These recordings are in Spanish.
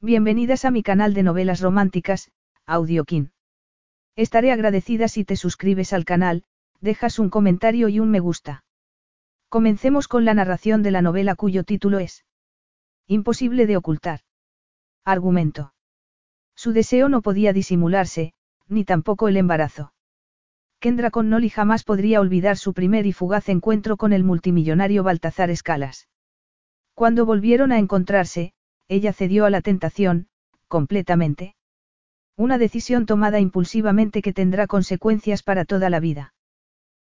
Bienvenidas a mi canal de novelas románticas, Audiokin. Estaré agradecida si te suscribes al canal, dejas un comentario y un me gusta. Comencemos con la narración de la novela cuyo título es Imposible de ocultar. Argumento. Su deseo no podía disimularse, ni tampoco el embarazo. Kendra Connolly jamás podría olvidar su primer y fugaz encuentro con el multimillonario Baltazar Escalas. Cuando volvieron a encontrarse, ella cedió a la tentación, completamente. Una decisión tomada impulsivamente que tendrá consecuencias para toda la vida.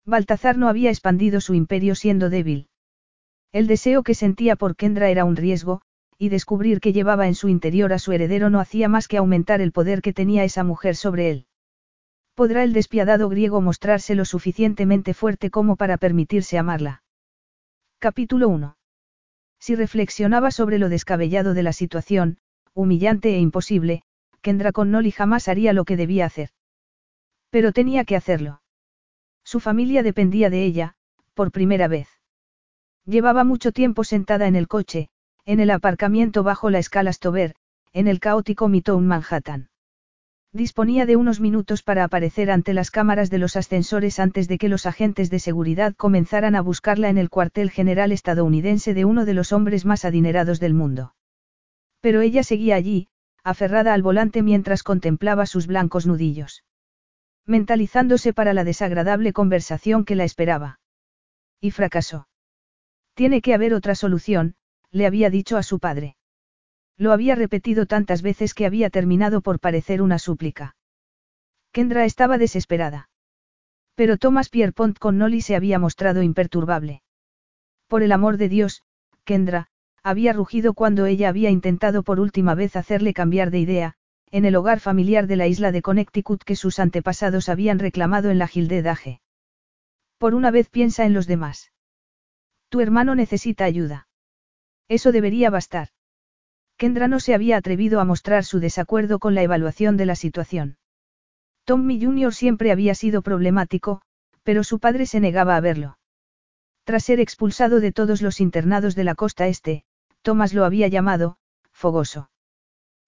Baltazar no había expandido su imperio siendo débil. El deseo que sentía por Kendra era un riesgo, y descubrir que llevaba en su interior a su heredero no hacía más que aumentar el poder que tenía esa mujer sobre él. ¿Podrá el despiadado griego mostrarse lo suficientemente fuerte como para permitirse amarla? Capítulo 1. Si reflexionaba sobre lo descabellado de la situación, humillante e imposible, Kendra Connolly jamás haría lo que debía hacer. Pero tenía que hacerlo. Su familia dependía de ella, por primera vez. Llevaba mucho tiempo sentada en el coche, en el aparcamiento bajo la escala Stover, en el caótico Midtown Manhattan. Disponía de unos minutos para aparecer ante las cámaras de los ascensores antes de que los agentes de seguridad comenzaran a buscarla en el cuartel general estadounidense de uno de los hombres más adinerados del mundo. Pero ella seguía allí, aferrada al volante mientras contemplaba sus blancos nudillos. Mentalizándose para la desagradable conversación que la esperaba. Y fracasó. Tiene que haber otra solución, le había dicho a su padre. Lo había repetido tantas veces que había terminado por parecer una súplica. Kendra estaba desesperada. Pero Thomas Pierpont con Nolly se había mostrado imperturbable. Por el amor de Dios, Kendra, había rugido cuando ella había intentado por última vez hacerle cambiar de idea, en el hogar familiar de la isla de Connecticut que sus antepasados habían reclamado en la Gildedage. Por una vez piensa en los demás. Tu hermano necesita ayuda. Eso debería bastar. Kendra no se había atrevido a mostrar su desacuerdo con la evaluación de la situación. Tommy Jr. siempre había sido problemático, pero su padre se negaba a verlo. Tras ser expulsado de todos los internados de la costa este, Thomas lo había llamado, fogoso.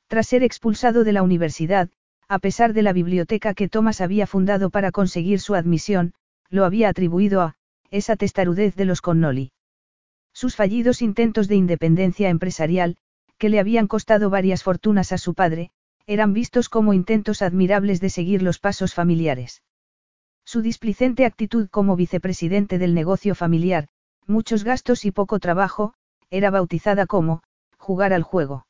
Tras ser expulsado de la universidad, a pesar de la biblioteca que Thomas había fundado para conseguir su admisión, lo había atribuido a, esa testarudez de los Connolly. Sus fallidos intentos de independencia empresarial, que le habían costado varias fortunas a su padre, eran vistos como intentos admirables de seguir los pasos familiares. Su displicente actitud como vicepresidente del negocio familiar, muchos gastos y poco trabajo, era bautizada como, jugar al juego.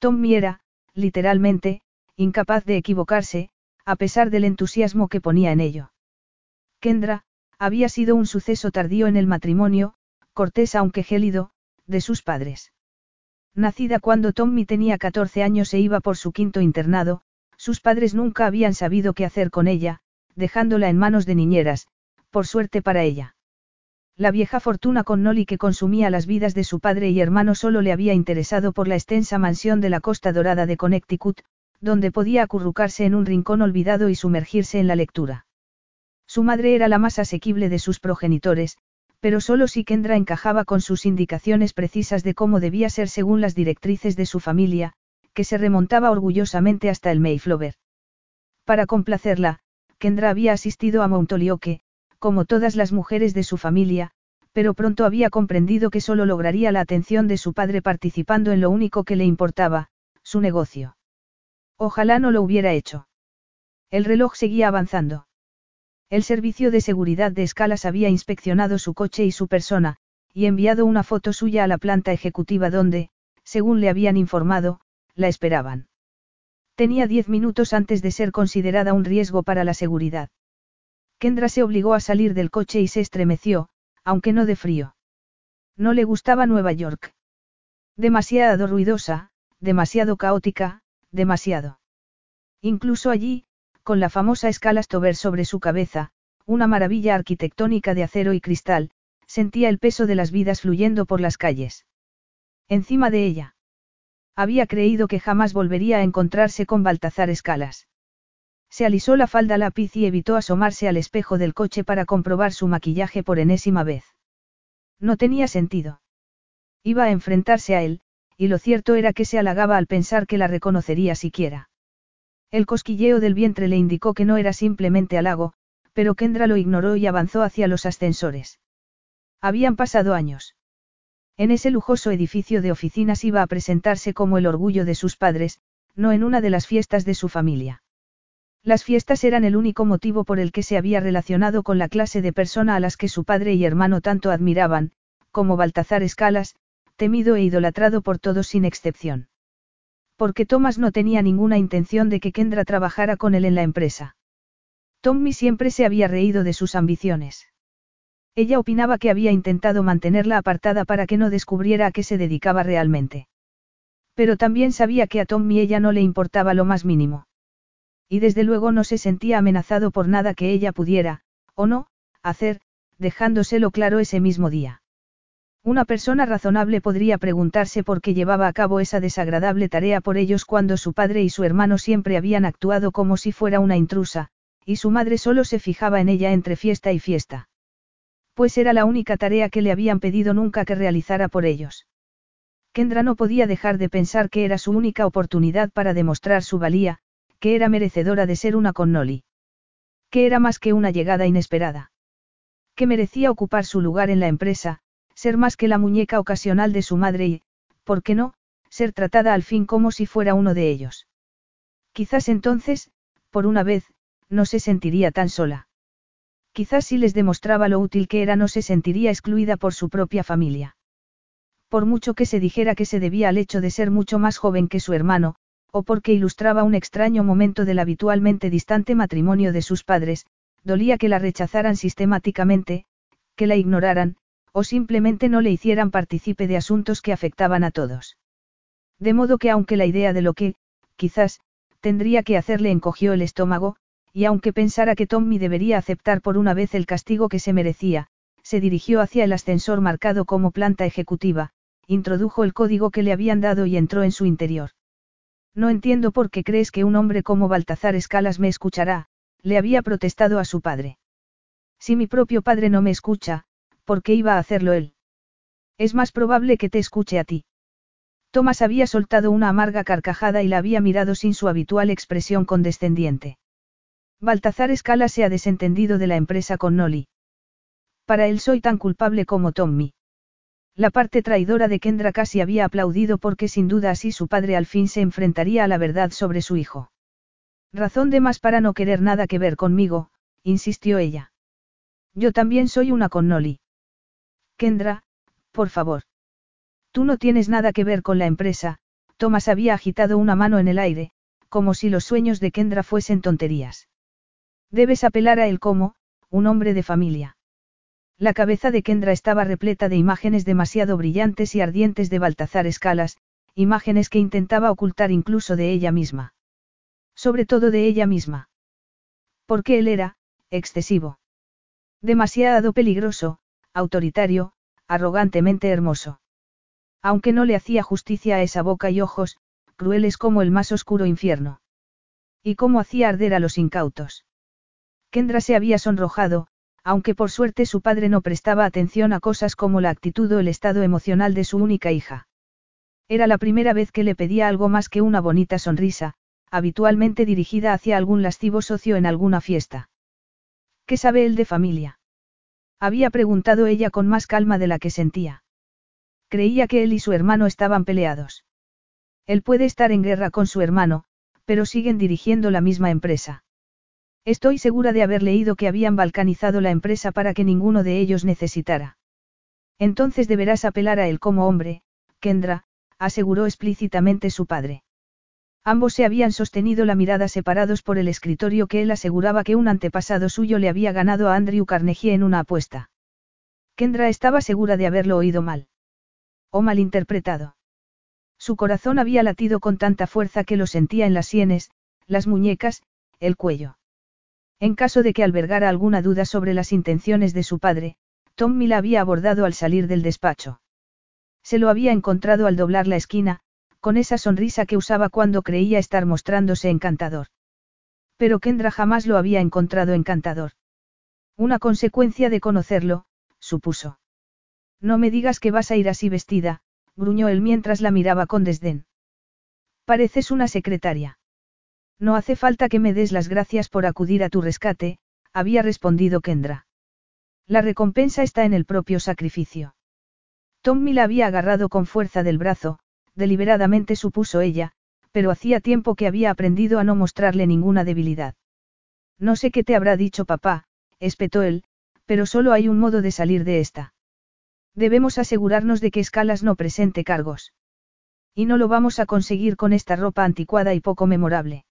Tommy era, literalmente, incapaz de equivocarse, a pesar del entusiasmo que ponía en ello. Kendra, había sido un suceso tardío en el matrimonio, cortés aunque gélido, de sus padres. Nacida cuando Tommy tenía 14 años e iba por su quinto internado, sus padres nunca habían sabido qué hacer con ella, dejándola en manos de niñeras, por suerte para ella. La vieja fortuna con Nolly que consumía las vidas de su padre y hermano solo le había interesado por la extensa mansión de la Costa Dorada de Connecticut, donde podía acurrucarse en un rincón olvidado y sumergirse en la lectura. Su madre era la más asequible de sus progenitores, pero solo si Kendra encajaba con sus indicaciones precisas de cómo debía ser según las directrices de su familia, que se remontaba orgullosamente hasta el Mayflower. Para complacerla, Kendra había asistido a Montolioque, como todas las mujeres de su familia, pero pronto había comprendido que solo lograría la atención de su padre participando en lo único que le importaba, su negocio. Ojalá no lo hubiera hecho. El reloj seguía avanzando. El servicio de seguridad de escalas había inspeccionado su coche y su persona, y enviado una foto suya a la planta ejecutiva donde, según le habían informado, la esperaban. Tenía diez minutos antes de ser considerada un riesgo para la seguridad. Kendra se obligó a salir del coche y se estremeció, aunque no de frío. No le gustaba Nueva York. Demasiado ruidosa, demasiado caótica, demasiado. Incluso allí, con la famosa escala Stover sobre su cabeza, una maravilla arquitectónica de acero y cristal, sentía el peso de las vidas fluyendo por las calles. Encima de ella. Había creído que jamás volvería a encontrarse con Baltazar Escalas. Se alisó la falda lápiz y evitó asomarse al espejo del coche para comprobar su maquillaje por enésima vez. No tenía sentido. Iba a enfrentarse a él, y lo cierto era que se halagaba al pensar que la reconocería siquiera. El cosquilleo del vientre le indicó que no era simplemente halago, pero Kendra lo ignoró y avanzó hacia los ascensores. Habían pasado años. En ese lujoso edificio de oficinas iba a presentarse como el orgullo de sus padres, no en una de las fiestas de su familia. Las fiestas eran el único motivo por el que se había relacionado con la clase de persona a las que su padre y hermano tanto admiraban, como Baltazar Escalas, temido e idolatrado por todos sin excepción. Porque Thomas no tenía ninguna intención de que Kendra trabajara con él en la empresa. Tommy siempre se había reído de sus ambiciones. Ella opinaba que había intentado mantenerla apartada para que no descubriera a qué se dedicaba realmente. Pero también sabía que a Tommy ella no le importaba lo más mínimo. Y desde luego no se sentía amenazado por nada que ella pudiera, o no, hacer, dejándoselo claro ese mismo día. Una persona razonable podría preguntarse por qué llevaba a cabo esa desagradable tarea por ellos cuando su padre y su hermano siempre habían actuado como si fuera una intrusa, y su madre solo se fijaba en ella entre fiesta y fiesta. Pues era la única tarea que le habían pedido nunca que realizara por ellos. Kendra no podía dejar de pensar que era su única oportunidad para demostrar su valía, que era merecedora de ser una Connolly. Que era más que una llegada inesperada. Que merecía ocupar su lugar en la empresa, ser más que la muñeca ocasional de su madre y, ¿por qué no?, ser tratada al fin como si fuera uno de ellos. Quizás entonces, por una vez, no se sentiría tan sola. Quizás si les demostraba lo útil que era no se sentiría excluida por su propia familia. Por mucho que se dijera que se debía al hecho de ser mucho más joven que su hermano, o porque ilustraba un extraño momento del habitualmente distante matrimonio de sus padres, dolía que la rechazaran sistemáticamente, que la ignoraran, o simplemente no le hicieran partícipe de asuntos que afectaban a todos. De modo que aunque la idea de lo que, quizás, tendría que hacerle encogió el estómago, y aunque pensara que Tommy debería aceptar por una vez el castigo que se merecía, se dirigió hacia el ascensor marcado como planta ejecutiva, introdujo el código que le habían dado y entró en su interior. No entiendo por qué crees que un hombre como Baltazar Escalas me escuchará, le había protestado a su padre. Si mi propio padre no me escucha, ¿por qué iba a hacerlo él? Es más probable que te escuche a ti. Tomás había soltado una amarga carcajada y la había mirado sin su habitual expresión condescendiente. Baltazar Escalas se ha desentendido de la empresa con Nolly. Para él soy tan culpable como Tommy. La parte traidora de Kendra casi había aplaudido porque sin duda así su padre al fin se enfrentaría a la verdad sobre su hijo. Razón de más para no querer nada que ver conmigo, insistió ella. Yo también soy una con Nolly. Kendra, por favor. Tú no tienes nada que ver con la empresa, Thomas había agitado una mano en el aire, como si los sueños de Kendra fuesen tonterías. Debes apelar a él como, un hombre de familia. La cabeza de Kendra estaba repleta de imágenes demasiado brillantes y ardientes de Baltazar Escalas, imágenes que intentaba ocultar incluso de ella misma. Sobre todo de ella misma. Porque él era, excesivo. Demasiado peligroso, autoritario, arrogantemente hermoso. Aunque no le hacía justicia a esa boca y ojos, crueles como el más oscuro infierno. Y cómo hacía arder a los incautos. Kendra se había sonrojado, aunque por suerte su padre no prestaba atención a cosas como la actitud o el estado emocional de su única hija. Era la primera vez que le pedía algo más que una bonita sonrisa, habitualmente dirigida hacia algún lascivo socio en alguna fiesta. ¿Qué sabe él de familia? Había preguntado ella con más calma de la que sentía. Creía que él y su hermano estaban peleados. Él puede estar en guerra con su hermano, pero siguen dirigiendo la misma empresa. Estoy segura de haber leído que habían balcanizado la empresa para que ninguno de ellos necesitara. Entonces deberás apelar a él como hombre, Kendra, aseguró explícitamente su padre. Ambos se habían sostenido la mirada separados por el escritorio que él aseguraba que un antepasado suyo le había ganado a Andrew Carnegie en una apuesta. Kendra estaba segura de haberlo oído mal. O malinterpretado. Su corazón había latido con tanta fuerza que lo sentía en las sienes, las muñecas, el cuello. En caso de que albergara alguna duda sobre las intenciones de su padre, Tommy la había abordado al salir del despacho. Se lo había encontrado al doblar la esquina, con esa sonrisa que usaba cuando creía estar mostrándose encantador. Pero Kendra jamás lo había encontrado encantador. Una consecuencia de conocerlo, supuso. No me digas que vas a ir así vestida, gruñó él mientras la miraba con desdén. Pareces una secretaria. No hace falta que me des las gracias por acudir a tu rescate, había respondido Kendra. La recompensa está en el propio sacrificio. Tommy la había agarrado con fuerza del brazo, deliberadamente supuso ella, pero hacía tiempo que había aprendido a no mostrarle ninguna debilidad. No sé qué te habrá dicho papá, espetó él, pero solo hay un modo de salir de esta. Debemos asegurarnos de que Escalas no presente cargos. Y no lo vamos a conseguir con esta ropa anticuada y poco memorable.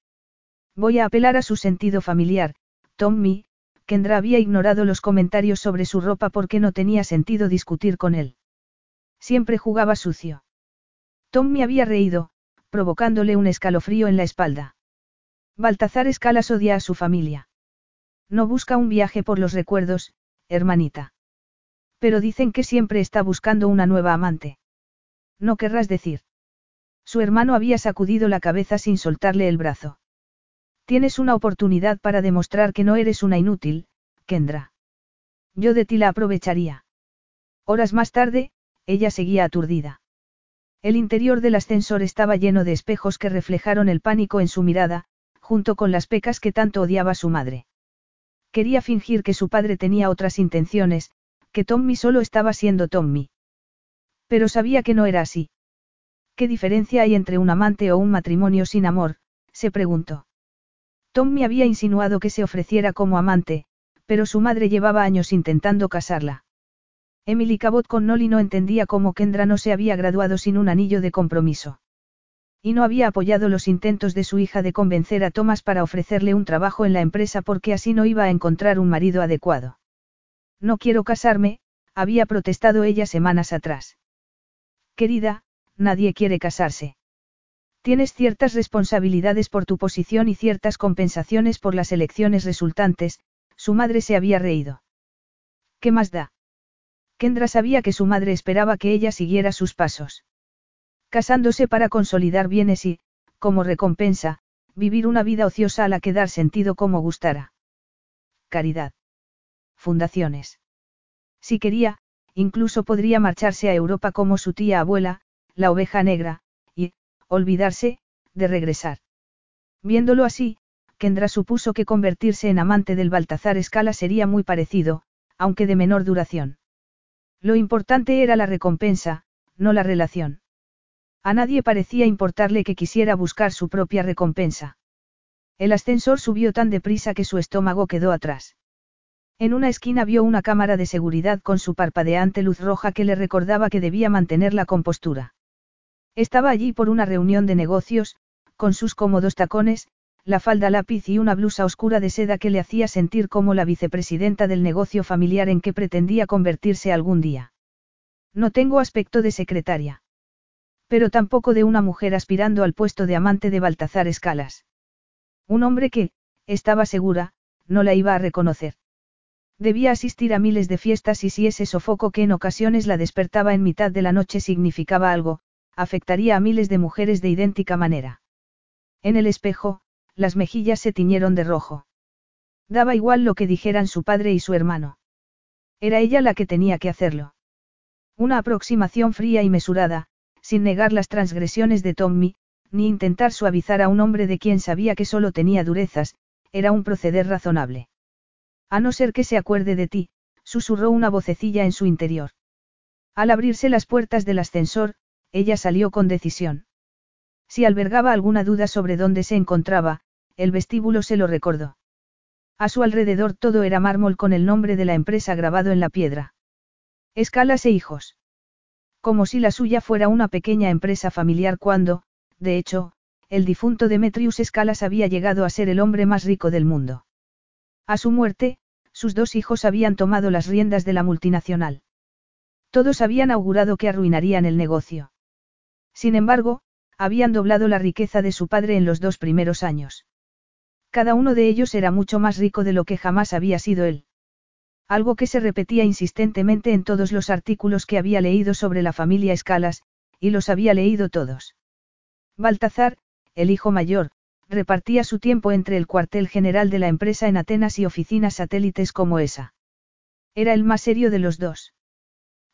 Voy a apelar a su sentido familiar, Tommy, Kendra había ignorado los comentarios sobre su ropa porque no tenía sentido discutir con él. Siempre jugaba sucio. Tommy había reído, provocándole un escalofrío en la espalda. Baltazar Escalas odia a su familia. No busca un viaje por los recuerdos, hermanita. Pero dicen que siempre está buscando una nueva amante. No querrás decir. Su hermano había sacudido la cabeza sin soltarle el brazo. Tienes una oportunidad para demostrar que no eres una inútil, Kendra. Yo de ti la aprovecharía. Horas más tarde, ella seguía aturdida. El interior del ascensor estaba lleno de espejos que reflejaron el pánico en su mirada, junto con las pecas que tanto odiaba su madre. Quería fingir que su padre tenía otras intenciones, que Tommy solo estaba siendo Tommy. Pero sabía que no era así. ¿Qué diferencia hay entre un amante o un matrimonio sin amor? se preguntó. Tommy había insinuado que se ofreciera como amante, pero su madre llevaba años intentando casarla. Emily Cabot con Nolly no entendía cómo Kendra no se había graduado sin un anillo de compromiso. Y no había apoyado los intentos de su hija de convencer a Thomas para ofrecerle un trabajo en la empresa porque así no iba a encontrar un marido adecuado. No quiero casarme, había protestado ella semanas atrás. Querida, nadie quiere casarse. Tienes ciertas responsabilidades por tu posición y ciertas compensaciones por las elecciones resultantes, su madre se había reído. ¿Qué más da? Kendra sabía que su madre esperaba que ella siguiera sus pasos. Casándose para consolidar bienes y, como recompensa, vivir una vida ociosa a la que dar sentido como gustara. Caridad. Fundaciones. Si quería, incluso podría marcharse a Europa como su tía abuela, la oveja negra, y, olvidarse, de regresar. Viéndolo así, Kendra supuso que convertirse en amante del Baltazar Escala sería muy parecido, aunque de menor duración. Lo importante era la recompensa, no la relación. A nadie parecía importarle que quisiera buscar su propia recompensa. El ascensor subió tan deprisa que su estómago quedó atrás. En una esquina vio una cámara de seguridad con su parpadeante luz roja que le recordaba que debía mantener la compostura. Estaba allí por una reunión de negocios, con sus cómodos tacones, la falda lápiz y una blusa oscura de seda que le hacía sentir como la vicepresidenta del negocio familiar en que pretendía convertirse algún día. No tengo aspecto de secretaria. Pero tampoco de una mujer aspirando al puesto de amante de Baltazar Escalas. Un hombre que, estaba segura, no la iba a reconocer. Debía asistir a miles de fiestas y si ese sofoco que en ocasiones la despertaba en mitad de la noche significaba algo, afectaría a miles de mujeres de idéntica manera. En el espejo, las mejillas se tiñeron de rojo. Daba igual lo que dijeran su padre y su hermano. Era ella la que tenía que hacerlo. Una aproximación fría y mesurada, sin negar las transgresiones de Tommy, ni intentar suavizar a un hombre de quien sabía que solo tenía durezas, era un proceder razonable. A no ser que se acuerde de ti, susurró una vocecilla en su interior. Al abrirse las puertas del ascensor, ella salió con decisión. Si albergaba alguna duda sobre dónde se encontraba, el vestíbulo se lo recordó. A su alrededor todo era mármol con el nombre de la empresa grabado en la piedra. Escalas e hijos. Como si la suya fuera una pequeña empresa familiar cuando, de hecho, el difunto Demetrius Escalas había llegado a ser el hombre más rico del mundo. A su muerte, sus dos hijos habían tomado las riendas de la multinacional. Todos habían augurado que arruinarían el negocio. Sin embargo, habían doblado la riqueza de su padre en los dos primeros años. Cada uno de ellos era mucho más rico de lo que jamás había sido él. Algo que se repetía insistentemente en todos los artículos que había leído sobre la familia Escalas, y los había leído todos. Baltazar, el hijo mayor, repartía su tiempo entre el cuartel general de la empresa en Atenas y oficinas satélites como esa. Era el más serio de los dos.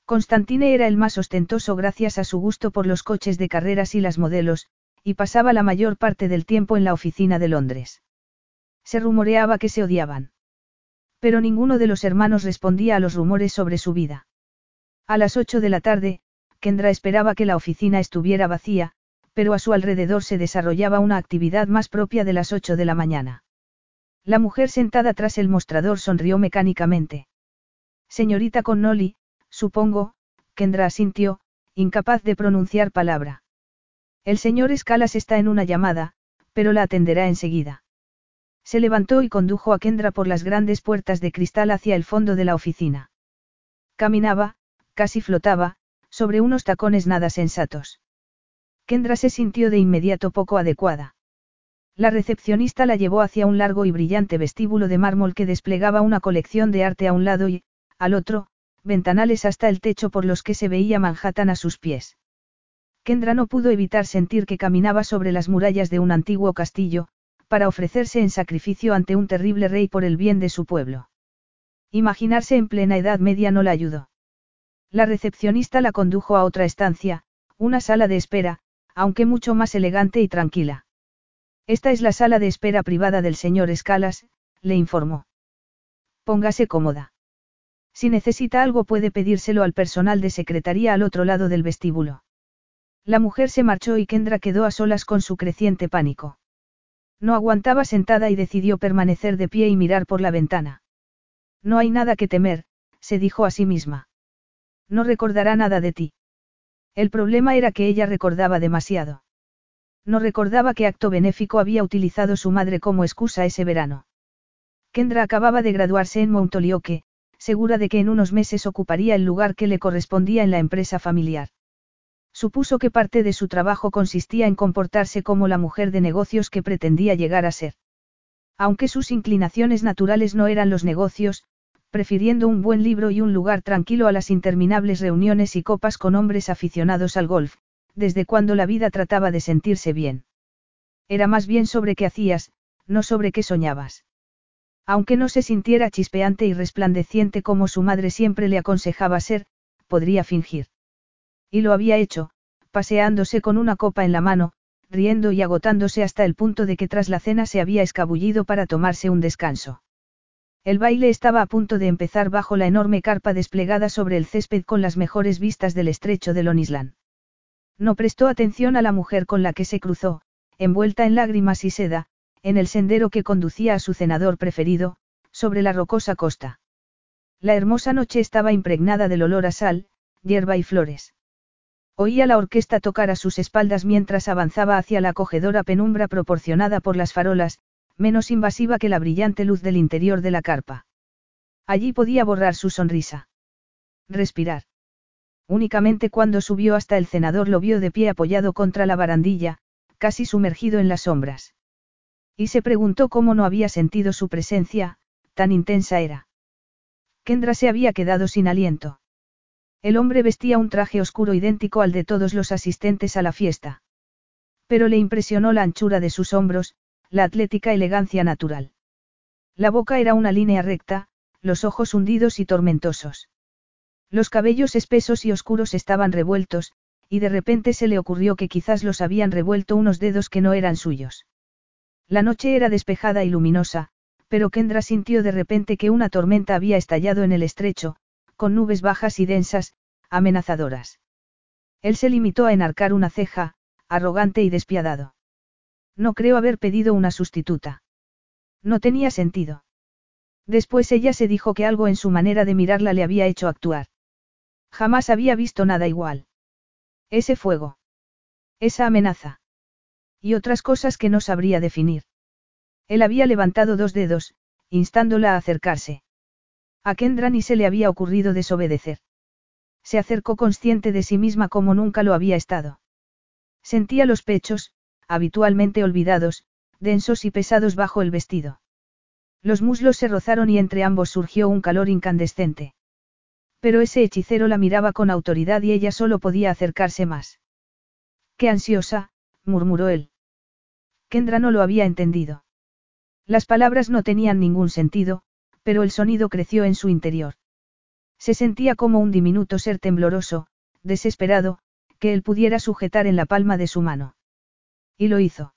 Constantine era el más ostentoso gracias a su gusto por los coches de carreras y las modelos, y pasaba la mayor parte del tiempo en la oficina de Londres. Se rumoreaba que se odiaban. Pero ninguno de los hermanos respondía a los rumores sobre su vida. A las ocho de la tarde, Kendra esperaba que la oficina estuviera vacía, pero a su alrededor se desarrollaba una actividad más propia de las ocho de la mañana. La mujer sentada tras el mostrador sonrió mecánicamente. Señorita Connolly, supongo, Kendra asintió, incapaz de pronunciar palabra. El señor Escalas está en una llamada, pero la atenderá enseguida. Se levantó y condujo a Kendra por las grandes puertas de cristal hacia el fondo de la oficina. Caminaba, casi flotaba, sobre unos tacones nada sensatos. Kendra se sintió de inmediato poco adecuada. La recepcionista la llevó hacia un largo y brillante vestíbulo de mármol que desplegaba una colección de arte a un lado y, al otro, ventanales hasta el techo por los que se veía Manhattan a sus pies. Kendra no pudo evitar sentir que caminaba sobre las murallas de un antiguo castillo, para ofrecerse en sacrificio ante un terrible rey por el bien de su pueblo. Imaginarse en plena Edad Media no la ayudó. La recepcionista la condujo a otra estancia, una sala de espera, aunque mucho más elegante y tranquila. Esta es la sala de espera privada del señor Escalas, le informó. Póngase cómoda. Si necesita algo puede pedírselo al personal de secretaría al otro lado del vestíbulo. La mujer se marchó y Kendra quedó a solas con su creciente pánico. No aguantaba sentada y decidió permanecer de pie y mirar por la ventana. No hay nada que temer, se dijo a sí misma. No recordará nada de ti. El problema era que ella recordaba demasiado. No recordaba qué acto benéfico había utilizado su madre como excusa ese verano. Kendra acababa de graduarse en Montolioque, segura de que en unos meses ocuparía el lugar que le correspondía en la empresa familiar. Supuso que parte de su trabajo consistía en comportarse como la mujer de negocios que pretendía llegar a ser. Aunque sus inclinaciones naturales no eran los negocios, prefiriendo un buen libro y un lugar tranquilo a las interminables reuniones y copas con hombres aficionados al golf, desde cuando la vida trataba de sentirse bien. Era más bien sobre qué hacías, no sobre qué soñabas. Aunque no se sintiera chispeante y resplandeciente como su madre siempre le aconsejaba ser, podría fingir. Y lo había hecho, paseándose con una copa en la mano, riendo y agotándose hasta el punto de que tras la cena se había escabullido para tomarse un descanso. El baile estaba a punto de empezar bajo la enorme carpa desplegada sobre el césped con las mejores vistas del estrecho de Lonisland. No prestó atención a la mujer con la que se cruzó, envuelta en lágrimas y seda, en el sendero que conducía a su cenador preferido, sobre la rocosa costa. La hermosa noche estaba impregnada del olor a sal, hierba y flores. Oía la orquesta tocar a sus espaldas mientras avanzaba hacia la acogedora penumbra proporcionada por las farolas, menos invasiva que la brillante luz del interior de la carpa. Allí podía borrar su sonrisa. Respirar. Únicamente cuando subió hasta el cenador lo vio de pie apoyado contra la barandilla, casi sumergido en las sombras. Y se preguntó cómo no había sentido su presencia, tan intensa era. Kendra se había quedado sin aliento. El hombre vestía un traje oscuro idéntico al de todos los asistentes a la fiesta. Pero le impresionó la anchura de sus hombros, la atlética elegancia natural. La boca era una línea recta, los ojos hundidos y tormentosos. Los cabellos espesos y oscuros estaban revueltos, y de repente se le ocurrió que quizás los habían revuelto unos dedos que no eran suyos. La noche era despejada y luminosa, pero Kendra sintió de repente que una tormenta había estallado en el estrecho, con nubes bajas y densas, amenazadoras. Él se limitó a enarcar una ceja, arrogante y despiadado. No creo haber pedido una sustituta. No tenía sentido. Después ella se dijo que algo en su manera de mirarla le había hecho actuar. Jamás había visto nada igual. Ese fuego. Esa amenaza. Y otras cosas que no sabría definir. Él había levantado dos dedos, instándola a acercarse. A Kendra ni se le había ocurrido desobedecer. Se acercó consciente de sí misma como nunca lo había estado. Sentía los pechos, habitualmente olvidados, densos y pesados bajo el vestido. Los muslos se rozaron y entre ambos surgió un calor incandescente. Pero ese hechicero la miraba con autoridad y ella solo podía acercarse más. Qué ansiosa, murmuró él. Kendra no lo había entendido. Las palabras no tenían ningún sentido, pero el sonido creció en su interior. Se sentía como un diminuto ser tembloroso, desesperado, que él pudiera sujetar en la palma de su mano. Y lo hizo.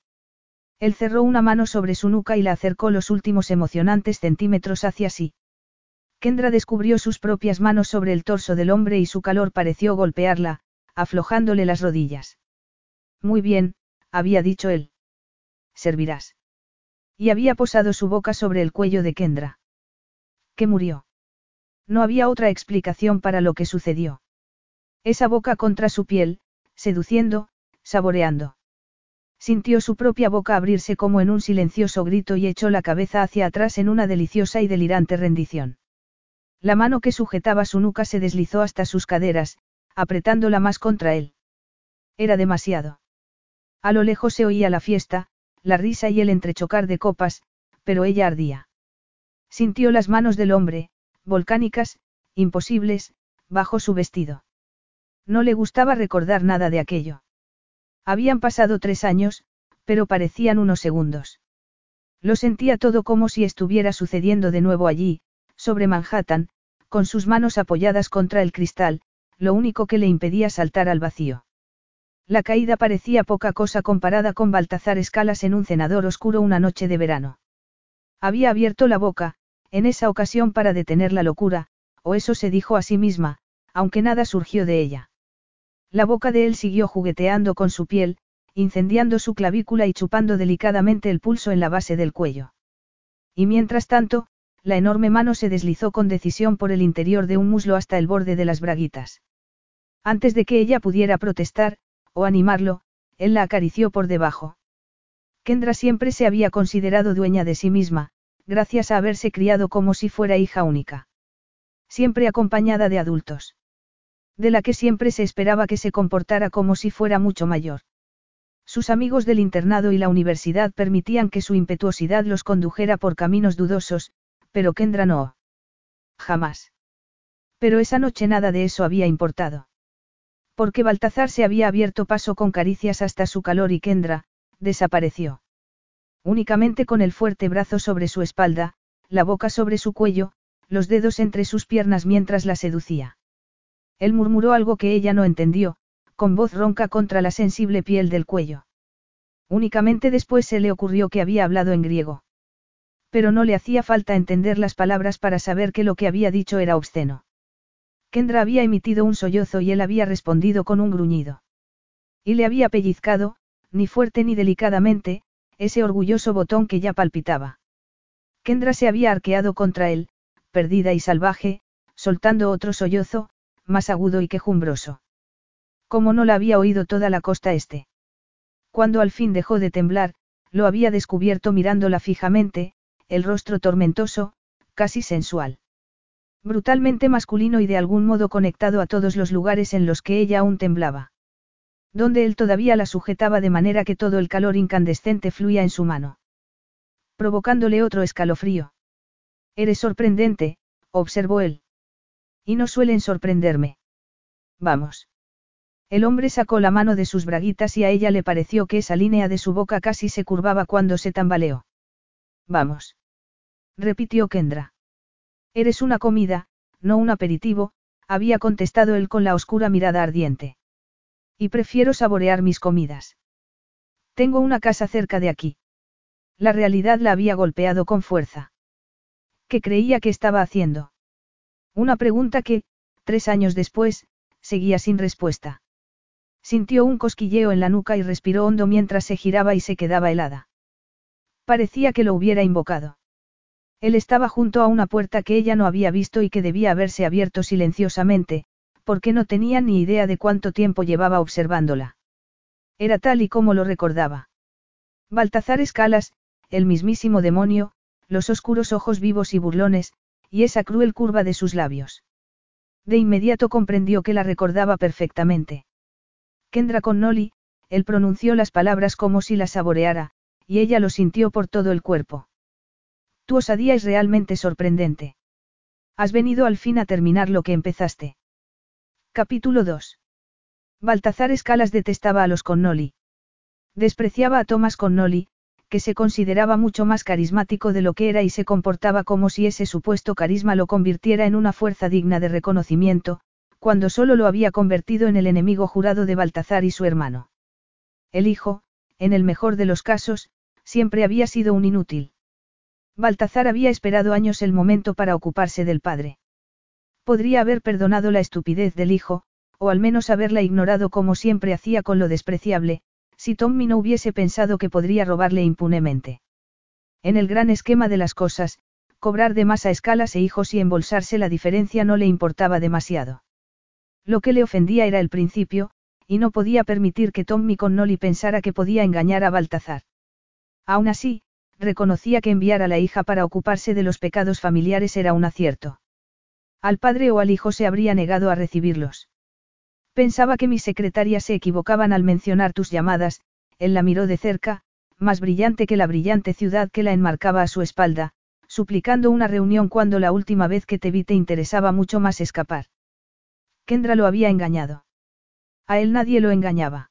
Él cerró una mano sobre su nuca y la acercó los últimos emocionantes centímetros hacia sí. Kendra descubrió sus propias manos sobre el torso del hombre y su calor pareció golpearla, aflojándole las rodillas. Muy bien, había dicho él. Servirás. Y había posado su boca sobre el cuello de Kendra. Que murió. No había otra explicación para lo que sucedió. Esa boca contra su piel, seduciendo, saboreando. Sintió su propia boca abrirse como en un silencioso grito y echó la cabeza hacia atrás en una deliciosa y delirante rendición. La mano que sujetaba su nuca se deslizó hasta sus caderas, apretándola más contra él. Era demasiado. A lo lejos se oía la fiesta, la risa y el entrechocar de copas, pero ella ardía. Sintió las manos del hombre, volcánicas, imposibles, bajo su vestido. No le gustaba recordar nada de aquello. Habían pasado tres años, pero parecían unos segundos. Lo sentía todo como si estuviera sucediendo de nuevo allí, sobre Manhattan, con sus manos apoyadas contra el cristal, lo único que le impedía saltar al vacío. La caída parecía poca cosa comparada con Baltazar Escalas en un cenador oscuro una noche de verano. Había abierto la boca, en esa ocasión para detener la locura, o eso se dijo a sí misma, aunque nada surgió de ella. La boca de él siguió jugueteando con su piel, incendiando su clavícula y chupando delicadamente el pulso en la base del cuello. Y mientras tanto, la enorme mano se deslizó con decisión por el interior de un muslo hasta el borde de las braguitas. Antes de que ella pudiera protestar, o animarlo, él la acarició por debajo. Kendra siempre se había considerado dueña de sí misma, gracias a haberse criado como si fuera hija única. Siempre acompañada de adultos. De la que siempre se esperaba que se comportara como si fuera mucho mayor. Sus amigos del internado y la universidad permitían que su impetuosidad los condujera por caminos dudosos, pero Kendra no. Jamás. Pero esa noche nada de eso había importado. Porque Baltazar se había abierto paso con caricias hasta su calor y Kendra, desapareció. Únicamente con el fuerte brazo sobre su espalda, la boca sobre su cuello, los dedos entre sus piernas mientras la seducía. Él murmuró algo que ella no entendió, con voz ronca contra la sensible piel del cuello. Únicamente después se le ocurrió que había hablado en griego. Pero no le hacía falta entender las palabras para saber que lo que había dicho era obsceno. Kendra había emitido un sollozo y él había respondido con un gruñido. Y le había pellizcado, ni fuerte ni delicadamente, ese orgulloso botón que ya palpitaba. Kendra se había arqueado contra él, perdida y salvaje, soltando otro sollozo, más agudo y quejumbroso. Como no la había oído toda la costa este. Cuando al fin dejó de temblar, lo había descubierto mirándola fijamente, el rostro tormentoso, casi sensual. Brutalmente masculino y de algún modo conectado a todos los lugares en los que ella aún temblaba. Donde él todavía la sujetaba de manera que todo el calor incandescente fluía en su mano. Provocándole otro escalofrío. Eres sorprendente, observó él. Y no suelen sorprenderme. Vamos. El hombre sacó la mano de sus braguitas y a ella le pareció que esa línea de su boca casi se curvaba cuando se tambaleó. Vamos. Repitió Kendra. Eres una comida, no un aperitivo, había contestado él con la oscura mirada ardiente. Y prefiero saborear mis comidas. Tengo una casa cerca de aquí. La realidad la había golpeado con fuerza. ¿Qué creía que estaba haciendo? Una pregunta que, tres años después, seguía sin respuesta. Sintió un cosquilleo en la nuca y respiró hondo mientras se giraba y se quedaba helada. Parecía que lo hubiera invocado. Él estaba junto a una puerta que ella no había visto y que debía haberse abierto silenciosamente, porque no tenía ni idea de cuánto tiempo llevaba observándola. Era tal y como lo recordaba. Baltazar Escalas, el mismísimo demonio, los oscuros ojos vivos y burlones, y esa cruel curva de sus labios. De inmediato comprendió que la recordaba perfectamente. Kendra Connolly, él pronunció las palabras como si las saboreara, y ella lo sintió por todo el cuerpo. Tu osadía es realmente sorprendente. Has venido al fin a terminar lo que empezaste. Capítulo 2. Baltazar Escalas detestaba a los Connolly. Despreciaba a Thomas Connolly, que se consideraba mucho más carismático de lo que era y se comportaba como si ese supuesto carisma lo convirtiera en una fuerza digna de reconocimiento, cuando solo lo había convertido en el enemigo jurado de Baltazar y su hermano. El hijo, en el mejor de los casos, siempre había sido un inútil. Baltazar había esperado años el momento para ocuparse del padre. Podría haber perdonado la estupidez del hijo, o al menos haberla ignorado como siempre hacía con lo despreciable, si Tommy no hubiese pensado que podría robarle impunemente. En el gran esquema de las cosas, cobrar de más a escalas e hijos y embolsarse la diferencia no le importaba demasiado. Lo que le ofendía era el principio, y no podía permitir que Tommy Connolly pensara que podía engañar a Baltazar. Aún así, reconocía que enviar a la hija para ocuparse de los pecados familiares era un acierto. Al padre o al hijo se habría negado a recibirlos. Pensaba que mis secretarias se equivocaban al mencionar tus llamadas, él la miró de cerca, más brillante que la brillante ciudad que la enmarcaba a su espalda, suplicando una reunión cuando la última vez que te vi te interesaba mucho más escapar. Kendra lo había engañado. A él nadie lo engañaba.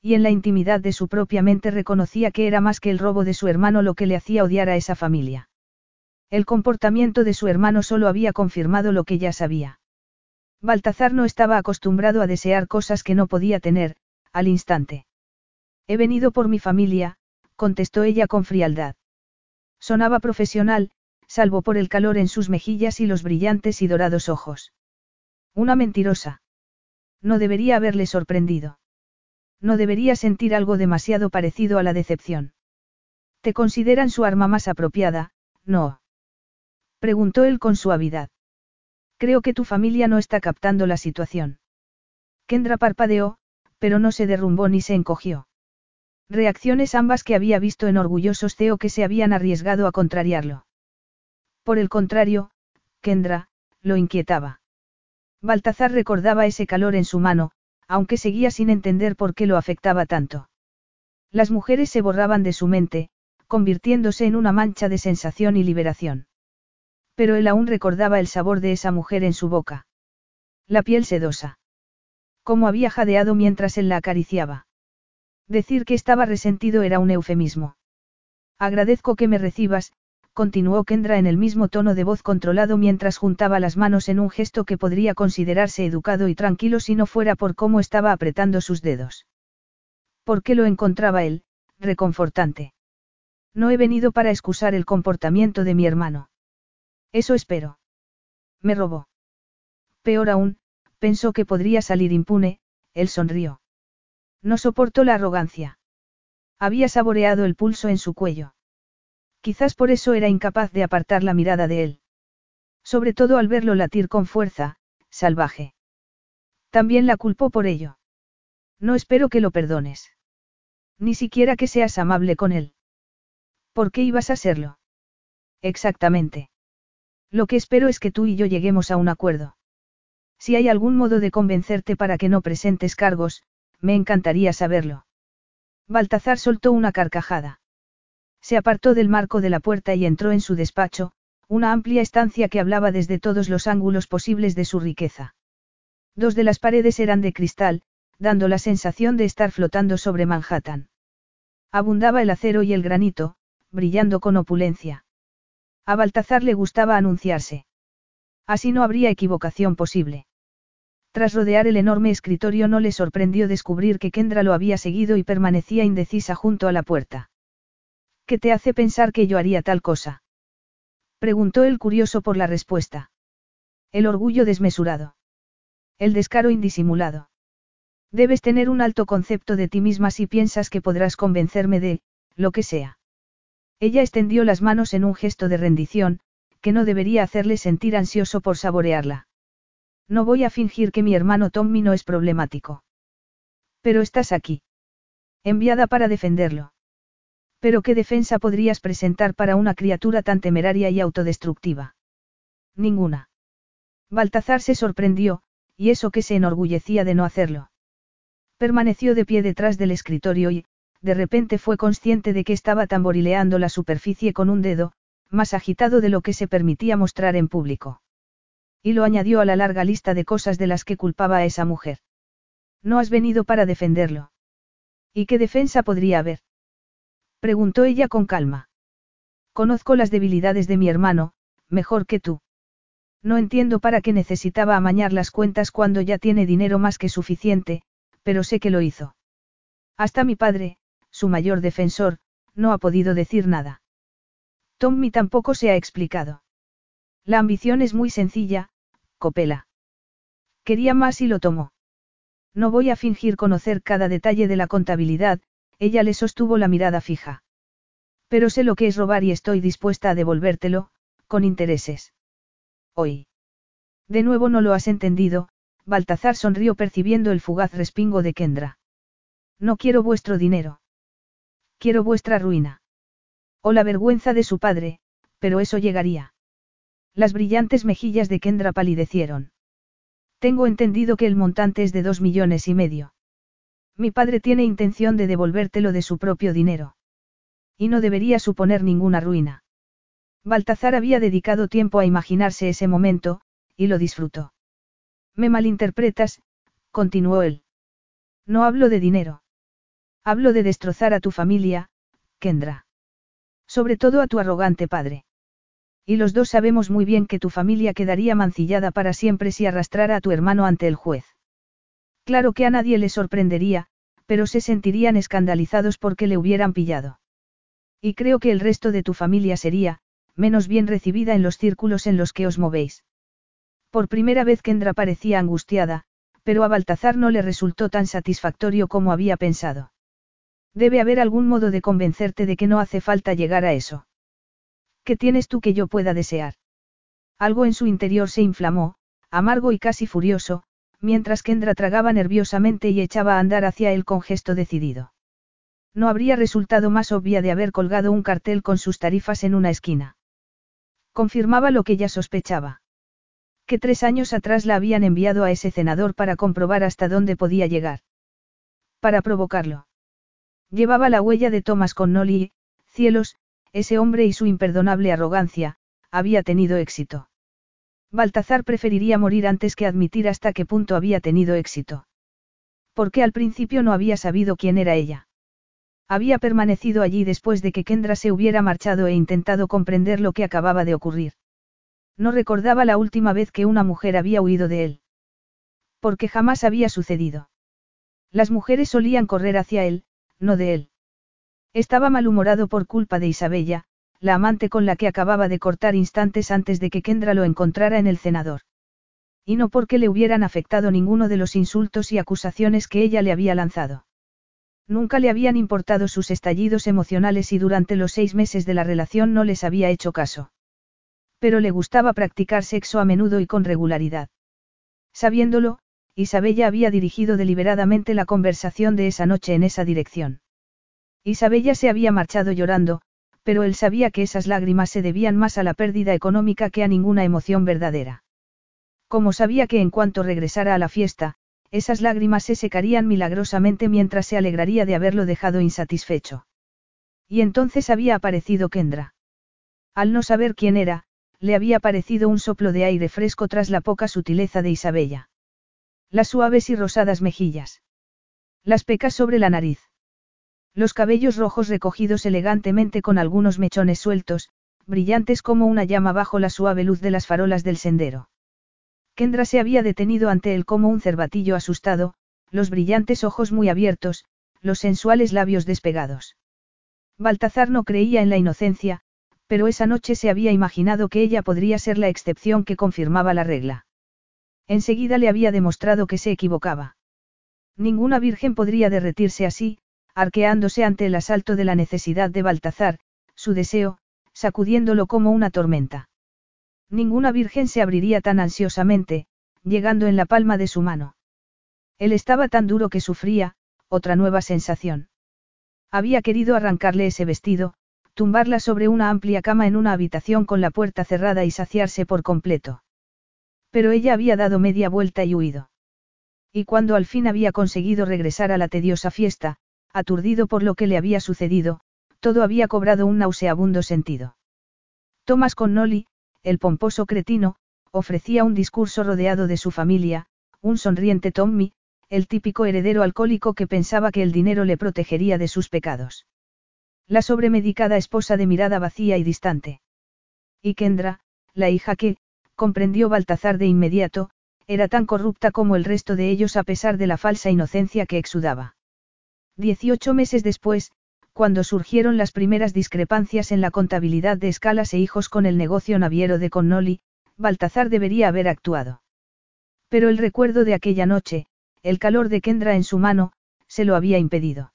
Y en la intimidad de su propia mente reconocía que era más que el robo de su hermano lo que le hacía odiar a esa familia. El comportamiento de su hermano solo había confirmado lo que ya sabía. Baltazar no estaba acostumbrado a desear cosas que no podía tener, al instante. He venido por mi familia, contestó ella con frialdad. Sonaba profesional, salvo por el calor en sus mejillas y los brillantes y dorados ojos. Una mentirosa. No debería haberle sorprendido. No debería sentir algo demasiado parecido a la decepción. ¿Te consideran su arma más apropiada? No. Preguntó él con suavidad. Creo que tu familia no está captando la situación. Kendra parpadeó, pero no se derrumbó ni se encogió. Reacciones ambas que había visto en orgullosos Theo que se habían arriesgado a contrariarlo. Por el contrario, Kendra, lo inquietaba. Baltazar recordaba ese calor en su mano, aunque seguía sin entender por qué lo afectaba tanto. Las mujeres se borraban de su mente, convirtiéndose en una mancha de sensación y liberación. Pero él aún recordaba el sabor de esa mujer en su boca. La piel sedosa. Cómo había jadeado mientras él la acariciaba. Decir que estaba resentido era un eufemismo. Agradezco que me recibas, continuó Kendra en el mismo tono de voz controlado mientras juntaba las manos en un gesto que podría considerarse educado y tranquilo si no fuera por cómo estaba apretando sus dedos. ¿Por qué lo encontraba él, reconfortante? No he venido para excusar el comportamiento de mi hermano. Eso espero. Me robó. Peor aún, pensó que podría salir impune, él sonrió. No soportó la arrogancia. Había saboreado el pulso en su cuello. Quizás por eso era incapaz de apartar la mirada de él. Sobre todo al verlo latir con fuerza, salvaje. También la culpó por ello. No espero que lo perdones. Ni siquiera que seas amable con él. ¿Por qué ibas a serlo? Exactamente. Lo que espero es que tú y yo lleguemos a un acuerdo. Si hay algún modo de convencerte para que no presentes cargos, me encantaría saberlo. Baltazar soltó una carcajada. Se apartó del marco de la puerta y entró en su despacho, una amplia estancia que hablaba desde todos los ángulos posibles de su riqueza. Dos de las paredes eran de cristal, dando la sensación de estar flotando sobre Manhattan. Abundaba el acero y el granito, brillando con opulencia. A Baltazar le gustaba anunciarse. Así no habría equivocación posible. Tras rodear el enorme escritorio no le sorprendió descubrir que Kendra lo había seguido y permanecía indecisa junto a la puerta. ¿Qué te hace pensar que yo haría tal cosa? Preguntó el curioso por la respuesta. El orgullo desmesurado. El descaro indisimulado. Debes tener un alto concepto de ti misma si piensas que podrás convencerme de, lo que sea. Ella extendió las manos en un gesto de rendición, que no debería hacerle sentir ansioso por saborearla. No voy a fingir que mi hermano Tommy no es problemático. Pero estás aquí. Enviada para defenderlo. Pero ¿qué defensa podrías presentar para una criatura tan temeraria y autodestructiva? Ninguna. Baltazar se sorprendió, y eso que se enorgullecía de no hacerlo. Permaneció de pie detrás del escritorio y, de repente fue consciente de que estaba tamborileando la superficie con un dedo, más agitado de lo que se permitía mostrar en público. Y lo añadió a la larga lista de cosas de las que culpaba a esa mujer. No has venido para defenderlo. ¿Y qué defensa podría haber? Preguntó ella con calma. Conozco las debilidades de mi hermano, mejor que tú. No entiendo para qué necesitaba amañar las cuentas cuando ya tiene dinero más que suficiente, pero sé que lo hizo. Hasta mi padre, su mayor defensor, no ha podido decir nada. Tommy tampoco se ha explicado. La ambición es muy sencilla, Copela. Quería más y lo tomó. No voy a fingir conocer cada detalle de la contabilidad, ella le sostuvo la mirada fija. Pero sé lo que es robar y estoy dispuesta a devolvértelo, con intereses. Hoy. De nuevo no lo has entendido, Baltazar sonrió percibiendo el fugaz respingo de Kendra. No quiero vuestro dinero. Quiero vuestra ruina. O la vergüenza de su padre, pero eso llegaría. Las brillantes mejillas de Kendra palidecieron. Tengo entendido que el montante es de dos millones y medio. Mi padre tiene intención de devolvértelo de su propio dinero. Y no debería suponer ninguna ruina. Baltazar había dedicado tiempo a imaginarse ese momento, y lo disfrutó. Me malinterpretas, continuó él. No hablo de dinero. Hablo de destrozar a tu familia, Kendra. Sobre todo a tu arrogante padre. Y los dos sabemos muy bien que tu familia quedaría mancillada para siempre si arrastrara a tu hermano ante el juez. Claro que a nadie le sorprendería, pero se sentirían escandalizados porque le hubieran pillado. Y creo que el resto de tu familia sería, menos bien recibida en los círculos en los que os movéis. Por primera vez Kendra parecía angustiada, pero a Baltazar no le resultó tan satisfactorio como había pensado. Debe haber algún modo de convencerte de que no hace falta llegar a eso. ¿Qué tienes tú que yo pueda desear? Algo en su interior se inflamó, amargo y casi furioso, mientras Kendra tragaba nerviosamente y echaba a andar hacia él con gesto decidido. No habría resultado más obvia de haber colgado un cartel con sus tarifas en una esquina. Confirmaba lo que ya sospechaba. Que tres años atrás la habían enviado a ese cenador para comprobar hasta dónde podía llegar. Para provocarlo. Llevaba la huella de Thomas Connolly y, cielos, ese hombre y su imperdonable arrogancia, había tenido éxito. Baltazar preferiría morir antes que admitir hasta qué punto había tenido éxito. Porque al principio no había sabido quién era ella. Había permanecido allí después de que Kendra se hubiera marchado e intentado comprender lo que acababa de ocurrir. No recordaba la última vez que una mujer había huido de él. Porque jamás había sucedido. Las mujeres solían correr hacia él, no de él. Estaba malhumorado por culpa de Isabella, la amante con la que acababa de cortar instantes antes de que Kendra lo encontrara en el cenador. Y no porque le hubieran afectado ninguno de los insultos y acusaciones que ella le había lanzado. Nunca le habían importado sus estallidos emocionales y durante los seis meses de la relación no les había hecho caso. Pero le gustaba practicar sexo a menudo y con regularidad. Sabiéndolo, Isabella había dirigido deliberadamente la conversación de esa noche en esa dirección. Isabella se había marchado llorando, pero él sabía que esas lágrimas se debían más a la pérdida económica que a ninguna emoción verdadera. Como sabía que en cuanto regresara a la fiesta, esas lágrimas se secarían milagrosamente mientras se alegraría de haberlo dejado insatisfecho. Y entonces había aparecido Kendra. Al no saber quién era, le había parecido un soplo de aire fresco tras la poca sutileza de Isabella. Las suaves y rosadas mejillas. Las pecas sobre la nariz. Los cabellos rojos recogidos elegantemente con algunos mechones sueltos, brillantes como una llama bajo la suave luz de las farolas del sendero. Kendra se había detenido ante él como un cervatillo asustado, los brillantes ojos muy abiertos, los sensuales labios despegados. Baltazar no creía en la inocencia, pero esa noche se había imaginado que ella podría ser la excepción que confirmaba la regla. Enseguida le había demostrado que se equivocaba. Ninguna virgen podría derretirse así, arqueándose ante el asalto de la necesidad de Baltazar, su deseo, sacudiéndolo como una tormenta. Ninguna virgen se abriría tan ansiosamente, llegando en la palma de su mano. Él estaba tan duro que sufría, otra nueva sensación. Había querido arrancarle ese vestido, tumbarla sobre una amplia cama en una habitación con la puerta cerrada y saciarse por completo. Pero ella había dado media vuelta y huido. Y cuando al fin había conseguido regresar a la tediosa fiesta, aturdido por lo que le había sucedido, todo había cobrado un nauseabundo sentido. Thomas Connolly, el pomposo cretino, ofrecía un discurso rodeado de su familia, un sonriente Tommy, el típico heredero alcohólico que pensaba que el dinero le protegería de sus pecados. La sobremedicada esposa de mirada vacía y distante. Y Kendra, la hija que, comprendió Baltazar de inmediato, era tan corrupta como el resto de ellos a pesar de la falsa inocencia que exudaba. Dieciocho meses después, cuando surgieron las primeras discrepancias en la contabilidad de escalas e hijos con el negocio naviero de Connolly, Baltazar debería haber actuado. Pero el recuerdo de aquella noche, el calor de Kendra en su mano, se lo había impedido.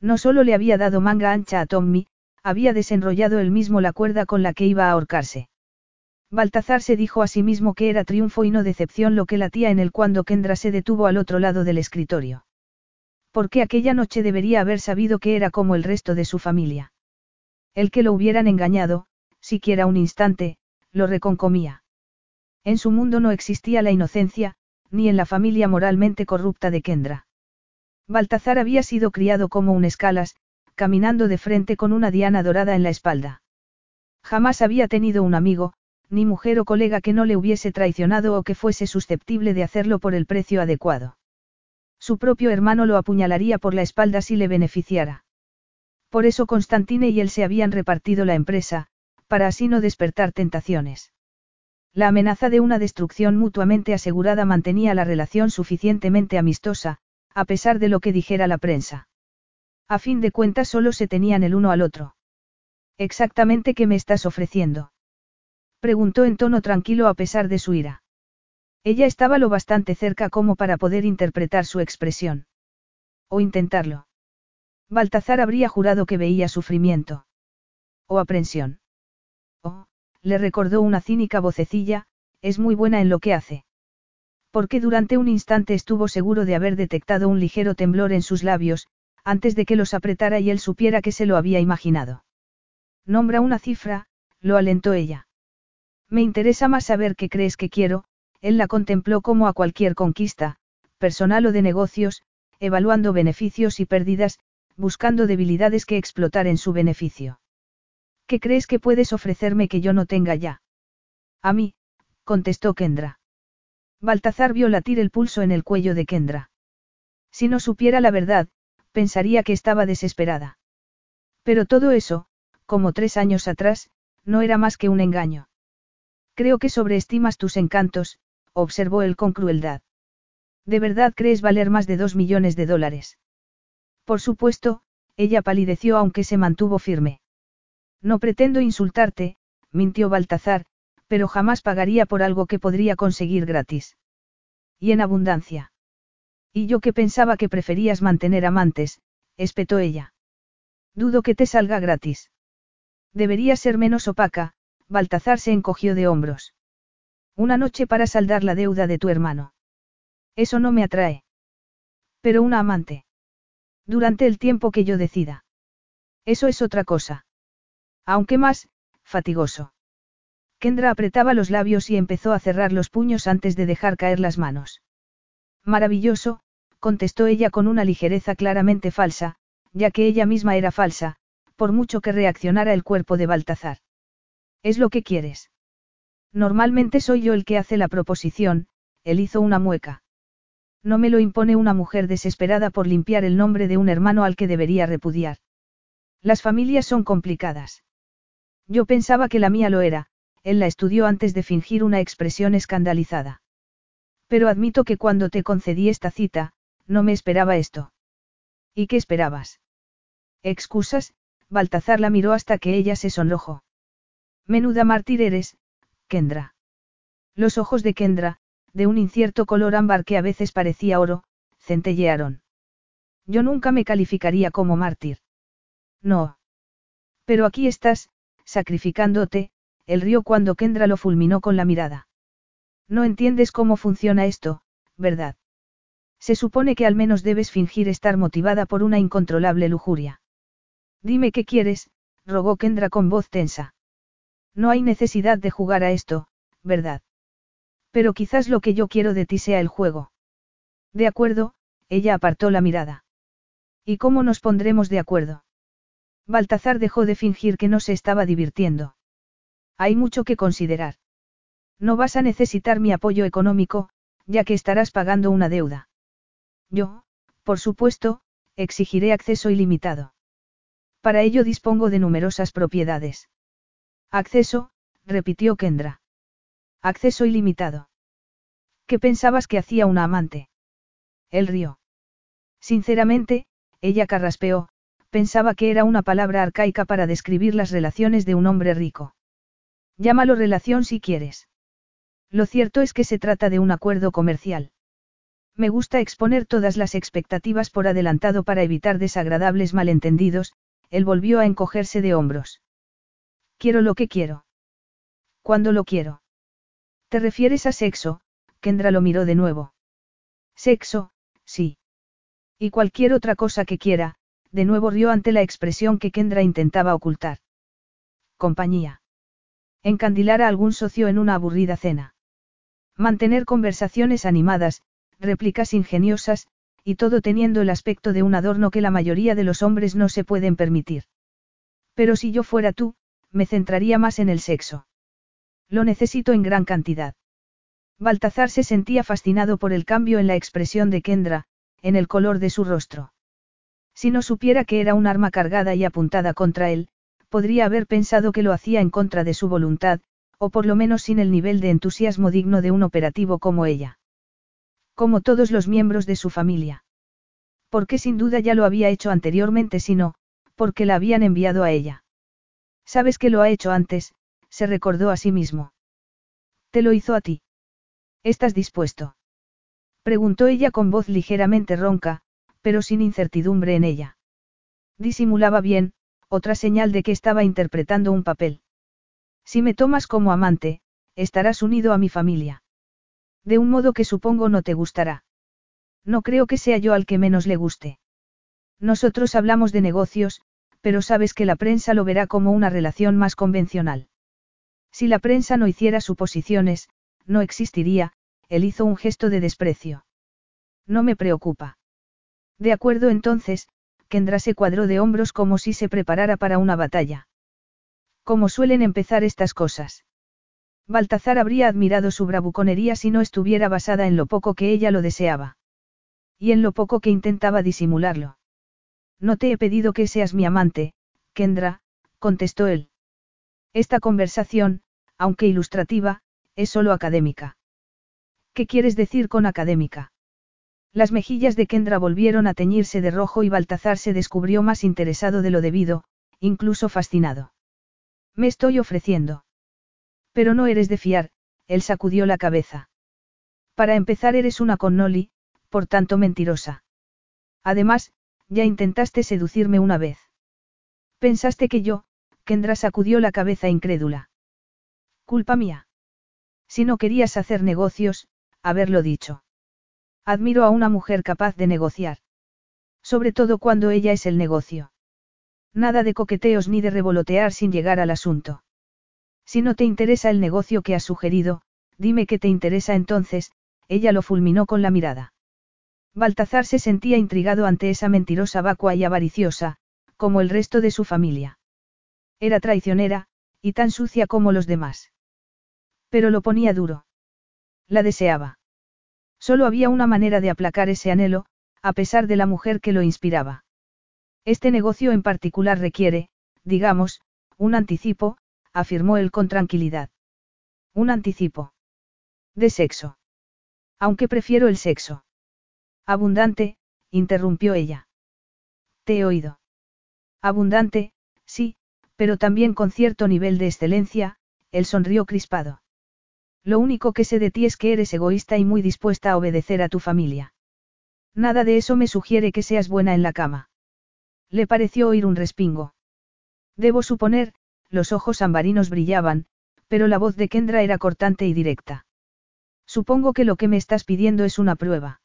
No solo le había dado manga ancha a Tommy, había desenrollado él mismo la cuerda con la que iba a ahorcarse. Baltazar se dijo a sí mismo que era triunfo y no decepción lo que latía en él cuando Kendra se detuvo al otro lado del escritorio. Porque aquella noche debería haber sabido que era como el resto de su familia. El que lo hubieran engañado, siquiera un instante, lo reconcomía. En su mundo no existía la inocencia, ni en la familia moralmente corrupta de Kendra. Baltazar había sido criado como un escalas, caminando de frente con una diana dorada en la espalda. Jamás había tenido un amigo, ni mujer o colega que no le hubiese traicionado o que fuese susceptible de hacerlo por el precio adecuado. Su propio hermano lo apuñalaría por la espalda si le beneficiara. Por eso Constantine y él se habían repartido la empresa, para así no despertar tentaciones. La amenaza de una destrucción mutuamente asegurada mantenía la relación suficientemente amistosa, a pesar de lo que dijera la prensa. A fin de cuentas solo se tenían el uno al otro. ¿Exactamente qué me estás ofreciendo? Preguntó en tono tranquilo a pesar de su ira. Ella estaba lo bastante cerca como para poder interpretar su expresión. O intentarlo. Baltazar habría jurado que veía sufrimiento. O aprensión. Oh, le recordó una cínica vocecilla, es muy buena en lo que hace porque durante un instante estuvo seguro de haber detectado un ligero temblor en sus labios, antes de que los apretara y él supiera que se lo había imaginado. Nombra una cifra, lo alentó ella. Me interesa más saber qué crees que quiero, él la contempló como a cualquier conquista, personal o de negocios, evaluando beneficios y pérdidas, buscando debilidades que explotar en su beneficio. ¿Qué crees que puedes ofrecerme que yo no tenga ya? A mí, contestó Kendra. Baltazar vio latir el pulso en el cuello de Kendra. Si no supiera la verdad, pensaría que estaba desesperada. Pero todo eso, como tres años atrás, no era más que un engaño. Creo que sobreestimas tus encantos, observó él con crueldad. ¿De verdad crees valer más de dos millones de dólares? Por supuesto, ella palideció aunque se mantuvo firme. No pretendo insultarte, mintió Baltazar, pero jamás pagaría por algo que podría conseguir gratis. Y en abundancia. Y yo que pensaba que preferías mantener amantes, espetó ella. Dudo que te salga gratis. Debería ser menos opaca, Baltazar se encogió de hombros. Una noche para saldar la deuda de tu hermano. Eso no me atrae. Pero una amante. Durante el tiempo que yo decida. Eso es otra cosa. Aunque más, fatigoso. Kendra apretaba los labios y empezó a cerrar los puños antes de dejar caer las manos. Maravilloso, contestó ella con una ligereza claramente falsa, ya que ella misma era falsa, por mucho que reaccionara el cuerpo de Baltazar. ¿Es lo que quieres? Normalmente soy yo el que hace la proposición, él hizo una mueca. No me lo impone una mujer desesperada por limpiar el nombre de un hermano al que debería repudiar. Las familias son complicadas. Yo pensaba que la mía lo era, él la estudió antes de fingir una expresión escandalizada. Pero admito que cuando te concedí esta cita, no me esperaba esto. ¿Y qué esperabas? Excusas, Baltazar la miró hasta que ella se sonrojó. Menuda mártir eres, Kendra. Los ojos de Kendra, de un incierto color ámbar que a veces parecía oro, centellearon. Yo nunca me calificaría como mártir. No. Pero aquí estás, sacrificándote, el río cuando Kendra lo fulminó con la mirada. No entiendes cómo funciona esto, ¿verdad? Se supone que al menos debes fingir estar motivada por una incontrolable lujuria. Dime qué quieres, rogó Kendra con voz tensa. No hay necesidad de jugar a esto, ¿verdad? Pero quizás lo que yo quiero de ti sea el juego. De acuerdo, ella apartó la mirada. ¿Y cómo nos pondremos de acuerdo? Baltazar dejó de fingir que no se estaba divirtiendo. Hay mucho que considerar. No vas a necesitar mi apoyo económico, ya que estarás pagando una deuda. Yo, por supuesto, exigiré acceso ilimitado. Para ello dispongo de numerosas propiedades. Acceso, repitió Kendra. Acceso ilimitado. ¿Qué pensabas que hacía una amante? Él rió. Sinceramente, ella carraspeó, pensaba que era una palabra arcaica para describir las relaciones de un hombre rico. Llámalo relación si quieres. Lo cierto es que se trata de un acuerdo comercial. Me gusta exponer todas las expectativas por adelantado para evitar desagradables malentendidos, él volvió a encogerse de hombros. Quiero lo que quiero. ¿Cuándo lo quiero? ¿Te refieres a sexo? Kendra lo miró de nuevo. Sexo, sí. Y cualquier otra cosa que quiera, de nuevo rió ante la expresión que Kendra intentaba ocultar. Compañía. Encandilar a algún socio en una aburrida cena. Mantener conversaciones animadas, réplicas ingeniosas, y todo teniendo el aspecto de un adorno que la mayoría de los hombres no se pueden permitir. Pero si yo fuera tú, me centraría más en el sexo. Lo necesito en gran cantidad. Baltazar se sentía fascinado por el cambio en la expresión de Kendra, en el color de su rostro. Si no supiera que era un arma cargada y apuntada contra él, podría haber pensado que lo hacía en contra de su voluntad, o por lo menos sin el nivel de entusiasmo digno de un operativo como ella. Como todos los miembros de su familia. Porque sin duda ya lo había hecho anteriormente, sino, porque la habían enviado a ella. Sabes que lo ha hecho antes, se recordó a sí mismo. Te lo hizo a ti. ¿Estás dispuesto? Preguntó ella con voz ligeramente ronca, pero sin incertidumbre en ella. Disimulaba bien, otra señal de que estaba interpretando un papel. Si me tomas como amante, estarás unido a mi familia. De un modo que supongo no te gustará. No creo que sea yo al que menos le guste. Nosotros hablamos de negocios, pero sabes que la prensa lo verá como una relación más convencional. Si la prensa no hiciera suposiciones, no existiría, él hizo un gesto de desprecio. No me preocupa. De acuerdo entonces, Kendra se cuadró de hombros como si se preparara para una batalla. ¿Cómo suelen empezar estas cosas? Baltazar habría admirado su bravuconería si no estuviera basada en lo poco que ella lo deseaba. Y en lo poco que intentaba disimularlo. No te he pedido que seas mi amante, Kendra, contestó él. Esta conversación, aunque ilustrativa, es solo académica. ¿Qué quieres decir con académica? Las mejillas de Kendra volvieron a teñirse de rojo y Baltazar se descubrió más interesado de lo debido, incluso fascinado. Me estoy ofreciendo. Pero no eres de fiar, él sacudió la cabeza. Para empezar eres una connoli, por tanto mentirosa. Además, ya intentaste seducirme una vez. Pensaste que yo, Kendra sacudió la cabeza incrédula. Culpa mía. Si no querías hacer negocios, haberlo dicho. Admiro a una mujer capaz de negociar. Sobre todo cuando ella es el negocio. Nada de coqueteos ni de revolotear sin llegar al asunto. Si no te interesa el negocio que has sugerido, dime qué te interesa entonces, ella lo fulminó con la mirada. Baltazar se sentía intrigado ante esa mentirosa vacua y avariciosa, como el resto de su familia. Era traicionera, y tan sucia como los demás. Pero lo ponía duro. La deseaba. Solo había una manera de aplacar ese anhelo, a pesar de la mujer que lo inspiraba. Este negocio en particular requiere, digamos, un anticipo, afirmó él con tranquilidad. Un anticipo. De sexo. Aunque prefiero el sexo. Abundante, interrumpió ella. Te he oído. Abundante, sí, pero también con cierto nivel de excelencia, él sonrió crispado. Lo único que sé de ti es que eres egoísta y muy dispuesta a obedecer a tu familia. Nada de eso me sugiere que seas buena en la cama. Le pareció oír un respingo. Debo suponer, los ojos ambarinos brillaban, pero la voz de Kendra era cortante y directa. Supongo que lo que me estás pidiendo es una prueba.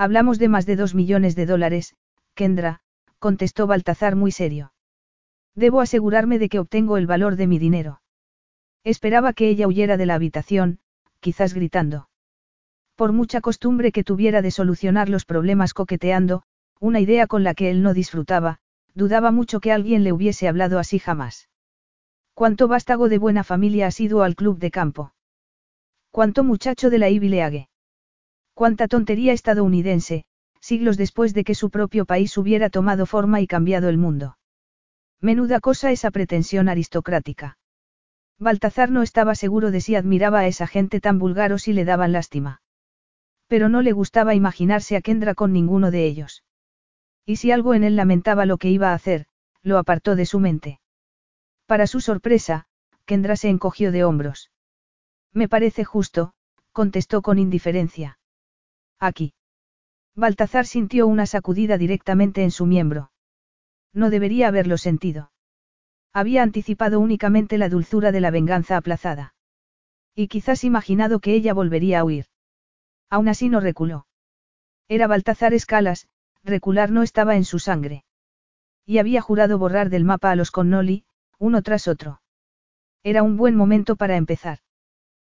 Hablamos de más de dos millones de dólares, Kendra, contestó Baltazar muy serio. Debo asegurarme de que obtengo el valor de mi dinero. Esperaba que ella huyera de la habitación, quizás gritando. Por mucha costumbre que tuviera de solucionar los problemas coqueteando, una idea con la que él no disfrutaba, dudaba mucho que alguien le hubiese hablado así jamás. ¿Cuánto vástago de buena familia ha sido al club de campo? ¿Cuánto muchacho de la Ivy League? ¿Cuánta tontería estadounidense, siglos después de que su propio país hubiera tomado forma y cambiado el mundo? Menuda cosa esa pretensión aristocrática. Baltazar no estaba seguro de si admiraba a esa gente tan vulgar o si le daban lástima. Pero no le gustaba imaginarse a Kendra con ninguno de ellos. Y si algo en él lamentaba lo que iba a hacer, lo apartó de su mente. Para su sorpresa, Kendra se encogió de hombros. Me parece justo, contestó con indiferencia. Aquí. Baltazar sintió una sacudida directamente en su miembro. No debería haberlo sentido. Había anticipado únicamente la dulzura de la venganza aplazada. Y quizás imaginado que ella volvería a huir. Aún así no reculó. Era Baltazar Escalas, recular no estaba en su sangre. Y había jurado borrar del mapa a los Connolly, uno tras otro. Era un buen momento para empezar.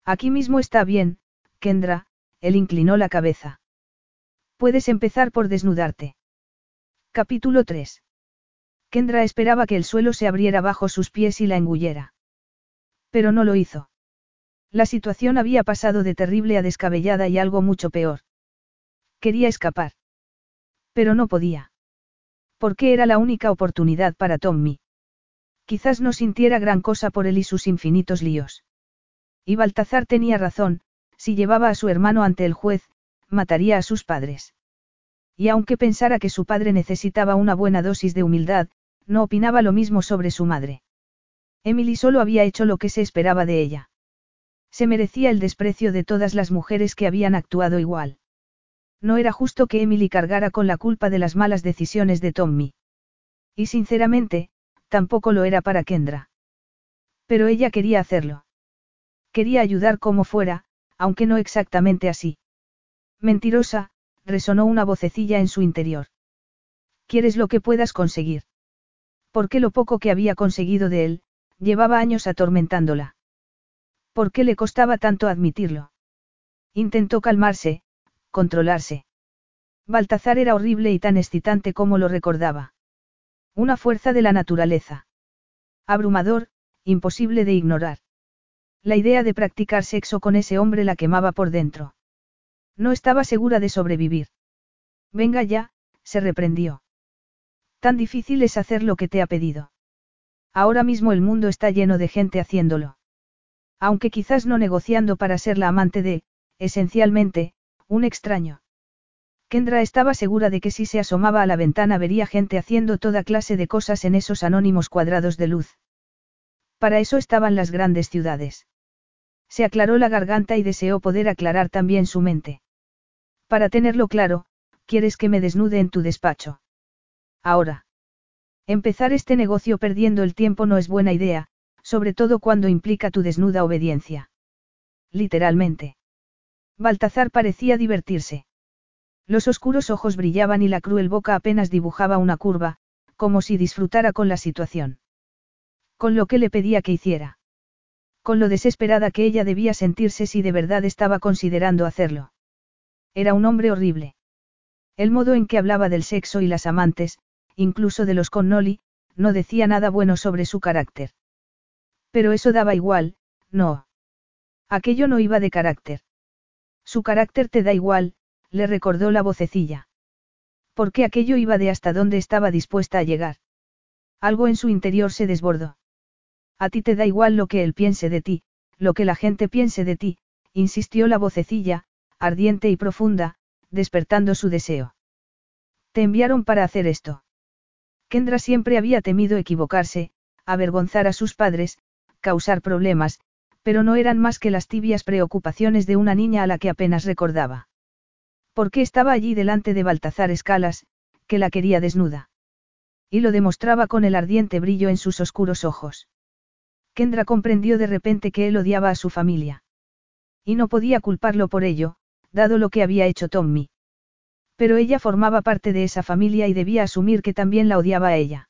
Aquí mismo está bien, Kendra, él inclinó la cabeza. Puedes empezar por desnudarte. Capítulo 3. Kendra esperaba que el suelo se abriera bajo sus pies y la engullera. Pero no lo hizo. La situación había pasado de terrible a descabellada y algo mucho peor. Quería escapar. Pero no podía. Porque era la única oportunidad para Tommy. Quizás no sintiera gran cosa por él y sus infinitos líos. Y Baltazar tenía razón, si llevaba a su hermano ante el juez, mataría a sus padres. Y aunque pensara que su padre necesitaba una buena dosis de humildad, no opinaba lo mismo sobre su madre. Emily solo había hecho lo que se esperaba de ella. Se merecía el desprecio de todas las mujeres que habían actuado igual. No era justo que Emily cargara con la culpa de las malas decisiones de Tommy. Y sinceramente, tampoco lo era para Kendra. Pero ella quería hacerlo. Quería ayudar como fuera, aunque no exactamente así. Mentirosa, resonó una vocecilla en su interior. Quieres lo que puedas conseguir. Porque lo poco que había conseguido de él, llevaba años atormentándola. ¿Por qué le costaba tanto admitirlo? Intentó calmarse, controlarse. Baltazar era horrible y tan excitante como lo recordaba. Una fuerza de la naturaleza. Abrumador, imposible de ignorar. La idea de practicar sexo con ese hombre la quemaba por dentro. No estaba segura de sobrevivir. Venga ya, se reprendió. Tan difícil es hacer lo que te ha pedido. Ahora mismo el mundo está lleno de gente haciéndolo. Aunque quizás no negociando para ser la amante de, esencialmente, un extraño. Kendra estaba segura de que si se asomaba a la ventana vería gente haciendo toda clase de cosas en esos anónimos cuadrados de luz. Para eso estaban las grandes ciudades. Se aclaró la garganta y deseó poder aclarar también su mente. Para tenerlo claro, ¿quieres que me desnude en tu despacho? Ahora. Empezar este negocio perdiendo el tiempo no es buena idea, sobre todo cuando implica tu desnuda obediencia. Literalmente. Baltazar parecía divertirse. Los oscuros ojos brillaban y la cruel boca apenas dibujaba una curva, como si disfrutara con la situación. Con lo que le pedía que hiciera con lo desesperada que ella debía sentirse si de verdad estaba considerando hacerlo. Era un hombre horrible. El modo en que hablaba del sexo y las amantes, incluso de los Connolly, no decía nada bueno sobre su carácter. Pero eso daba igual, no. Aquello no iba de carácter. Su carácter te da igual, le recordó la vocecilla. Porque aquello iba de hasta dónde estaba dispuesta a llegar. Algo en su interior se desbordó. A ti te da igual lo que él piense de ti, lo que la gente piense de ti, insistió la vocecilla, ardiente y profunda, despertando su deseo. Te enviaron para hacer esto. Kendra siempre había temido equivocarse, avergonzar a sus padres, causar problemas, pero no eran más que las tibias preocupaciones de una niña a la que apenas recordaba. ¿Por qué estaba allí delante de Baltazar Escalas, que la quería desnuda? Y lo demostraba con el ardiente brillo en sus oscuros ojos. Kendra comprendió de repente que él odiaba a su familia. Y no podía culparlo por ello, dado lo que había hecho Tommy. Pero ella formaba parte de esa familia y debía asumir que también la odiaba a ella.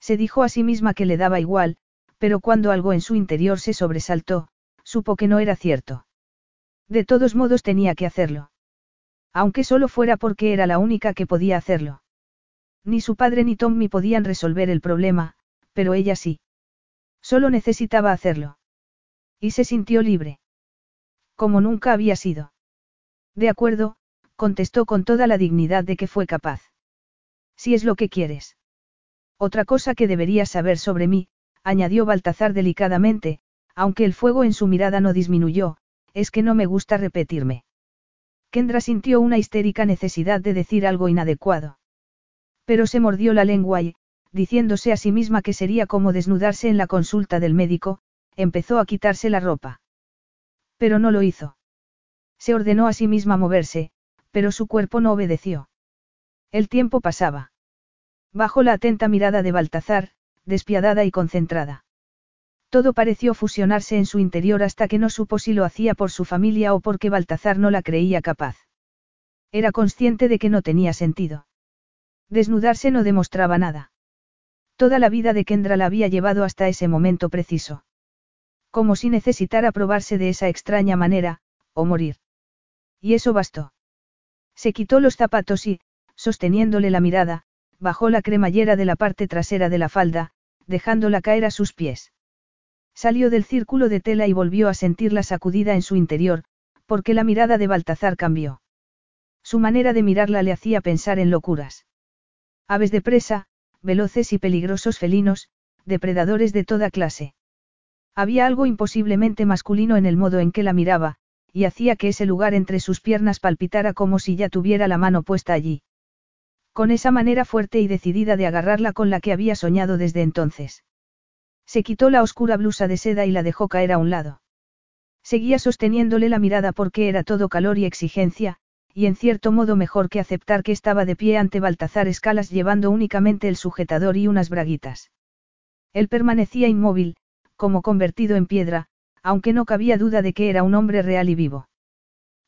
Se dijo a sí misma que le daba igual, pero cuando algo en su interior se sobresaltó, supo que no era cierto. De todos modos tenía que hacerlo. Aunque solo fuera porque era la única que podía hacerlo. Ni su padre ni Tommy podían resolver el problema, pero ella sí. Solo necesitaba hacerlo. Y se sintió libre. Como nunca había sido. De acuerdo, contestó con toda la dignidad de que fue capaz. Si es lo que quieres. Otra cosa que deberías saber sobre mí, añadió Baltazar delicadamente, aunque el fuego en su mirada no disminuyó, es que no me gusta repetirme. Kendra sintió una histérica necesidad de decir algo inadecuado. Pero se mordió la lengua y, diciéndose a sí misma que sería como desnudarse en la consulta del médico, empezó a quitarse la ropa. Pero no lo hizo. Se ordenó a sí misma moverse, pero su cuerpo no obedeció. El tiempo pasaba. Bajo la atenta mirada de Baltazar, despiadada y concentrada. Todo pareció fusionarse en su interior hasta que no supo si lo hacía por su familia o porque Baltazar no la creía capaz. Era consciente de que no tenía sentido. Desnudarse no demostraba nada. Toda la vida de Kendra la había llevado hasta ese momento preciso. Como si necesitara probarse de esa extraña manera, o morir. Y eso bastó. Se quitó los zapatos y, sosteniéndole la mirada, bajó la cremallera de la parte trasera de la falda, dejándola caer a sus pies. Salió del círculo de tela y volvió a sentir la sacudida en su interior, porque la mirada de Baltazar cambió. Su manera de mirarla le hacía pensar en locuras. Aves de presa, veloces y peligrosos felinos, depredadores de toda clase. Había algo imposiblemente masculino en el modo en que la miraba, y hacía que ese lugar entre sus piernas palpitara como si ya tuviera la mano puesta allí. Con esa manera fuerte y decidida de agarrarla con la que había soñado desde entonces. Se quitó la oscura blusa de seda y la dejó caer a un lado. Seguía sosteniéndole la mirada porque era todo calor y exigencia, y en cierto modo mejor que aceptar que estaba de pie ante Baltazar Escalas llevando únicamente el sujetador y unas braguitas. Él permanecía inmóvil, como convertido en piedra, aunque no cabía duda de que era un hombre real y vivo.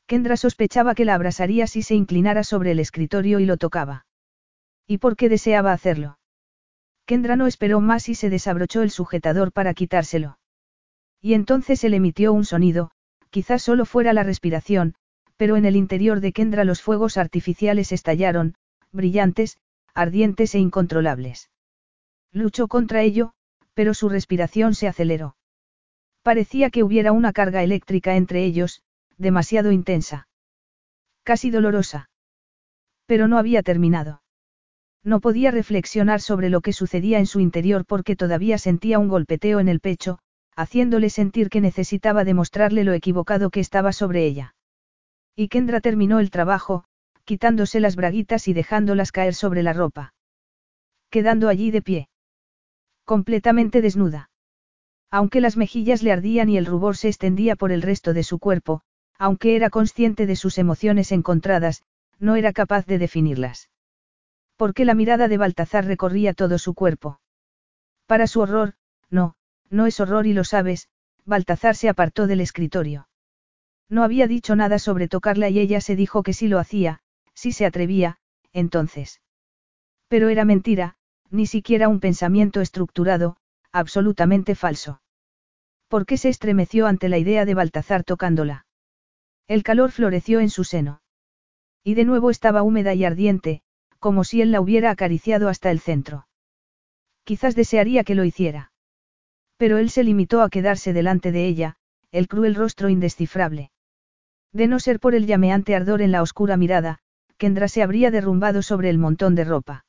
Kendra sospechaba que la abrasaría si se inclinara sobre el escritorio y lo tocaba. ¿Y por qué deseaba hacerlo? Kendra no esperó más y se desabrochó el sujetador para quitárselo. Y entonces él emitió un sonido, quizás solo fuera la respiración, pero en el interior de Kendra los fuegos artificiales estallaron, brillantes, ardientes e incontrolables. Luchó contra ello, pero su respiración se aceleró. Parecía que hubiera una carga eléctrica entre ellos, demasiado intensa. Casi dolorosa. Pero no había terminado. No podía reflexionar sobre lo que sucedía en su interior porque todavía sentía un golpeteo en el pecho, haciéndole sentir que necesitaba demostrarle lo equivocado que estaba sobre ella. Y Kendra terminó el trabajo, quitándose las braguitas y dejándolas caer sobre la ropa. Quedando allí de pie. Completamente desnuda. Aunque las mejillas le ardían y el rubor se extendía por el resto de su cuerpo, aunque era consciente de sus emociones encontradas, no era capaz de definirlas. Porque la mirada de Baltazar recorría todo su cuerpo. Para su horror, no, no es horror y lo sabes, Baltazar se apartó del escritorio. No había dicho nada sobre tocarla y ella se dijo que si lo hacía, si se atrevía, entonces. Pero era mentira, ni siquiera un pensamiento estructurado, absolutamente falso. ¿Por qué se estremeció ante la idea de Baltazar tocándola? El calor floreció en su seno. Y de nuevo estaba húmeda y ardiente, como si él la hubiera acariciado hasta el centro. Quizás desearía que lo hiciera. Pero él se limitó a quedarse delante de ella, el cruel rostro indescifrable. De no ser por el llameante ardor en la oscura mirada, Kendra se habría derrumbado sobre el montón de ropa.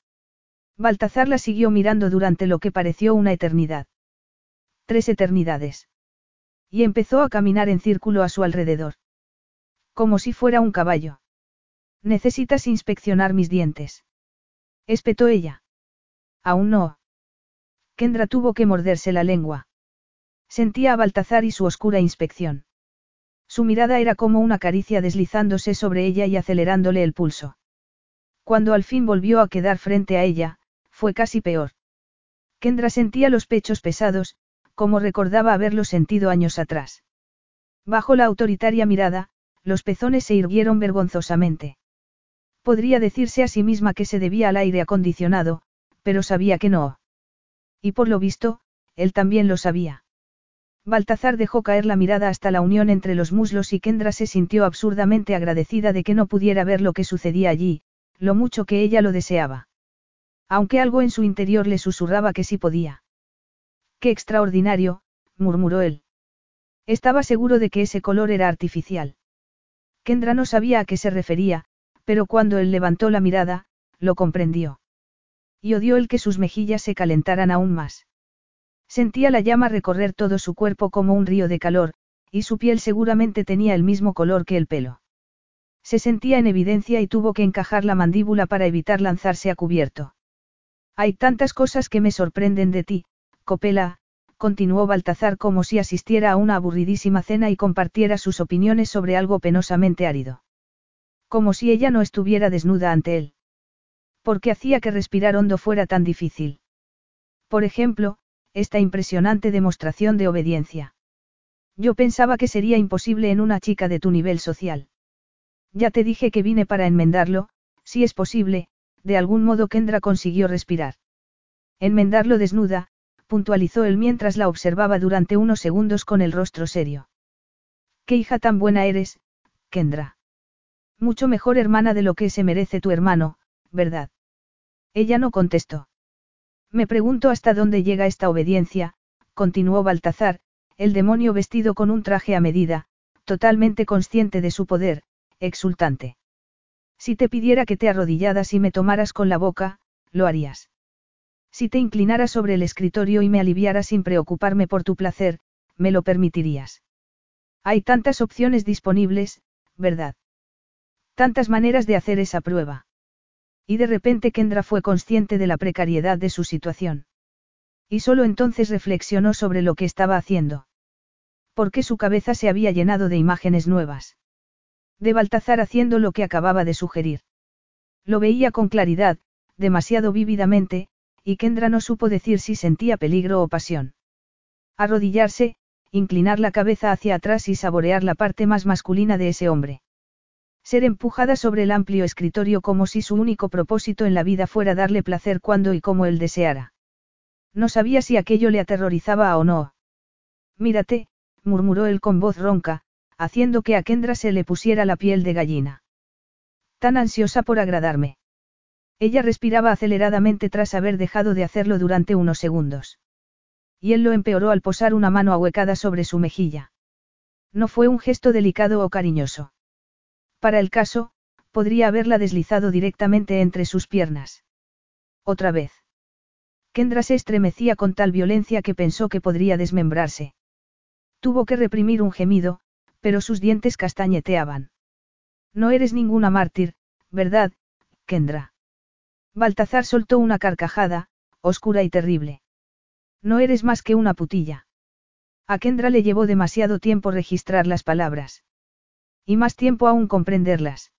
Baltazar la siguió mirando durante lo que pareció una eternidad. Tres eternidades. Y empezó a caminar en círculo a su alrededor. Como si fuera un caballo. Necesitas inspeccionar mis dientes. Espetó ella. Aún no. Kendra tuvo que morderse la lengua. Sentía a Baltazar y su oscura inspección. Su mirada era como una caricia deslizándose sobre ella y acelerándole el pulso. Cuando al fin volvió a quedar frente a ella, fue casi peor. Kendra sentía los pechos pesados, como recordaba haberlo sentido años atrás. Bajo la autoritaria mirada, los pezones se irguieron vergonzosamente. Podría decirse a sí misma que se debía al aire acondicionado, pero sabía que no. Y por lo visto, él también lo sabía. Baltazar dejó caer la mirada hasta la unión entre los muslos y Kendra se sintió absurdamente agradecida de que no pudiera ver lo que sucedía allí, lo mucho que ella lo deseaba. Aunque algo en su interior le susurraba que sí podía. Qué extraordinario, murmuró él. Estaba seguro de que ese color era artificial. Kendra no sabía a qué se refería, pero cuando él levantó la mirada, lo comprendió. Y odió el que sus mejillas se calentaran aún más. Sentía la llama recorrer todo su cuerpo como un río de calor, y su piel seguramente tenía el mismo color que el pelo. Se sentía en evidencia y tuvo que encajar la mandíbula para evitar lanzarse a cubierto. Hay tantas cosas que me sorprenden de ti, Copela, continuó Baltazar como si asistiera a una aburridísima cena y compartiera sus opiniones sobre algo penosamente árido. Como si ella no estuviera desnuda ante él. ¿Por qué hacía que respirar hondo fuera tan difícil? Por ejemplo, esta impresionante demostración de obediencia. Yo pensaba que sería imposible en una chica de tu nivel social. Ya te dije que vine para enmendarlo, si es posible, de algún modo Kendra consiguió respirar. Enmendarlo desnuda, puntualizó él mientras la observaba durante unos segundos con el rostro serio. Qué hija tan buena eres, Kendra. Mucho mejor hermana de lo que se merece tu hermano, ¿verdad? Ella no contestó. Me pregunto hasta dónde llega esta obediencia, continuó Baltazar, el demonio vestido con un traje a medida, totalmente consciente de su poder, exultante. Si te pidiera que te arrodilladas y me tomaras con la boca, lo harías. Si te inclinaras sobre el escritorio y me aliviara sin preocuparme por tu placer, me lo permitirías. Hay tantas opciones disponibles, ¿verdad? Tantas maneras de hacer esa prueba. Y de repente Kendra fue consciente de la precariedad de su situación. Y solo entonces reflexionó sobre lo que estaba haciendo. Porque su cabeza se había llenado de imágenes nuevas. De Baltazar haciendo lo que acababa de sugerir. Lo veía con claridad, demasiado vívidamente, y Kendra no supo decir si sentía peligro o pasión. Arrodillarse, inclinar la cabeza hacia atrás y saborear la parte más masculina de ese hombre. Ser empujada sobre el amplio escritorio como si su único propósito en la vida fuera darle placer cuando y como él deseara. No sabía si aquello le aterrorizaba o no. Mírate, murmuró él con voz ronca, haciendo que a Kendra se le pusiera la piel de gallina. Tan ansiosa por agradarme. Ella respiraba aceleradamente tras haber dejado de hacerlo durante unos segundos. Y él lo empeoró al posar una mano ahuecada sobre su mejilla. No fue un gesto delicado o cariñoso. Para el caso, podría haberla deslizado directamente entre sus piernas. Otra vez. Kendra se estremecía con tal violencia que pensó que podría desmembrarse. Tuvo que reprimir un gemido, pero sus dientes castañeteaban. No eres ninguna mártir, ¿verdad, Kendra? Baltazar soltó una carcajada, oscura y terrible. No eres más que una putilla. A Kendra le llevó demasiado tiempo registrar las palabras. Y más tiempo aún comprenderlas.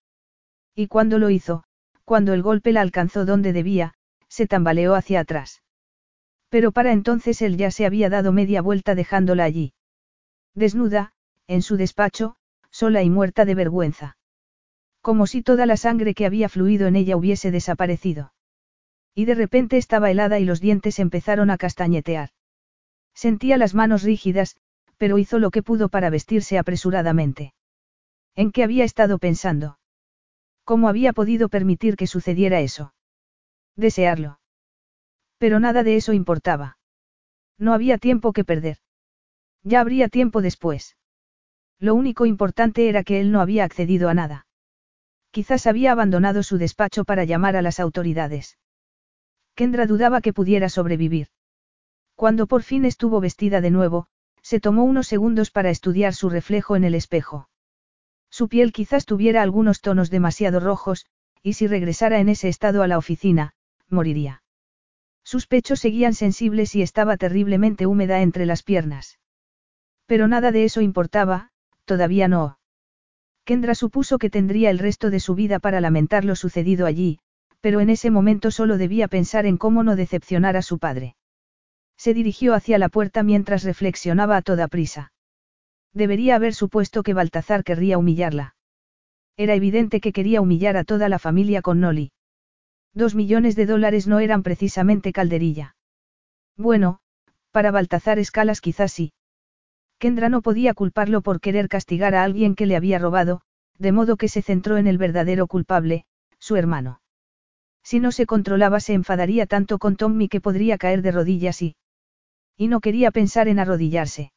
Y cuando lo hizo, cuando el golpe la alcanzó donde debía, se tambaleó hacia atrás. Pero para entonces él ya se había dado media vuelta dejándola allí. Desnuda, en su despacho, sola y muerta de vergüenza. Como si toda la sangre que había fluido en ella hubiese desaparecido. Y de repente estaba helada y los dientes empezaron a castañetear. Sentía las manos rígidas, pero hizo lo que pudo para vestirse apresuradamente. ¿En qué había estado pensando? ¿Cómo había podido permitir que sucediera eso? Desearlo. Pero nada de eso importaba. No había tiempo que perder. Ya habría tiempo después. Lo único importante era que él no había accedido a nada. Quizás había abandonado su despacho para llamar a las autoridades. Kendra dudaba que pudiera sobrevivir. Cuando por fin estuvo vestida de nuevo, se tomó unos segundos para estudiar su reflejo en el espejo. Su piel quizás tuviera algunos tonos demasiado rojos, y si regresara en ese estado a la oficina, moriría. Sus pechos seguían sensibles y estaba terriblemente húmeda entre las piernas. Pero nada de eso importaba, todavía no. Kendra supuso que tendría el resto de su vida para lamentar lo sucedido allí, pero en ese momento solo debía pensar en cómo no decepcionar a su padre. Se dirigió hacia la puerta mientras reflexionaba a toda prisa. Debería haber supuesto que Baltazar querría humillarla. Era evidente que quería humillar a toda la familia con Noli. Dos millones de dólares no eran precisamente calderilla. Bueno, para Baltazar Escalas quizás sí. Kendra no podía culparlo por querer castigar a alguien que le había robado, de modo que se centró en el verdadero culpable, su hermano. Si no se controlaba se enfadaría tanto con Tommy que podría caer de rodillas y... Y no quería pensar en arrodillarse.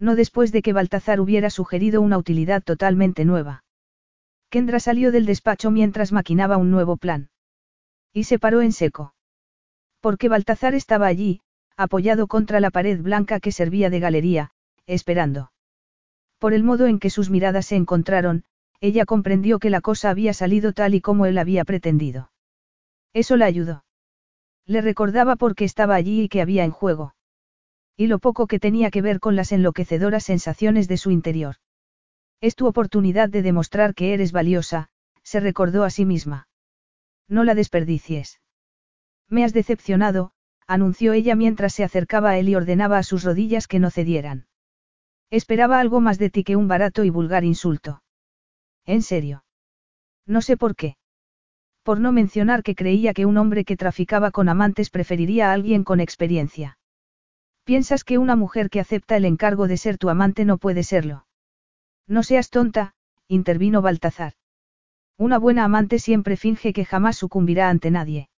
No después de que Baltazar hubiera sugerido una utilidad totalmente nueva. Kendra salió del despacho mientras maquinaba un nuevo plan. Y se paró en seco. Porque Baltazar estaba allí, apoyado contra la pared blanca que servía de galería, esperando. Por el modo en que sus miradas se encontraron, ella comprendió que la cosa había salido tal y como él había pretendido. Eso la ayudó. Le recordaba por qué estaba allí y que había en juego. Y lo poco que tenía que ver con las enloquecedoras sensaciones de su interior. Es tu oportunidad de demostrar que eres valiosa, se recordó a sí misma. No la desperdicies. Me has decepcionado, anunció ella mientras se acercaba a él y ordenaba a sus rodillas que no cedieran. Esperaba algo más de ti que un barato y vulgar insulto. ¿En serio? No sé por qué. Por no mencionar que creía que un hombre que traficaba con amantes preferiría a alguien con experiencia. ¿Piensas que una mujer que acepta el encargo de ser tu amante no puede serlo? No seas tonta, intervino Baltazar. Una buena amante siempre finge que jamás sucumbirá ante nadie.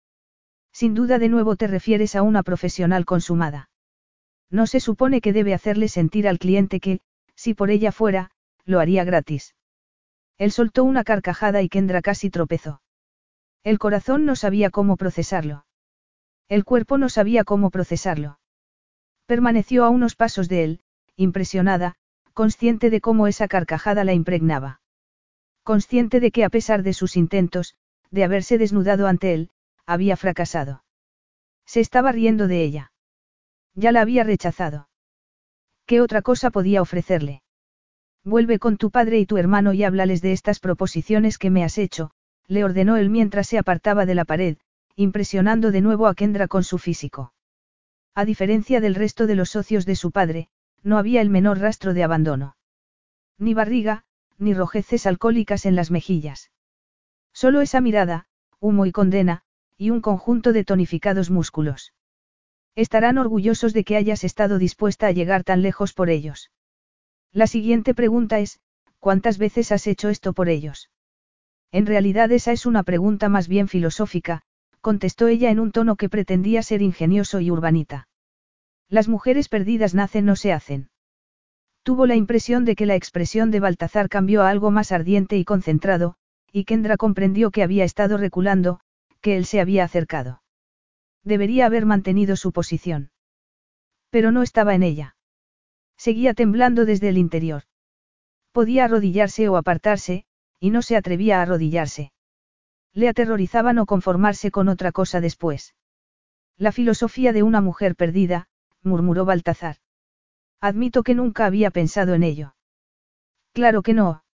Sin duda de nuevo te refieres a una profesional consumada. No se supone que debe hacerle sentir al cliente que, si por ella fuera, lo haría gratis. Él soltó una carcajada y Kendra casi tropezó. El corazón no sabía cómo procesarlo. El cuerpo no sabía cómo procesarlo. Permaneció a unos pasos de él, impresionada, consciente de cómo esa carcajada la impregnaba. Consciente de que a pesar de sus intentos, de haberse desnudado ante él, había fracasado. Se estaba riendo de ella. Ya la había rechazado. ¿Qué otra cosa podía ofrecerle? Vuelve con tu padre y tu hermano y háblales de estas proposiciones que me has hecho, le ordenó él mientras se apartaba de la pared, impresionando de nuevo a Kendra con su físico. A diferencia del resto de los socios de su padre, no había el menor rastro de abandono. Ni barriga, ni rojeces alcohólicas en las mejillas. Solo esa mirada, humo y condena, y un conjunto de tonificados músculos. Estarán orgullosos de que hayas estado dispuesta a llegar tan lejos por ellos. La siguiente pregunta es, ¿cuántas veces has hecho esto por ellos? En realidad esa es una pregunta más bien filosófica, contestó ella en un tono que pretendía ser ingenioso y urbanita. Las mujeres perdidas nacen no se hacen. Tuvo la impresión de que la expresión de Baltazar cambió a algo más ardiente y concentrado, y Kendra comprendió que había estado reculando, que él se había acercado. Debería haber mantenido su posición. Pero no estaba en ella. Seguía temblando desde el interior. Podía arrodillarse o apartarse, y no se atrevía a arrodillarse. Le aterrorizaba no conformarse con otra cosa después. La filosofía de una mujer perdida, murmuró Baltazar. Admito que nunca había pensado en ello. Claro que no.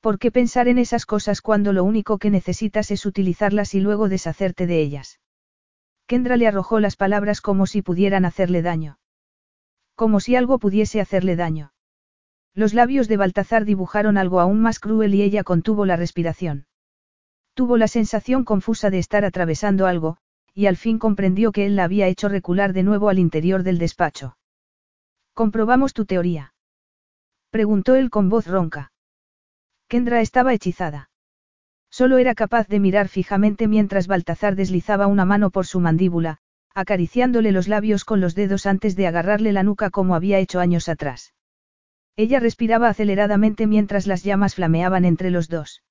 ¿Por qué pensar en esas cosas cuando lo único que necesitas es utilizarlas y luego deshacerte de ellas? Kendra le arrojó las palabras como si pudieran hacerle daño. Como si algo pudiese hacerle daño. Los labios de Baltazar dibujaron algo aún más cruel y ella contuvo la respiración. Tuvo la sensación confusa de estar atravesando algo, y al fin comprendió que él la había hecho recular de nuevo al interior del despacho. ¿Comprobamos tu teoría? Preguntó él con voz ronca. Kendra estaba hechizada. Solo era capaz de mirar fijamente mientras Baltazar deslizaba una mano por su mandíbula, acariciándole los labios con los dedos antes de agarrarle la nuca como había hecho años atrás. Ella respiraba aceleradamente mientras las llamas flameaban entre los dos.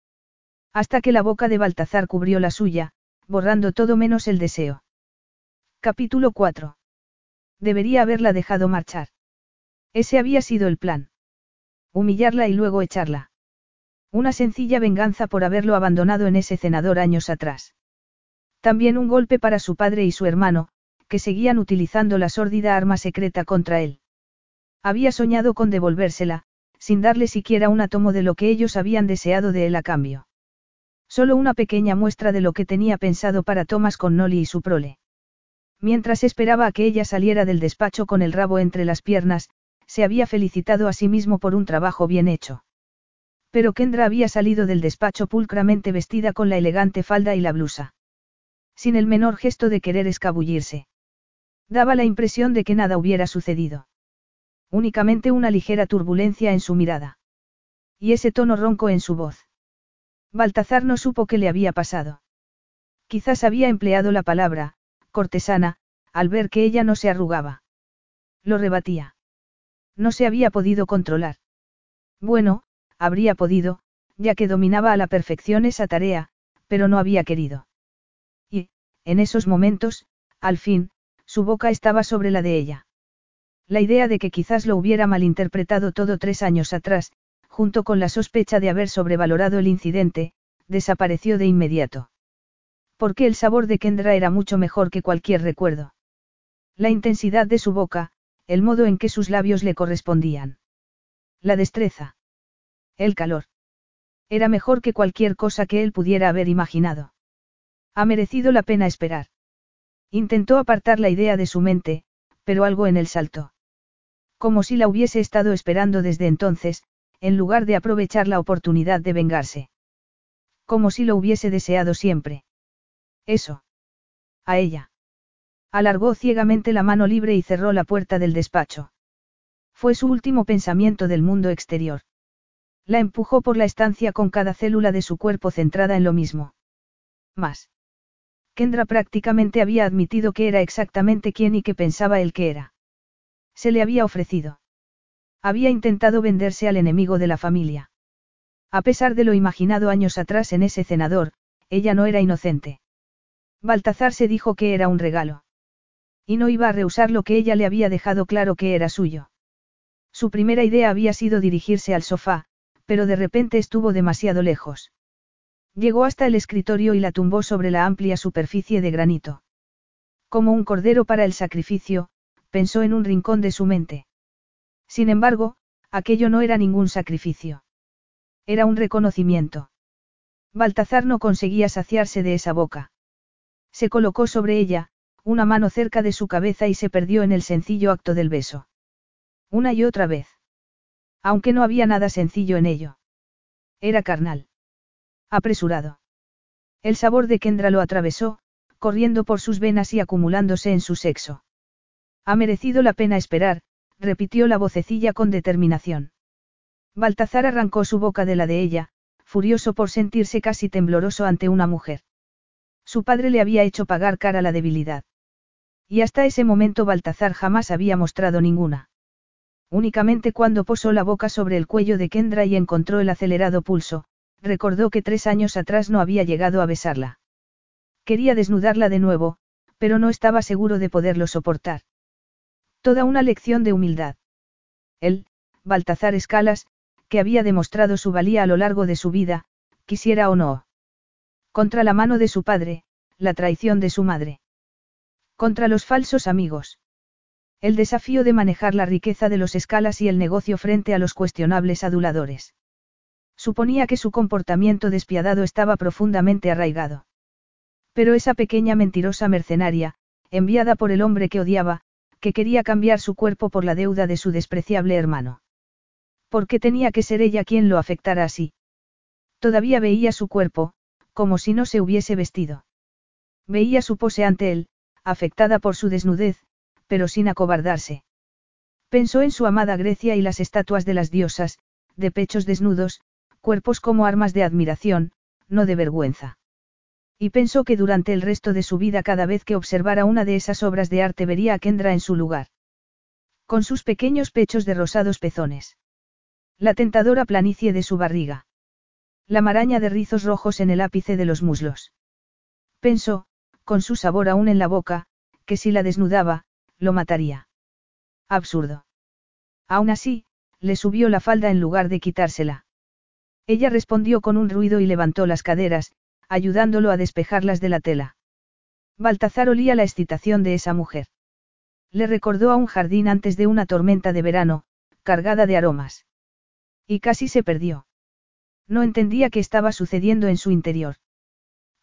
Hasta que la boca de Baltazar cubrió la suya, borrando todo menos el deseo. Capítulo 4. Debería haberla dejado marchar. Ese había sido el plan. Humillarla y luego echarla. Una sencilla venganza por haberlo abandonado en ese cenador años atrás. También un golpe para su padre y su hermano, que seguían utilizando la sórdida arma secreta contra él. Había soñado con devolvérsela, sin darle siquiera un átomo de lo que ellos habían deseado de él a cambio. Solo una pequeña muestra de lo que tenía pensado para Thomas con Nolly y su prole. Mientras esperaba a que ella saliera del despacho con el rabo entre las piernas, se había felicitado a sí mismo por un trabajo bien hecho. Pero Kendra había salido del despacho pulcramente vestida con la elegante falda y la blusa. Sin el menor gesto de querer escabullirse. Daba la impresión de que nada hubiera sucedido. Únicamente una ligera turbulencia en su mirada. Y ese tono ronco en su voz. Baltazar no supo qué le había pasado. Quizás había empleado la palabra, cortesana, al ver que ella no se arrugaba. Lo rebatía. No se había podido controlar. Bueno, habría podido, ya que dominaba a la perfección esa tarea, pero no había querido. Y, en esos momentos, al fin, su boca estaba sobre la de ella. La idea de que quizás lo hubiera malinterpretado todo tres años atrás, junto con la sospecha de haber sobrevalorado el incidente, desapareció de inmediato. Porque el sabor de Kendra era mucho mejor que cualquier recuerdo. La intensidad de su boca, el modo en que sus labios le correspondían. La destreza. El calor. Era mejor que cualquier cosa que él pudiera haber imaginado. Ha merecido la pena esperar. Intentó apartar la idea de su mente, pero algo en él saltó. Como si la hubiese estado esperando desde entonces, en lugar de aprovechar la oportunidad de vengarse. Como si lo hubiese deseado siempre. Eso. A ella. Alargó ciegamente la mano libre y cerró la puerta del despacho. Fue su último pensamiento del mundo exterior. La empujó por la estancia con cada célula de su cuerpo centrada en lo mismo. Más. Kendra prácticamente había admitido que era exactamente quién y que pensaba él que era. Se le había ofrecido. Había intentado venderse al enemigo de la familia. A pesar de lo imaginado años atrás en ese cenador, ella no era inocente. Baltazar se dijo que era un regalo. Y no iba a rehusar lo que ella le había dejado claro que era suyo. Su primera idea había sido dirigirse al sofá, pero de repente estuvo demasiado lejos. Llegó hasta el escritorio y la tumbó sobre la amplia superficie de granito. Como un cordero para el sacrificio, pensó en un rincón de su mente. Sin embargo, aquello no era ningún sacrificio. Era un reconocimiento. Baltazar no conseguía saciarse de esa boca. Se colocó sobre ella, una mano cerca de su cabeza y se perdió en el sencillo acto del beso. Una y otra vez. Aunque no había nada sencillo en ello. Era carnal. Apresurado. El sabor de Kendra lo atravesó, corriendo por sus venas y acumulándose en su sexo. Ha merecido la pena esperar, repitió la vocecilla con determinación. Baltazar arrancó su boca de la de ella, furioso por sentirse casi tembloroso ante una mujer. Su padre le había hecho pagar cara la debilidad. Y hasta ese momento Baltazar jamás había mostrado ninguna. Únicamente cuando posó la boca sobre el cuello de Kendra y encontró el acelerado pulso, recordó que tres años atrás no había llegado a besarla. Quería desnudarla de nuevo, pero no estaba seguro de poderlo soportar. Toda una lección de humildad. Él, Baltazar Escalas, que había demostrado su valía a lo largo de su vida, quisiera o no. Contra la mano de su padre, la traición de su madre. Contra los falsos amigos. El desafío de manejar la riqueza de los escalas y el negocio frente a los cuestionables aduladores. Suponía que su comportamiento despiadado estaba profundamente arraigado. Pero esa pequeña mentirosa mercenaria, enviada por el hombre que odiaba, que quería cambiar su cuerpo por la deuda de su despreciable hermano. ¿Por qué tenía que ser ella quien lo afectara así? Todavía veía su cuerpo, como si no se hubiese vestido. Veía su pose ante él, afectada por su desnudez, pero sin acobardarse. Pensó en su amada Grecia y las estatuas de las diosas, de pechos desnudos, cuerpos como armas de admiración, no de vergüenza. Y pensó que durante el resto de su vida cada vez que observara una de esas obras de arte vería a Kendra en su lugar. Con sus pequeños pechos de rosados pezones. La tentadora planicie de su barriga. La maraña de rizos rojos en el ápice de los muslos. Pensó, con su sabor aún en la boca, que si la desnudaba, lo mataría. Absurdo. Aún así, le subió la falda en lugar de quitársela. Ella respondió con un ruido y levantó las caderas, ayudándolo a despejarlas de la tela. Baltazar olía la excitación de esa mujer. Le recordó a un jardín antes de una tormenta de verano, cargada de aromas. Y casi se perdió. No entendía qué estaba sucediendo en su interior.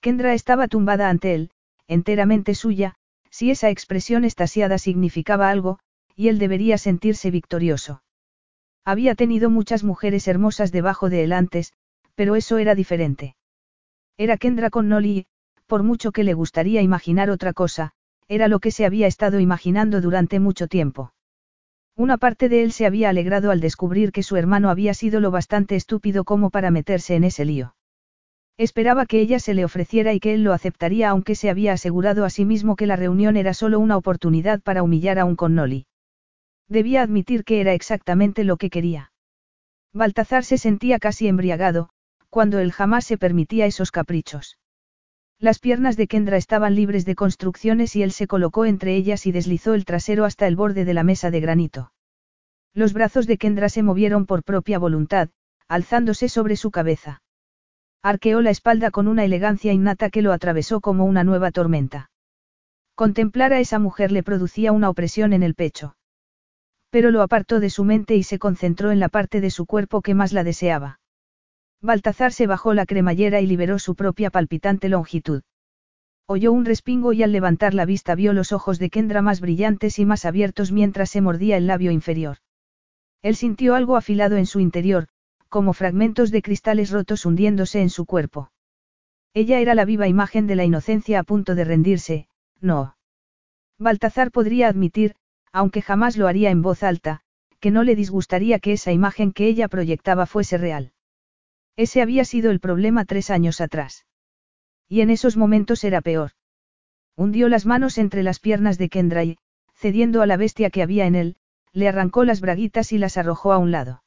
Kendra estaba tumbada ante él, enteramente suya, si esa expresión estasiada significaba algo, y él debería sentirse victorioso. Había tenido muchas mujeres hermosas debajo de él antes, pero eso era diferente. Era Kendra con Nolly, por mucho que le gustaría imaginar otra cosa, era lo que se había estado imaginando durante mucho tiempo. Una parte de él se había alegrado al descubrir que su hermano había sido lo bastante estúpido como para meterse en ese lío. Esperaba que ella se le ofreciera y que él lo aceptaría aunque se había asegurado a sí mismo que la reunión era solo una oportunidad para humillar a un Connolly. Debía admitir que era exactamente lo que quería. Baltazar se sentía casi embriagado, cuando él jamás se permitía esos caprichos. Las piernas de Kendra estaban libres de construcciones y él se colocó entre ellas y deslizó el trasero hasta el borde de la mesa de granito. Los brazos de Kendra se movieron por propia voluntad, alzándose sobre su cabeza. Arqueó la espalda con una elegancia innata que lo atravesó como una nueva tormenta. Contemplar a esa mujer le producía una opresión en el pecho. Pero lo apartó de su mente y se concentró en la parte de su cuerpo que más la deseaba. Baltazar se bajó la cremallera y liberó su propia palpitante longitud. Oyó un respingo y al levantar la vista vio los ojos de Kendra más brillantes y más abiertos mientras se mordía el labio inferior. Él sintió algo afilado en su interior, como fragmentos de cristales rotos hundiéndose en su cuerpo. Ella era la viva imagen de la inocencia a punto de rendirse, no. Baltazar podría admitir, aunque jamás lo haría en voz alta, que no le disgustaría que esa imagen que ella proyectaba fuese real. Ese había sido el problema tres años atrás. Y en esos momentos era peor. Hundió las manos entre las piernas de Kendra y, cediendo a la bestia que había en él, le arrancó las braguitas y las arrojó a un lado.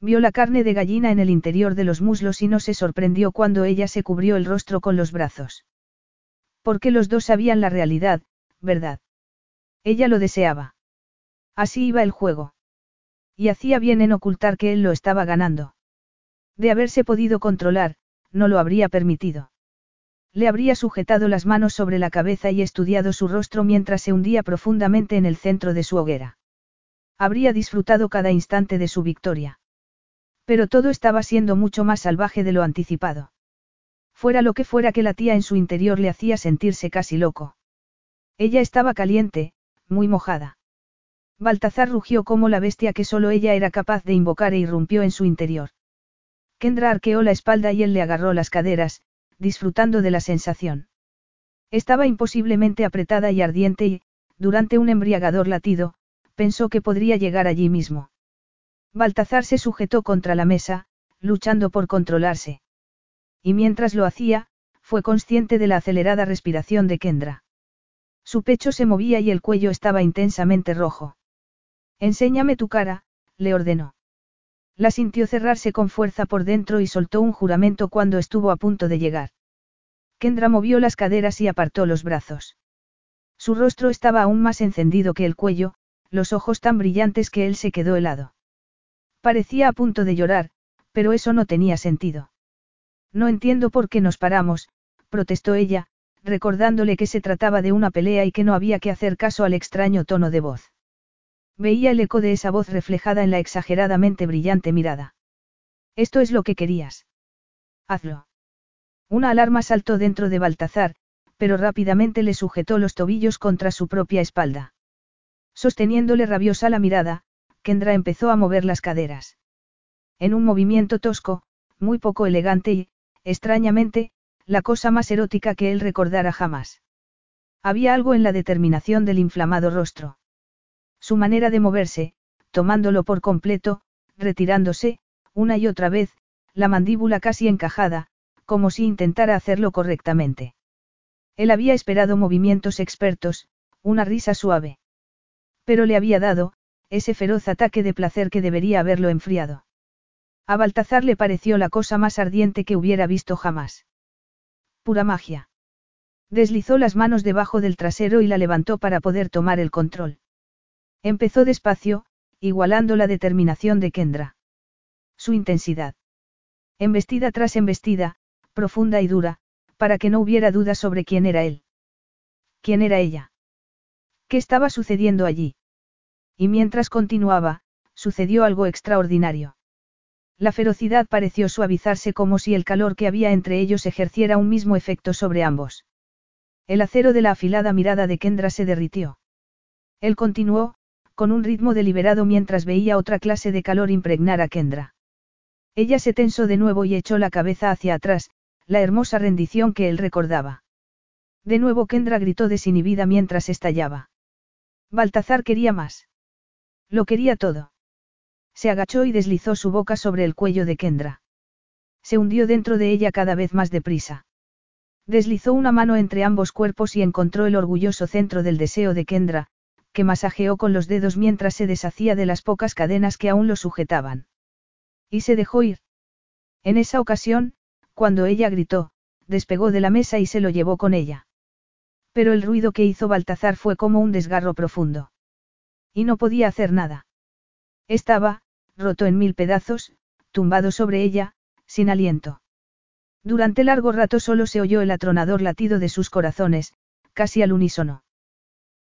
Vio la carne de gallina en el interior de los muslos y no se sorprendió cuando ella se cubrió el rostro con los brazos. Porque los dos sabían la realidad, ¿verdad? Ella lo deseaba. Así iba el juego. Y hacía bien en ocultar que él lo estaba ganando. De haberse podido controlar, no lo habría permitido. Le habría sujetado las manos sobre la cabeza y estudiado su rostro mientras se hundía profundamente en el centro de su hoguera. Habría disfrutado cada instante de su victoria. Pero todo estaba siendo mucho más salvaje de lo anticipado. Fuera lo que fuera que la tía en su interior le hacía sentirse casi loco. Ella estaba caliente, muy mojada. Baltazar rugió como la bestia que solo ella era capaz de invocar e irrumpió en su interior. Kendra arqueó la espalda y él le agarró las caderas, disfrutando de la sensación. Estaba imposiblemente apretada y ardiente y, durante un embriagador latido, pensó que podría llegar allí mismo. Baltazar se sujetó contra la mesa, luchando por controlarse. Y mientras lo hacía, fue consciente de la acelerada respiración de Kendra. Su pecho se movía y el cuello estaba intensamente rojo. Enséñame tu cara, le ordenó. La sintió cerrarse con fuerza por dentro y soltó un juramento cuando estuvo a punto de llegar. Kendra movió las caderas y apartó los brazos. Su rostro estaba aún más encendido que el cuello, los ojos tan brillantes que él se quedó helado. Parecía a punto de llorar, pero eso no tenía sentido. No entiendo por qué nos paramos, protestó ella, recordándole que se trataba de una pelea y que no había que hacer caso al extraño tono de voz. Veía el eco de esa voz reflejada en la exageradamente brillante mirada. Esto es lo que querías. Hazlo. Una alarma saltó dentro de Baltazar, pero rápidamente le sujetó los tobillos contra su propia espalda. Sosteniéndole rabiosa la mirada, Kendra empezó a mover las caderas. En un movimiento tosco, muy poco elegante y, extrañamente, la cosa más erótica que él recordara jamás. Había algo en la determinación del inflamado rostro. Su manera de moverse, tomándolo por completo, retirándose, una y otra vez, la mandíbula casi encajada, como si intentara hacerlo correctamente. Él había esperado movimientos expertos, una risa suave. Pero le había dado, ese feroz ataque de placer que debería haberlo enfriado. A Baltazar le pareció la cosa más ardiente que hubiera visto jamás. Pura magia. Deslizó las manos debajo del trasero y la levantó para poder tomar el control. Empezó despacio, igualando la determinación de Kendra. Su intensidad. Embestida tras embestida, profunda y dura, para que no hubiera duda sobre quién era él. ¿Quién era ella? ¿Qué estaba sucediendo allí? Y mientras continuaba, sucedió algo extraordinario. La ferocidad pareció suavizarse como si el calor que había entre ellos ejerciera un mismo efecto sobre ambos. El acero de la afilada mirada de Kendra se derritió. Él continuó, con un ritmo deliberado mientras veía otra clase de calor impregnar a Kendra. Ella se tensó de nuevo y echó la cabeza hacia atrás, la hermosa rendición que él recordaba. De nuevo Kendra gritó desinhibida mientras estallaba. Baltazar quería más. Lo quería todo. Se agachó y deslizó su boca sobre el cuello de Kendra. Se hundió dentro de ella cada vez más deprisa. Deslizó una mano entre ambos cuerpos y encontró el orgulloso centro del deseo de Kendra, que masajeó con los dedos mientras se deshacía de las pocas cadenas que aún lo sujetaban. Y se dejó ir. En esa ocasión, cuando ella gritó, despegó de la mesa y se lo llevó con ella. Pero el ruido que hizo Baltazar fue como un desgarro profundo. Y no podía hacer nada. Estaba, roto en mil pedazos, tumbado sobre ella, sin aliento. Durante largo rato solo se oyó el atronador latido de sus corazones, casi al unísono.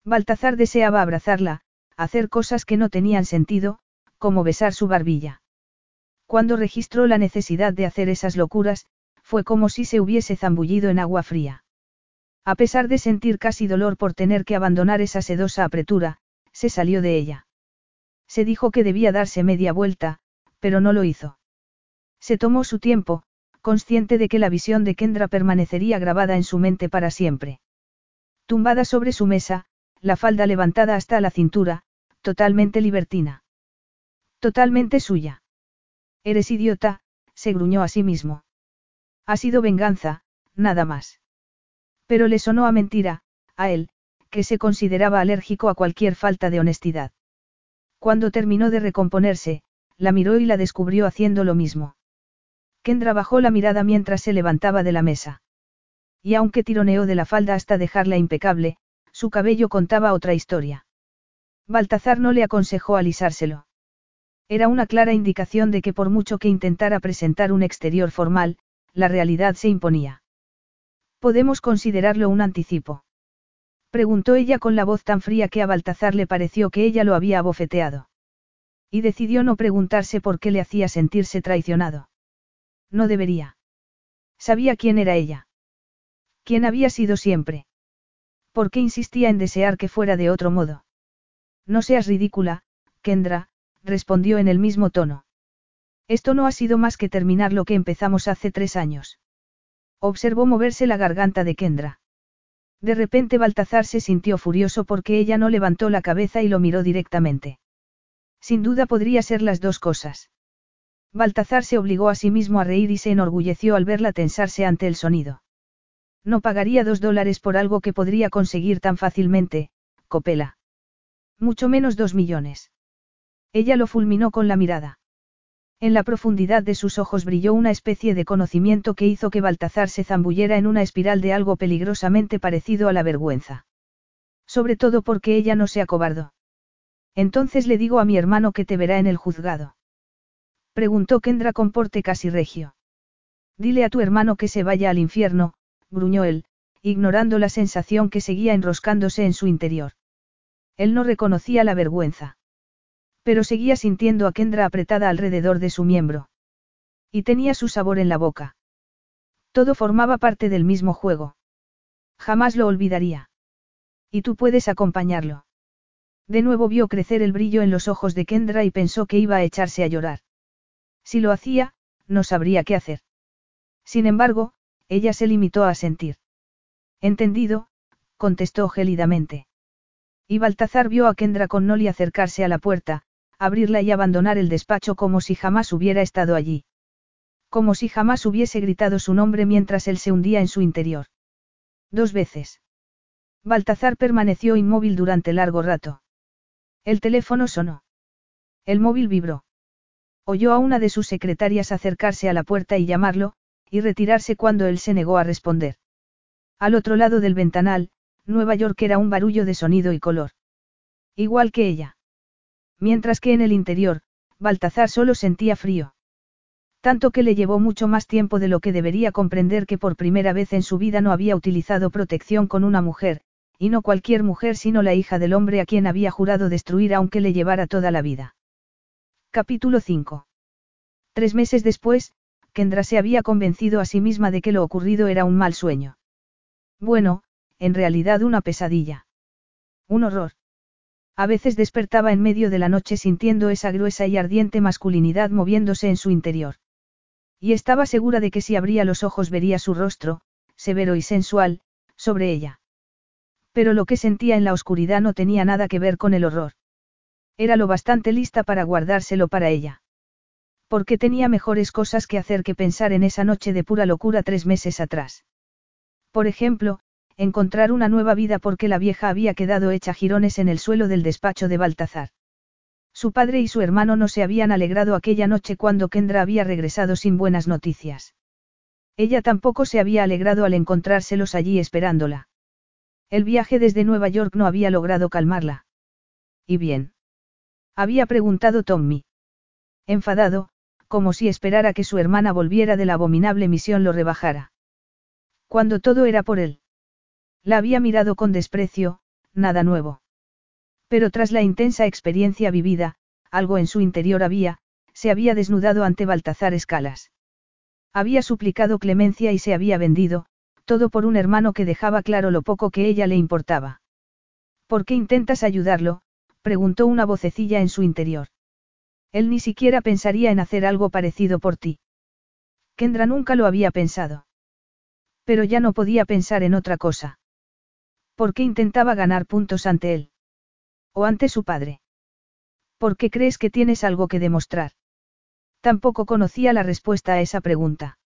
Baltazar deseaba abrazarla, hacer cosas que no tenían sentido, como besar su barbilla. Cuando registró la necesidad de hacer esas locuras, fue como si se hubiese zambullido en agua fría. A pesar de sentir casi dolor por tener que abandonar esa sedosa apretura, se salió de ella. Se dijo que debía darse media vuelta, pero no lo hizo. Se tomó su tiempo, consciente de que la visión de Kendra permanecería grabada en su mente para siempre. Tumbada sobre su mesa, la falda levantada hasta la cintura, totalmente libertina. Totalmente suya. Eres idiota, se gruñó a sí mismo. Ha sido venganza, nada más. Pero le sonó a mentira, a él, que se consideraba alérgico a cualquier falta de honestidad. Cuando terminó de recomponerse, la miró y la descubrió haciendo lo mismo. Kendra bajó la mirada mientras se levantaba de la mesa. Y aunque tironeó de la falda hasta dejarla impecable, su cabello contaba otra historia. Baltazar no le aconsejó alisárselo. Era una clara indicación de que por mucho que intentara presentar un exterior formal, la realidad se imponía. ¿Podemos considerarlo un anticipo? Preguntó ella con la voz tan fría que a Baltazar le pareció que ella lo había abofeteado. Y decidió no preguntarse por qué le hacía sentirse traicionado. No debería. Sabía quién era ella. ¿Quién había sido siempre? ¿Por qué insistía en desear que fuera de otro modo? No seas ridícula, Kendra, respondió en el mismo tono. Esto no ha sido más que terminar lo que empezamos hace tres años. Observó moverse la garganta de Kendra. De repente Baltazar se sintió furioso porque ella no levantó la cabeza y lo miró directamente. Sin duda podría ser las dos cosas. Baltazar se obligó a sí mismo a reír y se enorgulleció al verla tensarse ante el sonido. No pagaría dos dólares por algo que podría conseguir tan fácilmente, Copela. Mucho menos dos millones. Ella lo fulminó con la mirada. En la profundidad de sus ojos brilló una especie de conocimiento que hizo que Baltazar se zambullera en una espiral de algo peligrosamente parecido a la vergüenza. Sobre todo porque ella no se acobardó. Entonces le digo a mi hermano que te verá en el juzgado. Preguntó Kendra con porte casi regio. Dile a tu hermano que se vaya al infierno, gruñó él, ignorando la sensación que seguía enroscándose en su interior. Él no reconocía la vergüenza. Pero seguía sintiendo a Kendra apretada alrededor de su miembro. Y tenía su sabor en la boca. Todo formaba parte del mismo juego. Jamás lo olvidaría. Y tú puedes acompañarlo. De nuevo vio crecer el brillo en los ojos de Kendra y pensó que iba a echarse a llorar. Si lo hacía, no sabría qué hacer. Sin embargo, ella se limitó a sentir. Entendido, contestó gélidamente. Y Baltazar vio a Kendra con Noli acercarse a la puerta, abrirla y abandonar el despacho como si jamás hubiera estado allí. Como si jamás hubiese gritado su nombre mientras él se hundía en su interior. Dos veces. Baltazar permaneció inmóvil durante largo rato. El teléfono sonó. El móvil vibró. Oyó a una de sus secretarias acercarse a la puerta y llamarlo, y retirarse cuando él se negó a responder. Al otro lado del ventanal, Nueva York era un barullo de sonido y color. Igual que ella. Mientras que en el interior, Baltazar solo sentía frío. Tanto que le llevó mucho más tiempo de lo que debería comprender que por primera vez en su vida no había utilizado protección con una mujer, y no cualquier mujer sino la hija del hombre a quien había jurado destruir aunque le llevara toda la vida. Capítulo 5. Tres meses después, Kendra se había convencido a sí misma de que lo ocurrido era un mal sueño. Bueno, en realidad una pesadilla. Un horror. A veces despertaba en medio de la noche sintiendo esa gruesa y ardiente masculinidad moviéndose en su interior. Y estaba segura de que si abría los ojos vería su rostro, severo y sensual, sobre ella. Pero lo que sentía en la oscuridad no tenía nada que ver con el horror. Era lo bastante lista para guardárselo para ella. Porque tenía mejores cosas que hacer que pensar en esa noche de pura locura tres meses atrás. Por ejemplo, encontrar una nueva vida porque la vieja había quedado hecha jirones en el suelo del despacho de Baltazar. Su padre y su hermano no se habían alegrado aquella noche cuando Kendra había regresado sin buenas noticias. Ella tampoco se había alegrado al encontrárselos allí esperándola. El viaje desde Nueva York no había logrado calmarla. ¿Y bien? Había preguntado Tommy. Enfadado, como si esperara que su hermana volviera de la abominable misión lo rebajara. Cuando todo era por él. La había mirado con desprecio, nada nuevo. Pero tras la intensa experiencia vivida, algo en su interior había, se había desnudado ante Baltazar Escalas. Había suplicado clemencia y se había vendido, todo por un hermano que dejaba claro lo poco que ella le importaba. ¿Por qué intentas ayudarlo? preguntó una vocecilla en su interior. Él ni siquiera pensaría en hacer algo parecido por ti. Kendra nunca lo había pensado. Pero ya no podía pensar en otra cosa. ¿Por qué intentaba ganar puntos ante él? ¿O ante su padre? ¿Por qué crees que tienes algo que demostrar? Tampoco conocía la respuesta a esa pregunta.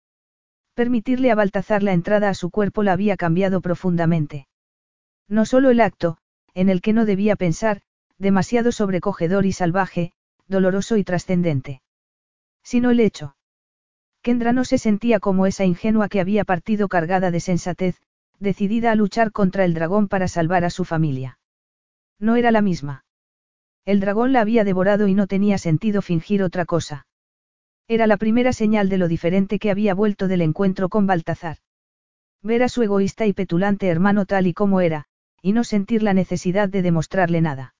Permitirle a Baltazar la entrada a su cuerpo la había cambiado profundamente. No solo el acto, en el que no debía pensar, demasiado sobrecogedor y salvaje, doloroso y trascendente. Sino el hecho. Kendra no se sentía como esa ingenua que había partido cargada de sensatez, decidida a luchar contra el dragón para salvar a su familia. No era la misma. El dragón la había devorado y no tenía sentido fingir otra cosa. Era la primera señal de lo diferente que había vuelto del encuentro con Baltazar. Ver a su egoísta y petulante hermano tal y como era, y no sentir la necesidad de demostrarle nada.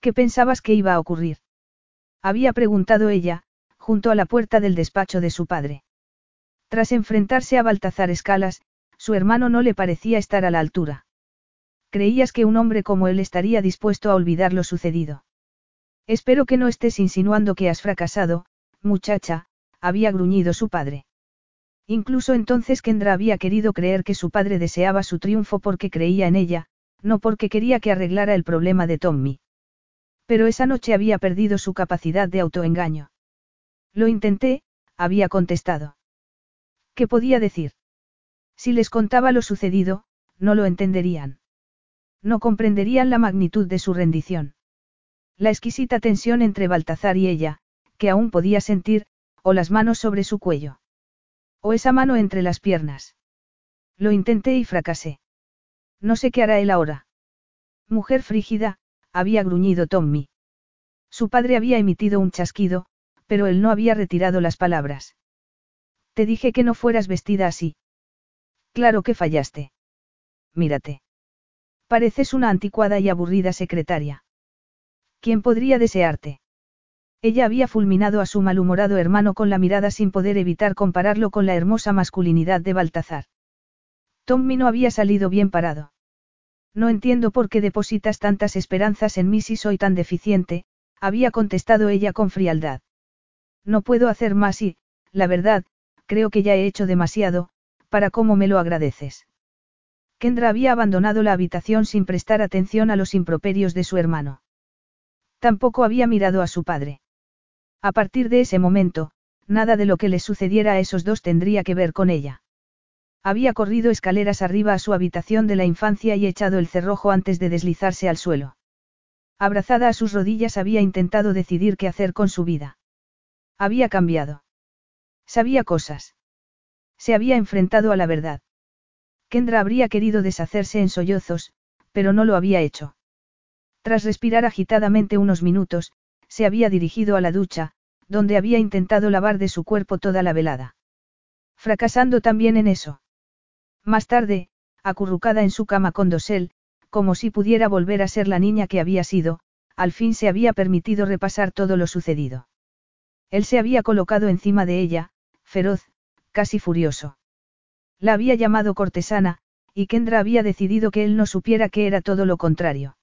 ¿Qué pensabas que iba a ocurrir? Había preguntado ella, junto a la puerta del despacho de su padre. Tras enfrentarse a Baltazar Escalas, su hermano no le parecía estar a la altura. ¿Creías que un hombre como él estaría dispuesto a olvidar lo sucedido? Espero que no estés insinuando que has fracasado, muchacha, había gruñido su padre. Incluso entonces Kendra había querido creer que su padre deseaba su triunfo porque creía en ella, no porque quería que arreglara el problema de Tommy. Pero esa noche había perdido su capacidad de autoengaño. Lo intenté, había contestado. ¿Qué podía decir? Si les contaba lo sucedido, no lo entenderían. No comprenderían la magnitud de su rendición. La exquisita tensión entre Baltazar y ella, que aún podía sentir, o las manos sobre su cuello. O esa mano entre las piernas. Lo intenté y fracasé. No sé qué hará él ahora. Mujer frígida, había gruñido Tommy. Su padre había emitido un chasquido, pero él no había retirado las palabras. Te dije que no fueras vestida así. Claro que fallaste. Mírate. Pareces una anticuada y aburrida secretaria. ¿Quién podría desearte? Ella había fulminado a su malhumorado hermano con la mirada sin poder evitar compararlo con la hermosa masculinidad de Baltazar. Tommy no había salido bien parado. No entiendo por qué depositas tantas esperanzas en mí si soy tan deficiente, había contestado ella con frialdad. No puedo hacer más y, la verdad, creo que ya he hecho demasiado, para cómo me lo agradeces. Kendra había abandonado la habitación sin prestar atención a los improperios de su hermano. Tampoco había mirado a su padre. A partir de ese momento, nada de lo que les sucediera a esos dos tendría que ver con ella. Había corrido escaleras arriba a su habitación de la infancia y echado el cerrojo antes de deslizarse al suelo. Abrazada a sus rodillas había intentado decidir qué hacer con su vida. Había cambiado. Sabía cosas. Se había enfrentado a la verdad. Kendra habría querido deshacerse en sollozos, pero no lo había hecho. Tras respirar agitadamente unos minutos, se había dirigido a la ducha, donde había intentado lavar de su cuerpo toda la velada. Fracasando también en eso. Más tarde, acurrucada en su cama con dosel, como si pudiera volver a ser la niña que había sido, al fin se había permitido repasar todo lo sucedido. Él se había colocado encima de ella, feroz, casi furioso. La había llamado cortesana, y Kendra había decidido que él no supiera que era todo lo contrario.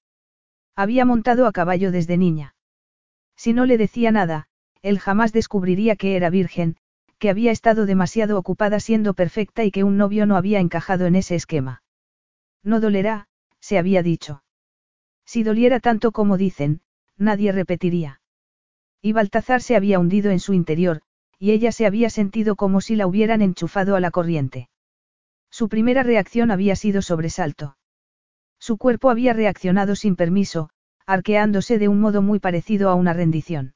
Había montado a caballo desde niña. Si no le decía nada, él jamás descubriría que era virgen, que había estado demasiado ocupada siendo perfecta y que un novio no había encajado en ese esquema. No dolerá, se había dicho. Si doliera tanto como dicen, nadie repetiría. Y Baltazar se había hundido en su interior, y ella se había sentido como si la hubieran enchufado a la corriente. Su primera reacción había sido sobresalto. Su cuerpo había reaccionado sin permiso, arqueándose de un modo muy parecido a una rendición.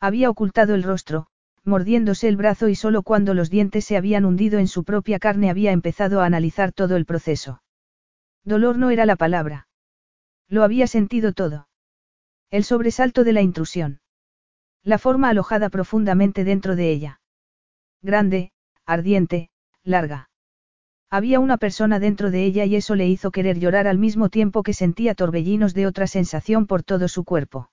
Había ocultado el rostro, mordiéndose el brazo y solo cuando los dientes se habían hundido en su propia carne había empezado a analizar todo el proceso. Dolor no era la palabra. Lo había sentido todo. El sobresalto de la intrusión. La forma alojada profundamente dentro de ella. Grande, ardiente, larga. Había una persona dentro de ella y eso le hizo querer llorar al mismo tiempo que sentía torbellinos de otra sensación por todo su cuerpo.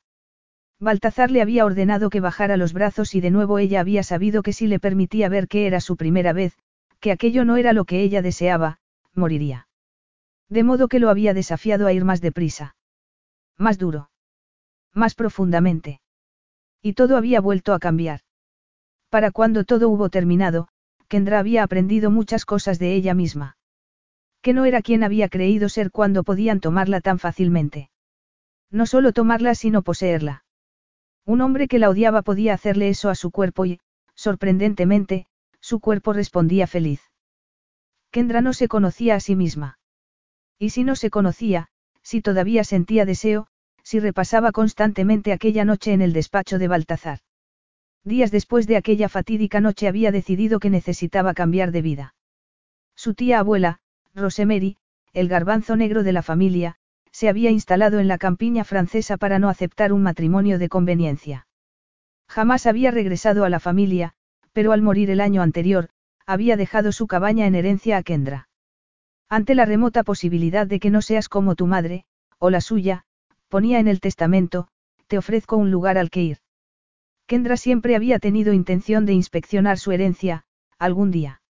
Baltazar le había ordenado que bajara los brazos y de nuevo ella había sabido que si le permitía ver que era su primera vez, que aquello no era lo que ella deseaba, moriría. De modo que lo había desafiado a ir más deprisa. Más duro. Más profundamente. Y todo había vuelto a cambiar. Para cuando todo hubo terminado, Kendra había aprendido muchas cosas de ella misma. Que no era quien había creído ser cuando podían tomarla tan fácilmente. No solo tomarla sino poseerla. Un hombre que la odiaba podía hacerle eso a su cuerpo y, sorprendentemente, su cuerpo respondía feliz. Kendra no se conocía a sí misma. Y si no se conocía, si todavía sentía deseo, si repasaba constantemente aquella noche en el despacho de Baltazar. Días después de aquella fatídica noche había decidido que necesitaba cambiar de vida. Su tía abuela, Rosemary, el garbanzo negro de la familia, se había instalado en la campiña francesa para no aceptar un matrimonio de conveniencia. Jamás había regresado a la familia, pero al morir el año anterior, había dejado su cabaña en herencia a Kendra. Ante la remota posibilidad de que no seas como tu madre, o la suya, ponía en el testamento, te ofrezco un lugar al que ir. Kendra siempre había tenido intención de inspeccionar su herencia, algún día.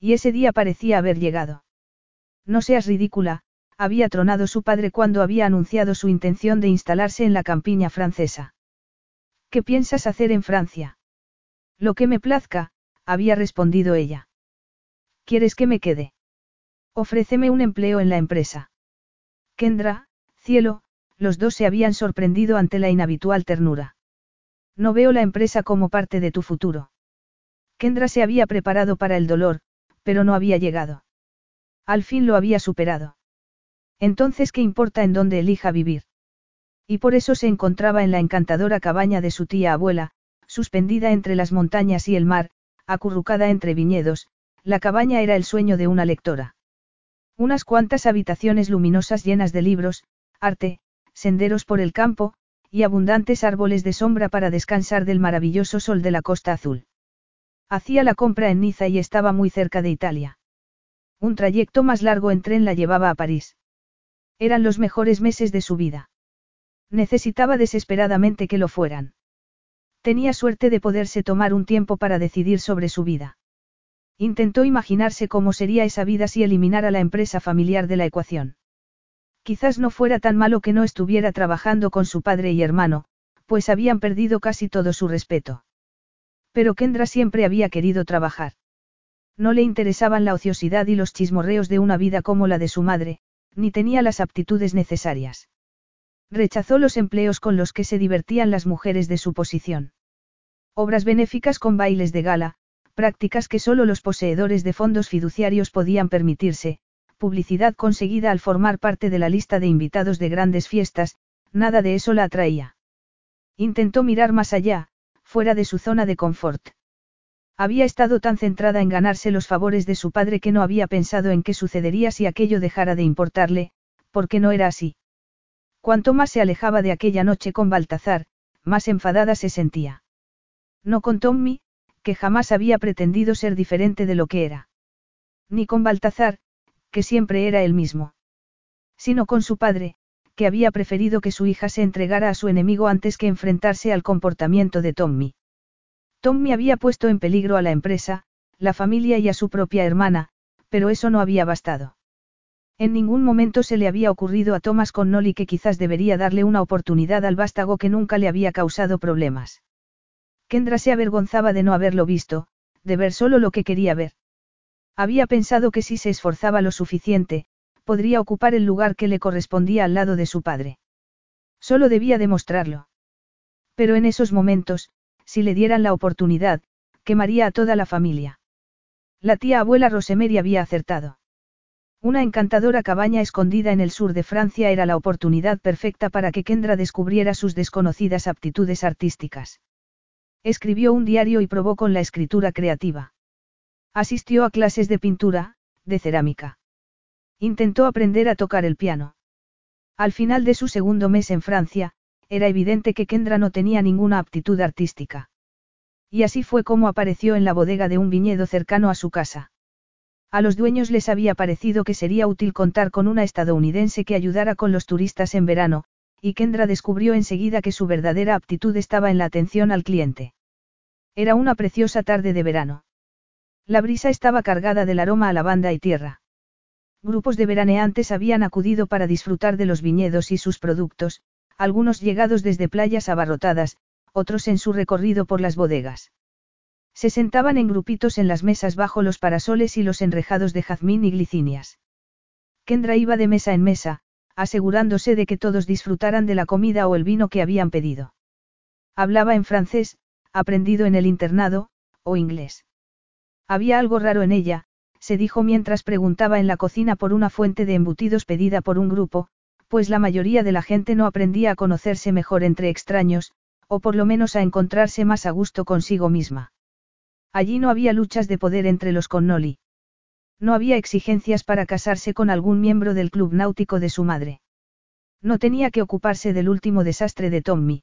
Y ese día parecía haber llegado. No seas ridícula, había tronado su padre cuando había anunciado su intención de instalarse en la campiña francesa. ¿Qué piensas hacer en Francia? Lo que me plazca, había respondido ella. ¿Quieres que me quede? Ofréceme un empleo en la empresa. Kendra, cielo, los dos se habían sorprendido ante la inhabitual ternura. No veo la empresa como parte de tu futuro. Kendra se había preparado para el dolor, pero no había llegado. Al fin lo había superado. Entonces, ¿qué importa en dónde elija vivir? Y por eso se encontraba en la encantadora cabaña de su tía abuela, suspendida entre las montañas y el mar, acurrucada entre viñedos, la cabaña era el sueño de una lectora. Unas cuantas habitaciones luminosas llenas de libros, arte, senderos por el campo, y abundantes árboles de sombra para descansar del maravilloso sol de la costa azul. Hacía la compra en Niza y estaba muy cerca de Italia. Un trayecto más largo en tren la llevaba a París. Eran los mejores meses de su vida. Necesitaba desesperadamente que lo fueran. Tenía suerte de poderse tomar un tiempo para decidir sobre su vida. Intentó imaginarse cómo sería esa vida si eliminara la empresa familiar de la ecuación. Quizás no fuera tan malo que no estuviera trabajando con su padre y hermano, pues habían perdido casi todo su respeto. Pero Kendra siempre había querido trabajar. No le interesaban la ociosidad y los chismorreos de una vida como la de su madre, ni tenía las aptitudes necesarias. Rechazó los empleos con los que se divertían las mujeres de su posición. Obras benéficas con bailes de gala, prácticas que solo los poseedores de fondos fiduciarios podían permitirse, publicidad conseguida al formar parte de la lista de invitados de grandes fiestas, nada de eso la atraía. Intentó mirar más allá, fuera de su zona de confort. Había estado tan centrada en ganarse los favores de su padre que no había pensado en qué sucedería si aquello dejara de importarle, porque no era así. Cuanto más se alejaba de aquella noche con Baltazar, más enfadada se sentía. No con Tommy, que jamás había pretendido ser diferente de lo que era. Ni con Baltazar, que siempre era el mismo. Sino con su padre, que había preferido que su hija se entregara a su enemigo antes que enfrentarse al comportamiento de Tommy. Tommy había puesto en peligro a la empresa, la familia y a su propia hermana, pero eso no había bastado. En ningún momento se le había ocurrido a Thomas Connolly que quizás debería darle una oportunidad al vástago que nunca le había causado problemas. Kendra se avergonzaba de no haberlo visto, de ver solo lo que quería ver. Había pensado que si se esforzaba lo suficiente, podría ocupar el lugar que le correspondía al lado de su padre. Solo debía demostrarlo. Pero en esos momentos, si le dieran la oportunidad, quemaría a toda la familia. La tía abuela Rosemary había acertado. Una encantadora cabaña escondida en el sur de Francia era la oportunidad perfecta para que Kendra descubriera sus desconocidas aptitudes artísticas. Escribió un diario y probó con la escritura creativa. Asistió a clases de pintura, de cerámica. Intentó aprender a tocar el piano. Al final de su segundo mes en Francia, era evidente que Kendra no tenía ninguna aptitud artística. Y así fue como apareció en la bodega de un viñedo cercano a su casa. A los dueños les había parecido que sería útil contar con una estadounidense que ayudara con los turistas en verano, y Kendra descubrió enseguida que su verdadera aptitud estaba en la atención al cliente. Era una preciosa tarde de verano. La brisa estaba cargada del aroma a lavanda y tierra. Grupos de veraneantes habían acudido para disfrutar de los viñedos y sus productos, algunos llegados desde playas abarrotadas, otros en su recorrido por las bodegas. Se sentaban en grupitos en las mesas bajo los parasoles y los enrejados de jazmín y glicinias. Kendra iba de mesa en mesa, asegurándose de que todos disfrutaran de la comida o el vino que habían pedido. Hablaba en francés, aprendido en el internado, o inglés. Había algo raro en ella, se dijo mientras preguntaba en la cocina por una fuente de embutidos pedida por un grupo, pues la mayoría de la gente no aprendía a conocerse mejor entre extraños, o por lo menos a encontrarse más a gusto consigo misma. Allí no había luchas de poder entre los Connolly. No había exigencias para casarse con algún miembro del club náutico de su madre. No tenía que ocuparse del último desastre de Tommy.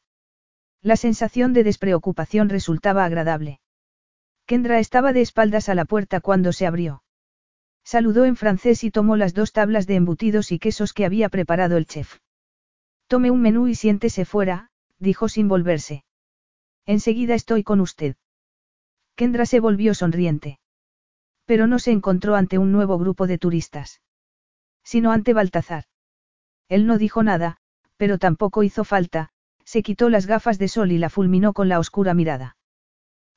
La sensación de despreocupación resultaba agradable. Kendra estaba de espaldas a la puerta cuando se abrió. Saludó en francés y tomó las dos tablas de embutidos y quesos que había preparado el chef. Tome un menú y siéntese fuera, dijo sin volverse. Enseguida estoy con usted. Kendra se volvió sonriente. Pero no se encontró ante un nuevo grupo de turistas. Sino ante Baltazar. Él no dijo nada, pero tampoco hizo falta, se quitó las gafas de sol y la fulminó con la oscura mirada.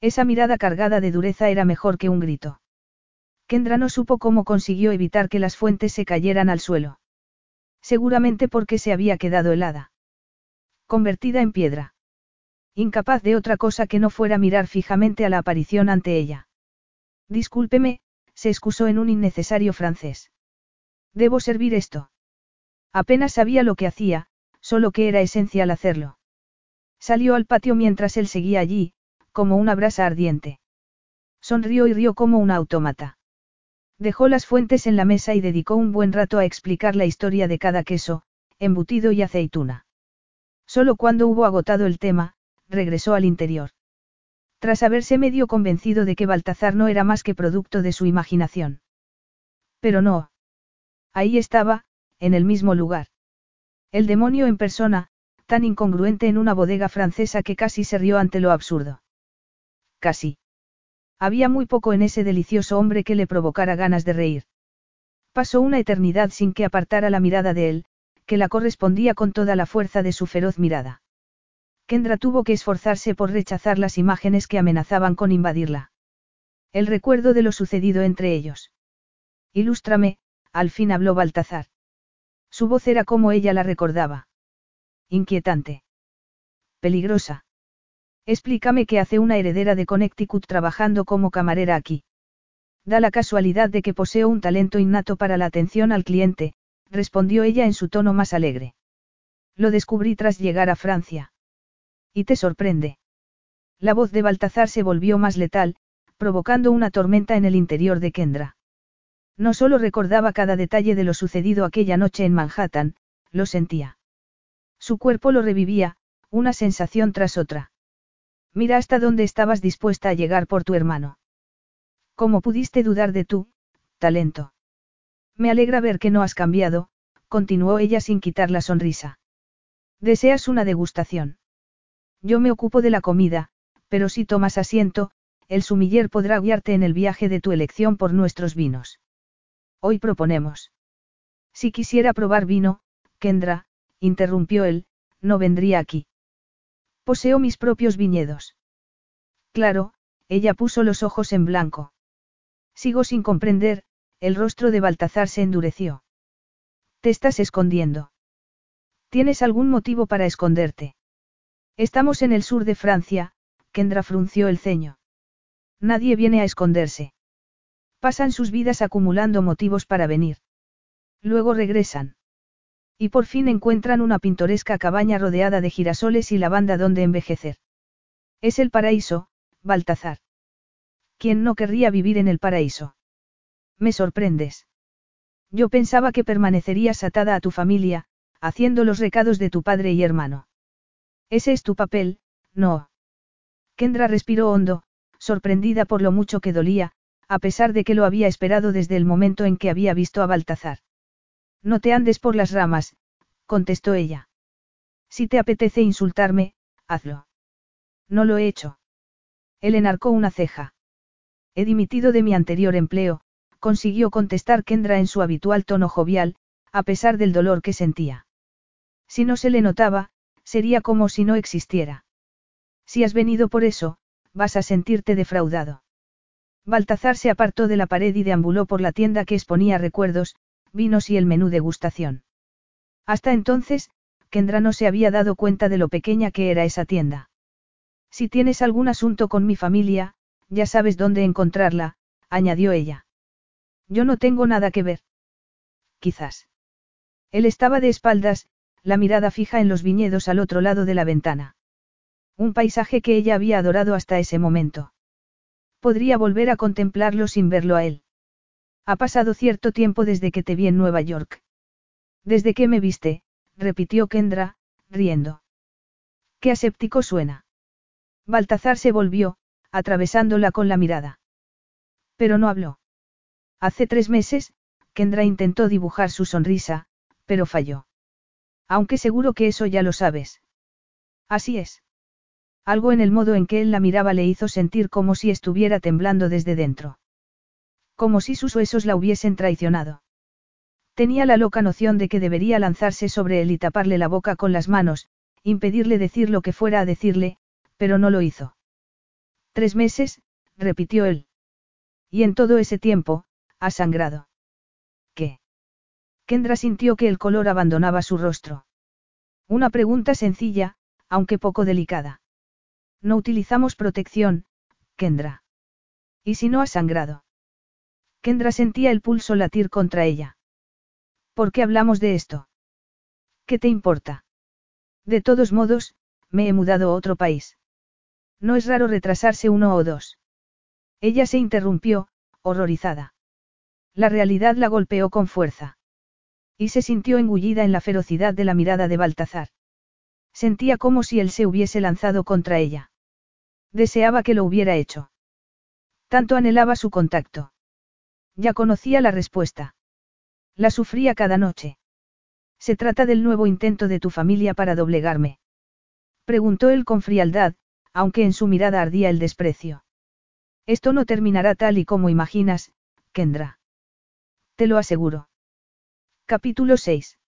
Esa mirada cargada de dureza era mejor que un grito. Kendra no supo cómo consiguió evitar que las fuentes se cayeran al suelo. Seguramente porque se había quedado helada. Convertida en piedra. Incapaz de otra cosa que no fuera mirar fijamente a la aparición ante ella. Discúlpeme, se excusó en un innecesario francés. ¿Debo servir esto? Apenas sabía lo que hacía, solo que era esencial hacerlo. Salió al patio mientras él seguía allí, como una brasa ardiente. Sonrió y rió como un autómata. Dejó las fuentes en la mesa y dedicó un buen rato a explicar la historia de cada queso, embutido y aceituna. Solo cuando hubo agotado el tema, regresó al interior tras haberse medio convencido de que Baltazar no era más que producto de su imaginación. Pero no. Ahí estaba, en el mismo lugar. El demonio en persona, tan incongruente en una bodega francesa que casi se rió ante lo absurdo. Casi. Había muy poco en ese delicioso hombre que le provocara ganas de reír. Pasó una eternidad sin que apartara la mirada de él, que la correspondía con toda la fuerza de su feroz mirada. Kendra tuvo que esforzarse por rechazar las imágenes que amenazaban con invadirla. El recuerdo de lo sucedido entre ellos. Ilústrame, al fin habló Baltazar. Su voz era como ella la recordaba. Inquietante. Peligrosa. Explícame qué hace una heredera de Connecticut trabajando como camarera aquí. Da la casualidad de que poseo un talento innato para la atención al cliente, respondió ella en su tono más alegre. Lo descubrí tras llegar a Francia. ¿Y te sorprende? La voz de Baltazar se volvió más letal, provocando una tormenta en el interior de Kendra. No solo recordaba cada detalle de lo sucedido aquella noche en Manhattan, lo sentía. Su cuerpo lo revivía, una sensación tras otra. Mira hasta dónde estabas dispuesta a llegar por tu hermano. ¿Cómo pudiste dudar de tú, talento? Me alegra ver que no has cambiado, continuó ella sin quitar la sonrisa. ¿Deseas una degustación? Yo me ocupo de la comida, pero si tomas asiento, el sumiller podrá guiarte en el viaje de tu elección por nuestros vinos. Hoy proponemos. Si quisiera probar vino, Kendra, interrumpió él, no vendría aquí. Poseo mis propios viñedos. Claro, ella puso los ojos en blanco. Sigo sin comprender, el rostro de Baltazar se endureció. Te estás escondiendo. ¿Tienes algún motivo para esconderte? Estamos en el sur de Francia, Kendra frunció el ceño. Nadie viene a esconderse. Pasan sus vidas acumulando motivos para venir. Luego regresan. Y por fin encuentran una pintoresca cabaña rodeada de girasoles y lavanda donde envejecer. Es el paraíso, Baltazar. ¿Quién no querría vivir en el paraíso? Me sorprendes. Yo pensaba que permanecerías atada a tu familia, haciendo los recados de tu padre y hermano. Ese es tu papel, no. Kendra respiró hondo, sorprendida por lo mucho que dolía, a pesar de que lo había esperado desde el momento en que había visto a Baltazar. No te andes por las ramas, contestó ella. Si te apetece insultarme, hazlo. No lo he hecho. Él enarcó una ceja. He dimitido de mi anterior empleo, consiguió contestar Kendra en su habitual tono jovial, a pesar del dolor que sentía. Si no se le notaba, sería como si no existiera. Si has venido por eso, vas a sentirte defraudado. Baltazar se apartó de la pared y deambuló por la tienda que exponía recuerdos, vinos y el menú degustación. Hasta entonces, Kendra no se había dado cuenta de lo pequeña que era esa tienda. Si tienes algún asunto con mi familia, ya sabes dónde encontrarla, añadió ella. Yo no tengo nada que ver. Quizás. Él estaba de espaldas, la mirada fija en los viñedos al otro lado de la ventana. Un paisaje que ella había adorado hasta ese momento. Podría volver a contemplarlo sin verlo a él. Ha pasado cierto tiempo desde que te vi en Nueva York. Desde que me viste, repitió Kendra, riendo. Qué aséptico suena. Baltazar se volvió, atravesándola con la mirada. Pero no habló. Hace tres meses, Kendra intentó dibujar su sonrisa, pero falló. Aunque seguro que eso ya lo sabes. Así es. Algo en el modo en que él la miraba le hizo sentir como si estuviera temblando desde dentro. Como si sus huesos la hubiesen traicionado. Tenía la loca noción de que debería lanzarse sobre él y taparle la boca con las manos, impedirle decir lo que fuera a decirle, pero no lo hizo. Tres meses, repitió él. Y en todo ese tiempo, ha sangrado. ¿Qué? Kendra sintió que el color abandonaba su rostro. Una pregunta sencilla, aunque poco delicada. No utilizamos protección, Kendra. ¿Y si no ha sangrado? Kendra sentía el pulso latir contra ella. ¿Por qué hablamos de esto? ¿Qué te importa? De todos modos, me he mudado a otro país. No es raro retrasarse uno o dos. Ella se interrumpió, horrorizada. La realidad la golpeó con fuerza. Y se sintió engullida en la ferocidad de la mirada de Baltazar. Sentía como si él se hubiese lanzado contra ella. Deseaba que lo hubiera hecho. Tanto anhelaba su contacto. Ya conocía la respuesta. La sufría cada noche. ¿Se trata del nuevo intento de tu familia para doblegarme? Preguntó él con frialdad, aunque en su mirada ardía el desprecio. Esto no terminará tal y como imaginas, Kendra. Te lo aseguro. Capítulo 6.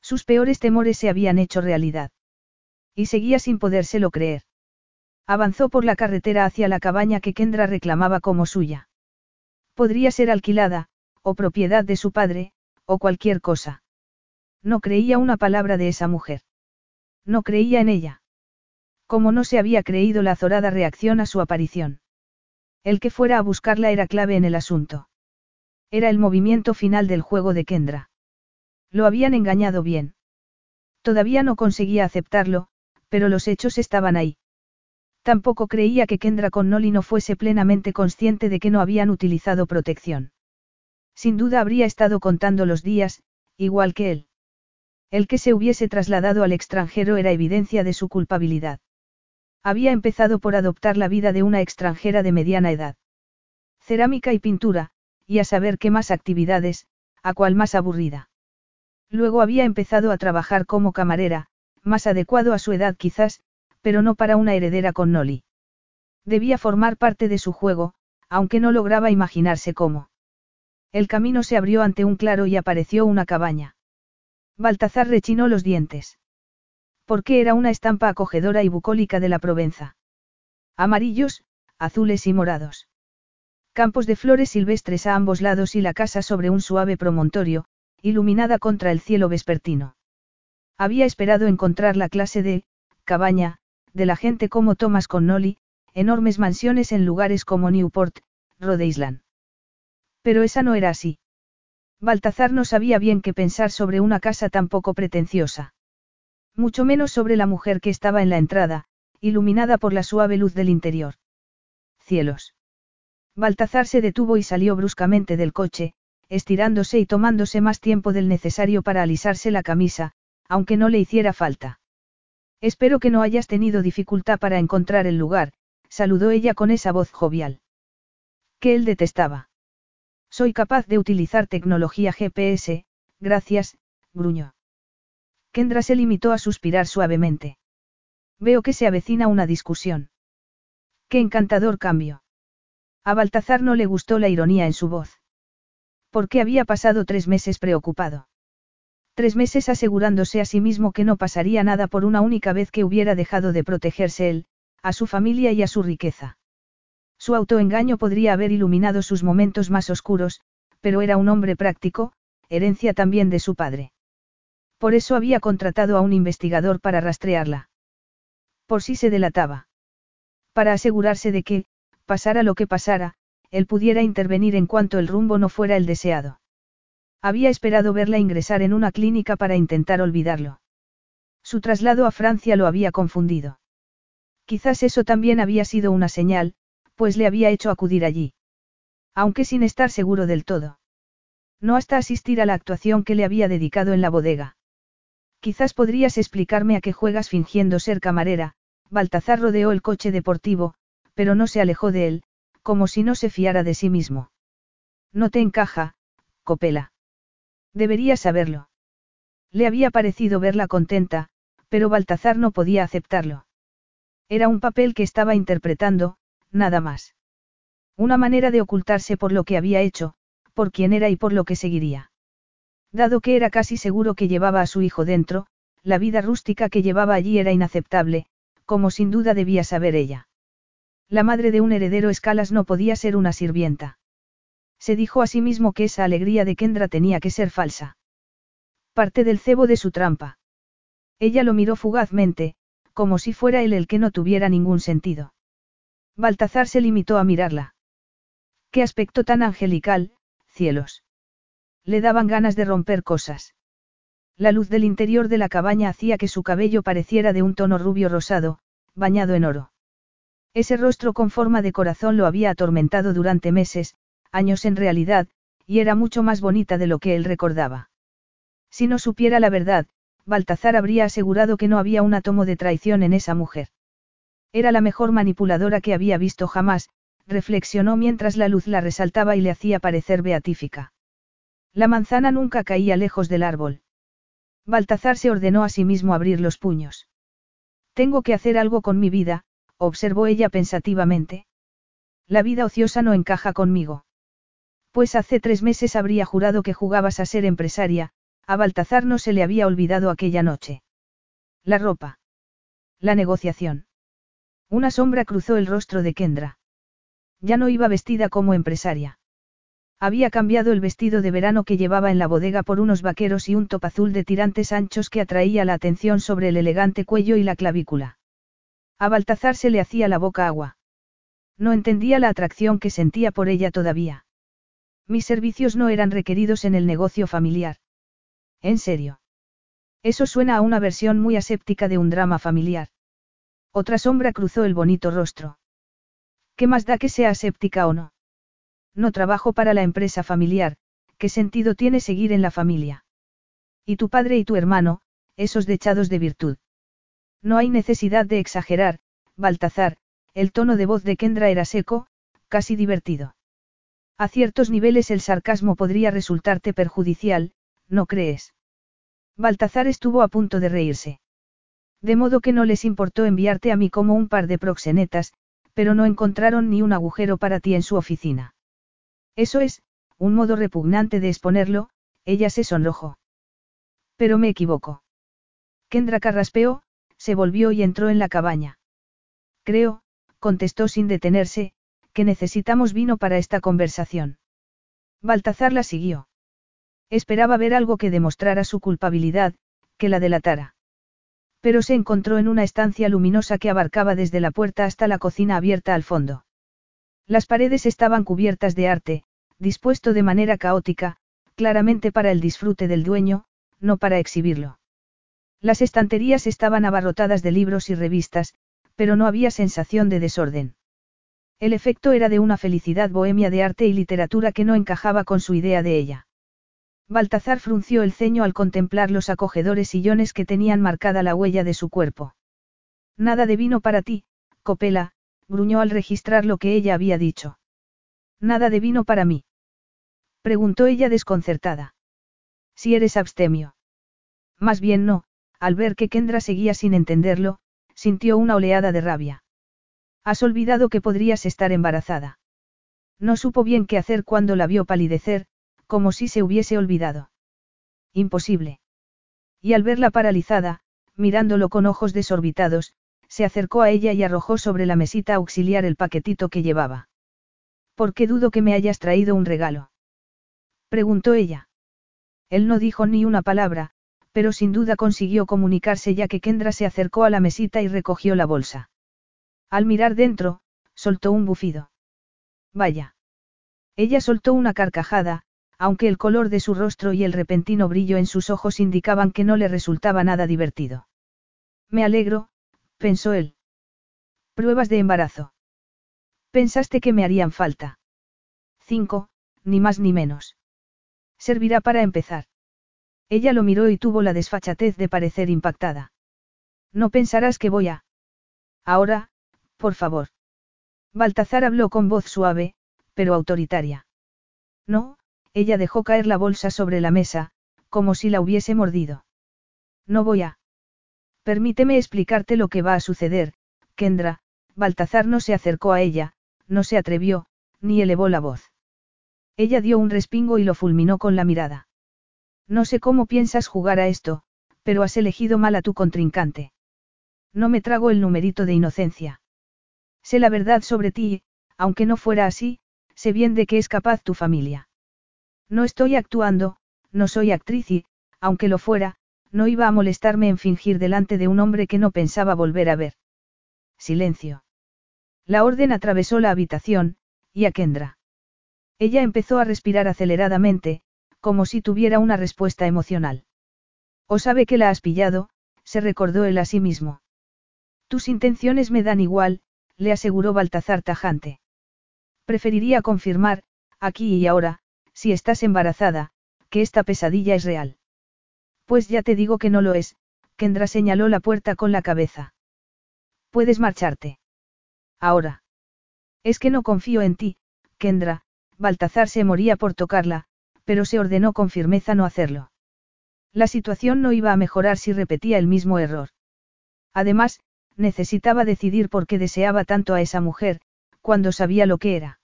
Sus peores temores se habían hecho realidad. Y seguía sin podérselo creer. Avanzó por la carretera hacia la cabaña que Kendra reclamaba como suya. Podría ser alquilada, o propiedad de su padre, o cualquier cosa. No creía una palabra de esa mujer. No creía en ella. Como no se había creído la azorada reacción a su aparición. El que fuera a buscarla era clave en el asunto. Era el movimiento final del juego de Kendra. Lo habían engañado bien. Todavía no conseguía aceptarlo, pero los hechos estaban ahí. Tampoco creía que Kendra Connolly no fuese plenamente consciente de que no habían utilizado protección. Sin duda habría estado contando los días, igual que él. El que se hubiese trasladado al extranjero era evidencia de su culpabilidad. Había empezado por adoptar la vida de una extranjera de mediana edad. Cerámica y pintura, y a saber qué más actividades, a cuál más aburrida. Luego había empezado a trabajar como camarera, más adecuado a su edad quizás, pero no para una heredera con Nolly. Debía formar parte de su juego, aunque no lograba imaginarse cómo. El camino se abrió ante un claro y apareció una cabaña. Baltazar rechinó los dientes. Porque era una estampa acogedora y bucólica de la Provenza. Amarillos, azules y morados. Campos de flores silvestres a ambos lados y la casa sobre un suave promontorio, iluminada contra el cielo vespertino. Había esperado encontrar la clase de cabaña, de la gente como Thomas Connolly, enormes mansiones en lugares como Newport, Rhode Island. Pero esa no era así. Baltazar no sabía bien qué pensar sobre una casa tan poco pretenciosa. Mucho menos sobre la mujer que estaba en la entrada, iluminada por la suave luz del interior. Cielos. Baltazar se detuvo y salió bruscamente del coche, estirándose y tomándose más tiempo del necesario para alisarse la camisa, aunque no le hiciera falta. Espero que no hayas tenido dificultad para encontrar el lugar, saludó ella con esa voz jovial. Que él detestaba. Soy capaz de utilizar tecnología GPS, gracias, gruñó. Kendra se limitó a suspirar suavemente. Veo que se avecina una discusión. Qué encantador cambio. A Baltazar no le gustó la ironía en su voz. ¿Por qué había pasado tres meses preocupado? Tres meses asegurándose a sí mismo que no pasaría nada por una única vez que hubiera dejado de protegerse él, a su familia y a su riqueza. Su autoengaño podría haber iluminado sus momentos más oscuros, pero era un hombre práctico, herencia también de su padre. Por eso había contratado a un investigador para rastrearla. Por si se delataba. Para asegurarse de que, pasara lo que pasara, él pudiera intervenir en cuanto el rumbo no fuera el deseado. Había esperado verla ingresar en una clínica para intentar olvidarlo. Su traslado a Francia lo había confundido. Quizás eso también había sido una señal, pues le había hecho acudir allí. Aunque sin estar seguro del todo. No hasta asistir a la actuación que le había dedicado en la bodega. Quizás podrías explicarme a qué juegas fingiendo ser camarera, Baltazar rodeó el coche deportivo, pero no se alejó de él, como si no se fiara de sí mismo. No te encaja, Copela. Deberías saberlo. Le había parecido verla contenta, pero Baltazar no podía aceptarlo. Era un papel que estaba interpretando, nada más. Una manera de ocultarse por lo que había hecho, por quién era y por lo que seguiría. Dado que era casi seguro que llevaba a su hijo dentro, la vida rústica que llevaba allí era inaceptable, como sin duda debía saber ella. La madre de un heredero escalas no podía ser una sirvienta. Se dijo a sí mismo que esa alegría de Kendra tenía que ser falsa. Parte del cebo de su trampa. Ella lo miró fugazmente, como si fuera él el que no tuviera ningún sentido. Baltazar se limitó a mirarla. Qué aspecto tan angelical, cielos. Le daban ganas de romper cosas. La luz del interior de la cabaña hacía que su cabello pareciera de un tono rubio rosado, bañado en oro. Ese rostro con forma de corazón lo había atormentado durante meses, años en realidad, y era mucho más bonita de lo que él recordaba. Si no supiera la verdad, Baltazar habría asegurado que no había un átomo de traición en esa mujer. Era la mejor manipuladora que había visto jamás, reflexionó mientras la luz la resaltaba y le hacía parecer beatífica. La manzana nunca caía lejos del árbol. Baltazar se ordenó a sí mismo abrir los puños. Tengo que hacer algo con mi vida, observó ella pensativamente. La vida ociosa no encaja conmigo. Pues hace tres meses habría jurado que jugabas a ser empresaria, a Baltazar no se le había olvidado aquella noche. La ropa. La negociación. Una sombra cruzó el rostro de Kendra. Ya no iba vestida como empresaria. Había cambiado el vestido de verano que llevaba en la bodega por unos vaqueros y un top azul de tirantes anchos que atraía la atención sobre el elegante cuello y la clavícula. A Baltazar se le hacía la boca agua. No entendía la atracción que sentía por ella todavía. Mis servicios no eran requeridos en el negocio familiar. ¿En serio? Eso suena a una versión muy aséptica de un drama familiar. Otra sombra cruzó el bonito rostro. ¿Qué más da que sea aséptica o no? No trabajo para la empresa familiar, ¿qué sentido tiene seguir en la familia? Y tu padre y tu hermano, esos dechados de virtud. No hay necesidad de exagerar, Baltazar, el tono de voz de Kendra era seco, casi divertido. A ciertos niveles el sarcasmo podría resultarte perjudicial, ¿no crees? Baltazar estuvo a punto de reírse. De modo que no les importó enviarte a mí como un par de proxenetas, pero no encontraron ni un agujero para ti en su oficina. Eso es, un modo repugnante de exponerlo, ella se sonrojó. Pero me equivoco. Kendra carraspeó, se volvió y entró en la cabaña. Creo, contestó sin detenerse, que necesitamos vino para esta conversación. Baltazar la siguió. Esperaba ver algo que demostrara su culpabilidad, que la delatara. Pero se encontró en una estancia luminosa que abarcaba desde la puerta hasta la cocina abierta al fondo. Las paredes estaban cubiertas de arte, dispuesto de manera caótica, claramente para el disfrute del dueño, no para exhibirlo. Las estanterías estaban abarrotadas de libros y revistas, Pero no había sensación de desorden. El efecto era de una felicidad bohemia de arte y literatura que no encajaba con su idea de ella. Baltazar frunció el ceño al contemplar los acogedores sillones que tenían marcada la huella de su cuerpo. Nada de vino para ti, Copela, gruñó al registrar lo que ella había dicho. Nada de vino para mí. Preguntó ella desconcertada. Si eres abstemio. Más bien no, al ver que Kendra seguía sin entenderlo, sintió una oleada de rabia. Has olvidado que podrías estar embarazada. No supo bien qué hacer cuando la vio palidecer, como si se hubiese olvidado. Imposible. Y al verla paralizada, mirándolo con ojos desorbitados, se acercó a ella y arrojó sobre la mesita auxiliar el paquetito que llevaba. ¿Por qué dudo que me hayas traído un regalo? preguntó ella. Él no dijo ni una palabra, pero sin duda consiguió comunicarse ya que Kendra se acercó a la mesita y recogió la bolsa. Al mirar dentro, soltó un bufido. Vaya. Ella soltó una carcajada, aunque el color de su rostro y el repentino brillo en sus ojos indicaban que no le resultaba nada divertido. Me alegro, pensó él. Pruebas de embarazo. Pensaste que me harían falta. Cinco, ni más ni menos. Servirá para empezar. Ella lo miró y tuvo la desfachatez de parecer impactada. No pensarás que voy a... Ahora, por favor. Baltazar habló con voz suave, pero autoritaria. No, ella dejó caer la bolsa sobre la mesa, como si la hubiese mordido. No voy a. Permíteme explicarte lo que va a suceder, Kendra, Baltazar no se acercó a ella, no se atrevió, ni elevó la voz. Ella dio un respingo y lo fulminó con la mirada. No sé cómo piensas jugar a esto, pero has elegido mal a tu contrincante. No me trago el numerito de inocencia. Sé la verdad sobre ti, aunque no fuera así, sé bien de qué es capaz tu familia. No estoy actuando, no soy actriz y, aunque lo fuera, no iba a molestarme en fingir delante de un hombre que no pensaba volver a ver. Silencio. La orden atravesó la habitación, y a Kendra. Ella empezó a respirar aceleradamente, como si tuviera una respuesta emocional. O sabe que la has pillado, se recordó él a sí mismo. Tus intenciones me dan igual, le aseguró Baltazar tajante. Preferiría confirmar, aquí y ahora, si estás embarazada, que esta pesadilla es real. Pues ya te digo que no lo es, Kendra señaló la puerta con la cabeza. Puedes marcharte. Ahora. Es que no confío en ti, Kendra, Baltazar se moría por tocarla, pero se ordenó con firmeza no hacerlo. La situación no iba a mejorar si repetía el mismo error. Además, necesitaba decidir por qué deseaba tanto a esa mujer, cuando sabía lo que era.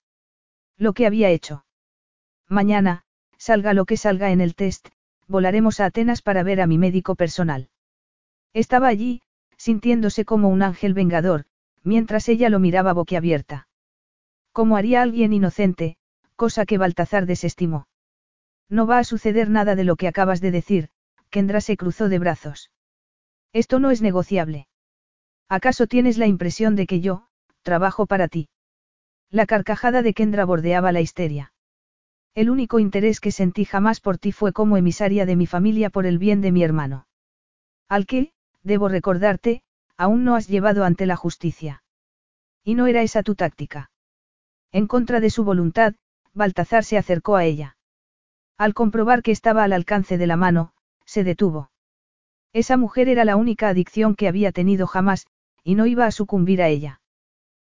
Lo que había hecho. Mañana, salga lo que salga en el test, volaremos a Atenas para ver a mi médico personal. Estaba allí, sintiéndose como un ángel vengador, mientras ella lo miraba boquiabierta. Como haría alguien inocente, cosa que Baltazar desestimó. No va a suceder nada de lo que acabas de decir, Kendra se cruzó de brazos. Esto no es negociable. ¿Acaso tienes la impresión de que yo, trabajo para ti? La carcajada de Kendra bordeaba la histeria. El único interés que sentí jamás por ti fue como emisaria de mi familia por el bien de mi hermano. Al que, debo recordarte, aún no has llevado ante la justicia. Y no era esa tu táctica. En contra de su voluntad, Baltazar se acercó a ella. Al comprobar que estaba al alcance de la mano, se detuvo. Esa mujer era la única adicción que había tenido jamás, y no iba a sucumbir a ella.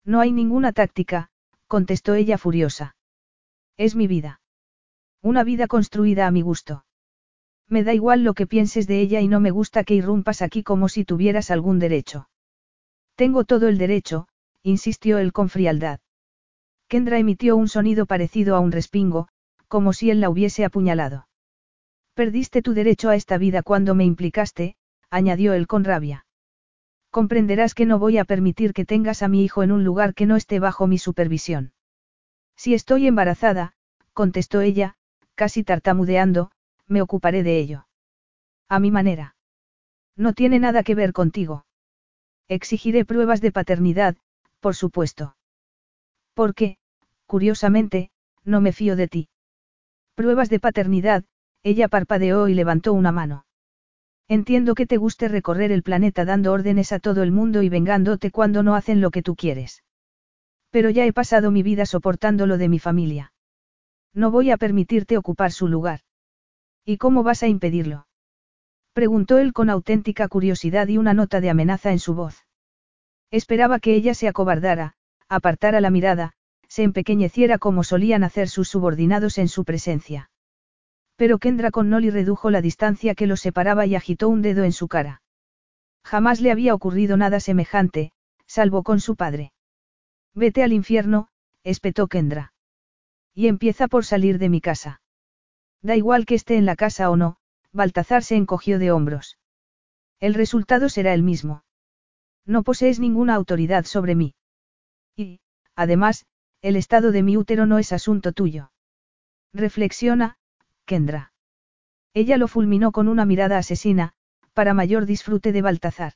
No hay ninguna táctica, contestó ella furiosa. Es mi vida. Una vida construida a mi gusto. Me da igual lo que pienses de ella y no me gusta que irrumpas aquí como si tuvieras algún derecho. Tengo todo el derecho, insistió él con frialdad. Kendra emitió un sonido parecido a un respingo, como si él la hubiese apuñalado. Perdiste tu derecho a esta vida cuando me implicaste, añadió él con rabia. Comprenderás que no voy a permitir que tengas a mi hijo en un lugar que no esté bajo mi supervisión. Si estoy embarazada, contestó ella, casi tartamudeando, me ocuparé de ello. A mi manera. No tiene nada que ver contigo. Exigiré pruebas de paternidad, por supuesto. Porque, curiosamente, no me fío de ti. Pruebas de paternidad, ella parpadeó y levantó una mano. Entiendo que te guste recorrer el planeta dando órdenes a todo el mundo y vengándote cuando no hacen lo que tú quieres. Pero ya he pasado mi vida soportando lo de mi familia. No voy a permitirte ocupar su lugar. ¿Y cómo vas a impedirlo? Preguntó él con auténtica curiosidad y una nota de amenaza en su voz. Esperaba que ella se acobardara, apartara la mirada, se empequeñeciera como solían hacer sus subordinados en su presencia. Pero Kendra Connolly redujo la distancia que los separaba y agitó un dedo en su cara. Jamás le había ocurrido nada semejante, salvo con su padre. Vete al infierno, espetó Kendra. Y empieza por salir de mi casa. Da igual que esté en la casa o no, Baltazar se encogió de hombros. El resultado será el mismo. No posees ninguna autoridad sobre mí. Y, además, el estado de mi útero no es asunto tuyo. Reflexiona, Kendra. Ella lo fulminó con una mirada asesina, para mayor disfrute de Baltazar.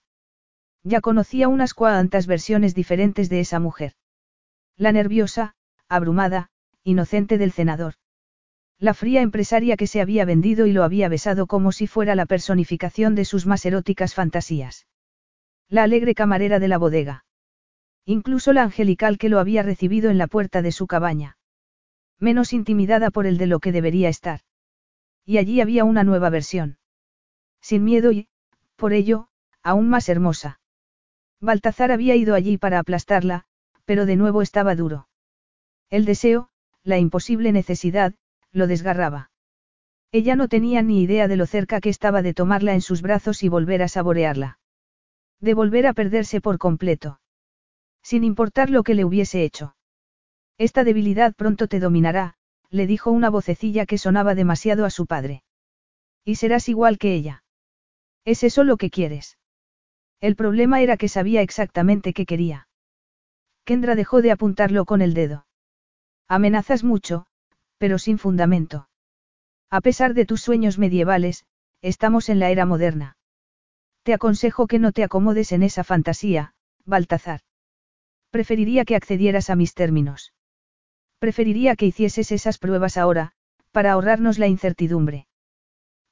Ya conocía unas cuantas versiones diferentes de esa mujer. La nerviosa, abrumada, inocente del cenador. La fría empresaria que se había vendido y lo había besado como si fuera la personificación de sus más eróticas fantasías. La alegre camarera de la bodega. Incluso la angelical que lo había recibido en la puerta de su cabaña. Menos intimidada por el de lo que debería estar. Y allí había una nueva versión. Sin miedo y, por ello, aún más hermosa. Baltazar había ido allí para aplastarla, pero de nuevo estaba duro. El deseo, la imposible necesidad, lo desgarraba. Ella no tenía ni idea de lo cerca que estaba de tomarla en sus brazos y volver a saborearla. De volver a perderse por completo. Sin importar lo que le hubiese hecho. Esta debilidad pronto te dominará, le dijo una vocecilla que sonaba demasiado a su padre. Y serás igual que ella. ¿Es eso lo que quieres? El problema era que sabía exactamente qué quería. Kendra dejó de apuntarlo con el dedo. Amenazas mucho, pero sin fundamento. A pesar de tus sueños medievales, estamos en la era moderna. Te aconsejo que no te acomodes en esa fantasía, Baltazar. Preferiría que accedieras a mis términos. Preferiría que hicieses esas pruebas ahora, para ahorrarnos la incertidumbre.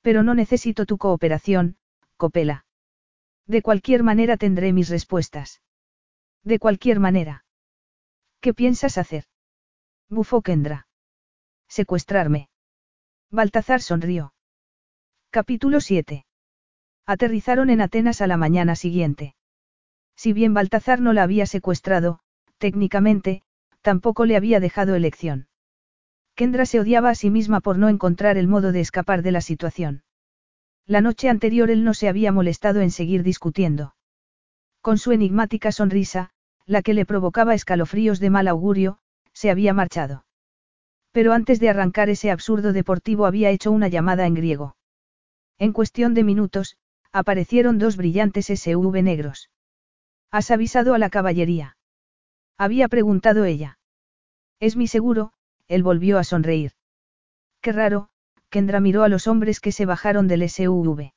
Pero no necesito tu cooperación, Copela. De cualquier manera tendré mis respuestas. De cualquier manera. ¿Qué piensas hacer? Bufó Kendra. Secuestrarme. Baltazar sonrió. Capítulo 7. Aterrizaron en Atenas a la mañana siguiente. Si bien Baltazar no la había secuestrado, técnicamente, tampoco le había dejado elección. Kendra se odiaba a sí misma por no encontrar el modo de escapar de la situación. La noche anterior él no se había molestado en seguir discutiendo. Con su enigmática sonrisa, la que le provocaba escalofríos de mal augurio, se había marchado. Pero antes de arrancar ese absurdo deportivo había hecho una llamada en griego. En cuestión de minutos, aparecieron dos brillantes SUV negros. ¿Has avisado a la caballería? Había preguntado ella. Es mi seguro, él volvió a sonreír. Qué raro, Kendra miró a los hombres que se bajaron del SUV.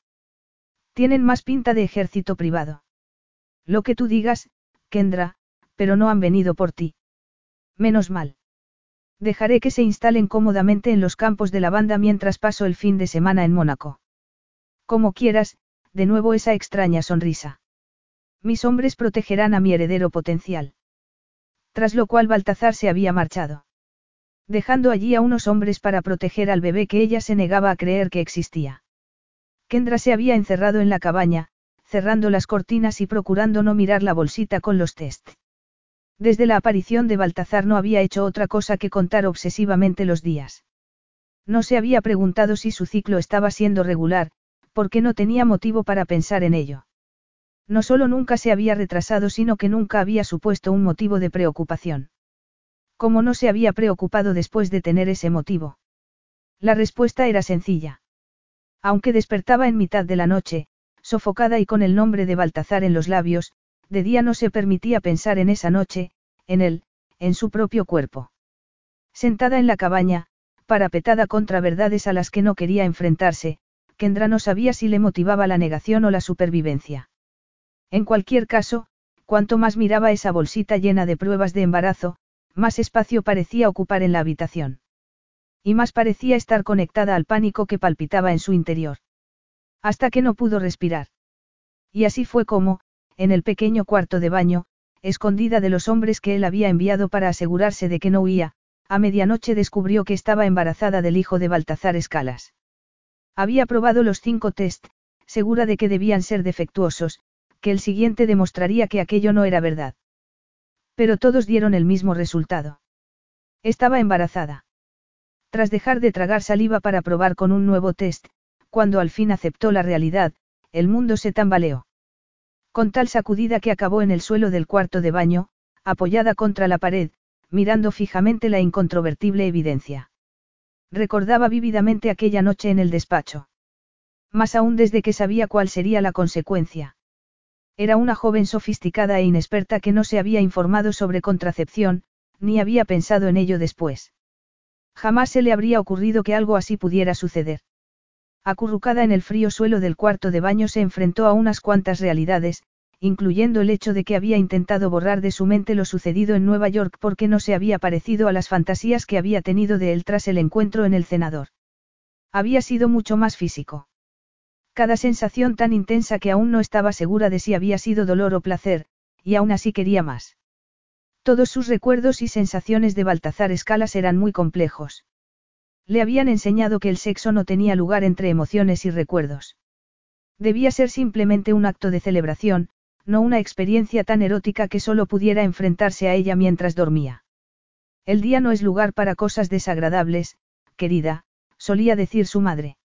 Tienen más pinta de ejército privado. Lo que tú digas, Kendra, pero no han venido por ti. Menos mal. Dejaré que se instalen cómodamente en los campos de la banda mientras paso el fin de semana en Mónaco. Como quieras, de nuevo esa extraña sonrisa. Mis hombres protegerán a mi heredero potencial. Tras lo cual Baltazar se había marchado. Dejando allí a unos hombres para proteger al bebé que ella se negaba a creer que existía. Kendra se había encerrado en la cabaña, cerrando las cortinas y procurando no mirar la bolsita con los test. Desde la aparición de Baltazar no había hecho otra cosa que contar obsesivamente los días. No se había preguntado si su ciclo estaba siendo regular, porque no tenía motivo para pensar en ello. No solo nunca se había retrasado, sino que nunca había supuesto un motivo de preocupación. ¿Cómo no se había preocupado después de tener ese motivo? La respuesta era sencilla. Aunque despertaba en mitad de la noche, sofocada y con el nombre de Baltazar en los labios, de día no se permitía pensar en esa noche, en él, en su propio cuerpo. Sentada en la cabaña, parapetada contra verdades a las que no quería enfrentarse, Kendra no sabía si le motivaba la negación o la supervivencia. En cualquier caso, cuanto más miraba esa bolsita llena de pruebas de embarazo, más espacio parecía ocupar en la habitación. Y más parecía estar conectada al pánico que palpitaba en su interior. Hasta que no pudo respirar. Y así fue como, en el pequeño cuarto de baño, escondida de los hombres que él había enviado para asegurarse de que no huía, a medianoche descubrió que estaba embarazada del hijo de Baltazar Escalas. Había probado los cinco test, segura de que debían ser defectuosos, que el siguiente demostraría que aquello no era verdad. Pero todos dieron el mismo resultado. Estaba embarazada. Tras dejar de tragar saliva para probar con un nuevo test, cuando al fin aceptó la realidad, el mundo se tambaleó. Con tal sacudida que acabó en el suelo del cuarto de baño, apoyada contra la pared, mirando fijamente la incontrovertible evidencia. Recordaba vívidamente aquella noche en el despacho. Más aún desde que sabía cuál sería la consecuencia. Era una joven sofisticada e inexperta que no se había informado sobre contracepción, ni había pensado en ello después. Jamás se le habría ocurrido que algo así pudiera suceder. Acurrucada en el frío suelo del cuarto de baño se enfrentó a unas cuantas realidades, incluyendo el hecho de que había intentado borrar de su mente lo sucedido en Nueva York porque no se había parecido a las fantasías que había tenido de él tras el encuentro en el cenador. Había sido mucho más físico. Cada sensación tan intensa que aún no estaba segura de si había sido dolor o placer, y aún así quería más. Todos sus recuerdos y sensaciones de Baltazar Escalas eran muy complejos. Le habían enseñado que el sexo no tenía lugar entre emociones y recuerdos. Debía ser simplemente un acto de celebración, no una experiencia tan erótica que solo pudiera enfrentarse a ella mientras dormía. El día no es lugar para cosas desagradables, querida, solía decir su madre.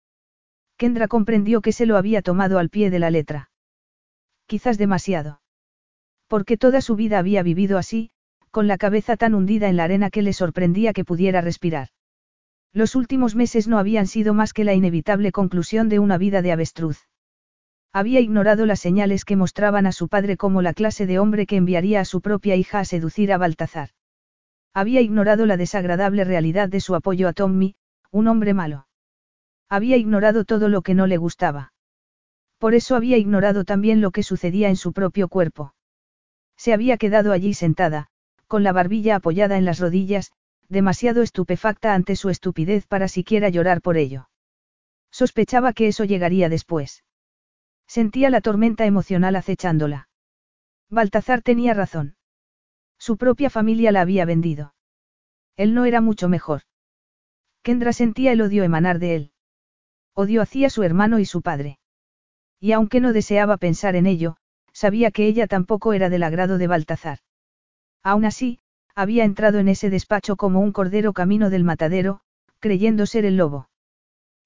Kendra comprendió que se lo había tomado al pie de la letra. Quizás demasiado. Porque toda su vida había vivido así, con la cabeza tan hundida en la arena que le sorprendía que pudiera respirar. Los últimos meses no habían sido más que la inevitable conclusión de una vida de avestruz. Había ignorado las señales que mostraban a su padre como la clase de hombre que enviaría a su propia hija a seducir a Baltazar. Había ignorado la desagradable realidad de su apoyo a Tommy, un hombre malo. Había ignorado todo lo que no le gustaba. Por eso había ignorado también lo que sucedía en su propio cuerpo. Se había quedado allí sentada, con la barbilla apoyada en las rodillas, demasiado estupefacta ante su estupidez para siquiera llorar por ello. Sospechaba que eso llegaría después. Sentía la tormenta emocional acechándola. Baltazar tenía razón. Su propia familia la había vendido. Él no era mucho mejor. Kendra sentía el odio emanar de él. Odio hacia su hermano y su padre. Y aunque no deseaba pensar en ello, sabía que ella tampoco era del agrado de Baltazar. Aún así, había entrado en ese despacho como un cordero camino del matadero, creyendo ser el lobo.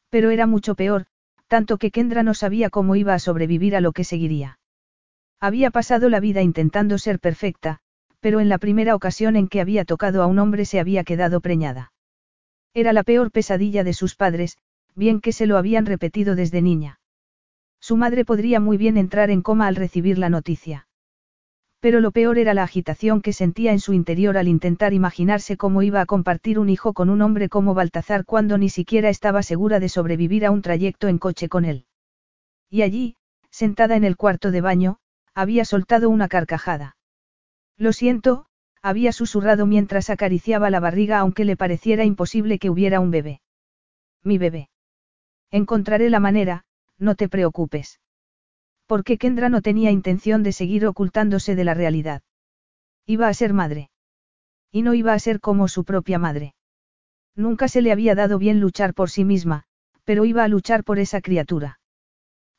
Pero era mucho peor, tanto que Kendra no sabía cómo iba a sobrevivir a lo que seguiría. Había pasado la vida intentando ser perfecta, pero en la primera ocasión en que había tocado a un hombre se había quedado preñada. Era la peor pesadilla de sus padres, bien que se lo habían repetido desde niña. Su madre podría muy bien entrar en coma al recibir la noticia. Pero lo peor era la agitación que sentía en su interior al intentar imaginarse cómo iba a compartir un hijo con un hombre como Baltazar cuando ni siquiera estaba segura de sobrevivir a un trayecto en coche con él. Y allí, sentada en el cuarto de baño, había soltado una carcajada. Lo siento, había susurrado mientras acariciaba la barriga aunque le pareciera imposible que hubiera un bebé. Mi bebé. Encontraré la manera, no te preocupes porque Kendra no tenía intención de seguir ocultándose de la realidad. Iba a ser madre. Y no iba a ser como su propia madre. Nunca se le había dado bien luchar por sí misma, pero iba a luchar por esa criatura.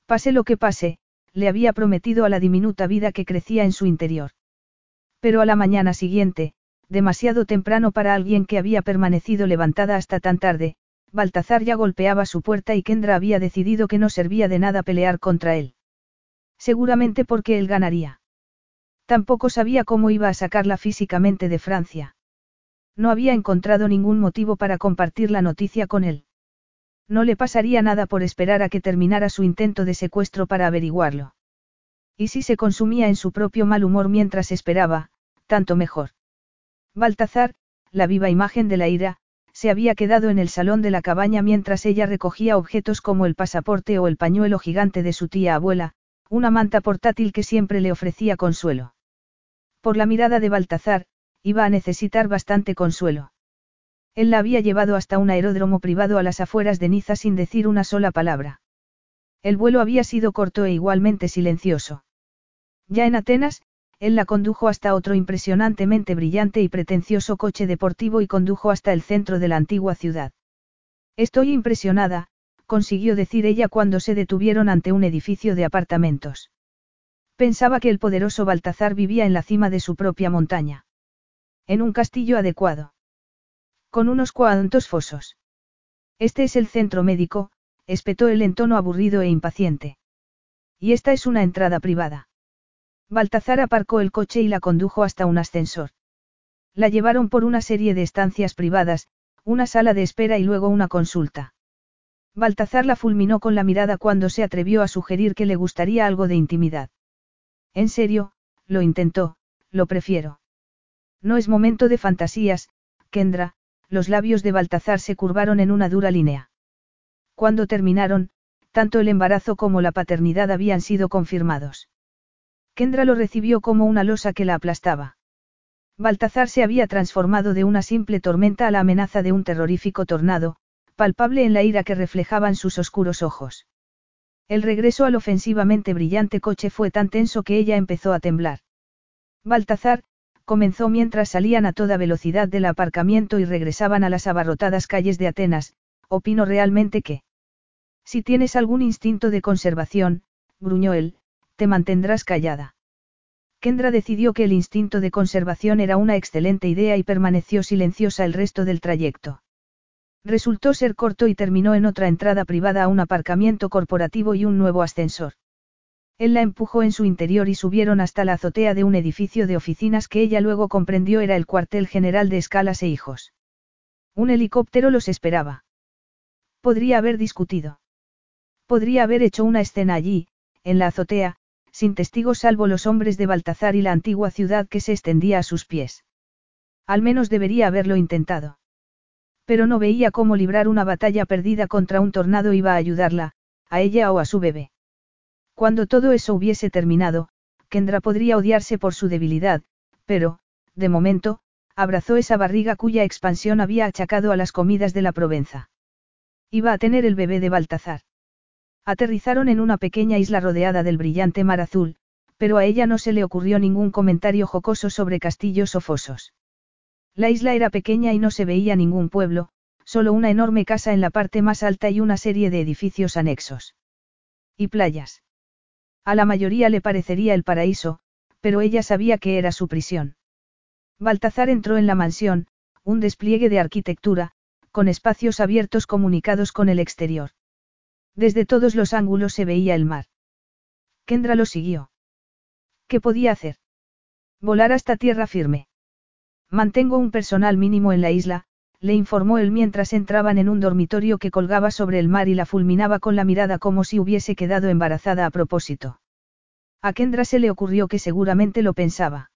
Pase lo que pase, le había prometido a la diminuta vida que crecía en su interior. Pero a la mañana siguiente, demasiado temprano para alguien que había permanecido levantada hasta tan tarde, Baltazar ya golpeaba su puerta y Kendra había decidido que no servía de nada pelear contra él. Seguramente porque él ganaría. Tampoco sabía cómo iba a sacarla físicamente de Francia. No había encontrado ningún motivo para compartir la noticia con él. No le pasaría nada por esperar a que terminara su intento de secuestro para averiguarlo. Y si se consumía en su propio mal humor mientras esperaba, tanto mejor. Baltazar, la viva imagen de la ira, se había quedado en el salón de la cabaña mientras ella recogía objetos como el pasaporte o el pañuelo gigante de su tía abuela, una manta portátil que siempre le ofrecía consuelo. Por la mirada de Baltazar, iba a necesitar bastante consuelo. Él la había llevado hasta un aeródromo privado a las afueras de Niza sin decir una sola palabra. El vuelo había sido corto e igualmente silencioso. Ya en Atenas, él la condujo hasta otro impresionantemente brillante y pretencioso coche deportivo y condujo hasta el centro de la antigua ciudad. Estoy impresionada, consiguió decir ella cuando se detuvieron ante un edificio de apartamentos. Pensaba que el poderoso Baltazar vivía en la cima de su propia montaña. En un castillo adecuado. Con unos cuantos fosos. Este es el centro médico, espetó él en tono aburrido e impaciente. Y esta es una entrada privada. Baltazar aparcó el coche y la condujo hasta un ascensor. La llevaron por una serie de estancias privadas, una sala de espera y luego una consulta. Baltazar la fulminó con la mirada cuando se atrevió a sugerir que le gustaría algo de intimidad. En serio, lo intentó, lo prefiero. No es momento de fantasías, Kendra, los labios de Baltazar se curvaron en una dura línea. Cuando terminaron, tanto el embarazo como la paternidad habían sido confirmados. Kendra lo recibió como una losa que la aplastaba. Baltazar se había transformado de una simple tormenta a la amenaza de un terrorífico tornado, palpable en la ira que reflejaban sus oscuros ojos. El regreso al ofensivamente brillante coche fue tan tenso que ella empezó a temblar. Baltazar, comenzó mientras salían a toda velocidad del aparcamiento y regresaban a las abarrotadas calles de Atenas, opino realmente que... Si tienes algún instinto de conservación, gruñó él, te mantendrás callada. Kendra decidió que el instinto de conservación era una excelente idea y permaneció silenciosa el resto del trayecto. Resultó ser corto y terminó en otra entrada privada a un aparcamiento corporativo y un nuevo ascensor. Él la empujó en su interior y subieron hasta la azotea de un edificio de oficinas que ella luego comprendió era el cuartel general de Escalas e Hijos. Un helicóptero los esperaba. Podría haber discutido. Podría haber hecho una escena allí, en la azotea, sin testigos salvo los hombres de Baltazar y la antigua ciudad que se extendía a sus pies. Al menos debería haberlo intentado. Pero no veía cómo librar una batalla perdida contra un tornado iba a ayudarla, a ella o a su bebé. Cuando todo eso hubiese terminado, Kendra podría odiarse por su debilidad, pero, de momento, abrazó esa barriga cuya expansión había achacado a las comidas de la Provenza. Iba a tener el bebé de Baltazar. Aterrizaron en una pequeña isla rodeada del brillante mar azul, pero a ella no se le ocurrió ningún comentario jocoso sobre castillos o fosos. La isla era pequeña y no se veía ningún pueblo, solo una enorme casa en la parte más alta y una serie de edificios anexos. Y playas. A la mayoría le parecería el paraíso, pero ella sabía que era su prisión. Baltazar entró en la mansión, un despliegue de arquitectura, con espacios abiertos comunicados con el exterior. Desde todos los ángulos se veía el mar. Kendra lo siguió. ¿Qué podía hacer? Volar hasta tierra firme. Mantengo un personal mínimo en la isla, le informó él mientras entraban en un dormitorio que colgaba sobre el mar y la fulminaba con la mirada como si hubiese quedado embarazada a propósito. A Kendra se le ocurrió que seguramente lo pensaba.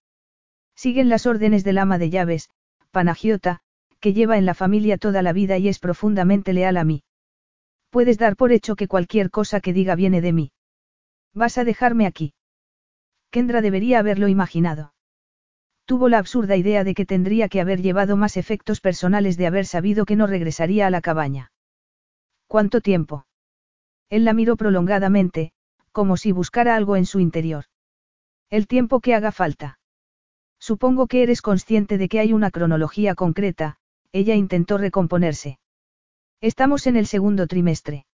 Siguen las órdenes del ama de llaves, Panagiota, que lleva en la familia toda la vida y es profundamente leal a mí. Puedes dar por hecho que cualquier cosa que diga viene de mí. ¿Vas a dejarme aquí? Kendra debería haberlo imaginado. Tuvo la absurda idea de que tendría que haber llevado más efectos personales de haber sabido que no regresaría a la cabaña. ¿Cuánto tiempo? Él la miró prolongadamente, como si buscara algo en su interior. El tiempo que haga falta. Supongo que eres consciente de que hay una cronología concreta, ella intentó recomponerse. Estamos en el segundo trimestre.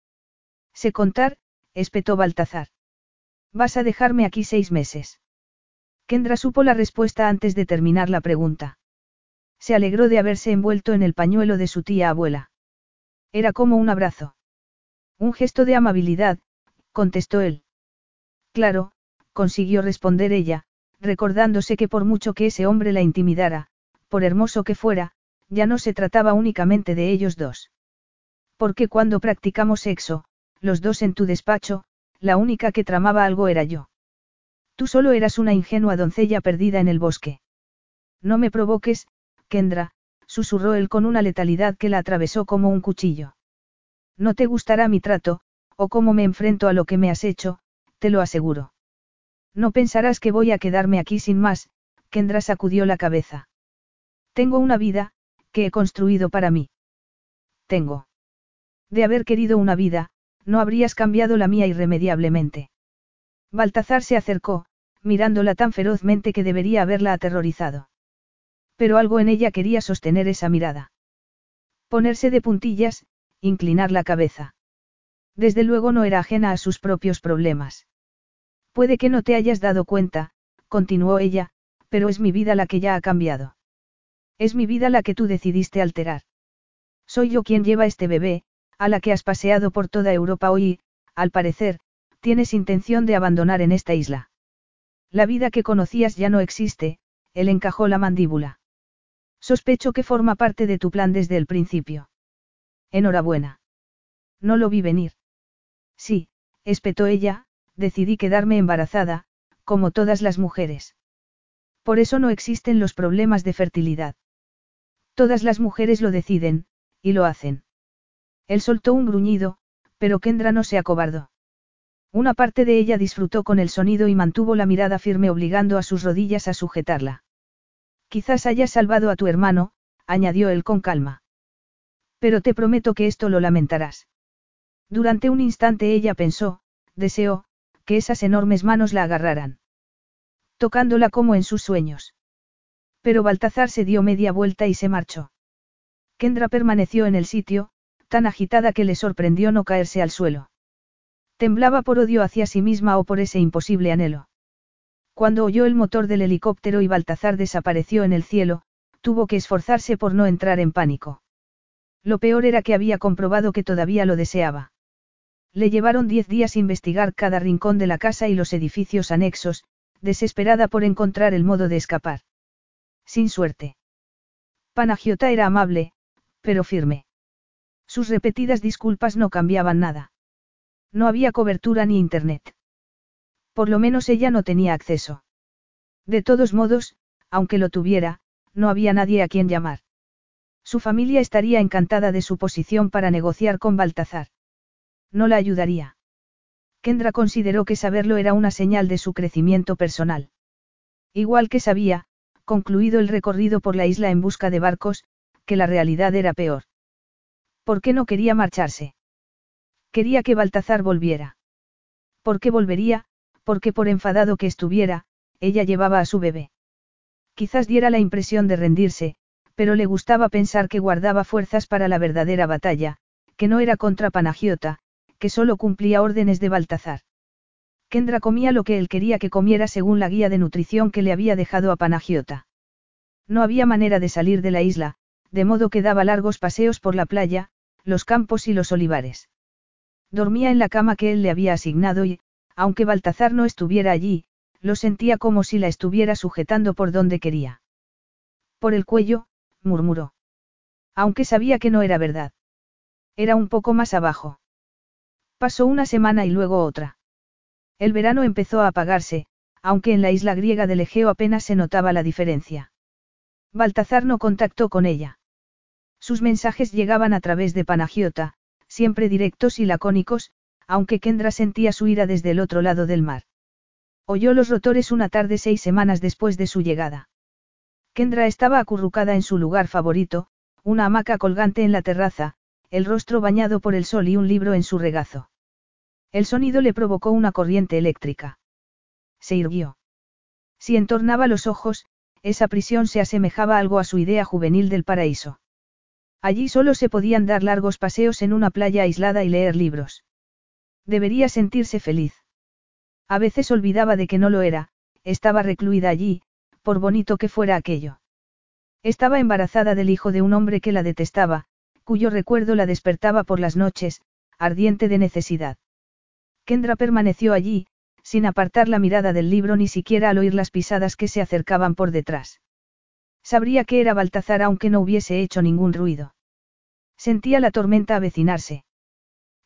Sé contar, espetó Baltazar. Vas a dejarme aquí seis meses. Kendra supo la respuesta antes de terminar la pregunta. Se alegró de haberse envuelto en el pañuelo de su tía abuela. Era como un abrazo. Un gesto de amabilidad, contestó él. Claro, consiguió responder ella, recordándose que por mucho que ese hombre la intimidara, por hermoso que fuera, ya no se trataba únicamente de ellos dos. Porque cuando practicamos sexo, los dos en tu despacho, la única que tramaba algo era yo. Tú solo eras una ingenua doncella perdida en el bosque. No me provoques, Kendra, susurró él con una letalidad que la atravesó como un cuchillo. No te gustará mi trato, o cómo me enfrento a lo que me has hecho, te lo aseguro. No pensarás que voy a quedarme aquí sin más, Kendra sacudió la cabeza. Tengo una vida, que he construido para mí. Tengo. De haber querido una vida, no habrías cambiado la mía irremediablemente. Baltazar se acercó, mirándola tan ferozmente que debería haberla aterrorizado. Pero algo en ella quería sostener esa mirada. Ponerse de puntillas, inclinar la cabeza. Desde luego no era ajena a sus propios problemas. Puede que no te hayas dado cuenta, continuó ella, pero es mi vida la que ya ha cambiado. Es mi vida la que tú decidiste alterar. Soy yo quien lleva este bebé, a la que has paseado por toda Europa hoy al parecer, tienes intención de abandonar en esta isla. La vida que conocías ya no existe, él encajó la mandíbula. Sospecho que forma parte de tu plan desde el principio. Enhorabuena. No lo vi venir. Sí, espetó ella, decidí quedarme embarazada, como todas las mujeres. Por eso no existen los problemas de fertilidad. Todas las mujeres lo deciden, y lo hacen. Él soltó un gruñido, pero Kendra no se acobardó. Una parte de ella disfrutó con el sonido y mantuvo la mirada firme obligando a sus rodillas a sujetarla. Quizás hayas salvado a tu hermano, añadió él con calma. Pero te prometo que esto lo lamentarás. Durante un instante ella pensó, deseó, que esas enormes manos la agarraran. Tocándola como en sus sueños. Pero Baltazar se dio media vuelta y se marchó. Kendra permaneció en el sitio, tan agitada que le sorprendió no caerse al suelo. Temblaba por odio hacia sí misma o por ese imposible anhelo. Cuando oyó el motor del helicóptero y Baltazar desapareció en el cielo, tuvo que esforzarse por no entrar en pánico. Lo peor era que había comprobado que todavía lo deseaba. Le llevaron diez días investigar cada rincón de la casa y los edificios anexos, desesperada por encontrar el modo de escapar. Sin suerte. Panagiota era amable, pero firme. Sus repetidas disculpas no cambiaban nada. No había cobertura ni internet. Por lo menos ella no tenía acceso. De todos modos, aunque lo tuviera, no había nadie a quien llamar. Su familia estaría encantada de su posición para negociar con Baltazar. No la ayudaría. Kendra consideró que saberlo era una señal de su crecimiento personal. Igual que sabía, concluido el recorrido por la isla en busca de barcos, que la realidad era peor. ¿Por qué no quería marcharse? Quería que Baltazar volviera. ¿Por qué volvería? Porque por enfadado que estuviera, ella llevaba a su bebé. Quizás diera la impresión de rendirse, pero le gustaba pensar que guardaba fuerzas para la verdadera batalla, que no era contra Panagiota, que solo cumplía órdenes de Baltazar. Kendra comía lo que él quería que comiera según la guía de nutrición que le había dejado a Panagiota. No había manera de salir de la isla, de modo que daba largos paseos por la playa, los campos y los olivares. Dormía en la cama que él le había asignado y, aunque Baltazar no estuviera allí, lo sentía como si la estuviera sujetando por donde quería. Por el cuello, murmuró. Aunque sabía que no era verdad. Era un poco más abajo. Pasó una semana y luego otra. El verano empezó a apagarse, aunque en la isla griega del Egeo apenas se notaba la diferencia. Baltazar no contactó con ella. Sus mensajes llegaban a través de Panagiota, siempre directos y lacónicos, aunque Kendra sentía su ira desde el otro lado del mar. Oyó los rotores una tarde seis semanas después de su llegada. Kendra estaba acurrucada en su lugar favorito, una hamaca colgante en la terraza, el rostro bañado por el sol y un libro en su regazo. El sonido le provocó una corriente eléctrica. Se irguió. Si entornaba los ojos, esa prisión se asemejaba algo a su idea juvenil del paraíso. Allí solo se podían dar largos paseos en una playa aislada y leer libros. Debería sentirse feliz. A veces olvidaba de que no lo era, estaba recluida allí, por bonito que fuera aquello. Estaba embarazada del hijo de un hombre que la detestaba, cuyo recuerdo la despertaba por las noches, ardiente de necesidad. Kendra permaneció allí, sin apartar la mirada del libro ni siquiera al oír las pisadas que se acercaban por detrás. Sabría que era Baltazar aunque no hubiese hecho ningún ruido. Sentía la tormenta avecinarse.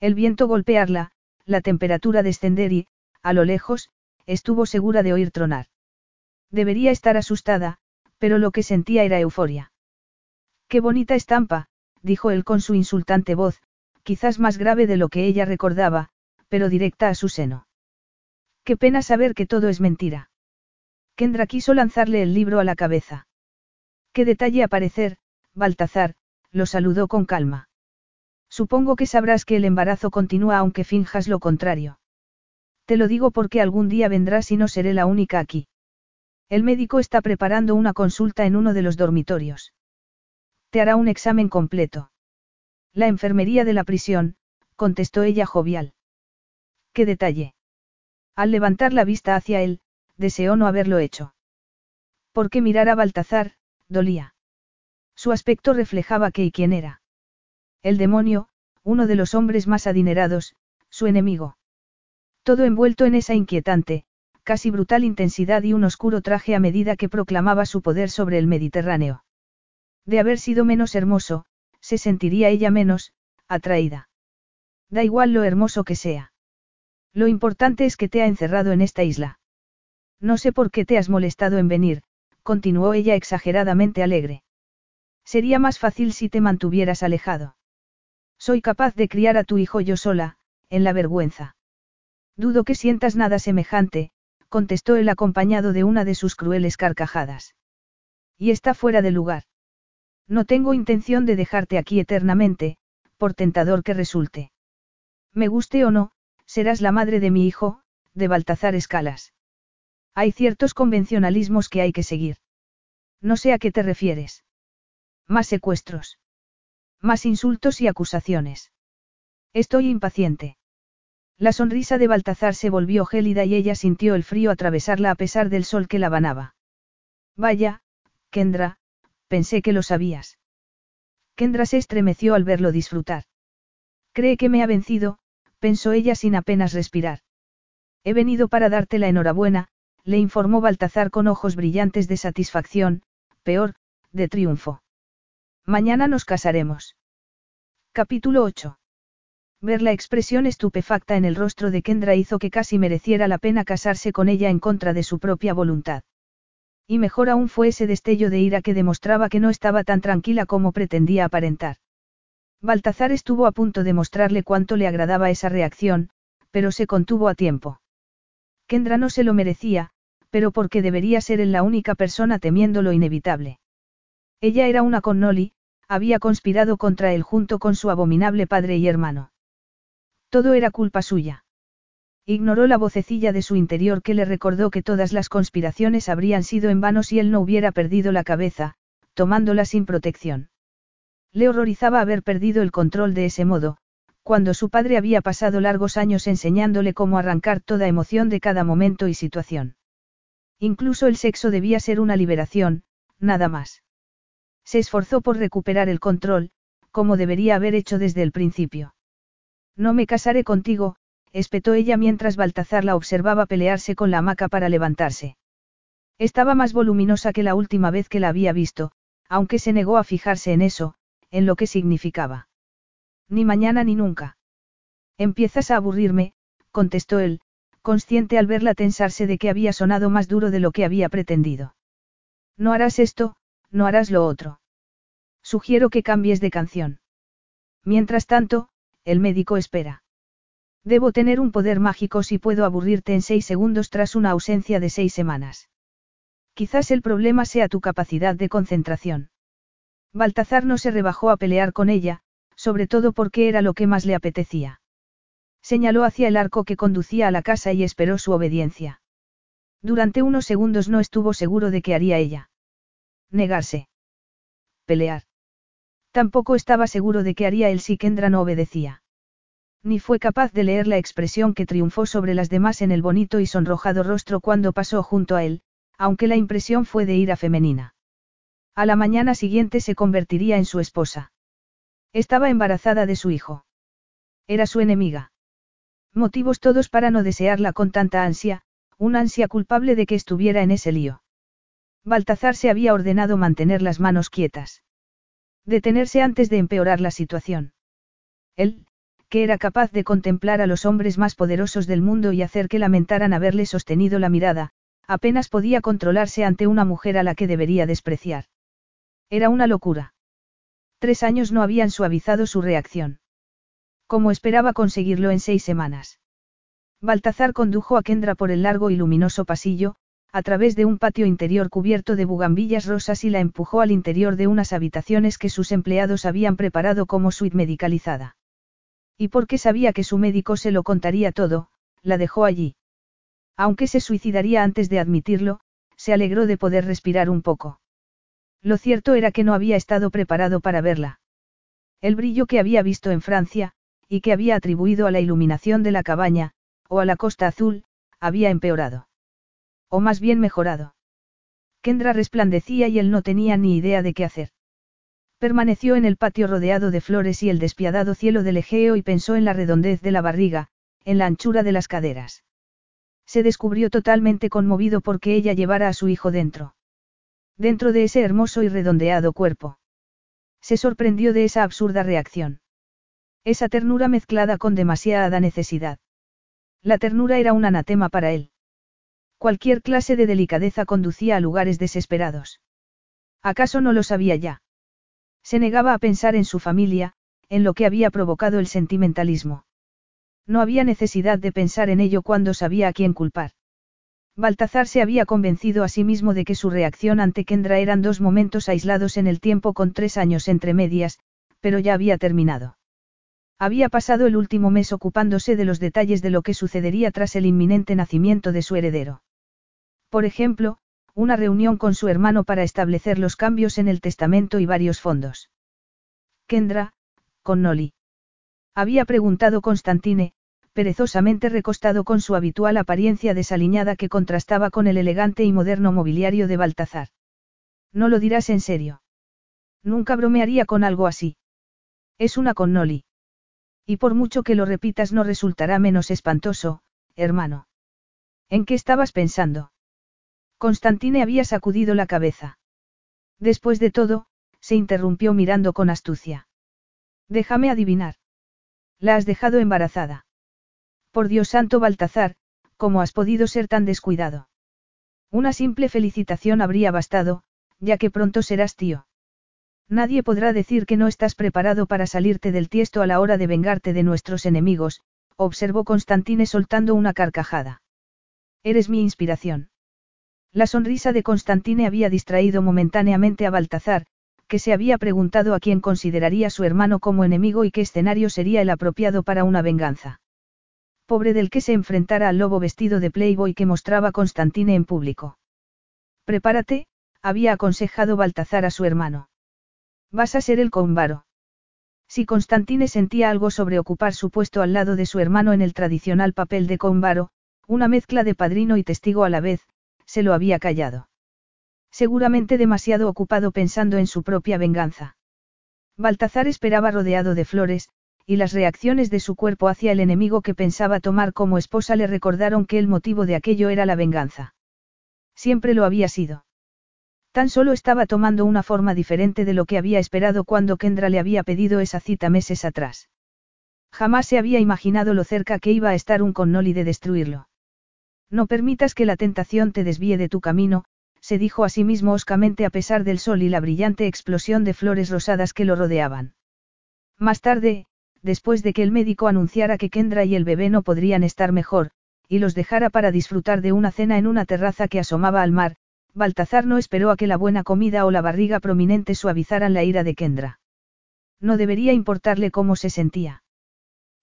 El viento golpearla, la temperatura descender y, a lo lejos, estuvo segura de oír tronar. Debería estar asustada, pero lo que sentía era euforia. Qué bonita estampa, dijo él con su insultante voz, quizás más grave de lo que ella recordaba, pero directa a su seno. Qué pena saber que todo es mentira. Kendra quiso lanzarle el libro a la cabeza. Qué detalle aparecer, Baltazar, lo saludó con calma. Supongo que sabrás que el embarazo continúa aunque finjas lo contrario. Te lo digo porque algún día vendrás y no seré la única aquí. El médico está preparando una consulta en uno de los dormitorios. Te hará un examen completo. La enfermería de la prisión, contestó ella jovial. ¿Qué detalle? Al levantar la vista hacia él, deseó no haberlo hecho. Porque mirar a Baltazar, dolía. Su aspecto reflejaba qué y quién era. El demonio, uno de los hombres más adinerados, su enemigo. Todo envuelto en esa inquietante, casi brutal intensidad y un oscuro traje a medida que proclamaba su poder sobre el Mediterráneo. De haber sido menos hermoso, se sentiría ella menos, atraída. Da igual lo hermoso que sea. Lo importante es que te ha encerrado en esta isla. No sé por qué te has molestado en venir, continuó ella exageradamente alegre. Sería más fácil si te mantuvieras alejado. Soy capaz de criar a tu hijo yo sola, en la vergüenza. Dudo que sientas nada semejante, contestó él acompañado de una de sus crueles carcajadas. Y está fuera de lugar. No tengo intención de dejarte aquí eternamente, por tentador que resulte. Me guste o no, serás la madre de mi hijo, de Baltazar Escalas. Hay ciertos convencionalismos que hay que seguir. No sé a qué te refieres. Más secuestros. Más insultos y acusaciones. Estoy impaciente. La sonrisa de Baltazar se volvió gélida y ella sintió el frío atravesarla a pesar del sol que la banaba. Vaya, Kendra, pensé que lo sabías. Kendra se estremeció al verlo disfrutar. Cree que me ha vencido, pensó ella sin apenas respirar. He venido para darte la enhorabuena, le informó Baltazar con ojos brillantes de satisfacción, peor, de triunfo. Mañana nos casaremos. Capítulo 8. Ver la expresión estupefacta en el rostro de Kendra hizo que casi mereciera la pena casarse con ella en contra de su propia voluntad. Y mejor aún fue ese destello de ira que demostraba que no estaba tan tranquila como pretendía aparentar. Baltazar estuvo a punto de mostrarle cuánto le agradaba esa reacción, pero se contuvo a tiempo. Kendra no se lo merecía, pero porque debería ser él la única persona temiendo lo inevitable. Ella era una Connolly, había conspirado contra él junto con su abominable padre y hermano. Todo era culpa suya. Ignoró la vocecilla de su interior que le recordó que todas las conspiraciones habrían sido en vano si él no hubiera perdido la cabeza, tomándola sin protección. Le horrorizaba haber perdido el control de ese modo, cuando su padre había pasado largos años enseñándole cómo arrancar toda emoción de cada momento y situación. Incluso el sexo debía ser una liberación, nada más. Se esforzó por recuperar el control, como debería haber hecho desde el principio. No me casaré contigo, espetó ella mientras Baltazar la observaba pelearse con la hamaca para levantarse. Estaba más voluminosa que la última vez que la había visto, aunque se negó a fijarse en eso, en lo que significaba. Ni mañana ni nunca. Empiezas a aburrirme, contestó él, consciente al verla tensarse de que había sonado más duro de lo que había pretendido. No harás esto, no harás lo otro. Sugiero que cambies de canción. Mientras tanto, el médico espera. Debo tener un poder mágico si puedo aburrirte en seis segundos tras una ausencia de seis semanas. Quizás el problema sea tu capacidad de concentración. Baltazar no se rebajó a pelear con ella, sobre todo porque era lo que más le apetecía. Señaló hacia el arco que conducía a la casa y esperó su obediencia. Durante unos segundos no estuvo seguro de qué haría ella. Negarse. Pelear. Tampoco estaba seguro de qué haría él si Kendra no obedecía. Ni fue capaz de leer la expresión que triunfó sobre las demás en el bonito y sonrojado rostro cuando pasó junto a él, aunque la impresión fue de ira femenina. A la mañana siguiente se convertiría en su esposa. Estaba embarazada de su hijo. Era su enemiga. Motivos todos para no desearla con tanta ansia, una ansia culpable de que estuviera en ese lío. Baltazar se había ordenado mantener las manos quietas. Detenerse antes de empeorar la situación. Él, que era capaz de contemplar a los hombres más poderosos del mundo y hacer que lamentaran haberle sostenido la mirada, apenas podía controlarse ante una mujer a la que debería despreciar. Era una locura. Tres años no habían suavizado su reacción. Como esperaba conseguirlo en seis semanas. Baltazar condujo a Kendra por el largo y luminoso pasillo, a través de un patio interior cubierto de bugambillas rosas y la empujó al interior de unas habitaciones que sus empleados habían preparado como suite medicalizada. Y porque sabía que su médico se lo contaría todo, la dejó allí. Aunque se suicidaría antes de admitirlo, se alegró de poder respirar un poco. Lo cierto era que no había estado preparado para verla. El brillo que había visto en Francia, y que había atribuido a la iluminación de la cabaña, o a la costa azul, había empeorado. O más bien mejorado. Kendra resplandecía y él no tenía ni idea de qué hacer. Permaneció en el patio rodeado de flores y el despiadado cielo del Egeo y pensó en la redondez de la barriga, en la anchura de las caderas. Se descubrió totalmente conmovido porque ella llevara a su hijo dentro. Dentro de ese hermoso y redondeado cuerpo. Se sorprendió de esa absurda reacción. Esa ternura mezclada con demasiada necesidad. La ternura era un anatema para él. Cualquier clase de delicadeza conducía a lugares desesperados. ¿Acaso no lo sabía ya? Se negaba a pensar en su familia, en lo que había provocado el sentimentalismo. No había necesidad de pensar en ello cuando sabía a quién culpar. Baltazar se había convencido a sí mismo de que su reacción ante Kendra eran dos momentos aislados en el tiempo con tres años entre medias, pero ya había terminado. Había pasado el último mes ocupándose de los detalles de lo que sucedería tras el inminente nacimiento de su heredero. Por ejemplo, una reunión con su hermano para establecer los cambios en el testamento y varios fondos. Kendra, con Noli. Había preguntado Constantine, perezosamente recostado con su habitual apariencia desaliñada que contrastaba con el elegante y moderno mobiliario de Baltazar. No lo dirás en serio. Nunca bromearía con algo así. Es una con Noli. Y por mucho que lo repitas no resultará menos espantoso, hermano. ¿En qué estabas pensando? Constantine había sacudido la cabeza. Después de todo, se interrumpió mirando con astucia. Déjame adivinar. La has dejado embarazada. Por Dios santo Baltazar, ¿cómo has podido ser tan descuidado? Una simple felicitación habría bastado, ya que pronto serás tío. Nadie podrá decir que no estás preparado para salirte del tiesto a la hora de vengarte de nuestros enemigos, observó Constantine soltando una carcajada. Eres mi inspiración. La sonrisa de Constantine había distraído momentáneamente a Baltazar, que se había preguntado a quién consideraría su hermano como enemigo y qué escenario sería el apropiado para una venganza. Pobre del que se enfrentara al lobo vestido de Playboy que mostraba Constantine en público. Prepárate, había aconsejado Baltazar a su hermano. Vas a ser el combaro. Si Constantine sentía algo sobre ocupar su puesto al lado de su hermano en el tradicional papel de combaro, una mezcla de padrino y testigo a la vez, se lo había callado. Seguramente demasiado ocupado pensando en su propia venganza. Baltazar esperaba rodeado de flores, y las reacciones de su cuerpo hacia el enemigo que pensaba tomar como esposa le recordaron que el motivo de aquello era la venganza. Siempre lo había sido. Tan solo estaba tomando una forma diferente de lo que había esperado cuando Kendra le había pedido esa cita meses atrás. Jamás se había imaginado lo cerca que iba a estar un Connolly de destruirlo. No permitas que la tentación te desvíe de tu camino, se dijo a sí mismo oscamente a pesar del sol y la brillante explosión de flores rosadas que lo rodeaban. Más tarde, después de que el médico anunciara que Kendra y el bebé no podrían estar mejor, y los dejara para disfrutar de una cena en una terraza que asomaba al mar, Baltazar no esperó a que la buena comida o la barriga prominente suavizaran la ira de Kendra. No debería importarle cómo se sentía.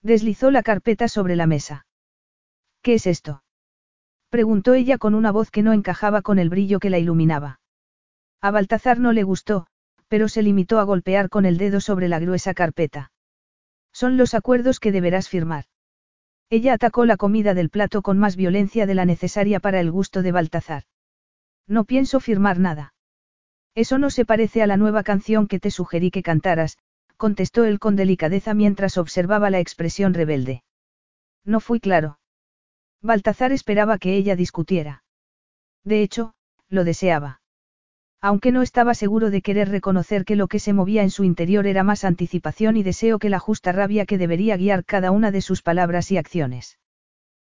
Deslizó la carpeta sobre la mesa. ¿Qué es esto? preguntó ella con una voz que no encajaba con el brillo que la iluminaba. A Baltazar no le gustó, pero se limitó a golpear con el dedo sobre la gruesa carpeta. Son los acuerdos que deberás firmar. Ella atacó la comida del plato con más violencia de la necesaria para el gusto de Baltazar. No pienso firmar nada. Eso no se parece a la nueva canción que te sugerí que cantaras, contestó él con delicadeza mientras observaba la expresión rebelde. No fui claro. Baltazar esperaba que ella discutiera. De hecho, lo deseaba aunque no estaba seguro de querer reconocer que lo que se movía en su interior era más anticipación y deseo que la justa rabia que debería guiar cada una de sus palabras y acciones.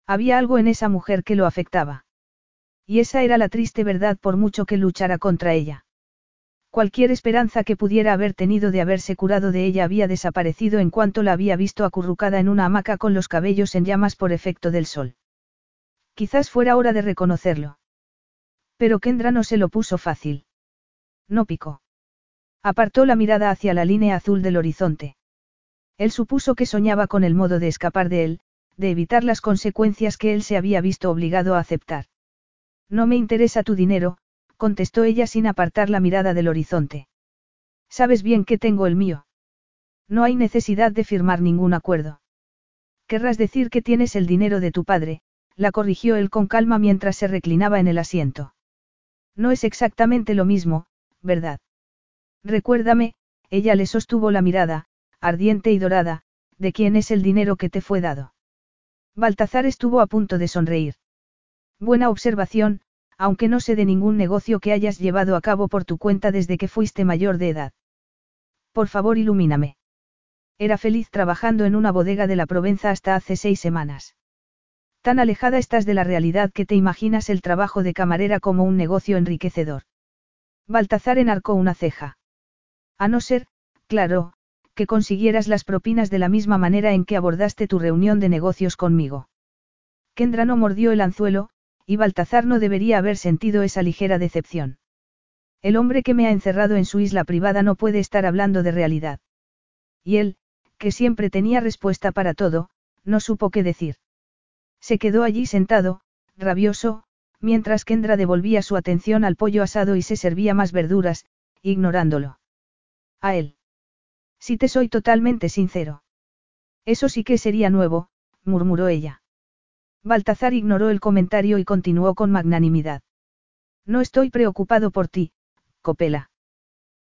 Había algo en esa mujer que lo afectaba. Y esa era la triste verdad por mucho que luchara contra ella. Cualquier esperanza que pudiera haber tenido de haberse curado de ella había desaparecido en cuanto la había visto acurrucada en una hamaca con los cabellos en llamas por efecto del sol. Quizás fuera hora de reconocerlo. Pero Kendra no se lo puso fácil. No picó. Apartó la mirada hacia la línea azul del horizonte. Él supuso que soñaba con el modo de escapar de él, de evitar las consecuencias que él se había visto obligado a aceptar. No me interesa tu dinero, contestó ella sin apartar la mirada del horizonte. Sabes bien que tengo el mío. No hay necesidad de firmar ningún acuerdo. Querrás decir que tienes el dinero de tu padre, la corrigió él con calma mientras se reclinaba en el asiento. No es exactamente lo mismo, ¿verdad? Recuérdame, ella le sostuvo la mirada, ardiente y dorada, de quién es el dinero que te fue dado. Baltazar estuvo a punto de sonreír. Buena observación, aunque no sé de ningún negocio que hayas llevado a cabo por tu cuenta desde que fuiste mayor de edad. Por favor, ilumíname. Era feliz trabajando en una bodega de la Provenza hasta hace seis semanas. Tan alejada estás de la realidad que te imaginas el trabajo de camarera como un negocio enriquecedor. Baltazar enarcó una ceja. A no ser, claro, que consiguieras las propinas de la misma manera en que abordaste tu reunión de negocios conmigo. Kendra no mordió el anzuelo, y Baltazar no debería haber sentido esa ligera decepción. El hombre que me ha encerrado en su isla privada no puede estar hablando de realidad. Y él, que siempre tenía respuesta para todo, no supo qué decir. Se quedó allí sentado, rabioso, mientras Kendra devolvía su atención al pollo asado y se servía más verduras, ignorándolo. A él. Si te soy totalmente sincero. Eso sí que sería nuevo, murmuró ella. Baltazar ignoró el comentario y continuó con magnanimidad. No estoy preocupado por ti, Copela.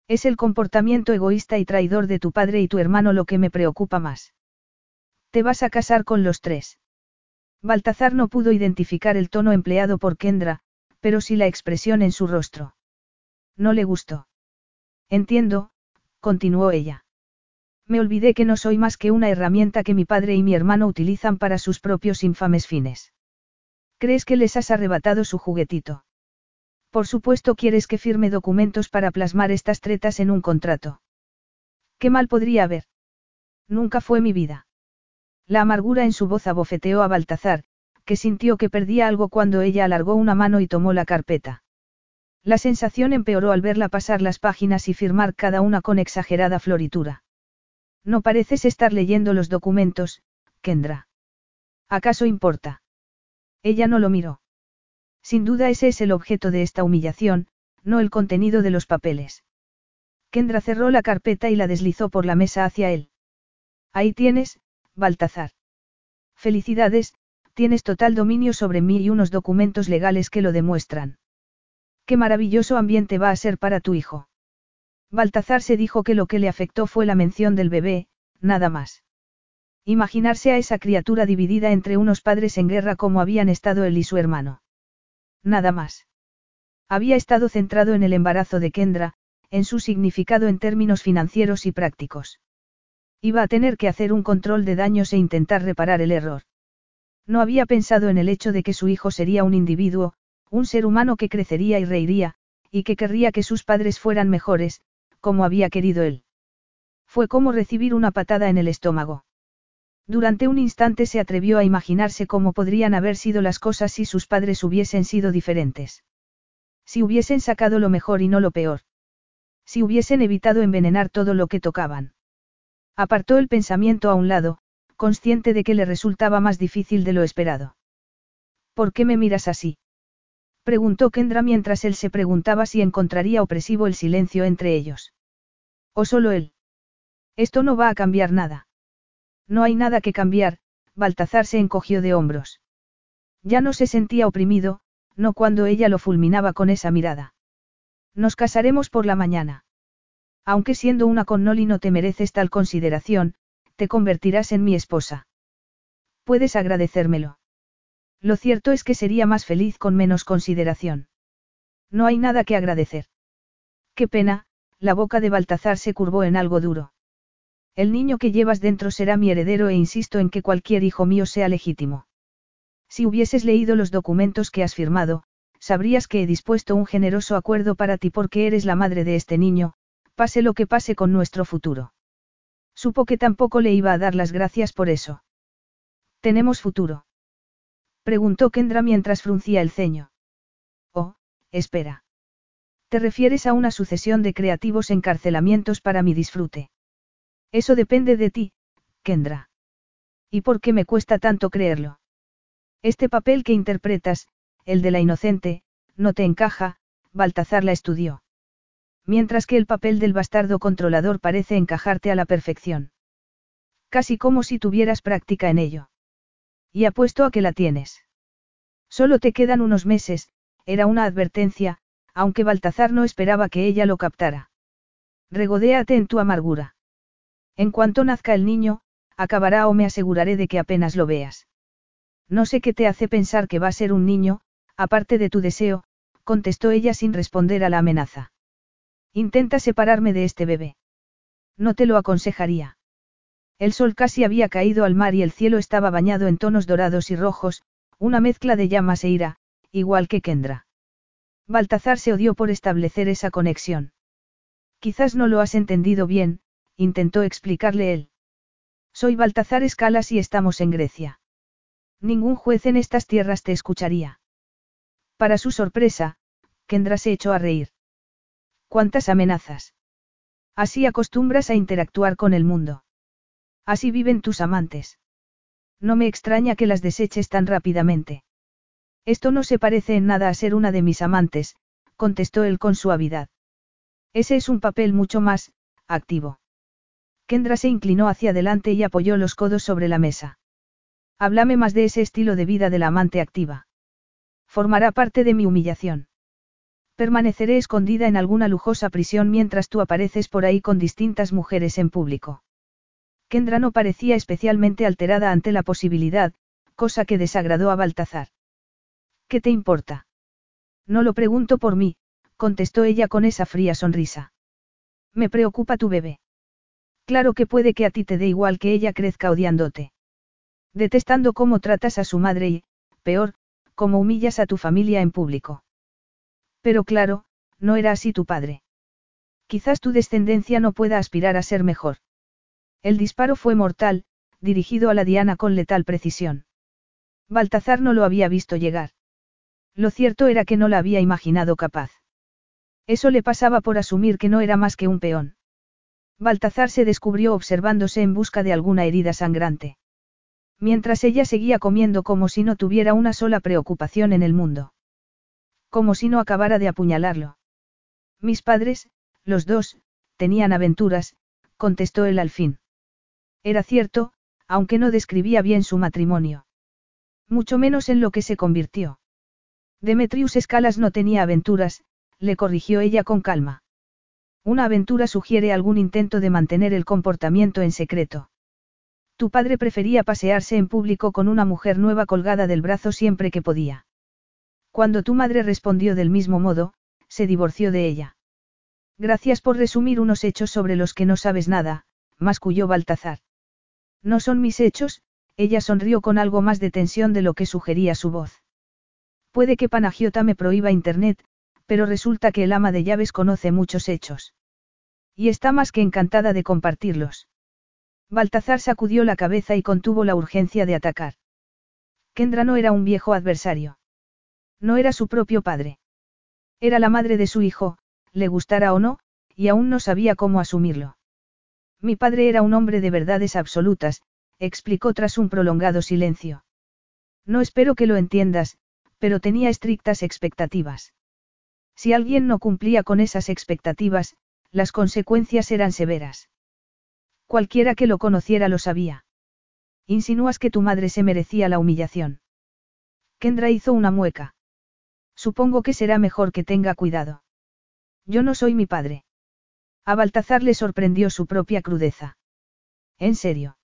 Es el comportamiento egoísta y traidor de tu padre y tu hermano lo que me preocupa más. Te vas a casar con los tres. Baltazar no pudo identificar el tono empleado por Kendra, pero sí la expresión en su rostro. No le gustó. Entiendo, continuó ella. Me olvidé que no soy más que una herramienta que mi padre y mi hermano utilizan para sus propios infames fines. ¿Crees que les has arrebatado su juguetito? Por supuesto quieres que firme documentos para plasmar estas tretas en un contrato. ¿Qué mal podría haber? Nunca fue mi vida. La amargura en su voz abofeteó a Baltazar, que sintió que perdía algo cuando ella alargó una mano y tomó la carpeta. La sensación empeoró al verla pasar las páginas y firmar cada una con exagerada floritura. No pareces estar leyendo los documentos, Kendra. ¿Acaso importa? Ella no lo miró. Sin duda ese es el objeto de esta humillación, no el contenido de los papeles. Kendra cerró la carpeta y la deslizó por la mesa hacia él. Ahí tienes, Baltazar. Felicidades, tienes total dominio sobre mí y unos documentos legales que lo demuestran. Qué maravilloso ambiente va a ser para tu hijo. Baltazar se dijo que lo que le afectó fue la mención del bebé, nada más. Imaginarse a esa criatura dividida entre unos padres en guerra como habían estado él y su hermano. Nada más. Había estado centrado en el embarazo de Kendra, en su significado en términos financieros y prácticos. Iba a tener que hacer un control de daños e intentar reparar el error. No había pensado en el hecho de que su hijo sería un individuo, un ser humano que crecería y reiría, y que querría que sus padres fueran mejores, como había querido él. Fue como recibir una patada en el estómago. Durante un instante se atrevió a imaginarse cómo podrían haber sido las cosas si sus padres hubiesen sido diferentes. Si hubiesen sacado lo mejor y no lo peor. Si hubiesen evitado envenenar todo lo que tocaban. Apartó el pensamiento a un lado, consciente de que le resultaba más difícil de lo esperado. ¿Por qué me miras así? Preguntó Kendra mientras él se preguntaba si encontraría opresivo el silencio entre ellos. ¿O solo él? Esto no va a cambiar nada. No hay nada que cambiar, Baltazar se encogió de hombros. Ya no se sentía oprimido, no cuando ella lo fulminaba con esa mirada. Nos casaremos por la mañana. Aunque siendo una connoli no te mereces tal consideración, te convertirás en mi esposa. Puedes agradecérmelo. Lo cierto es que sería más feliz con menos consideración. No hay nada que agradecer. Qué pena, la boca de Baltazar se curvó en algo duro. El niño que llevas dentro será mi heredero e insisto en que cualquier hijo mío sea legítimo. Si hubieses leído los documentos que has firmado, sabrías que he dispuesto un generoso acuerdo para ti porque eres la madre de este niño, pase lo que pase con nuestro futuro. Supo que tampoco le iba a dar las gracias por eso. Tenemos futuro. Preguntó Kendra mientras fruncía el ceño. Oh, espera. ¿Te refieres a una sucesión de creativos encarcelamientos para mi disfrute? Eso depende de ti, Kendra. ¿Y por qué me cuesta tanto creerlo? Este papel que interpretas, el de la inocente, no te encaja, Baltazar la estudió. Mientras que el papel del bastardo controlador parece encajarte a la perfección. Casi como si tuvieras práctica en ello. Y apuesto a que la tienes. Solo te quedan unos meses, era una advertencia, aunque Baltazar no esperaba que ella lo captara. Regodéate en tu amargura. En cuanto nazca el niño, acabará o me aseguraré de que apenas lo veas. No sé qué te hace pensar que va a ser un niño, aparte de tu deseo, contestó ella sin responder a la amenaza. Intenta separarme de este bebé. No te lo aconsejaría. El sol casi había caído al mar y el cielo estaba bañado en tonos dorados y rojos, una mezcla de llamas e ira, igual que Kendra. Baltazar se odió por establecer esa conexión. Quizás no lo has entendido bien, intentó explicarle él. Soy Baltazar Escalas y estamos en Grecia. Ningún juez en estas tierras te escucharía. Para su sorpresa, Kendra se echó a reír. ¿Cuántas amenazas? Así acostumbras a interactuar con el mundo. Así viven tus amantes. No me extraña que las deseches tan rápidamente. Esto no se parece en nada a ser una de mis amantes, contestó él con suavidad. Ese es un papel mucho más, activo. Kendra se inclinó hacia adelante y apoyó los codos sobre la mesa. Háblame más de ese estilo de vida de la amante activa. Formará parte de mi humillación. Permaneceré escondida en alguna lujosa prisión mientras tú apareces por ahí con distintas mujeres en público. Kendra no parecía especialmente alterada ante la posibilidad, cosa que desagradó a Baltazar. ¿Qué te importa? No lo pregunto por mí, contestó ella con esa fría sonrisa. Me preocupa tu bebé. Claro que puede que a ti te dé igual que ella crezca odiándote. Detestando cómo tratas a su madre y, peor, cómo humillas a tu familia en público. Pero claro, no era así tu padre. Quizás tu descendencia no pueda aspirar a ser mejor. El disparo fue mortal, dirigido a la diana con letal precisión. Baltazar no lo había visto llegar. Lo cierto era que no la había imaginado capaz. Eso le pasaba por asumir que no era más que un peón. Baltazar se descubrió observándose en busca de alguna herida sangrante. Mientras ella seguía comiendo como si no tuviera una sola preocupación en el mundo. Como si no acabara de apuñalarlo. Mis padres, los dos, tenían aventuras, contestó él al fin. Era cierto, aunque no describía bien su matrimonio. Mucho menos en lo que se convirtió. Demetrius Escalas no tenía aventuras, le corrigió ella con calma. Una aventura sugiere algún intento de mantener el comportamiento en secreto. Tu padre prefería pasearse en público con una mujer nueva colgada del brazo siempre que podía. Cuando tu madre respondió del mismo modo, se divorció de ella. Gracias por resumir unos hechos sobre los que no sabes nada, masculló Baltazar. No son mis hechos, ella sonrió con algo más de tensión de lo que sugería su voz. Puede que Panagiota me prohíba Internet, pero resulta que el ama de llaves conoce muchos hechos. Y está más que encantada de compartirlos. Baltazar sacudió la cabeza y contuvo la urgencia de atacar. Kendra no era un viejo adversario. No era su propio padre. Era la madre de su hijo, le gustara o no, y aún no sabía cómo asumirlo. Mi padre era un hombre de verdades absolutas, explicó tras un prolongado silencio. No espero que lo entiendas, pero tenía estrictas expectativas. Si alguien no cumplía con esas expectativas, las consecuencias eran severas. Cualquiera que lo conociera lo sabía. Insinúas que tu madre se merecía la humillación. Kendra hizo una mueca. Supongo que será mejor que tenga cuidado. Yo no soy mi padre. A Baltazar le sorprendió su propia crudeza. ¿En serio?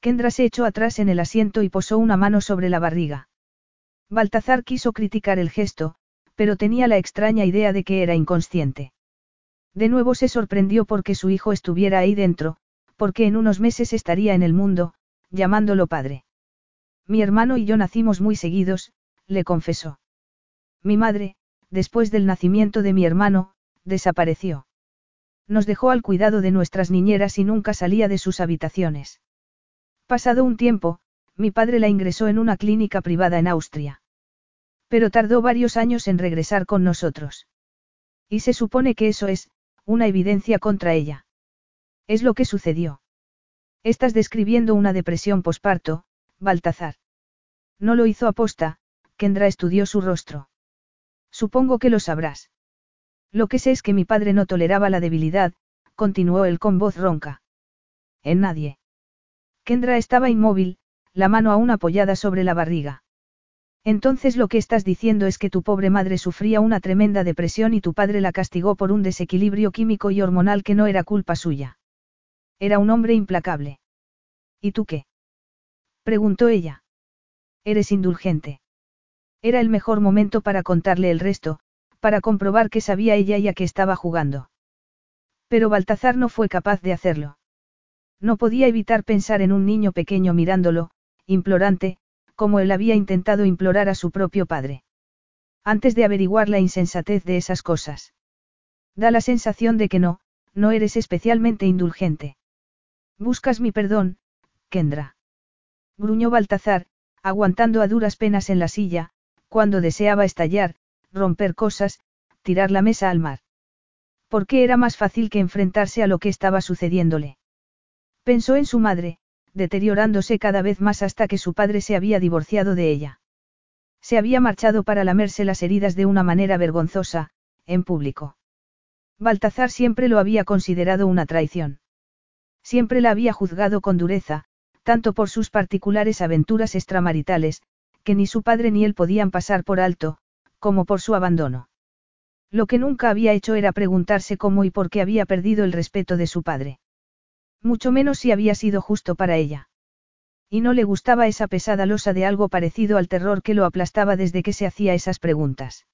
Kendra se echó atrás en el asiento y posó una mano sobre la barriga. Baltazar quiso criticar el gesto, pero tenía la extraña idea de que era inconsciente. De nuevo se sorprendió porque su hijo estuviera ahí dentro, porque en unos meses estaría en el mundo, llamándolo padre. Mi hermano y yo nacimos muy seguidos, le confesó. Mi madre, después del nacimiento de mi hermano, desapareció. Nos dejó al cuidado de nuestras niñeras y nunca salía de sus habitaciones. Pasado un tiempo, mi padre la ingresó en una clínica privada en Austria. Pero tardó varios años en regresar con nosotros. Y se supone que eso es, una evidencia contra ella. Es lo que sucedió. Estás describiendo una depresión posparto, Baltazar. No lo hizo aposta, Kendra estudió su rostro. Supongo que lo sabrás. Lo que sé es que mi padre no toleraba la debilidad, continuó él con voz ronca. En nadie. Kendra estaba inmóvil, la mano aún apoyada sobre la barriga. Entonces lo que estás diciendo es que tu pobre madre sufría una tremenda depresión y tu padre la castigó por un desequilibrio químico y hormonal que no era culpa suya. Era un hombre implacable. ¿Y tú qué? preguntó ella. Eres indulgente. Era el mejor momento para contarle el resto, para comprobar que sabía ella y a qué estaba jugando. Pero Baltazar no fue capaz de hacerlo. No podía evitar pensar en un niño pequeño mirándolo, implorante, como él había intentado implorar a su propio padre. Antes de averiguar la insensatez de esas cosas. Da la sensación de que no, no eres especialmente indulgente. Buscas mi perdón, Kendra. Gruñó Baltazar, aguantando a duras penas en la silla, cuando deseaba estallar, romper cosas, tirar la mesa al mar. Porque era más fácil que enfrentarse a lo que estaba sucediéndole. Pensó en su madre, deteriorándose cada vez más hasta que su padre se había divorciado de ella. Se había marchado para lamerse las heridas de una manera vergonzosa, en público. Baltazar siempre lo había considerado una traición. Siempre la había juzgado con dureza, tanto por sus particulares aventuras extramaritales, que ni su padre ni él podían pasar por alto, como por su abandono. Lo que nunca había hecho era preguntarse cómo y por qué había perdido el respeto de su padre. Mucho menos si había sido justo para ella. Y no le gustaba esa pesada losa de algo parecido al terror que lo aplastaba desde que se hacía esas preguntas.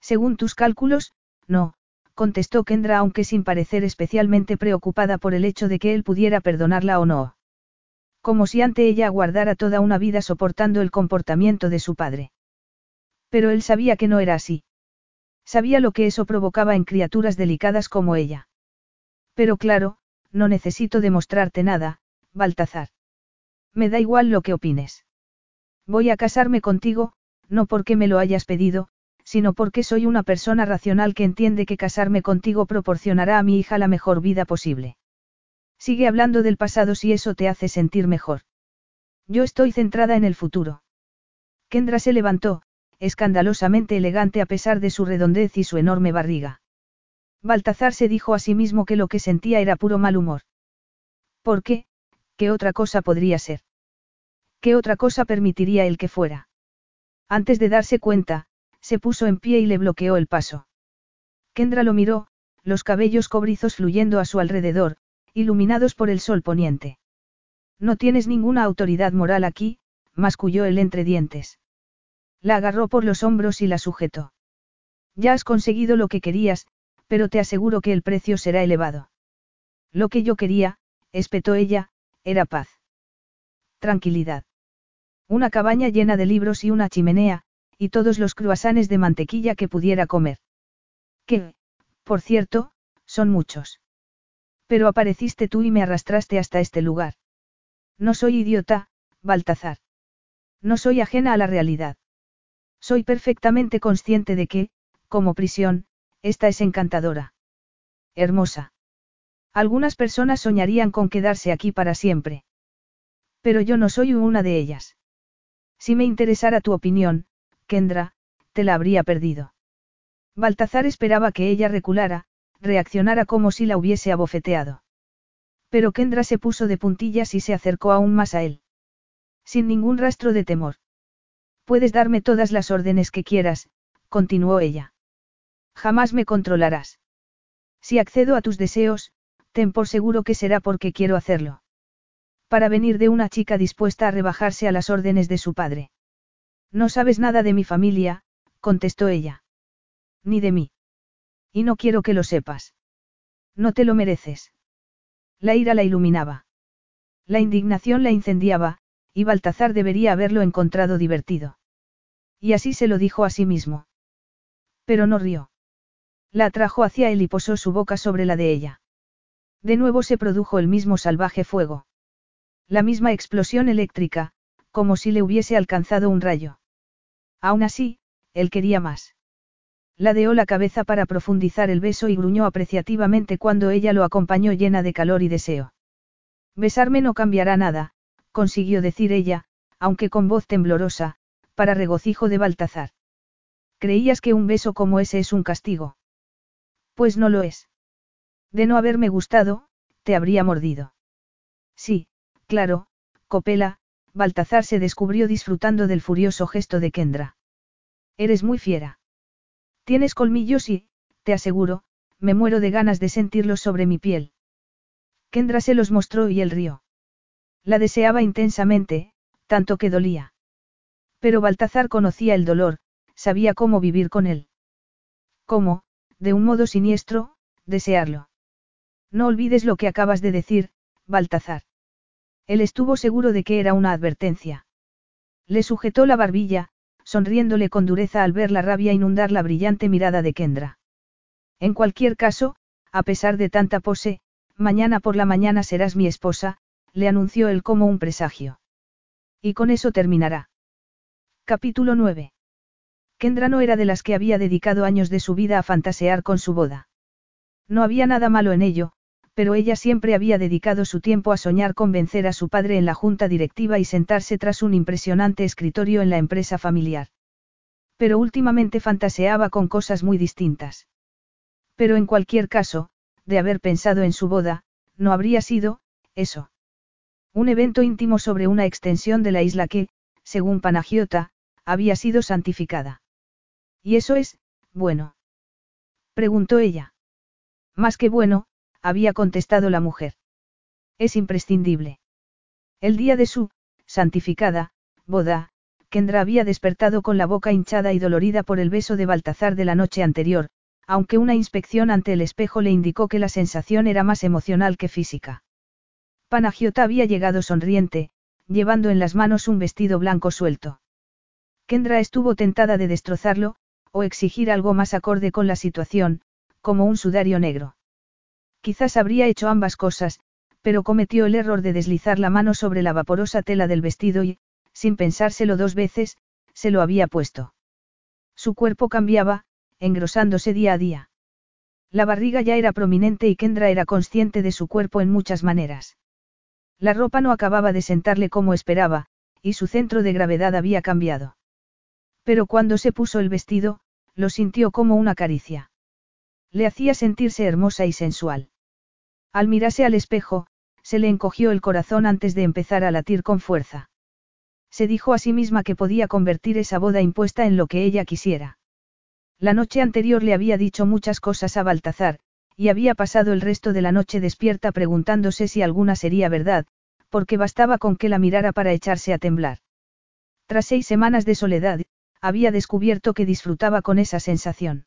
Según tus cálculos, no, contestó Kendra aunque sin parecer especialmente preocupada por el hecho de que él pudiera perdonarla o no. Como si ante ella aguardara toda una vida soportando el comportamiento de su padre. Pero él sabía que no era así. Sabía lo que eso provocaba en criaturas delicadas como ella. Pero claro, no necesito demostrarte nada, Baltazar. Me da igual lo que opines. Voy a casarme contigo, no porque me lo hayas pedido, sino porque soy una persona racional que entiende que casarme contigo proporcionará a mi hija la mejor vida posible. Sigue hablando del pasado si eso te hace sentir mejor. Yo estoy centrada en el futuro. Kendra se levantó, escandalosamente elegante a pesar de su redondez y su enorme barriga. Baltazar se dijo a sí mismo que lo que sentía era puro mal humor. ¿Por qué? ¿Qué otra cosa podría ser? ¿Qué otra cosa permitiría él que fuera? Antes de darse cuenta, se puso en pie y le bloqueó el paso. Kendra lo miró, los cabellos cobrizos fluyendo a su alrededor, iluminados por el sol poniente. No tienes ninguna autoridad moral aquí, masculló él entre dientes. La agarró por los hombros y la sujetó. Ya has conseguido lo que querías, pero te aseguro que el precio será elevado. Lo que yo quería, espetó ella, era paz. Tranquilidad. Una cabaña llena de libros y una chimenea, y todos los cruasanes de mantequilla que pudiera comer. Que, por cierto, son muchos. Pero apareciste tú y me arrastraste hasta este lugar. No soy idiota, Baltazar. No soy ajena a la realidad. Soy perfectamente consciente de que, como prisión, esta es encantadora. Hermosa. Algunas personas soñarían con quedarse aquí para siempre. Pero yo no soy una de ellas. Si me interesara tu opinión, Kendra, te la habría perdido. Baltazar esperaba que ella reculara, reaccionara como si la hubiese abofeteado. Pero Kendra se puso de puntillas y se acercó aún más a él. Sin ningún rastro de temor. Puedes darme todas las órdenes que quieras, continuó ella. Jamás me controlarás. Si accedo a tus deseos, ten por seguro que será porque quiero hacerlo. Para venir de una chica dispuesta a rebajarse a las órdenes de su padre. No sabes nada de mi familia, contestó ella. Ni de mí. Y no quiero que lo sepas. No te lo mereces. La ira la iluminaba. La indignación la incendiaba, y Baltazar debería haberlo encontrado divertido. Y así se lo dijo a sí mismo. Pero no rió. La atrajo hacia él y posó su boca sobre la de ella. De nuevo se produjo el mismo salvaje fuego. La misma explosión eléctrica, como si le hubiese alcanzado un rayo. Aún así, él quería más. Ladeó la cabeza para profundizar el beso y gruñó apreciativamente cuando ella lo acompañó llena de calor y deseo. Besarme no cambiará nada, consiguió decir ella, aunque con voz temblorosa, para regocijo de Baltazar. ¿Creías que un beso como ese es un castigo? Pues no lo es. De no haberme gustado, te habría mordido. Sí, claro, Copela, Baltazar se descubrió disfrutando del furioso gesto de Kendra. Eres muy fiera. Tienes colmillos y, te aseguro, me muero de ganas de sentirlos sobre mi piel. Kendra se los mostró y él rió. La deseaba intensamente, tanto que dolía. Pero Baltazar conocía el dolor, sabía cómo vivir con él. ¿Cómo, de un modo siniestro, desearlo? No olvides lo que acabas de decir, Baltazar. Él estuvo seguro de que era una advertencia. Le sujetó la barbilla, sonriéndole con dureza al ver la rabia inundar la brillante mirada de Kendra. En cualquier caso, a pesar de tanta pose, mañana por la mañana serás mi esposa, le anunció él como un presagio. Y con eso terminará. Capítulo 9. Kendra no era de las que había dedicado años de su vida a fantasear con su boda. No había nada malo en ello, pero ella siempre había dedicado su tiempo a soñar con vencer a su padre en la junta directiva y sentarse tras un impresionante escritorio en la empresa familiar. Pero últimamente fantaseaba con cosas muy distintas. Pero en cualquier caso, de haber pensado en su boda, no habría sido, eso. Un evento íntimo sobre una extensión de la isla que, según Panagiota, había sido santificada. ¿Y eso es, bueno? Preguntó ella. Más que bueno, había contestado la mujer. Es imprescindible. El día de su, santificada, boda, Kendra había despertado con la boca hinchada y dolorida por el beso de Baltazar de la noche anterior, aunque una inspección ante el espejo le indicó que la sensación era más emocional que física. Panagiota había llegado sonriente, llevando en las manos un vestido blanco suelto. Kendra estuvo tentada de destrozarlo, o exigir algo más acorde con la situación, como un sudario negro. Quizás habría hecho ambas cosas, pero cometió el error de deslizar la mano sobre la vaporosa tela del vestido y, sin pensárselo dos veces, se lo había puesto. Su cuerpo cambiaba, engrosándose día a día. La barriga ya era prominente y Kendra era consciente de su cuerpo en muchas maneras. La ropa no acababa de sentarle como esperaba, y su centro de gravedad había cambiado. Pero cuando se puso el vestido, lo sintió como una caricia. Le hacía sentirse hermosa y sensual. Al mirarse al espejo, se le encogió el corazón antes de empezar a latir con fuerza. Se dijo a sí misma que podía convertir esa boda impuesta en lo que ella quisiera. La noche anterior le había dicho muchas cosas a Baltazar, y había pasado el resto de la noche despierta preguntándose si alguna sería verdad, porque bastaba con que la mirara para echarse a temblar. Tras seis semanas de soledad, había descubierto que disfrutaba con esa sensación.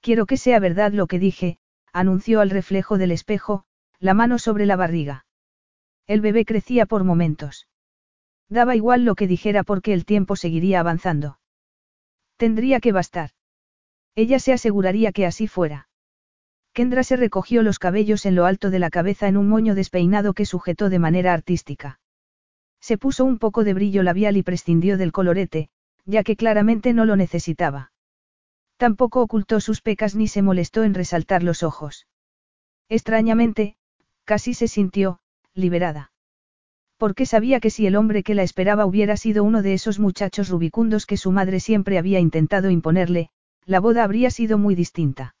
Quiero que sea verdad lo que dije, anunció al reflejo del espejo, la mano sobre la barriga. El bebé crecía por momentos. Daba igual lo que dijera porque el tiempo seguiría avanzando. Tendría que bastar. Ella se aseguraría que así fuera. Kendra se recogió los cabellos en lo alto de la cabeza en un moño despeinado que sujetó de manera artística. Se puso un poco de brillo labial y prescindió del colorete, ya que claramente no lo necesitaba. Tampoco ocultó sus pecas ni se molestó en resaltar los ojos. Extrañamente, casi se sintió, liberada. Porque sabía que si el hombre que la esperaba hubiera sido uno de esos muchachos rubicundos que su madre siempre había intentado imponerle, la boda habría sido muy distinta.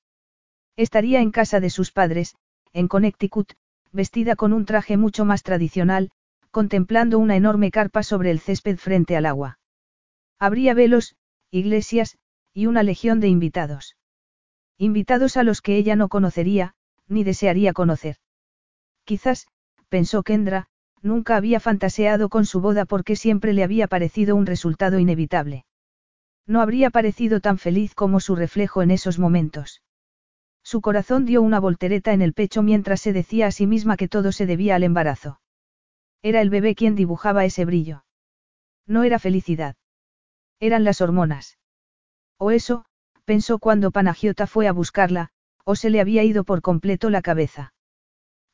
Estaría en casa de sus padres, en Connecticut, vestida con un traje mucho más tradicional, contemplando una enorme carpa sobre el césped frente al agua. Habría velos, iglesias, y una legión de invitados. Invitados a los que ella no conocería, ni desearía conocer. Quizás, pensó Kendra, nunca había fantaseado con su boda porque siempre le había parecido un resultado inevitable. No habría parecido tan feliz como su reflejo en esos momentos. Su corazón dio una voltereta en el pecho mientras se decía a sí misma que todo se debía al embarazo. Era el bebé quien dibujaba ese brillo. No era felicidad. Eran las hormonas. O eso, pensó cuando Panagiota fue a buscarla, o se le había ido por completo la cabeza.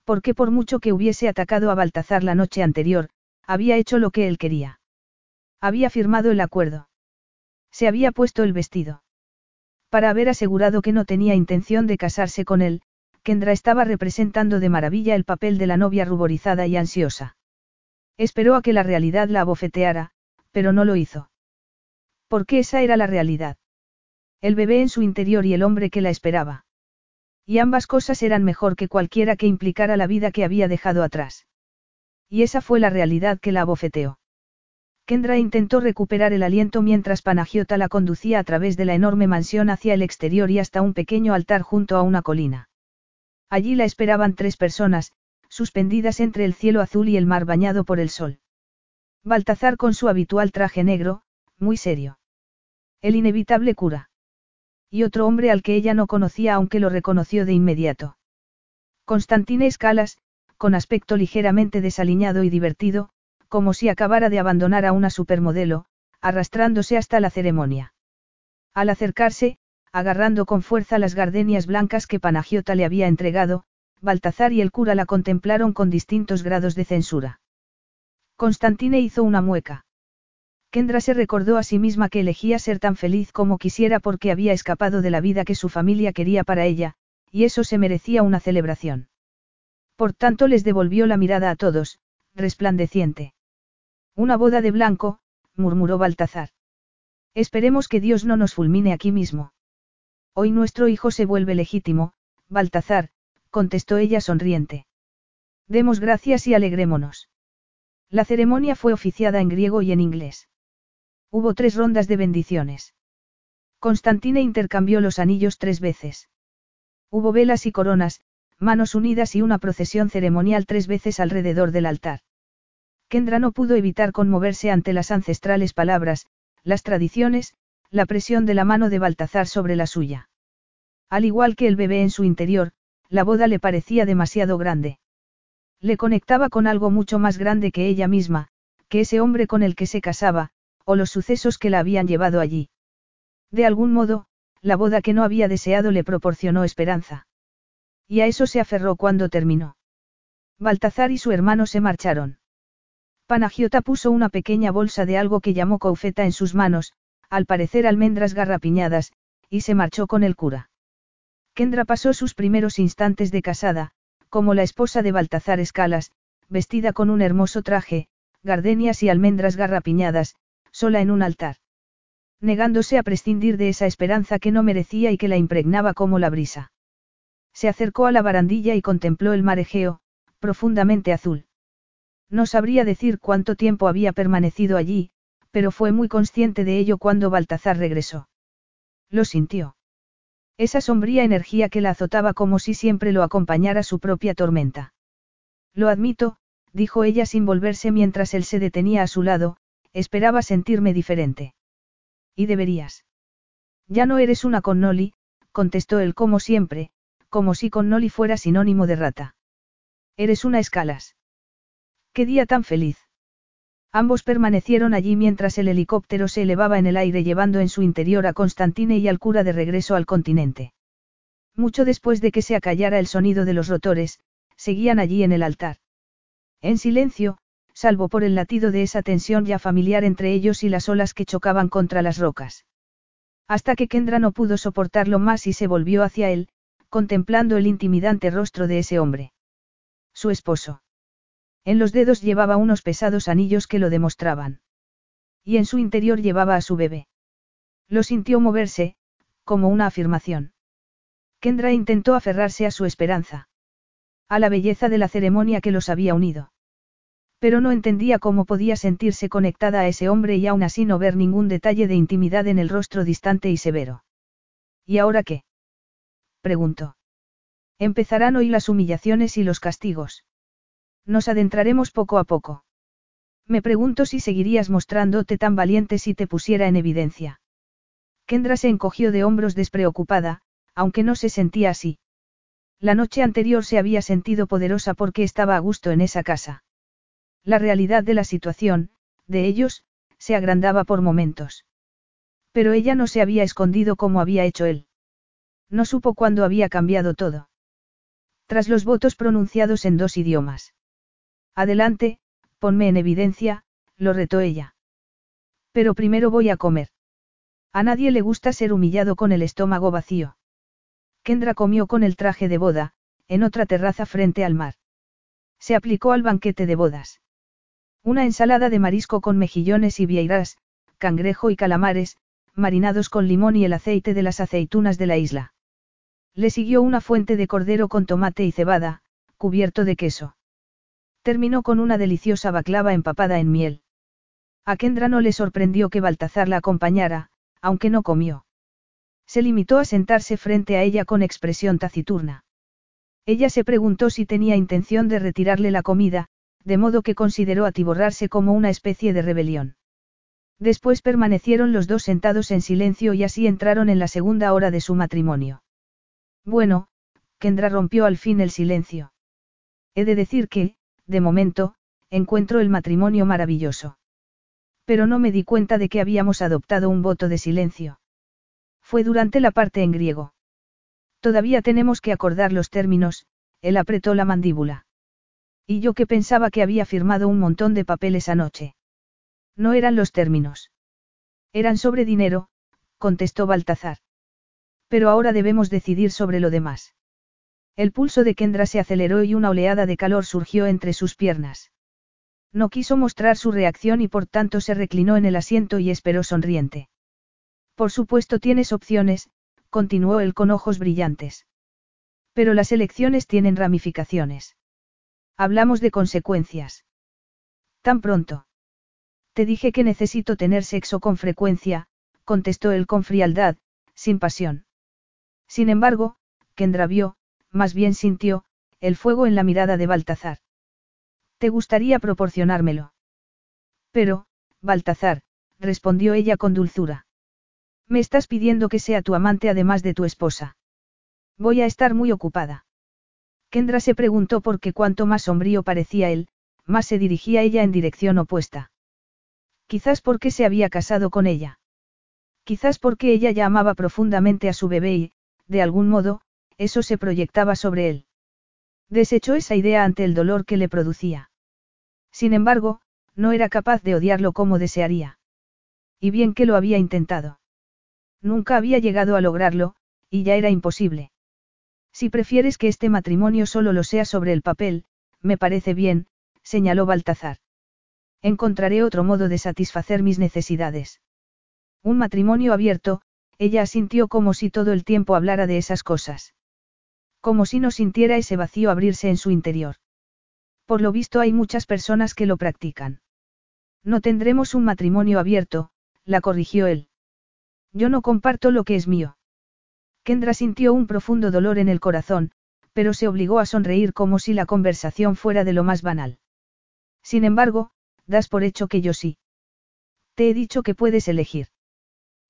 Porque por mucho que hubiese atacado a Baltazar la noche anterior, había hecho lo que él quería. Había firmado el acuerdo. Se había puesto el vestido. Para haber asegurado que no tenía intención de casarse con él, Kendra estaba representando de maravilla el papel de la novia ruborizada y ansiosa. Esperó a que la realidad la abofeteara, pero no lo hizo. Porque esa era la realidad. El bebé en su interior y el hombre que la esperaba. Y ambas cosas eran mejor que cualquiera que implicara la vida que había dejado atrás. Y esa fue la realidad que la abofeteó. Kendra intentó recuperar el aliento mientras Panagiota la conducía a través de la enorme mansión hacia el exterior y hasta un pequeño altar junto a una colina. Allí la esperaban tres personas, suspendidas entre el cielo azul y el mar bañado por el sol. Baltazar con su habitual traje negro, muy serio. El inevitable cura. Y otro hombre al que ella no conocía aunque lo reconoció de inmediato. Constantine Escalas, con aspecto ligeramente desaliñado y divertido, como si acabara de abandonar a una supermodelo, arrastrándose hasta la ceremonia. Al acercarse, agarrando con fuerza las gardenias blancas que Panagiota le había entregado, Baltazar y el cura la contemplaron con distintos grados de censura. Constantine hizo una mueca. Kendra se recordó a sí misma que elegía ser tan feliz como quisiera porque había escapado de la vida que su familia quería para ella, y eso se merecía una celebración. Por tanto les devolvió la mirada a todos, resplandeciente. Una boda de blanco, murmuró Baltazar. Esperemos que Dios no nos fulmine aquí mismo. Hoy nuestro hijo se vuelve legítimo, Baltazar, contestó ella sonriente. Demos gracias y alegrémonos. La ceremonia fue oficiada en griego y en inglés. Hubo tres rondas de bendiciones. Constantine intercambió los anillos tres veces. Hubo velas y coronas, manos unidas y una procesión ceremonial tres veces alrededor del altar. Kendra no pudo evitar conmoverse ante las ancestrales palabras, las tradiciones, la presión de la mano de Baltazar sobre la suya. Al igual que el bebé en su interior, la boda le parecía demasiado grande. Le conectaba con algo mucho más grande que ella misma, que ese hombre con el que se casaba, o los sucesos que la habían llevado allí. De algún modo, la boda que no había deseado le proporcionó esperanza. Y a eso se aferró cuando terminó. Baltazar y su hermano se marcharon. Panagiota puso una pequeña bolsa de algo que llamó coufeta en sus manos, al parecer almendras garrapiñadas, y se marchó con el cura. Kendra pasó sus primeros instantes de casada, como la esposa de Baltazar Escalas, vestida con un hermoso traje, gardenias y almendras garrapiñadas, sola en un altar. Negándose a prescindir de esa esperanza que no merecía y que la impregnaba como la brisa. Se acercó a la barandilla y contempló el mar Egeo, profundamente azul. No sabría decir cuánto tiempo había permanecido allí, pero fue muy consciente de ello cuando Baltazar regresó. Lo sintió. Esa sombría energía que la azotaba como si siempre lo acompañara su propia tormenta. Lo admito, dijo ella sin volverse mientras él se detenía a su lado, esperaba sentirme diferente. Y deberías. Ya no eres una Connolly, contestó él como siempre, como si Connolly fuera sinónimo de rata. Eres una escalas. ¡Qué día tan feliz! Ambos permanecieron allí mientras el helicóptero se elevaba en el aire llevando en su interior a Constantine y al cura de regreso al continente. Mucho después de que se acallara el sonido de los rotores, seguían allí en el altar. En silencio, salvo por el latido de esa tensión ya familiar entre ellos y las olas que chocaban contra las rocas. Hasta que Kendra no pudo soportarlo más y se volvió hacia él, contemplando el intimidante rostro de ese hombre. Su esposo. En los dedos llevaba unos pesados anillos que lo demostraban. Y en su interior llevaba a su bebé. Lo sintió moverse, como una afirmación. Kendra intentó aferrarse a su esperanza. A la belleza de la ceremonia que los había unido. Pero no entendía cómo podía sentirse conectada a ese hombre y aún así no ver ningún detalle de intimidad en el rostro distante y severo. ¿Y ahora qué? preguntó. Empezarán hoy las humillaciones y los castigos. Nos adentraremos poco a poco. Me pregunto si seguirías mostrándote tan valiente si te pusiera en evidencia. Kendra se encogió de hombros despreocupada, aunque no se sentía así. La noche anterior se había sentido poderosa porque estaba a gusto en esa casa. La realidad de la situación, de ellos, se agrandaba por momentos. Pero ella no se había escondido como había hecho él. No supo cuándo había cambiado todo. Tras los votos pronunciados en dos idiomas. Adelante, ponme en evidencia, lo retó ella. Pero primero voy a comer. A nadie le gusta ser humillado con el estómago vacío. Kendra comió con el traje de boda, en otra terraza frente al mar. Se aplicó al banquete de bodas. Una ensalada de marisco con mejillones y vieiras, cangrejo y calamares, marinados con limón y el aceite de las aceitunas de la isla. Le siguió una fuente de cordero con tomate y cebada, cubierto de queso. Terminó con una deliciosa baclava empapada en miel. A Kendra no le sorprendió que Baltazar la acompañara, aunque no comió. Se limitó a sentarse frente a ella con expresión taciturna. Ella se preguntó si tenía intención de retirarle la comida, de modo que consideró atiborrarse como una especie de rebelión. Después permanecieron los dos sentados en silencio y así entraron en la segunda hora de su matrimonio. Bueno, Kendra rompió al fin el silencio. He de decir que, de momento, encuentro el matrimonio maravilloso. Pero no me di cuenta de que habíamos adoptado un voto de silencio. Fue durante la parte en griego. Todavía tenemos que acordar los términos, él apretó la mandíbula. Y yo que pensaba que había firmado un montón de papeles anoche. No eran los términos. Eran sobre dinero, contestó Baltazar. Pero ahora debemos decidir sobre lo demás. El pulso de Kendra se aceleró y una oleada de calor surgió entre sus piernas. No quiso mostrar su reacción y por tanto se reclinó en el asiento y esperó sonriente. Por supuesto tienes opciones, continuó él con ojos brillantes. Pero las elecciones tienen ramificaciones. Hablamos de consecuencias. Tan pronto. Te dije que necesito tener sexo con frecuencia, contestó él con frialdad, sin pasión. Sin embargo, Kendra vio, más bien sintió, el fuego en la mirada de Baltazar. ¿Te gustaría proporcionármelo? Pero, Baltazar, respondió ella con dulzura. Me estás pidiendo que sea tu amante además de tu esposa. Voy a estar muy ocupada. Kendra se preguntó por qué cuanto más sombrío parecía él, más se dirigía ella en dirección opuesta. Quizás porque se había casado con ella. Quizás porque ella ya amaba profundamente a su bebé y, de algún modo, eso se proyectaba sobre él. Desechó esa idea ante el dolor que le producía. Sin embargo, no era capaz de odiarlo como desearía. Y bien que lo había intentado. Nunca había llegado a lograrlo, y ya era imposible. Si prefieres que este matrimonio solo lo sea sobre el papel, me parece bien, señaló Baltazar. Encontraré otro modo de satisfacer mis necesidades. Un matrimonio abierto, ella asintió como si todo el tiempo hablara de esas cosas. Como si no sintiera ese vacío abrirse en su interior. Por lo visto hay muchas personas que lo practican. No tendremos un matrimonio abierto, la corrigió él. Yo no comparto lo que es mío. Kendra sintió un profundo dolor en el corazón, pero se obligó a sonreír como si la conversación fuera de lo más banal. Sin embargo, das por hecho que yo sí. Te he dicho que puedes elegir.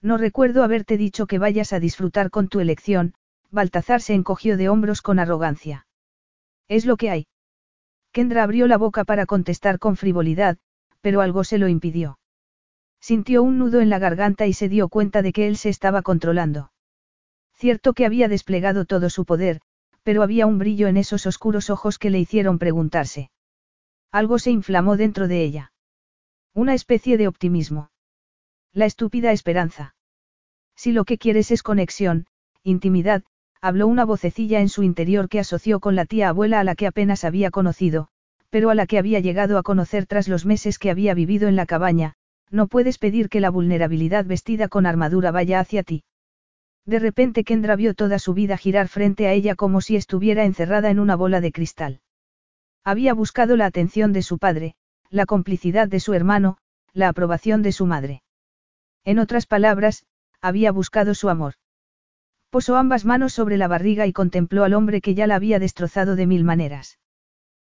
No recuerdo haberte dicho que vayas a disfrutar con tu elección, Baltazar se encogió de hombros con arrogancia. Es lo que hay. Kendra abrió la boca para contestar con frivolidad, pero algo se lo impidió. Sintió un nudo en la garganta y se dio cuenta de que él se estaba controlando. Cierto que había desplegado todo su poder, pero había un brillo en esos oscuros ojos que le hicieron preguntarse. Algo se inflamó dentro de ella. Una especie de optimismo. La estúpida esperanza. Si lo que quieres es conexión, intimidad, habló una vocecilla en su interior que asoció con la tía abuela a la que apenas había conocido, pero a la que había llegado a conocer tras los meses que había vivido en la cabaña, no puedes pedir que la vulnerabilidad vestida con armadura vaya hacia ti. De repente Kendra vio toda su vida girar frente a ella como si estuviera encerrada en una bola de cristal. Había buscado la atención de su padre, la complicidad de su hermano, la aprobación de su madre. En otras palabras, había buscado su amor. Posó ambas manos sobre la barriga y contempló al hombre que ya la había destrozado de mil maneras.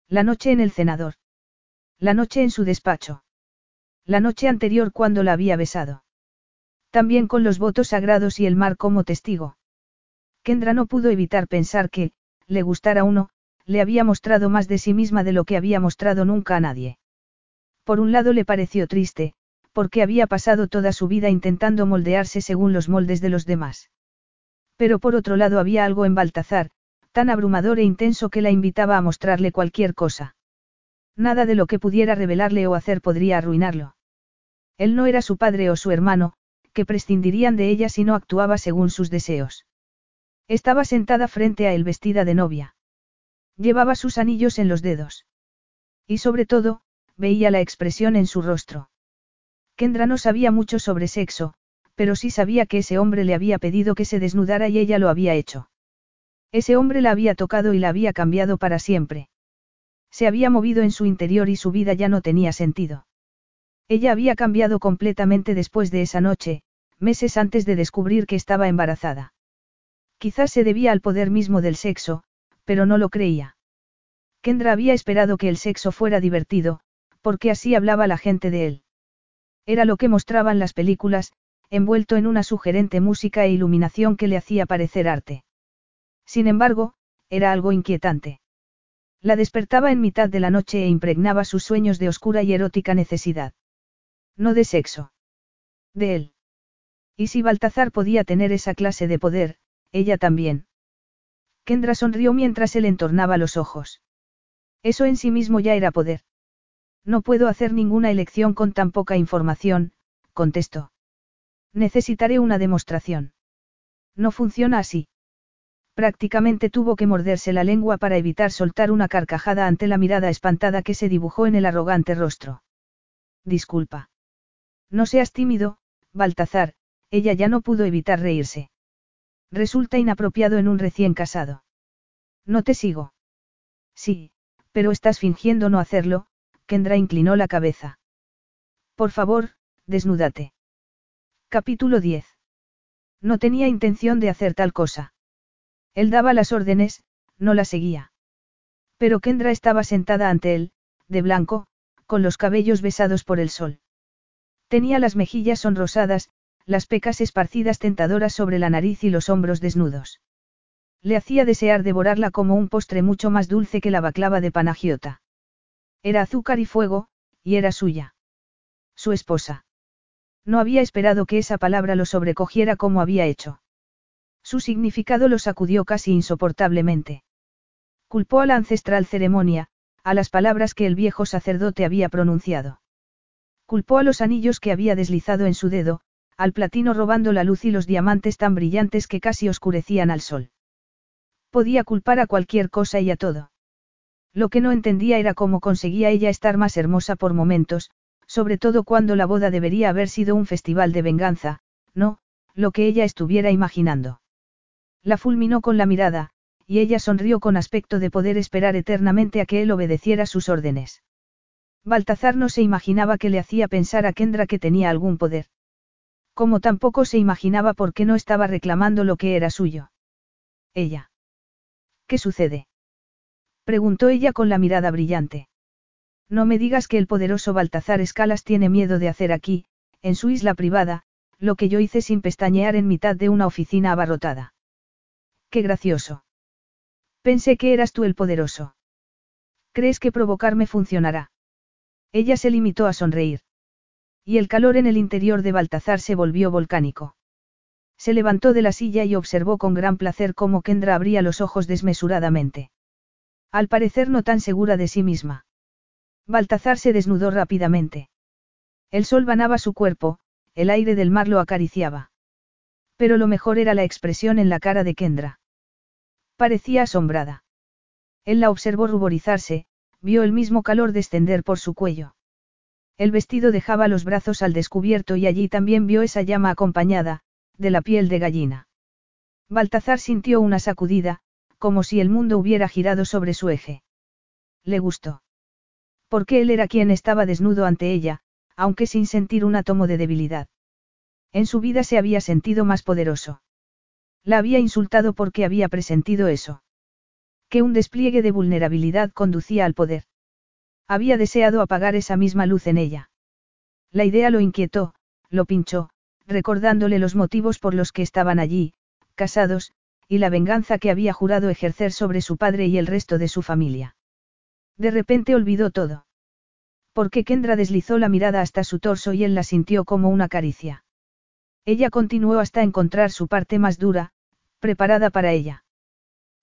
La noche en el cenador. La noche en su despacho. La noche anterior cuando la había besado. También con los votos sagrados y el mar como testigo. Kendra no pudo evitar pensar que, le gustara uno, le había mostrado más de sí misma de lo que había mostrado nunca a nadie. Por un lado le pareció triste, porque había pasado toda su vida intentando moldearse según los moldes de los demás. Pero por otro lado había algo en Baltazar, tan abrumador e intenso que la invitaba a mostrarle cualquier cosa. Nada de lo que pudiera revelarle o hacer podría arruinarlo. Él no era su padre o su hermano, que prescindirían de ella si no actuaba según sus deseos. Estaba sentada frente a él vestida de novia. Llevaba sus anillos en los dedos. Y sobre todo, veía la expresión en su rostro. Kendra no sabía mucho sobre sexo, pero sí sabía que ese hombre le había pedido que se desnudara y ella lo había hecho. Ese hombre la había tocado y la había cambiado para siempre. Se había movido en su interior y su vida ya no tenía sentido. Ella había cambiado completamente después de esa noche, meses antes de descubrir que estaba embarazada. Quizás se debía al poder mismo del sexo, pero no lo creía. Kendra había esperado que el sexo fuera divertido, porque así hablaba la gente de él. Era lo que mostraban las películas, envuelto en una sugerente música e iluminación que le hacía parecer arte. Sin embargo, era algo inquietante. La despertaba en mitad de la noche e impregnaba sus sueños de oscura y erótica necesidad. No de sexo. De él. Y si Baltazar podía tener esa clase de poder, ella también. Kendra sonrió mientras él entornaba los ojos. Eso en sí mismo ya era poder. No puedo hacer ninguna elección con tan poca información, contestó. Necesitaré una demostración. No funciona así. Prácticamente tuvo que morderse la lengua para evitar soltar una carcajada ante la mirada espantada que se dibujó en el arrogante rostro. Disculpa. No seas tímido, Baltazar, ella ya no pudo evitar reírse. Resulta inapropiado en un recién casado. No te sigo. Sí, pero estás fingiendo no hacerlo, Kendra inclinó la cabeza. Por favor, desnúdate. Capítulo 10. No tenía intención de hacer tal cosa. Él daba las órdenes, no las seguía. Pero Kendra estaba sentada ante él, de blanco, con los cabellos besados por el sol. Tenía las mejillas sonrosadas, las pecas esparcidas tentadoras sobre la nariz y los hombros desnudos. Le hacía desear devorarla como un postre mucho más dulce que la baclava de Panagiota. Era azúcar y fuego, y era suya. Su esposa. No había esperado que esa palabra lo sobrecogiera como había hecho. Su significado lo sacudió casi insoportablemente. Culpó a la ancestral ceremonia, a las palabras que el viejo sacerdote había pronunciado. Culpó a los anillos que había deslizado en su dedo, al platino robando la luz y los diamantes tan brillantes que casi oscurecían al sol. Podía culpar a cualquier cosa y a todo. Lo que no entendía era cómo conseguía ella estar más hermosa por momentos, sobre todo cuando la boda debería haber sido un festival de venganza, no, lo que ella estuviera imaginando. La fulminó con la mirada, y ella sonrió con aspecto de poder esperar eternamente a que él obedeciera sus órdenes. Baltazar no se imaginaba que le hacía pensar a Kendra que tenía algún poder. Como tampoco se imaginaba por qué no estaba reclamando lo que era suyo. Ella. ¿Qué sucede? Preguntó ella con la mirada brillante. No me digas que el poderoso Baltazar Escalas tiene miedo de hacer aquí, en su isla privada, lo que yo hice sin pestañear en mitad de una oficina abarrotada. Qué gracioso. Pensé que eras tú el poderoso. ¿Crees que provocarme funcionará? Ella se limitó a sonreír. Y el calor en el interior de Baltazar se volvió volcánico. Se levantó de la silla y observó con gran placer cómo Kendra abría los ojos desmesuradamente. Al parecer no tan segura de sí misma. Baltazar se desnudó rápidamente. El sol banaba su cuerpo, el aire del mar lo acariciaba. Pero lo mejor era la expresión en la cara de Kendra. Parecía asombrada. Él la observó ruborizarse, vio el mismo calor descender por su cuello. El vestido dejaba los brazos al descubierto y allí también vio esa llama acompañada, de la piel de gallina. Baltazar sintió una sacudida, como si el mundo hubiera girado sobre su eje. Le gustó. Porque él era quien estaba desnudo ante ella, aunque sin sentir un átomo de debilidad. En su vida se había sentido más poderoso. La había insultado porque había presentido eso. Que un despliegue de vulnerabilidad conducía al poder. Había deseado apagar esa misma luz en ella. La idea lo inquietó, lo pinchó, recordándole los motivos por los que estaban allí, casados, y la venganza que había jurado ejercer sobre su padre y el resto de su familia. De repente olvidó todo. Porque Kendra deslizó la mirada hasta su torso y él la sintió como una caricia. Ella continuó hasta encontrar su parte más dura, preparada para ella.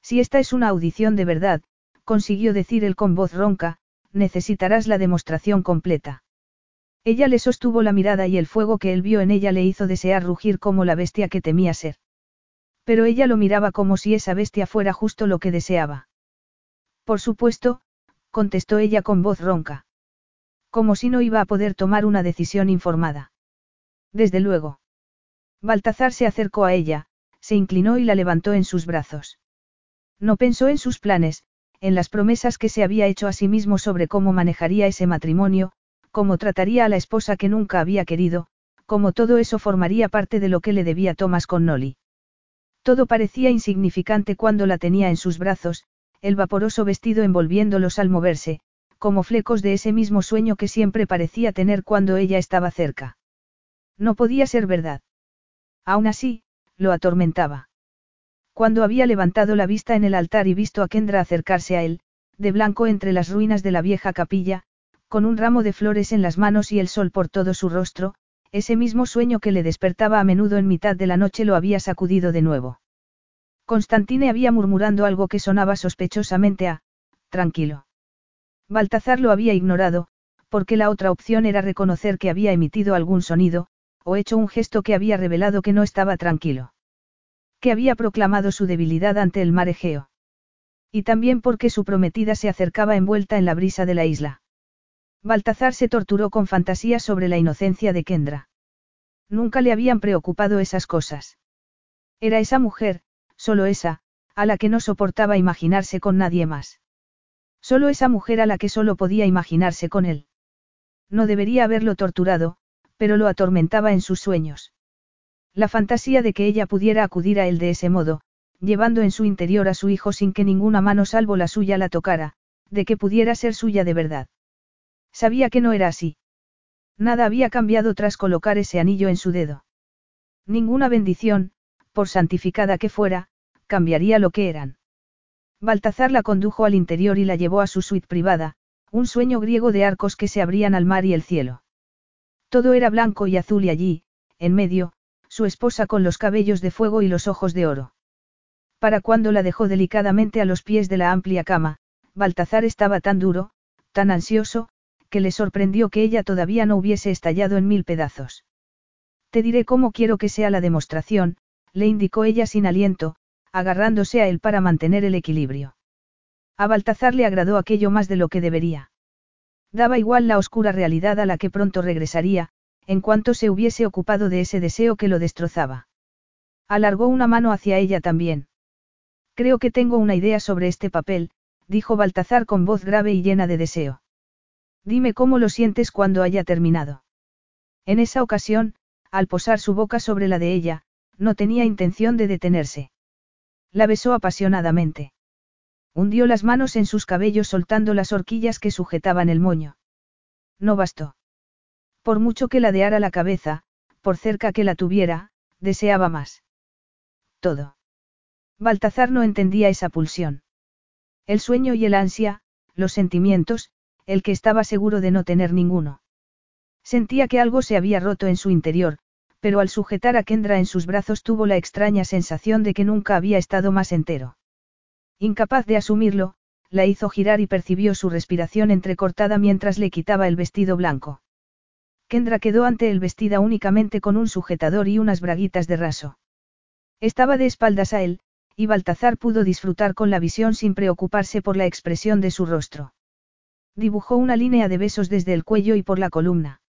Si esta es una audición de verdad, consiguió decir él con voz ronca, necesitarás la demostración completa. Ella le sostuvo la mirada y el fuego que él vio en ella le hizo desear rugir como la bestia que temía ser. Pero ella lo miraba como si esa bestia fuera justo lo que deseaba. Por supuesto, contestó ella con voz ronca. Como si no iba a poder tomar una decisión informada. Desde luego. Baltazar se acercó a ella, se inclinó y la levantó en sus brazos. No pensó en sus planes, en las promesas que se había hecho a sí mismo sobre cómo manejaría ese matrimonio, cómo trataría a la esposa que nunca había querido, cómo todo eso formaría parte de lo que le debía Thomas con Nolly. Todo parecía insignificante cuando la tenía en sus brazos, el vaporoso vestido envolviéndolos al moverse, como flecos de ese mismo sueño que siempre parecía tener cuando ella estaba cerca. No podía ser verdad. Aún así, lo atormentaba. Cuando había levantado la vista en el altar y visto a Kendra acercarse a él, de blanco entre las ruinas de la vieja capilla, con un ramo de flores en las manos y el sol por todo su rostro, ese mismo sueño que le despertaba a menudo en mitad de la noche lo había sacudido de nuevo. Constantine había murmurando algo que sonaba sospechosamente a, tranquilo. Baltazar lo había ignorado, porque la otra opción era reconocer que había emitido algún sonido, o hecho un gesto que había revelado que no estaba tranquilo. Que había proclamado su debilidad ante el mar Egeo. Y también porque su prometida se acercaba envuelta en la brisa de la isla. Baltazar se torturó con fantasías sobre la inocencia de Kendra. Nunca le habían preocupado esas cosas. Era esa mujer, solo esa, a la que no soportaba imaginarse con nadie más. Solo esa mujer a la que solo podía imaginarse con él. No debería haberlo torturado, pero lo atormentaba en sus sueños. La fantasía de que ella pudiera acudir a él de ese modo, llevando en su interior a su hijo sin que ninguna mano salvo la suya la tocara, de que pudiera ser suya de verdad. Sabía que no era así. Nada había cambiado tras colocar ese anillo en su dedo. Ninguna bendición, por santificada que fuera, cambiaría lo que eran. Baltazar la condujo al interior y la llevó a su suite privada, un sueño griego de arcos que se abrían al mar y el cielo. Todo era blanco y azul y allí, en medio, su esposa con los cabellos de fuego y los ojos de oro. Para cuando la dejó delicadamente a los pies de la amplia cama, Baltazar estaba tan duro, tan ansioso, que le sorprendió que ella todavía no hubiese estallado en mil pedazos. Te diré cómo quiero que sea la demostración, le indicó ella sin aliento, agarrándose a él para mantener el equilibrio. A Baltazar le agradó aquello más de lo que debería. Daba igual la oscura realidad a la que pronto regresaría, en cuanto se hubiese ocupado de ese deseo que lo destrozaba. Alargó una mano hacia ella también. Creo que tengo una idea sobre este papel, dijo Baltazar con voz grave y llena de deseo. Dime cómo lo sientes cuando haya terminado. En esa ocasión, al posar su boca sobre la de ella, no tenía intención de detenerse. La besó apasionadamente. Hundió las manos en sus cabellos soltando las horquillas que sujetaban el moño. No bastó. Por mucho que ladeara la cabeza, por cerca que la tuviera, deseaba más. Todo. Baltazar no entendía esa pulsión. El sueño y el ansia, los sentimientos, el que estaba seguro de no tener ninguno. Sentía que algo se había roto en su interior, pero al sujetar a Kendra en sus brazos tuvo la extraña sensación de que nunca había estado más entero. Incapaz de asumirlo, la hizo girar y percibió su respiración entrecortada mientras le quitaba el vestido blanco. Kendra quedó ante él vestida únicamente con un sujetador y unas braguitas de raso. Estaba de espaldas a él, y Baltazar pudo disfrutar con la visión sin preocuparse por la expresión de su rostro. Dibujó una línea de besos desde el cuello y por la columna.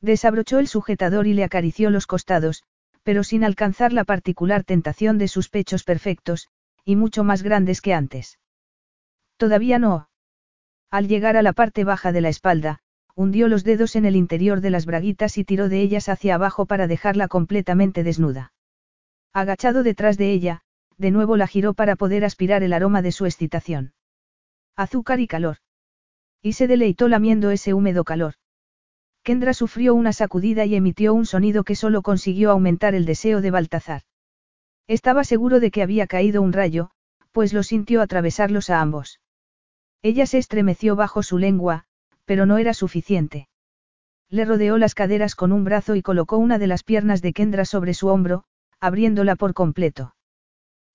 Desabrochó el sujetador y le acarició los costados, pero sin alcanzar la particular tentación de sus pechos perfectos, y mucho más grandes que antes. Todavía no. Al llegar a la parte baja de la espalda, hundió los dedos en el interior de las braguitas y tiró de ellas hacia abajo para dejarla completamente desnuda. Agachado detrás de ella, de nuevo la giró para poder aspirar el aroma de su excitación. Azúcar y calor. Y se deleitó lamiendo ese húmedo calor. Kendra sufrió una sacudida y emitió un sonido que solo consiguió aumentar el deseo de Baltazar. Estaba seguro de que había caído un rayo, pues lo sintió atravesarlos a ambos. Ella se estremeció bajo su lengua, pero no era suficiente. Le rodeó las caderas con un brazo y colocó una de las piernas de Kendra sobre su hombro, abriéndola por completo.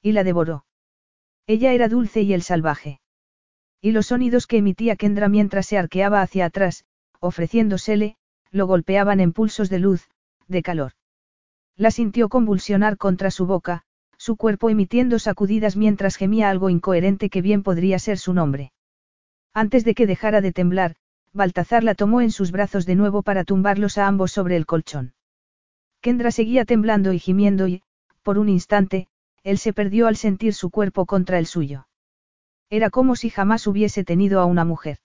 Y la devoró. Ella era dulce y el salvaje. Y los sonidos que emitía Kendra mientras se arqueaba hacia atrás, ofreciéndosele, lo golpeaban en pulsos de luz, de calor. La sintió convulsionar contra su boca, su cuerpo emitiendo sacudidas mientras gemía algo incoherente que bien podría ser su nombre. Antes de que dejara de temblar, Baltazar la tomó en sus brazos de nuevo para tumbarlos a ambos sobre el colchón. Kendra seguía temblando y gimiendo y, por un instante, él se perdió al sentir su cuerpo contra el suyo. Era como si jamás hubiese tenido a una mujer.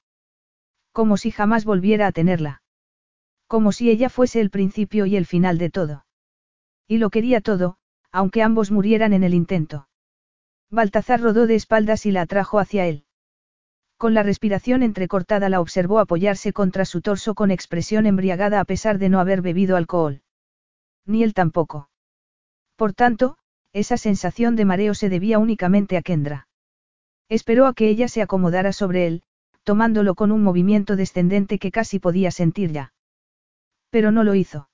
Como si jamás volviera a tenerla. Como si ella fuese el principio y el final de todo. Y lo quería todo, aunque ambos murieran en el intento. Baltazar rodó de espaldas y la atrajo hacia él. Con la respiración entrecortada la observó apoyarse contra su torso con expresión embriagada a pesar de no haber bebido alcohol. Ni él tampoco. Por tanto, esa sensación de mareo se debía únicamente a Kendra. Esperó a que ella se acomodara sobre él, tomándolo con un movimiento descendente que casi podía sentir ya. Pero no lo hizo.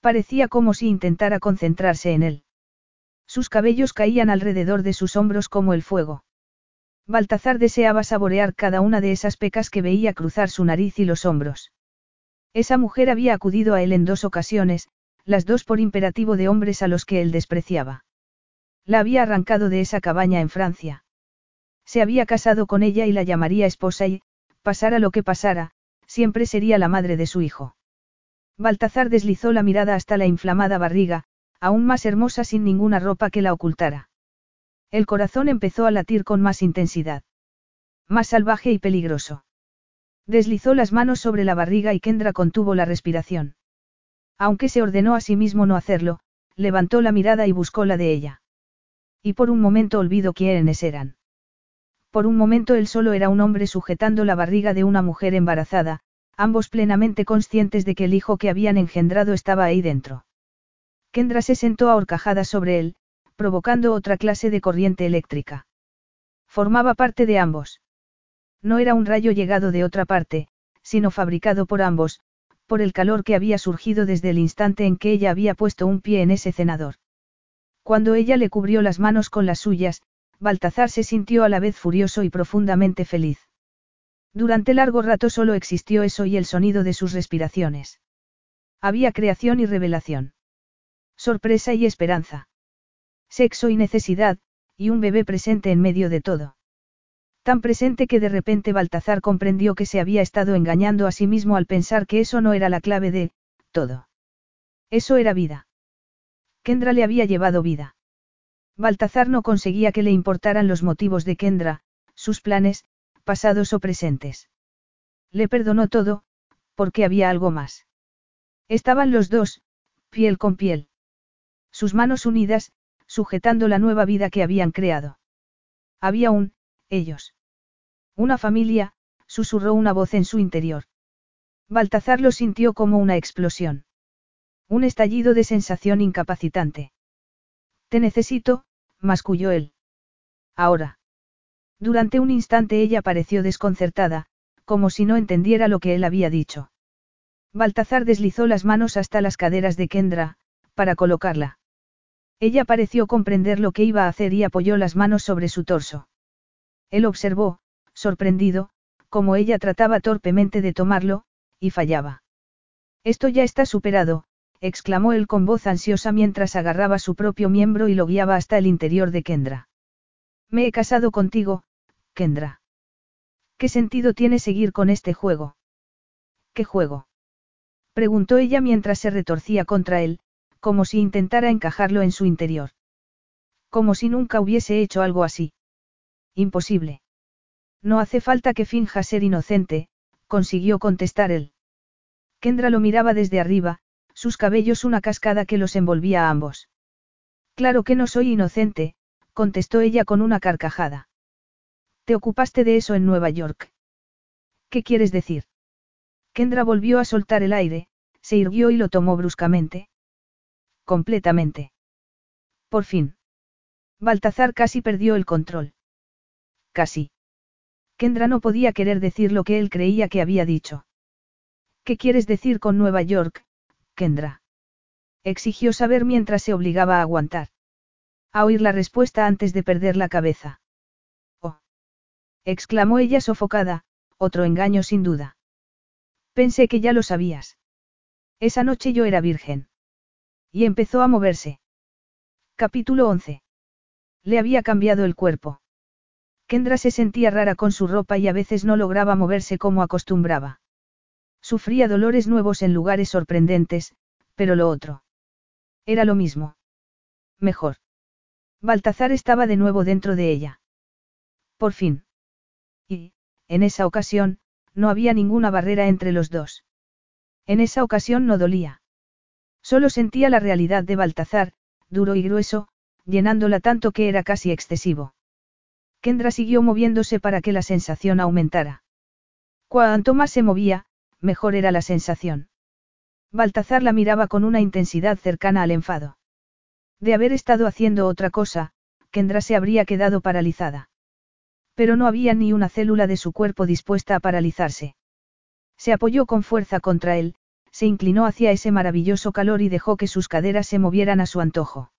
Parecía como si intentara concentrarse en él. Sus cabellos caían alrededor de sus hombros como el fuego. Baltazar deseaba saborear cada una de esas pecas que veía cruzar su nariz y los hombros. Esa mujer había acudido a él en dos ocasiones, las dos por imperativo de hombres a los que él despreciaba. La había arrancado de esa cabaña en Francia. Se había casado con ella y la llamaría esposa y, pasara lo que pasara, siempre sería la madre de su hijo. Baltazar deslizó la mirada hasta la inflamada barriga, aún más hermosa sin ninguna ropa que la ocultara. El corazón empezó a latir con más intensidad. Más salvaje y peligroso. Deslizó las manos sobre la barriga y Kendra contuvo la respiración. Aunque se ordenó a sí mismo no hacerlo, levantó la mirada y buscó la de ella. Y por un momento olvidó quiénes eran. Por un momento él solo era un hombre sujetando la barriga de una mujer embarazada, ambos plenamente conscientes de que el hijo que habían engendrado estaba ahí dentro. Kendra se sentó ahorcajada sobre él, provocando otra clase de corriente eléctrica. Formaba parte de ambos. No era un rayo llegado de otra parte, sino fabricado por ambos, por el calor que había surgido desde el instante en que ella había puesto un pie en ese cenador. Cuando ella le cubrió las manos con las suyas, Baltazar se sintió a la vez furioso y profundamente feliz. Durante largo rato solo existió eso y el sonido de sus respiraciones. Había creación y revelación. Sorpresa y esperanza. Sexo y necesidad, y un bebé presente en medio de todo. Tan presente que de repente Baltazar comprendió que se había estado engañando a sí mismo al pensar que eso no era la clave de, todo. Eso era vida. Kendra le había llevado vida. Baltazar no conseguía que le importaran los motivos de Kendra, sus planes, pasados o presentes. Le perdonó todo, porque había algo más. Estaban los dos, piel con piel. Sus manos unidas, sujetando la nueva vida que habían creado. Había un, ellos. Una familia, susurró una voz en su interior. Baltazar lo sintió como una explosión. Un estallido de sensación incapacitante. Te necesito, masculló él. Ahora. Durante un instante ella pareció desconcertada, como si no entendiera lo que él había dicho. Baltazar deslizó las manos hasta las caderas de Kendra, para colocarla. Ella pareció comprender lo que iba a hacer y apoyó las manos sobre su torso. Él observó, sorprendido, como ella trataba torpemente de tomarlo, y fallaba. Esto ya está superado, exclamó él con voz ansiosa mientras agarraba su propio miembro y lo guiaba hasta el interior de Kendra. Me he casado contigo, Kendra. ¿Qué sentido tiene seguir con este juego? ¿Qué juego? preguntó ella mientras se retorcía contra él, como si intentara encajarlo en su interior. Como si nunca hubiese hecho algo así. Imposible. No hace falta que finja ser inocente, consiguió contestar él. Kendra lo miraba desde arriba, sus cabellos una cascada que los envolvía a ambos. Claro que no soy inocente, contestó ella con una carcajada. Te ocupaste de eso en Nueva York. ¿Qué quieres decir? Kendra volvió a soltar el aire, se irguió y lo tomó bruscamente. Completamente. Por fin. Baltazar casi perdió el control. Casi. Kendra no podía querer decir lo que él creía que había dicho. ¿Qué quieres decir con Nueva York, Kendra? Exigió saber mientras se obligaba a aguantar. A oír la respuesta antes de perder la cabeza. Oh. exclamó ella sofocada, otro engaño sin duda. Pensé que ya lo sabías. Esa noche yo era virgen. Y empezó a moverse. Capítulo 11. Le había cambiado el cuerpo. Kendra se sentía rara con su ropa y a veces no lograba moverse como acostumbraba. Sufría dolores nuevos en lugares sorprendentes, pero lo otro. Era lo mismo. Mejor. Baltazar estaba de nuevo dentro de ella. Por fin. Y, en esa ocasión, no había ninguna barrera entre los dos. En esa ocasión no dolía. Solo sentía la realidad de Baltazar, duro y grueso, llenándola tanto que era casi excesivo. Kendra siguió moviéndose para que la sensación aumentara. Cuanto más se movía, mejor era la sensación. Baltazar la miraba con una intensidad cercana al enfado. De haber estado haciendo otra cosa, Kendra se habría quedado paralizada. Pero no había ni una célula de su cuerpo dispuesta a paralizarse. Se apoyó con fuerza contra él, se inclinó hacia ese maravilloso calor y dejó que sus caderas se movieran a su antojo.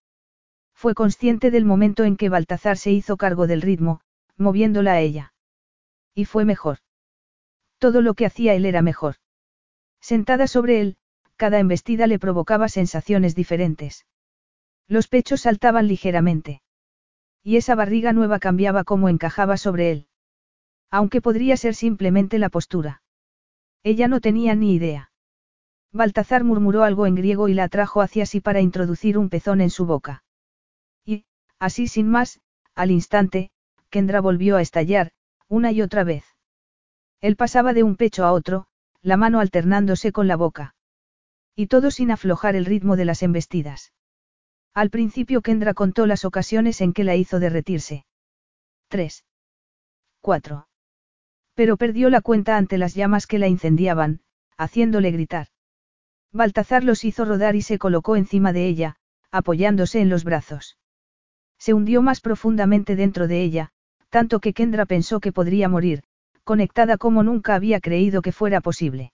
Fue consciente del momento en que Baltazar se hizo cargo del ritmo, moviéndola a ella. Y fue mejor. Todo lo que hacía él era mejor. Sentada sobre él, cada embestida le provocaba sensaciones diferentes. Los pechos saltaban ligeramente. Y esa barriga nueva cambiaba como encajaba sobre él. Aunque podría ser simplemente la postura. Ella no tenía ni idea. Baltazar murmuró algo en griego y la atrajo hacia sí para introducir un pezón en su boca. Así sin más, al instante, Kendra volvió a estallar, una y otra vez. Él pasaba de un pecho a otro, la mano alternándose con la boca. Y todo sin aflojar el ritmo de las embestidas. Al principio Kendra contó las ocasiones en que la hizo derretirse. Tres. Cuatro. Pero perdió la cuenta ante las llamas que la incendiaban, haciéndole gritar. Baltazar los hizo rodar y se colocó encima de ella, apoyándose en los brazos. Se hundió más profundamente dentro de ella, tanto que Kendra pensó que podría morir, conectada como nunca había creído que fuera posible.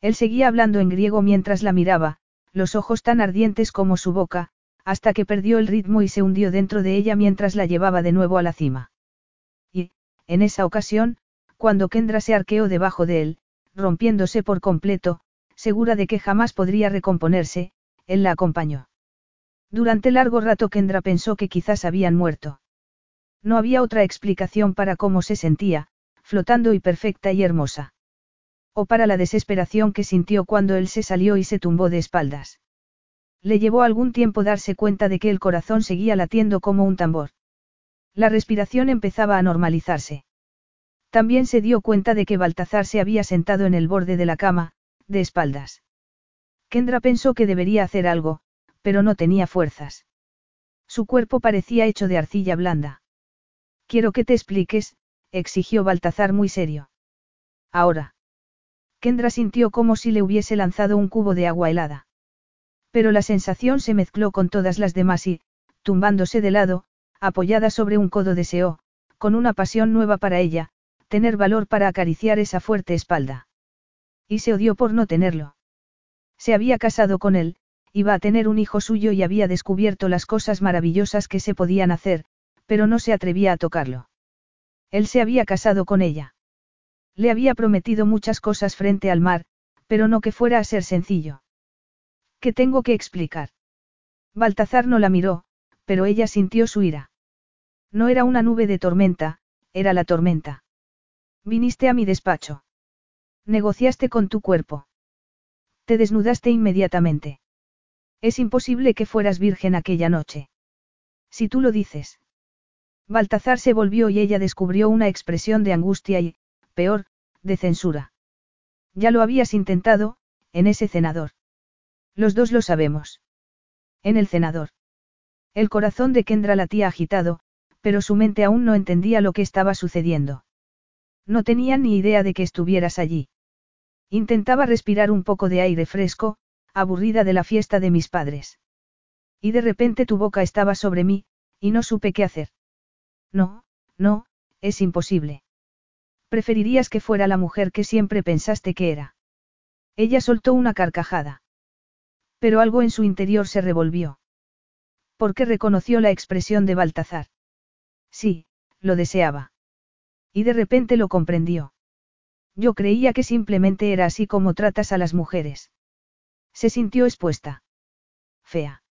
Él seguía hablando en griego mientras la miraba, los ojos tan ardientes como su boca, hasta que perdió el ritmo y se hundió dentro de ella mientras la llevaba de nuevo a la cima. Y, en esa ocasión, cuando Kendra se arqueó debajo de él, rompiéndose por completo, segura de que jamás podría recomponerse, él la acompañó. Durante largo rato Kendra pensó que quizás habían muerto. No había otra explicación para cómo se sentía, flotando y perfecta y hermosa. O para la desesperación que sintió cuando él se salió y se tumbó de espaldas. Le llevó algún tiempo darse cuenta de que el corazón seguía latiendo como un tambor. La respiración empezaba a normalizarse. También se dio cuenta de que Baltazar se había sentado en el borde de la cama, de espaldas. Kendra pensó que debería hacer algo, pero no tenía fuerzas. Su cuerpo parecía hecho de arcilla blanda. Quiero que te expliques, exigió Baltazar muy serio. Ahora. Kendra sintió como si le hubiese lanzado un cubo de agua helada. Pero la sensación se mezcló con todas las demás y, tumbándose de lado, apoyada sobre un codo deseó, con una pasión nueva para ella, tener valor para acariciar esa fuerte espalda. Y se odió por no tenerlo. Se había casado con él, iba a tener un hijo suyo y había descubierto las cosas maravillosas que se podían hacer, pero no se atrevía a tocarlo. Él se había casado con ella. Le había prometido muchas cosas frente al mar, pero no que fuera a ser sencillo. ¿Qué tengo que explicar? Baltazar no la miró, pero ella sintió su ira. No era una nube de tormenta, era la tormenta. Viniste a mi despacho. Negociaste con tu cuerpo. Te desnudaste inmediatamente. Es imposible que fueras virgen aquella noche. Si tú lo dices. Baltazar se volvió y ella descubrió una expresión de angustia y, peor, de censura. Ya lo habías intentado, en ese cenador. Los dos lo sabemos. En el cenador. El corazón de Kendra latía agitado, pero su mente aún no entendía lo que estaba sucediendo. No tenía ni idea de que estuvieras allí. Intentaba respirar un poco de aire fresco, aburrida de la fiesta de mis padres. Y de repente tu boca estaba sobre mí, y no supe qué hacer. No, no, es imposible. Preferirías que fuera la mujer que siempre pensaste que era. Ella soltó una carcajada. Pero algo en su interior se revolvió. Porque reconoció la expresión de Baltazar. Sí, lo deseaba. Y de repente lo comprendió. Yo creía que simplemente era así como tratas a las mujeres. Se sintió expuesta. Fea.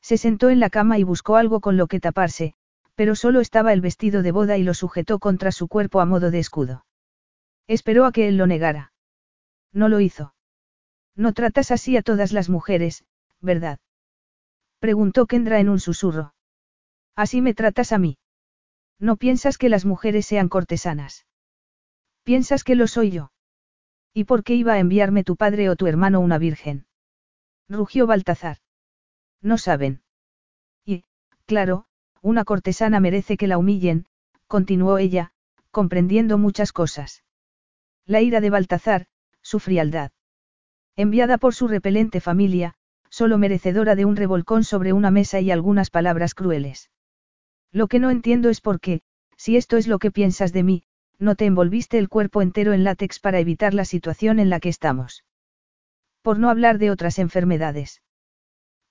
Se sentó en la cama y buscó algo con lo que taparse, pero solo estaba el vestido de boda y lo sujetó contra su cuerpo a modo de escudo. Esperó a que él lo negara. No lo hizo. No tratas así a todas las mujeres, ¿verdad? Preguntó Kendra en un susurro. Así me tratas a mí. No piensas que las mujeres sean cortesanas. Piensas que lo soy yo. ¿Y por qué iba a enviarme tu padre o tu hermano una virgen? Rugió Baltazar. No saben. Y, claro, una cortesana merece que la humillen, continuó ella, comprendiendo muchas cosas. La ira de Baltazar, su frialdad. Enviada por su repelente familia, solo merecedora de un revolcón sobre una mesa y algunas palabras crueles. Lo que no entiendo es por qué, si esto es lo que piensas de mí, no te envolviste el cuerpo entero en látex para evitar la situación en la que estamos. Por no hablar de otras enfermedades.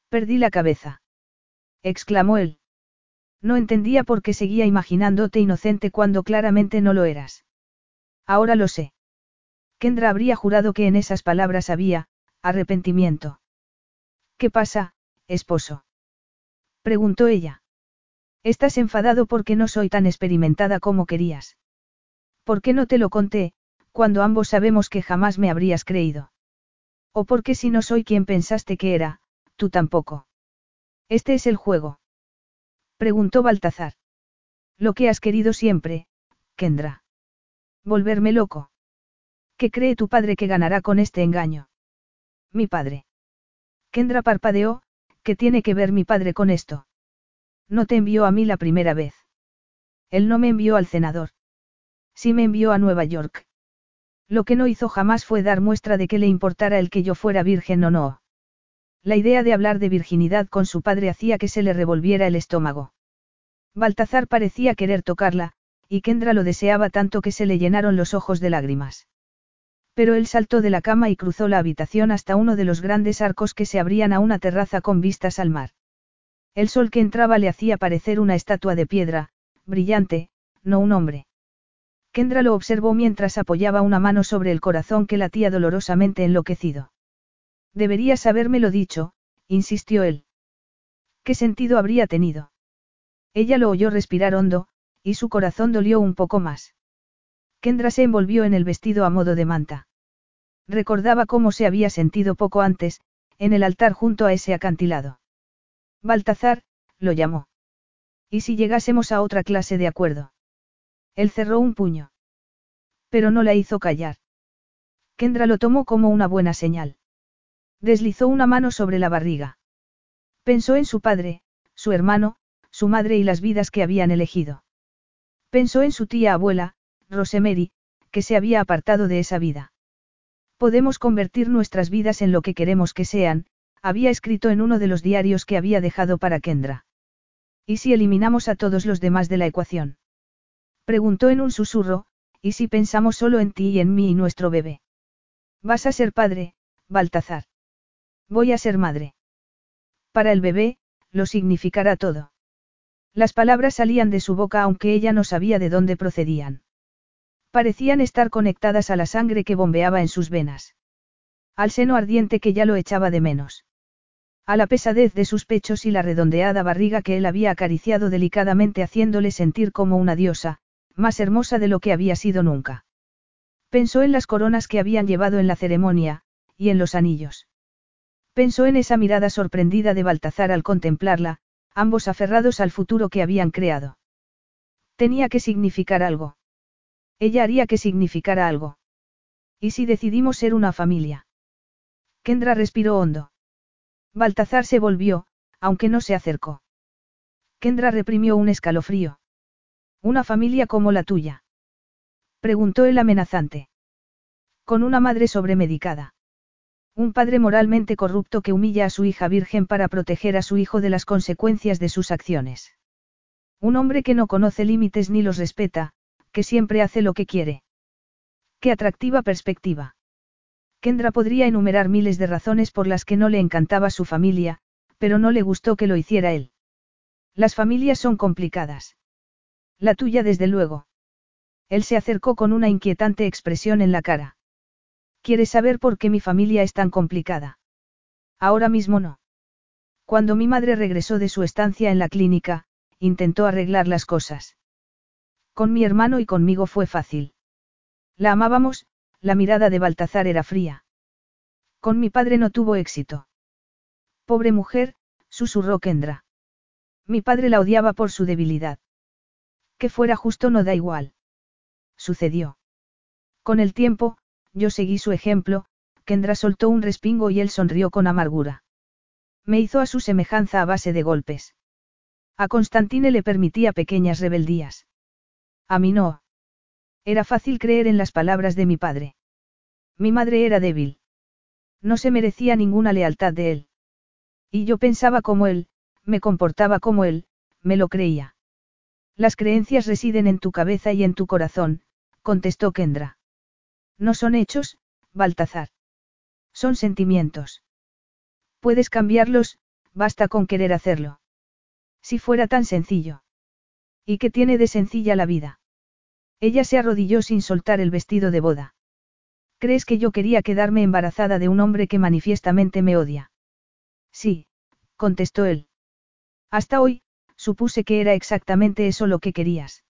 Perdí la cabeza. exclamó él. No entendía por qué seguía imaginándote inocente cuando claramente no lo eras. Ahora lo sé. Kendra habría jurado que en esas palabras había, arrepentimiento. ¿Qué pasa, esposo? preguntó ella. Estás enfadado porque no soy tan experimentada como querías. ¿Por qué no te lo conté, cuando ambos sabemos que jamás me habrías creído? ¿O porque si no soy quien pensaste que era, tú tampoco? Este es el juego. Preguntó Baltazar. Lo que has querido siempre, Kendra. Volverme loco. ¿Qué cree tu padre que ganará con este engaño? Mi padre. Kendra parpadeó, ¿qué tiene que ver mi padre con esto? No te envió a mí la primera vez. Él no me envió al senador. Sí me envió a Nueva York. Lo que no hizo jamás fue dar muestra de que le importara el que yo fuera virgen o no. La idea de hablar de virginidad con su padre hacía que se le revolviera el estómago. Baltazar parecía querer tocarla, y Kendra lo deseaba tanto que se le llenaron los ojos de lágrimas. Pero él saltó de la cama y cruzó la habitación hasta uno de los grandes arcos que se abrían a una terraza con vistas al mar. El sol que entraba le hacía parecer una estatua de piedra, brillante, no un hombre. Kendra lo observó mientras apoyaba una mano sobre el corazón que latía dolorosamente enloquecido. Deberías habérmelo dicho, insistió él. ¿Qué sentido habría tenido? Ella lo oyó respirar hondo, y su corazón dolió un poco más. Kendra se envolvió en el vestido a modo de manta. Recordaba cómo se había sentido poco antes, en el altar junto a ese acantilado. Baltazar, lo llamó. ¿Y si llegásemos a otra clase de acuerdo? Él cerró un puño. Pero no la hizo callar. Kendra lo tomó como una buena señal. Deslizó una mano sobre la barriga. Pensó en su padre, su hermano, su madre y las vidas que habían elegido. Pensó en su tía abuela, Rosemary, que se había apartado de esa vida. Podemos convertir nuestras vidas en lo que queremos que sean, había escrito en uno de los diarios que había dejado para Kendra. ¿Y si eliminamos a todos los demás de la ecuación? Preguntó en un susurro, ¿y si pensamos solo en ti y en mí y nuestro bebé? Vas a ser padre, Baltazar. Voy a ser madre. Para el bebé, lo significará todo. Las palabras salían de su boca aunque ella no sabía de dónde procedían. Parecían estar conectadas a la sangre que bombeaba en sus venas. Al seno ardiente que ya lo echaba de menos. A la pesadez de sus pechos y la redondeada barriga que él había acariciado delicadamente haciéndole sentir como una diosa, más hermosa de lo que había sido nunca. Pensó en las coronas que habían llevado en la ceremonia, y en los anillos. Pensó en esa mirada sorprendida de Baltazar al contemplarla, ambos aferrados al futuro que habían creado. Tenía que significar algo. Ella haría que significara algo. ¿Y si decidimos ser una familia? Kendra respiró hondo. Baltazar se volvió, aunque no se acercó. Kendra reprimió un escalofrío. ¿Una familia como la tuya? Preguntó el amenazante. Con una madre sobremedicada. Un padre moralmente corrupto que humilla a su hija virgen para proteger a su hijo de las consecuencias de sus acciones. Un hombre que no conoce límites ni los respeta, que siempre hace lo que quiere. Qué atractiva perspectiva. Kendra podría enumerar miles de razones por las que no le encantaba su familia, pero no le gustó que lo hiciera él. Las familias son complicadas. La tuya desde luego. Él se acercó con una inquietante expresión en la cara. ¿Quieres saber por qué mi familia es tan complicada? Ahora mismo no. Cuando mi madre regresó de su estancia en la clínica, intentó arreglar las cosas. Con mi hermano y conmigo fue fácil. La amábamos, la mirada de Baltazar era fría. Con mi padre no tuvo éxito. Pobre mujer, susurró Kendra. Mi padre la odiaba por su debilidad. Que fuera justo no da igual. Sucedió. Con el tiempo, yo seguí su ejemplo, Kendra soltó un respingo y él sonrió con amargura. Me hizo a su semejanza a base de golpes. A Constantine le permitía pequeñas rebeldías. A mí no. Era fácil creer en las palabras de mi padre. Mi madre era débil. No se merecía ninguna lealtad de él. Y yo pensaba como él, me comportaba como él, me lo creía. Las creencias residen en tu cabeza y en tu corazón, contestó Kendra. No son hechos, Baltazar. Son sentimientos. Puedes cambiarlos, basta con querer hacerlo. Si fuera tan sencillo. ¿Y qué tiene de sencilla la vida? Ella se arrodilló sin soltar el vestido de boda. ¿Crees que yo quería quedarme embarazada de un hombre que manifiestamente me odia? Sí, contestó él. Hasta hoy, supuse que era exactamente eso lo que querías.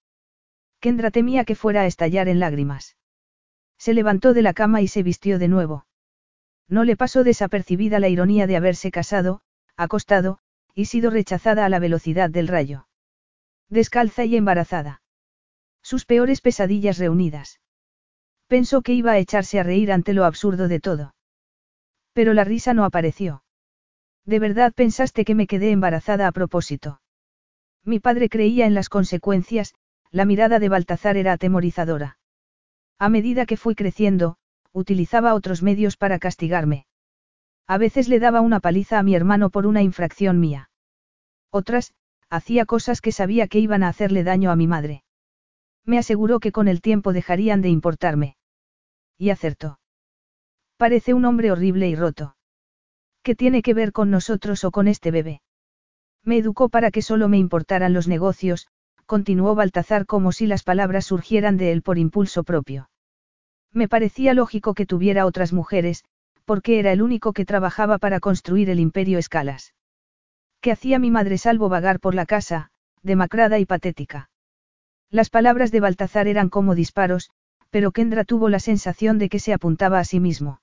Kendra temía que fuera a estallar en lágrimas. Se levantó de la cama y se vistió de nuevo. No le pasó desapercibida la ironía de haberse casado, acostado, y sido rechazada a la velocidad del rayo. Descalza y embarazada. Sus peores pesadillas reunidas. Pensó que iba a echarse a reír ante lo absurdo de todo. Pero la risa no apareció. ¿De verdad pensaste que me quedé embarazada a propósito? Mi padre creía en las consecuencias, la mirada de Baltazar era atemorizadora. A medida que fui creciendo, utilizaba otros medios para castigarme. A veces le daba una paliza a mi hermano por una infracción mía. Otras, hacía cosas que sabía que iban a hacerle daño a mi madre. Me aseguró que con el tiempo dejarían de importarme. Y acertó. Parece un hombre horrible y roto. ¿Qué tiene que ver con nosotros o con este bebé? Me educó para que solo me importaran los negocios, continuó Baltazar como si las palabras surgieran de él por impulso propio. Me parecía lógico que tuviera otras mujeres, porque era el único que trabajaba para construir el imperio Escalas. ¿Qué hacía mi madre salvo vagar por la casa, demacrada y patética? Las palabras de Baltazar eran como disparos, pero Kendra tuvo la sensación de que se apuntaba a sí mismo.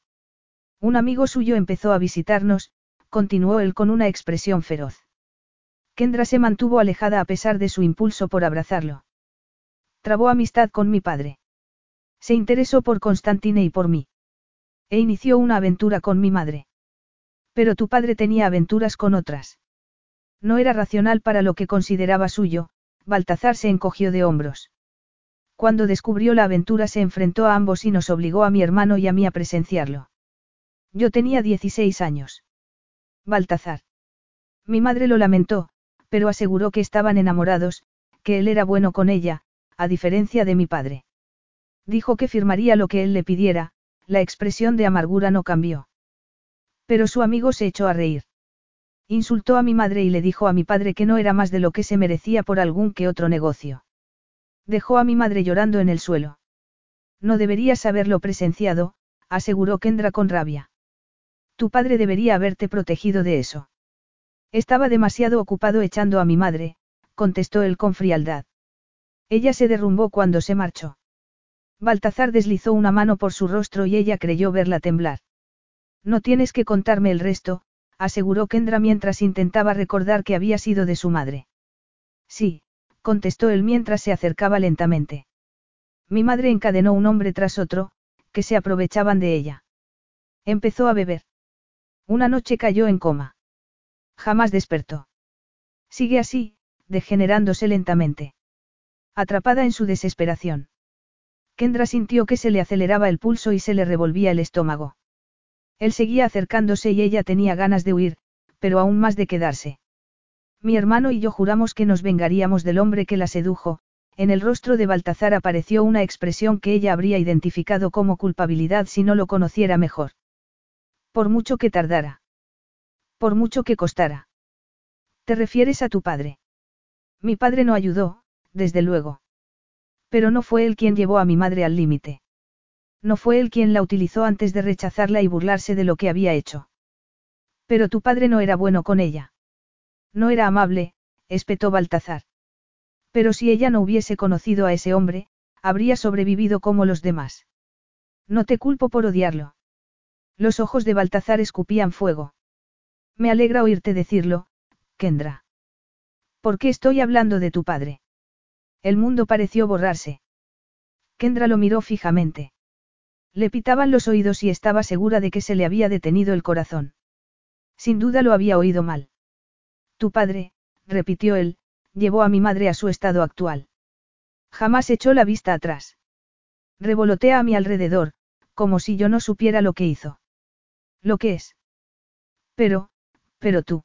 Un amigo suyo empezó a visitarnos, continuó él con una expresión feroz. Kendra se mantuvo alejada a pesar de su impulso por abrazarlo. Trabó amistad con mi padre. Se interesó por Constantine y por mí. E inició una aventura con mi madre. Pero tu padre tenía aventuras con otras. No era racional para lo que consideraba suyo, Baltazar se encogió de hombros. Cuando descubrió la aventura se enfrentó a ambos y nos obligó a mi hermano y a mí a presenciarlo. Yo tenía 16 años. Baltazar. Mi madre lo lamentó, pero aseguró que estaban enamorados, que él era bueno con ella, a diferencia de mi padre. Dijo que firmaría lo que él le pidiera, la expresión de amargura no cambió. Pero su amigo se echó a reír. Insultó a mi madre y le dijo a mi padre que no era más de lo que se merecía por algún que otro negocio. Dejó a mi madre llorando en el suelo. No deberías haberlo presenciado, aseguró Kendra con rabia. Tu padre debería haberte protegido de eso. Estaba demasiado ocupado echando a mi madre, contestó él con frialdad. Ella se derrumbó cuando se marchó. Baltazar deslizó una mano por su rostro y ella creyó verla temblar. No tienes que contarme el resto, aseguró Kendra mientras intentaba recordar que había sido de su madre. Sí, contestó él mientras se acercaba lentamente. Mi madre encadenó un hombre tras otro, que se aprovechaban de ella. Empezó a beber. Una noche cayó en coma. Jamás despertó. Sigue así, degenerándose lentamente. Atrapada en su desesperación. Kendra sintió que se le aceleraba el pulso y se le revolvía el estómago. Él seguía acercándose y ella tenía ganas de huir, pero aún más de quedarse. Mi hermano y yo juramos que nos vengaríamos del hombre que la sedujo, en el rostro de Baltazar apareció una expresión que ella habría identificado como culpabilidad si no lo conociera mejor. Por mucho que tardara. Por mucho que costara. ¿Te refieres a tu padre? Mi padre no ayudó, desde luego. Pero no fue él quien llevó a mi madre al límite. No fue él quien la utilizó antes de rechazarla y burlarse de lo que había hecho. Pero tu padre no era bueno con ella. No era amable, espetó Baltazar. Pero si ella no hubiese conocido a ese hombre, habría sobrevivido como los demás. No te culpo por odiarlo. Los ojos de Baltazar escupían fuego. Me alegra oírte decirlo, Kendra. ¿Por qué estoy hablando de tu padre? El mundo pareció borrarse. Kendra lo miró fijamente. Le pitaban los oídos y estaba segura de que se le había detenido el corazón. Sin duda lo había oído mal. Tu padre, repitió él, llevó a mi madre a su estado actual. Jamás echó la vista atrás. Revolotea a mi alrededor, como si yo no supiera lo que hizo. Lo que es. Pero, pero tú.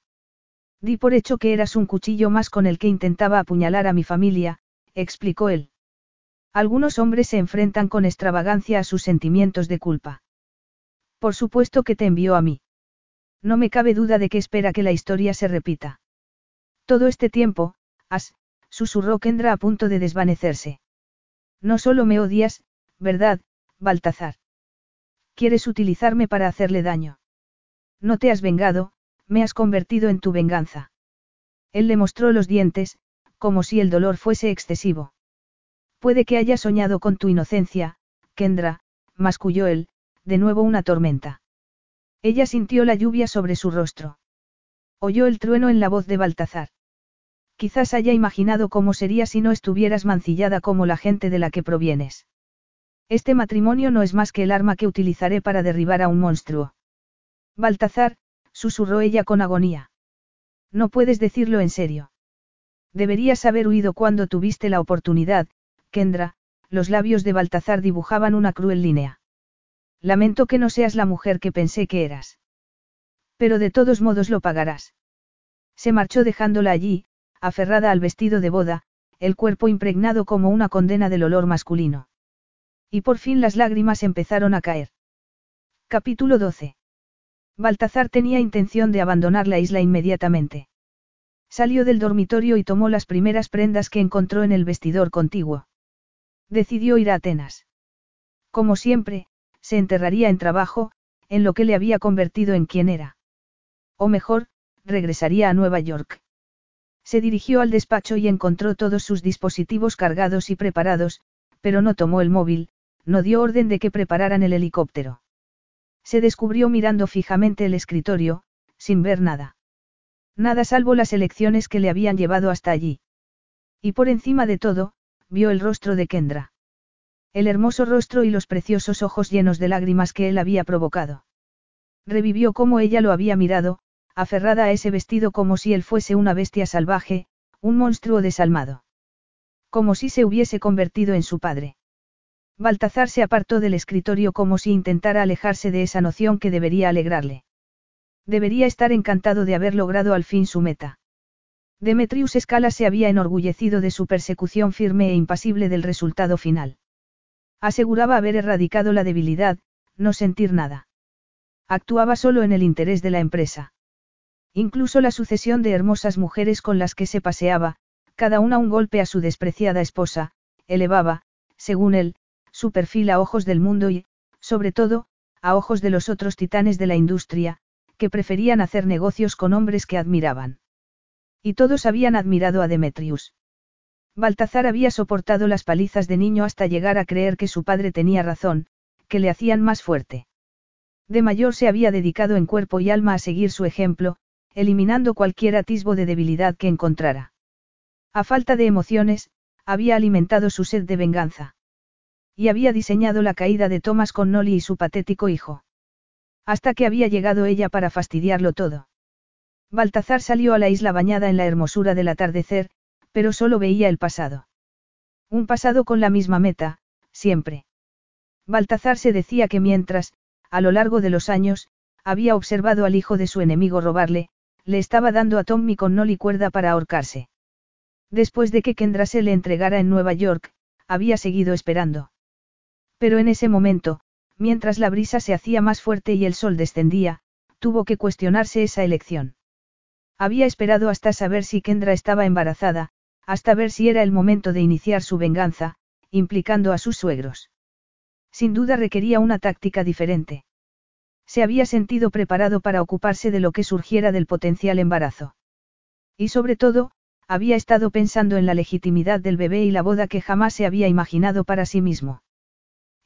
Di por hecho que eras un cuchillo más con el que intentaba apuñalar a mi familia, explicó él. Algunos hombres se enfrentan con extravagancia a sus sentimientos de culpa. Por supuesto que te envió a mí. No me cabe duda de que espera que la historia se repita. Todo este tiempo, has, susurró Kendra a punto de desvanecerse. No solo me odias, ¿verdad, Baltazar? Quieres utilizarme para hacerle daño. No te has vengado, me has convertido en tu venganza. Él le mostró los dientes, como si el dolor fuese excesivo. Puede que haya soñado con tu inocencia, Kendra, masculló él, de nuevo una tormenta. Ella sintió la lluvia sobre su rostro. Oyó el trueno en la voz de Baltazar. Quizás haya imaginado cómo sería si no estuvieras mancillada como la gente de la que provienes. Este matrimonio no es más que el arma que utilizaré para derribar a un monstruo. Baltazar, susurró ella con agonía. No puedes decirlo en serio. Deberías haber huido cuando tuviste la oportunidad, Kendra, los labios de Baltazar dibujaban una cruel línea. Lamento que no seas la mujer que pensé que eras. Pero de todos modos lo pagarás. Se marchó dejándola allí, aferrada al vestido de boda, el cuerpo impregnado como una condena del olor masculino. Y por fin las lágrimas empezaron a caer. Capítulo 12. Baltazar tenía intención de abandonar la isla inmediatamente. Salió del dormitorio y tomó las primeras prendas que encontró en el vestidor contiguo. Decidió ir a Atenas. Como siempre, se enterraría en trabajo, en lo que le había convertido en quien era. O mejor, regresaría a Nueva York. Se dirigió al despacho y encontró todos sus dispositivos cargados y preparados, pero no tomó el móvil, no dio orden de que prepararan el helicóptero. Se descubrió mirando fijamente el escritorio, sin ver nada. Nada salvo las elecciones que le habían llevado hasta allí. Y por encima de todo, vio el rostro de Kendra. El hermoso rostro y los preciosos ojos llenos de lágrimas que él había provocado. Revivió cómo ella lo había mirado, aferrada a ese vestido como si él fuese una bestia salvaje, un monstruo desalmado. Como si se hubiese convertido en su padre. Baltazar se apartó del escritorio como si intentara alejarse de esa noción que debería alegrarle. Debería estar encantado de haber logrado al fin su meta. Demetrius Escala se había enorgullecido de su persecución firme e impasible del resultado final. Aseguraba haber erradicado la debilidad, no sentir nada. Actuaba solo en el interés de la empresa. Incluso la sucesión de hermosas mujeres con las que se paseaba, cada una un golpe a su despreciada esposa, elevaba, según él, su perfil a ojos del mundo y, sobre todo, a ojos de los otros titanes de la industria, que preferían hacer negocios con hombres que admiraban. Y todos habían admirado a Demetrius. Baltazar había soportado las palizas de niño hasta llegar a creer que su padre tenía razón, que le hacían más fuerte. De mayor se había dedicado en cuerpo y alma a seguir su ejemplo, eliminando cualquier atisbo de debilidad que encontrara. A falta de emociones, había alimentado su sed de venganza. Y había diseñado la caída de Thomas con Nolly y su patético hijo. Hasta que había llegado ella para fastidiarlo todo. Baltazar salió a la isla bañada en la hermosura del atardecer, pero solo veía el pasado. Un pasado con la misma meta, siempre. Baltazar se decía que mientras, a lo largo de los años, había observado al hijo de su enemigo robarle, le estaba dando a Tommy con Nolly cuerda para ahorcarse. Después de que Kendra se le entregara en Nueva York, había seguido esperando. Pero en ese momento, mientras la brisa se hacía más fuerte y el sol descendía, tuvo que cuestionarse esa elección. Había esperado hasta saber si Kendra estaba embarazada, hasta ver si era el momento de iniciar su venganza, implicando a sus suegros. Sin duda requería una táctica diferente. Se había sentido preparado para ocuparse de lo que surgiera del potencial embarazo. Y sobre todo, había estado pensando en la legitimidad del bebé y la boda que jamás se había imaginado para sí mismo.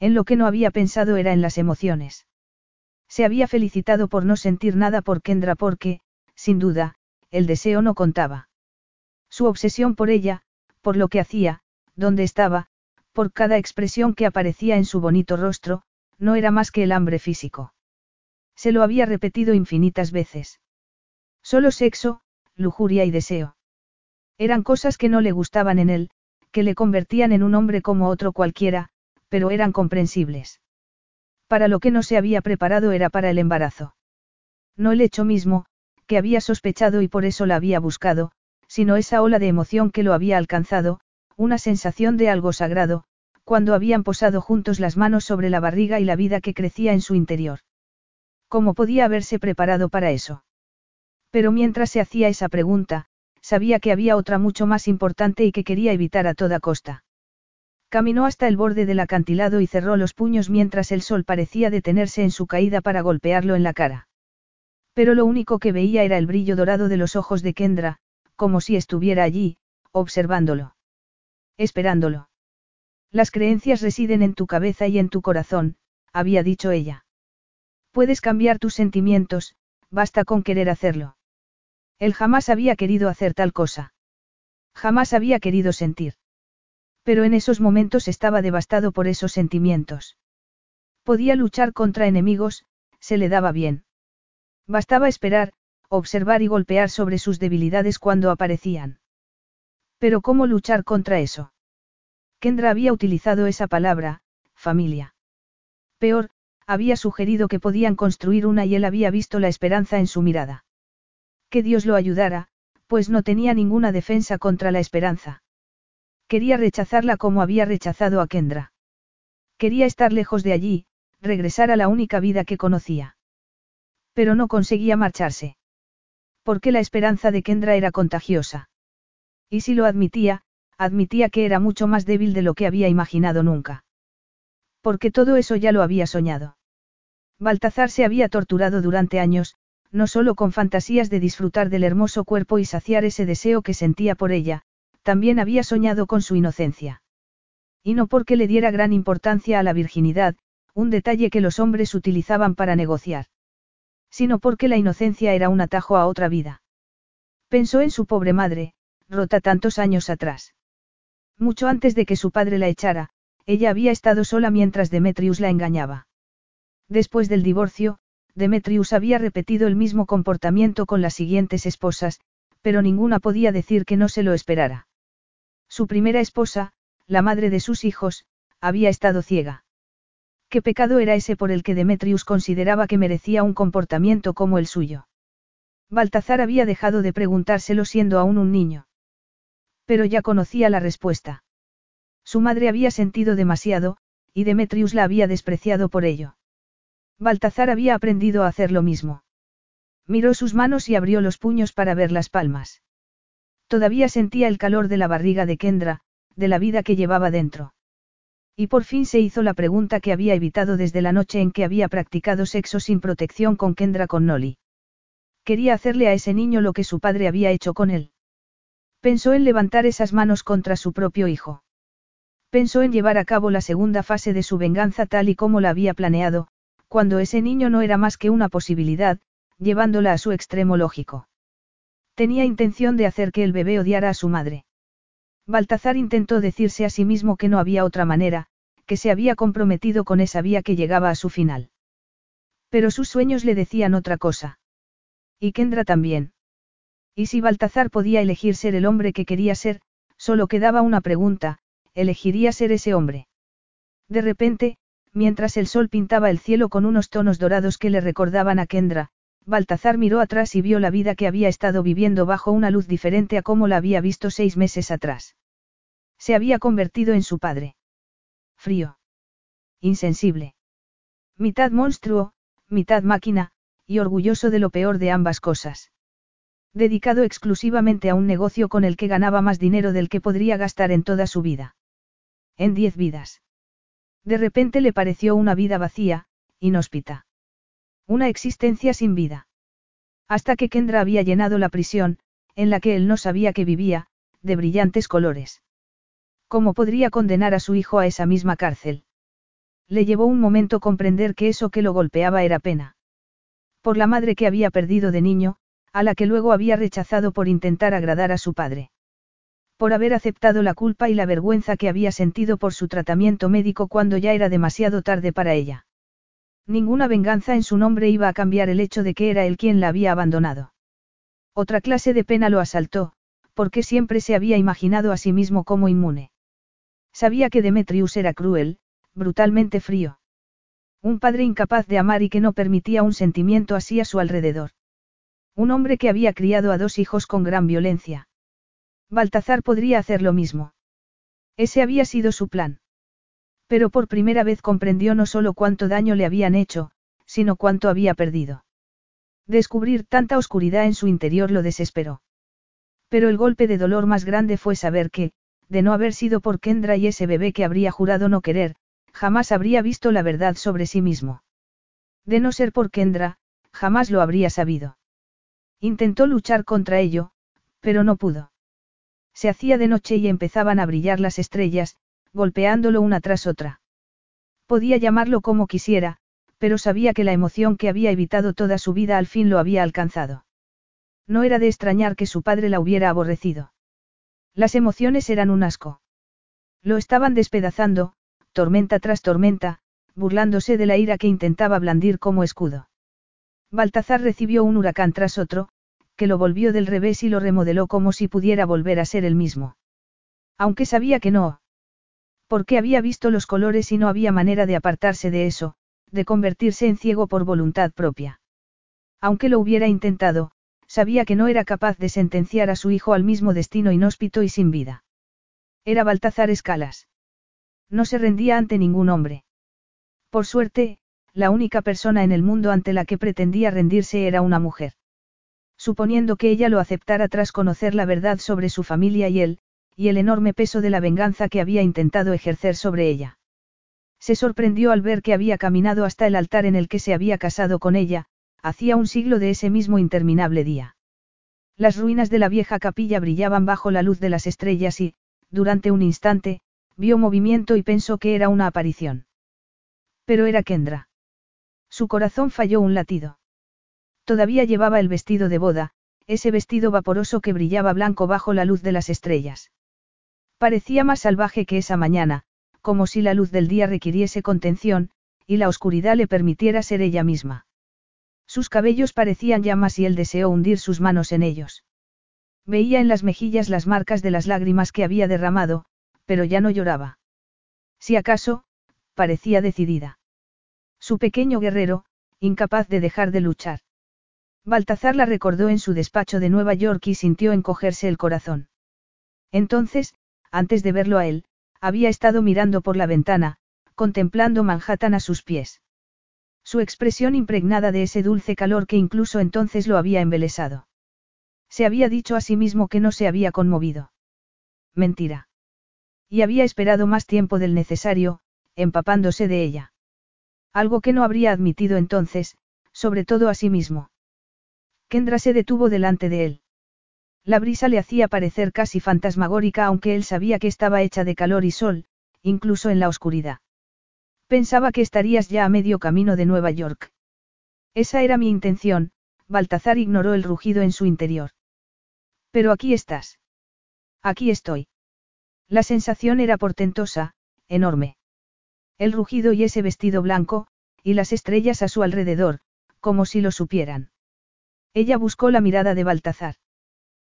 En lo que no había pensado era en las emociones. Se había felicitado por no sentir nada por Kendra porque, sin duda, el deseo no contaba. Su obsesión por ella, por lo que hacía, dónde estaba, por cada expresión que aparecía en su bonito rostro, no era más que el hambre físico. Se lo había repetido infinitas veces. Solo sexo, lujuria y deseo. Eran cosas que no le gustaban en él, que le convertían en un hombre como otro cualquiera, pero eran comprensibles. Para lo que no se había preparado era para el embarazo. No el hecho mismo, que había sospechado y por eso la había buscado, sino esa ola de emoción que lo había alcanzado, una sensación de algo sagrado, cuando habían posado juntos las manos sobre la barriga y la vida que crecía en su interior. ¿Cómo podía haberse preparado para eso? Pero mientras se hacía esa pregunta, sabía que había otra mucho más importante y que quería evitar a toda costa. Caminó hasta el borde del acantilado y cerró los puños mientras el sol parecía detenerse en su caída para golpearlo en la cara. Pero lo único que veía era el brillo dorado de los ojos de Kendra, como si estuviera allí, observándolo. Esperándolo. Las creencias residen en tu cabeza y en tu corazón, había dicho ella. Puedes cambiar tus sentimientos, basta con querer hacerlo. Él jamás había querido hacer tal cosa. Jamás había querido sentir. Pero en esos momentos estaba devastado por esos sentimientos. Podía luchar contra enemigos, se le daba bien. Bastaba esperar, observar y golpear sobre sus debilidades cuando aparecían. Pero ¿cómo luchar contra eso? Kendra había utilizado esa palabra, familia. Peor, había sugerido que podían construir una y él había visto la esperanza en su mirada. Que Dios lo ayudara, pues no tenía ninguna defensa contra la esperanza. Quería rechazarla como había rechazado a Kendra. Quería estar lejos de allí, regresar a la única vida que conocía. Pero no conseguía marcharse. Porque la esperanza de Kendra era contagiosa. Y si lo admitía, admitía que era mucho más débil de lo que había imaginado nunca. Porque todo eso ya lo había soñado. Baltazar se había torturado durante años, no solo con fantasías de disfrutar del hermoso cuerpo y saciar ese deseo que sentía por ella, también había soñado con su inocencia. Y no porque le diera gran importancia a la virginidad, un detalle que los hombres utilizaban para negociar. Sino porque la inocencia era un atajo a otra vida. Pensó en su pobre madre, rota tantos años atrás. Mucho antes de que su padre la echara, ella había estado sola mientras Demetrius la engañaba. Después del divorcio, Demetrius había repetido el mismo comportamiento con las siguientes esposas, pero ninguna podía decir que no se lo esperara. Su primera esposa, la madre de sus hijos, había estado ciega. ¿Qué pecado era ese por el que Demetrius consideraba que merecía un comportamiento como el suyo? Baltazar había dejado de preguntárselo siendo aún un niño. Pero ya conocía la respuesta. Su madre había sentido demasiado, y Demetrius la había despreciado por ello. Baltazar había aprendido a hacer lo mismo. Miró sus manos y abrió los puños para ver las palmas. Todavía sentía el calor de la barriga de Kendra, de la vida que llevaba dentro. Y por fin se hizo la pregunta que había evitado desde la noche en que había practicado sexo sin protección con Kendra con Nolly. Quería hacerle a ese niño lo que su padre había hecho con él. Pensó en levantar esas manos contra su propio hijo. Pensó en llevar a cabo la segunda fase de su venganza tal y como la había planeado, cuando ese niño no era más que una posibilidad, llevándola a su extremo lógico. Tenía intención de hacer que el bebé odiara a su madre. Baltazar intentó decirse a sí mismo que no había otra manera, que se había comprometido con esa vía que llegaba a su final. Pero sus sueños le decían otra cosa. Y Kendra también. Y si Baltazar podía elegir ser el hombre que quería ser, solo quedaba una pregunta, ¿elegiría ser ese hombre? De repente, mientras el sol pintaba el cielo con unos tonos dorados que le recordaban a Kendra, Baltazar miró atrás y vio la vida que había estado viviendo bajo una luz diferente a como la había visto seis meses atrás. Se había convertido en su padre. Frío. Insensible. Mitad monstruo, mitad máquina, y orgulloso de lo peor de ambas cosas. Dedicado exclusivamente a un negocio con el que ganaba más dinero del que podría gastar en toda su vida. En diez vidas. De repente le pareció una vida vacía, inhóspita. Una existencia sin vida. Hasta que Kendra había llenado la prisión, en la que él no sabía que vivía, de brillantes colores. ¿Cómo podría condenar a su hijo a esa misma cárcel? Le llevó un momento comprender que eso que lo golpeaba era pena. Por la madre que había perdido de niño, a la que luego había rechazado por intentar agradar a su padre. Por haber aceptado la culpa y la vergüenza que había sentido por su tratamiento médico cuando ya era demasiado tarde para ella. Ninguna venganza en su nombre iba a cambiar el hecho de que era él quien la había abandonado. Otra clase de pena lo asaltó, porque siempre se había imaginado a sí mismo como inmune. Sabía que Demetrius era cruel, brutalmente frío. Un padre incapaz de amar y que no permitía un sentimiento así a su alrededor. Un hombre que había criado a dos hijos con gran violencia. Baltazar podría hacer lo mismo. Ese había sido su plan. Pero por primera vez comprendió no solo cuánto daño le habían hecho, sino cuánto había perdido. Descubrir tanta oscuridad en su interior lo desesperó. Pero el golpe de dolor más grande fue saber que, de no haber sido por Kendra y ese bebé que habría jurado no querer, jamás habría visto la verdad sobre sí mismo. De no ser por Kendra, jamás lo habría sabido. Intentó luchar contra ello, pero no pudo. Se hacía de noche y empezaban a brillar las estrellas, golpeándolo una tras otra. Podía llamarlo como quisiera, pero sabía que la emoción que había evitado toda su vida al fin lo había alcanzado. No era de extrañar que su padre la hubiera aborrecido. Las emociones eran un asco. Lo estaban despedazando, tormenta tras tormenta, burlándose de la ira que intentaba blandir como escudo. Baltazar recibió un huracán tras otro, que lo volvió del revés y lo remodeló como si pudiera volver a ser el mismo. Aunque sabía que no. Porque había visto los colores y no había manera de apartarse de eso, de convertirse en ciego por voluntad propia. Aunque lo hubiera intentado, sabía que no era capaz de sentenciar a su hijo al mismo destino inhóspito y sin vida. Era Baltazar Escalas. No se rendía ante ningún hombre. Por suerte, la única persona en el mundo ante la que pretendía rendirse era una mujer. Suponiendo que ella lo aceptara tras conocer la verdad sobre su familia y él, y el enorme peso de la venganza que había intentado ejercer sobre ella. Se sorprendió al ver que había caminado hasta el altar en el que se había casado con ella, hacía un siglo de ese mismo interminable día. Las ruinas de la vieja capilla brillaban bajo la luz de las estrellas y, durante un instante, vio movimiento y pensó que era una aparición. Pero era Kendra. Su corazón falló un latido. Todavía llevaba el vestido de boda, ese vestido vaporoso que brillaba blanco bajo la luz de las estrellas. Parecía más salvaje que esa mañana, como si la luz del día requiriese contención, y la oscuridad le permitiera ser ella misma. Sus cabellos parecían llamas y él deseó hundir sus manos en ellos. Veía en las mejillas las marcas de las lágrimas que había derramado, pero ya no lloraba. Si acaso, parecía decidida. Su pequeño guerrero, incapaz de dejar de luchar. Baltazar la recordó en su despacho de Nueva York y sintió encogerse el corazón. Entonces, antes de verlo a él, había estado mirando por la ventana, contemplando Manhattan a sus pies. Su expresión impregnada de ese dulce calor que incluso entonces lo había embelesado. Se había dicho a sí mismo que no se había conmovido. Mentira. Y había esperado más tiempo del necesario, empapándose de ella. Algo que no habría admitido entonces, sobre todo a sí mismo. Kendra se detuvo delante de él. La brisa le hacía parecer casi fantasmagórica aunque él sabía que estaba hecha de calor y sol, incluso en la oscuridad. Pensaba que estarías ya a medio camino de Nueva York. Esa era mi intención, Baltazar ignoró el rugido en su interior. Pero aquí estás. Aquí estoy. La sensación era portentosa, enorme. El rugido y ese vestido blanco, y las estrellas a su alrededor, como si lo supieran. Ella buscó la mirada de Baltazar.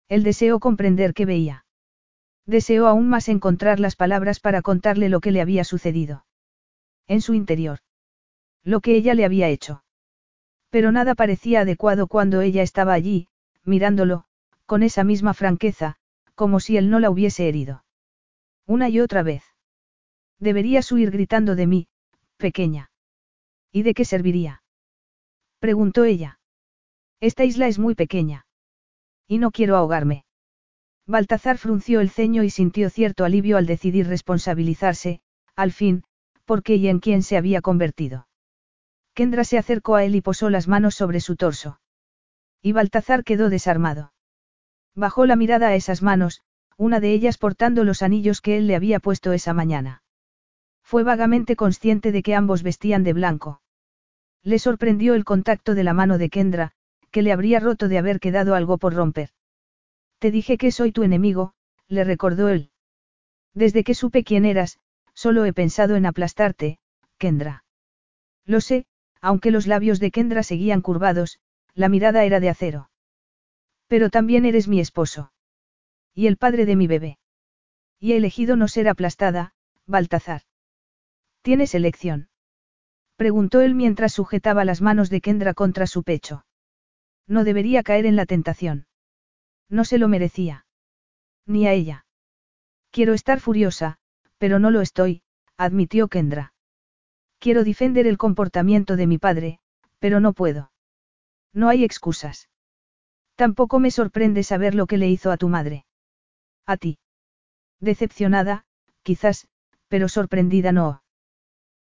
Él deseó comprender qué veía. Deseó aún más encontrar las palabras para contarle lo que le había sucedido en su interior. Lo que ella le había hecho. Pero nada parecía adecuado cuando ella estaba allí, mirándolo, con esa misma franqueza, como si él no la hubiese herido. Una y otra vez. Deberías huir gritando de mí, pequeña. ¿Y de qué serviría? Preguntó ella. Esta isla es muy pequeña. Y no quiero ahogarme. Baltazar frunció el ceño y sintió cierto alivio al decidir responsabilizarse, al fin, por qué y en quién se había convertido. Kendra se acercó a él y posó las manos sobre su torso. Y Baltazar quedó desarmado. Bajó la mirada a esas manos, una de ellas portando los anillos que él le había puesto esa mañana. Fue vagamente consciente de que ambos vestían de blanco. Le sorprendió el contacto de la mano de Kendra, que le habría roto de haber quedado algo por romper. Te dije que soy tu enemigo, le recordó él. Desde que supe quién eras, solo he pensado en aplastarte, Kendra. Lo sé, aunque los labios de Kendra seguían curvados, la mirada era de acero. Pero también eres mi esposo. Y el padre de mi bebé. Y he elegido no ser aplastada, Baltazar. ¿Tienes elección? Preguntó él mientras sujetaba las manos de Kendra contra su pecho. No debería caer en la tentación. No se lo merecía. Ni a ella. Quiero estar furiosa, pero no lo estoy, admitió Kendra. Quiero defender el comportamiento de mi padre, pero no puedo. No hay excusas. Tampoco me sorprende saber lo que le hizo a tu madre. A ti. Decepcionada, quizás, pero sorprendida no.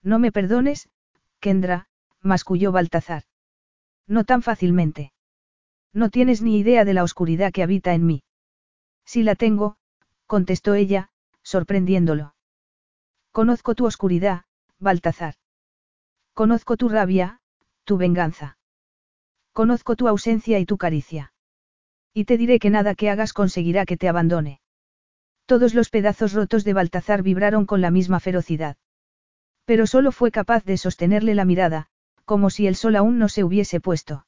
No me perdones, Kendra, masculló Baltazar. No tan fácilmente. No tienes ni idea de la oscuridad que habita en mí. Si la tengo, contestó ella, sorprendiéndolo. Conozco tu oscuridad, Baltazar. Conozco tu rabia, tu venganza. Conozco tu ausencia y tu caricia. Y te diré que nada que hagas conseguirá que te abandone. Todos los pedazos rotos de Baltazar vibraron con la misma ferocidad. Pero solo fue capaz de sostenerle la mirada, como si el sol aún no se hubiese puesto.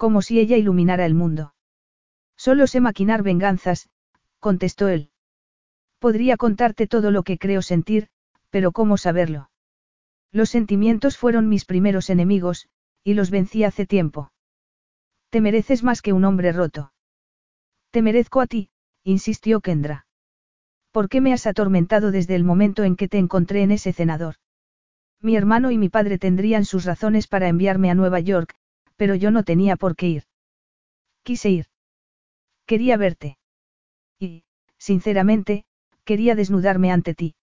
Como si ella iluminara el mundo. Solo sé maquinar venganzas, contestó él. Podría contarte todo lo que creo sentir, pero ¿cómo saberlo? Los sentimientos fueron mis primeros enemigos, y los vencí hace tiempo. Te mereces más que un hombre roto. Te merezco a ti, insistió Kendra. ¿Por qué me has atormentado desde el momento en que te encontré en ese cenador? Mi hermano y mi padre tendrían sus razones para enviarme a Nueva York, pero yo no tenía por qué ir. Quise ir. Quería verte. Y, sinceramente, quería desnudarme ante ti.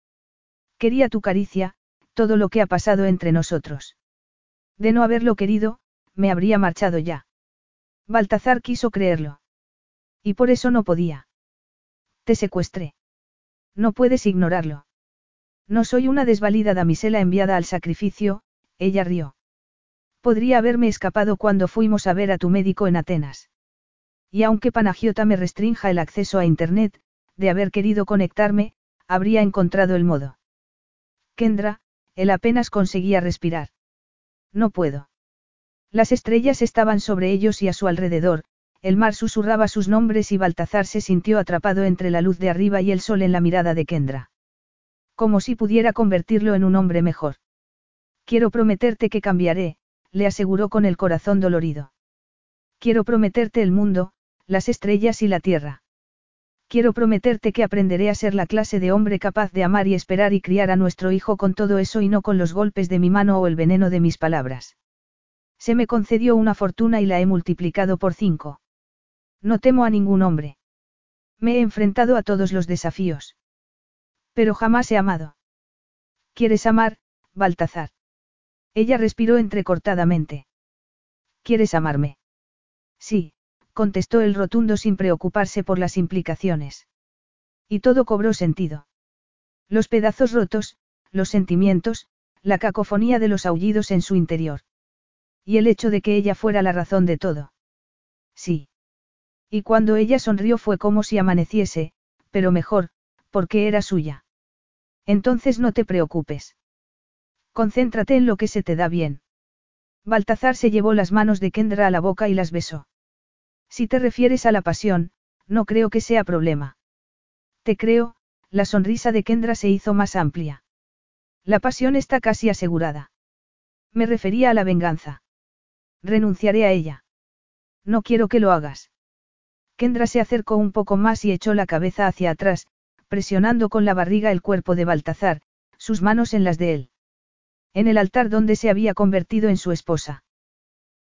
Quería tu caricia, todo lo que ha pasado entre nosotros. De no haberlo querido, me habría marchado ya. Baltazar quiso creerlo. Y por eso no podía. Te secuestré. No puedes ignorarlo. No soy una desvalida damisela enviada al sacrificio, ella rió. Podría haberme escapado cuando fuimos a ver a tu médico en Atenas. Y aunque Panagiota me restrinja el acceso a Internet, de haber querido conectarme, habría encontrado el modo. Kendra, él apenas conseguía respirar. No puedo. Las estrellas estaban sobre ellos y a su alrededor, el mar susurraba sus nombres y Baltazar se sintió atrapado entre la luz de arriba y el sol en la mirada de Kendra. Como si pudiera convertirlo en un hombre mejor. Quiero prometerte que cambiaré, le aseguró con el corazón dolorido. Quiero prometerte el mundo, las estrellas y la tierra. Quiero prometerte que aprenderé a ser la clase de hombre capaz de amar y esperar y criar a nuestro hijo con todo eso y no con los golpes de mi mano o el veneno de mis palabras. Se me concedió una fortuna y la he multiplicado por cinco. No temo a ningún hombre. Me he enfrentado a todos los desafíos. Pero jamás he amado. ¿Quieres amar, Baltazar? Ella respiró entrecortadamente. ¿Quieres amarme? Sí, contestó el rotundo sin preocuparse por las implicaciones. Y todo cobró sentido. Los pedazos rotos, los sentimientos, la cacofonía de los aullidos en su interior. Y el hecho de que ella fuera la razón de todo. Sí. Y cuando ella sonrió fue como si amaneciese, pero mejor, porque era suya. Entonces no te preocupes. Concéntrate en lo que se te da bien. Baltazar se llevó las manos de Kendra a la boca y las besó. Si te refieres a la pasión, no creo que sea problema. Te creo, la sonrisa de Kendra se hizo más amplia. La pasión está casi asegurada. Me refería a la venganza. Renunciaré a ella. No quiero que lo hagas. Kendra se acercó un poco más y echó la cabeza hacia atrás, presionando con la barriga el cuerpo de Baltazar, sus manos en las de él. En el altar donde se había convertido en su esposa.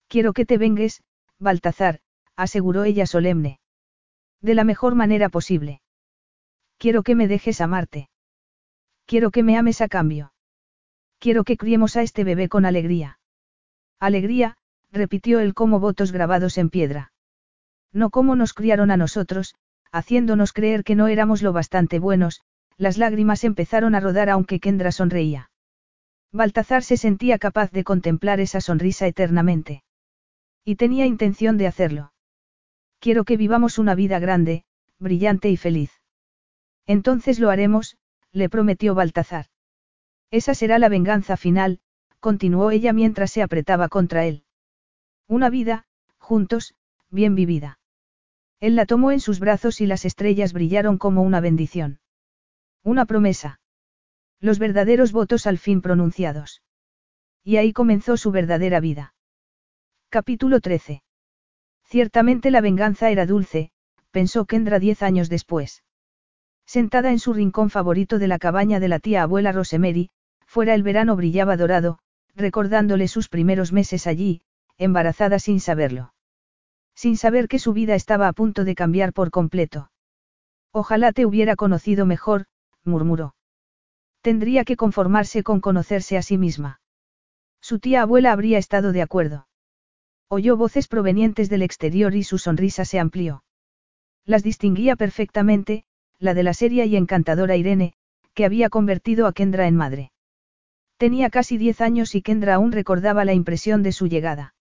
Quiero que te vengues, Baltazar, aseguró ella solemne. De la mejor manera posible. Quiero que me dejes amarte. Quiero que me ames a cambio. Quiero que criemos a este bebé con alegría. Alegría, repitió él como votos grabados en piedra. No como nos criaron a nosotros, haciéndonos creer que no éramos lo bastante buenos, las lágrimas empezaron a rodar aunque Kendra sonreía. Baltazar se sentía capaz de contemplar esa sonrisa eternamente. Y tenía intención de hacerlo. Quiero que vivamos una vida grande, brillante y feliz. Entonces lo haremos, le prometió Baltazar. Esa será la venganza final, continuó ella mientras se apretaba contra él. Una vida, juntos, bien vivida. Él la tomó en sus brazos y las estrellas brillaron como una bendición. Una promesa. Los verdaderos votos al fin pronunciados. Y ahí comenzó su verdadera vida. Capítulo 13. Ciertamente la venganza era dulce, pensó Kendra diez años después. Sentada en su rincón favorito de la cabaña de la tía abuela Rosemary, fuera el verano brillaba dorado, recordándole sus primeros meses allí, embarazada sin saberlo. Sin saber que su vida estaba a punto de cambiar por completo. Ojalá te hubiera conocido mejor, murmuró. Tendría que conformarse con conocerse a sí misma. Su tía abuela habría estado de acuerdo. Oyó voces provenientes del exterior y su sonrisa se amplió. Las distinguía perfectamente, la de la seria y encantadora Irene, que había convertido a Kendra en madre. Tenía casi diez años y Kendra aún recordaba la impresión de su llegada.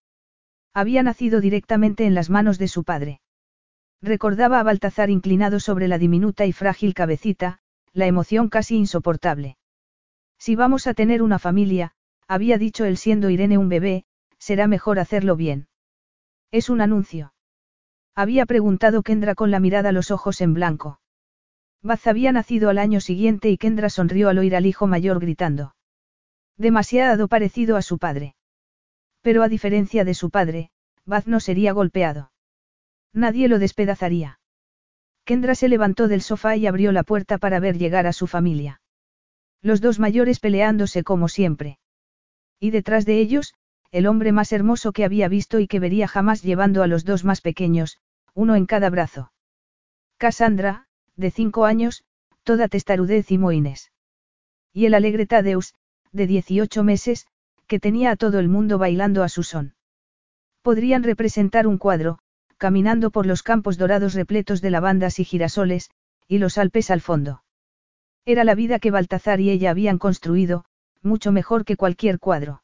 Había nacido directamente en las manos de su padre. Recordaba a Baltazar inclinado sobre la diminuta y frágil cabecita, la emoción casi insoportable. Si vamos a tener una familia, había dicho él siendo Irene un bebé, será mejor hacerlo bien. Es un anuncio. Había preguntado Kendra con la mirada los ojos en blanco. Baz había nacido al año siguiente y Kendra sonrió al oír al hijo mayor gritando. Demasiado parecido a su padre. Pero a diferencia de su padre, Baz no sería golpeado. Nadie lo despedazaría. Kendra se levantó del sofá y abrió la puerta para ver llegar a su familia. Los dos mayores peleándose como siempre. Y detrás de ellos, el hombre más hermoso que había visto y que vería jamás llevando a los dos más pequeños, uno en cada brazo. Cassandra, de cinco años, toda testarudez y moines. Y el alegre Tadeus, de dieciocho meses, que tenía a todo el mundo bailando a su son. Podrían representar un cuadro, caminando por los campos dorados repletos de lavandas y girasoles, y los Alpes al fondo. Era la vida que Baltazar y ella habían construido, mucho mejor que cualquier cuadro.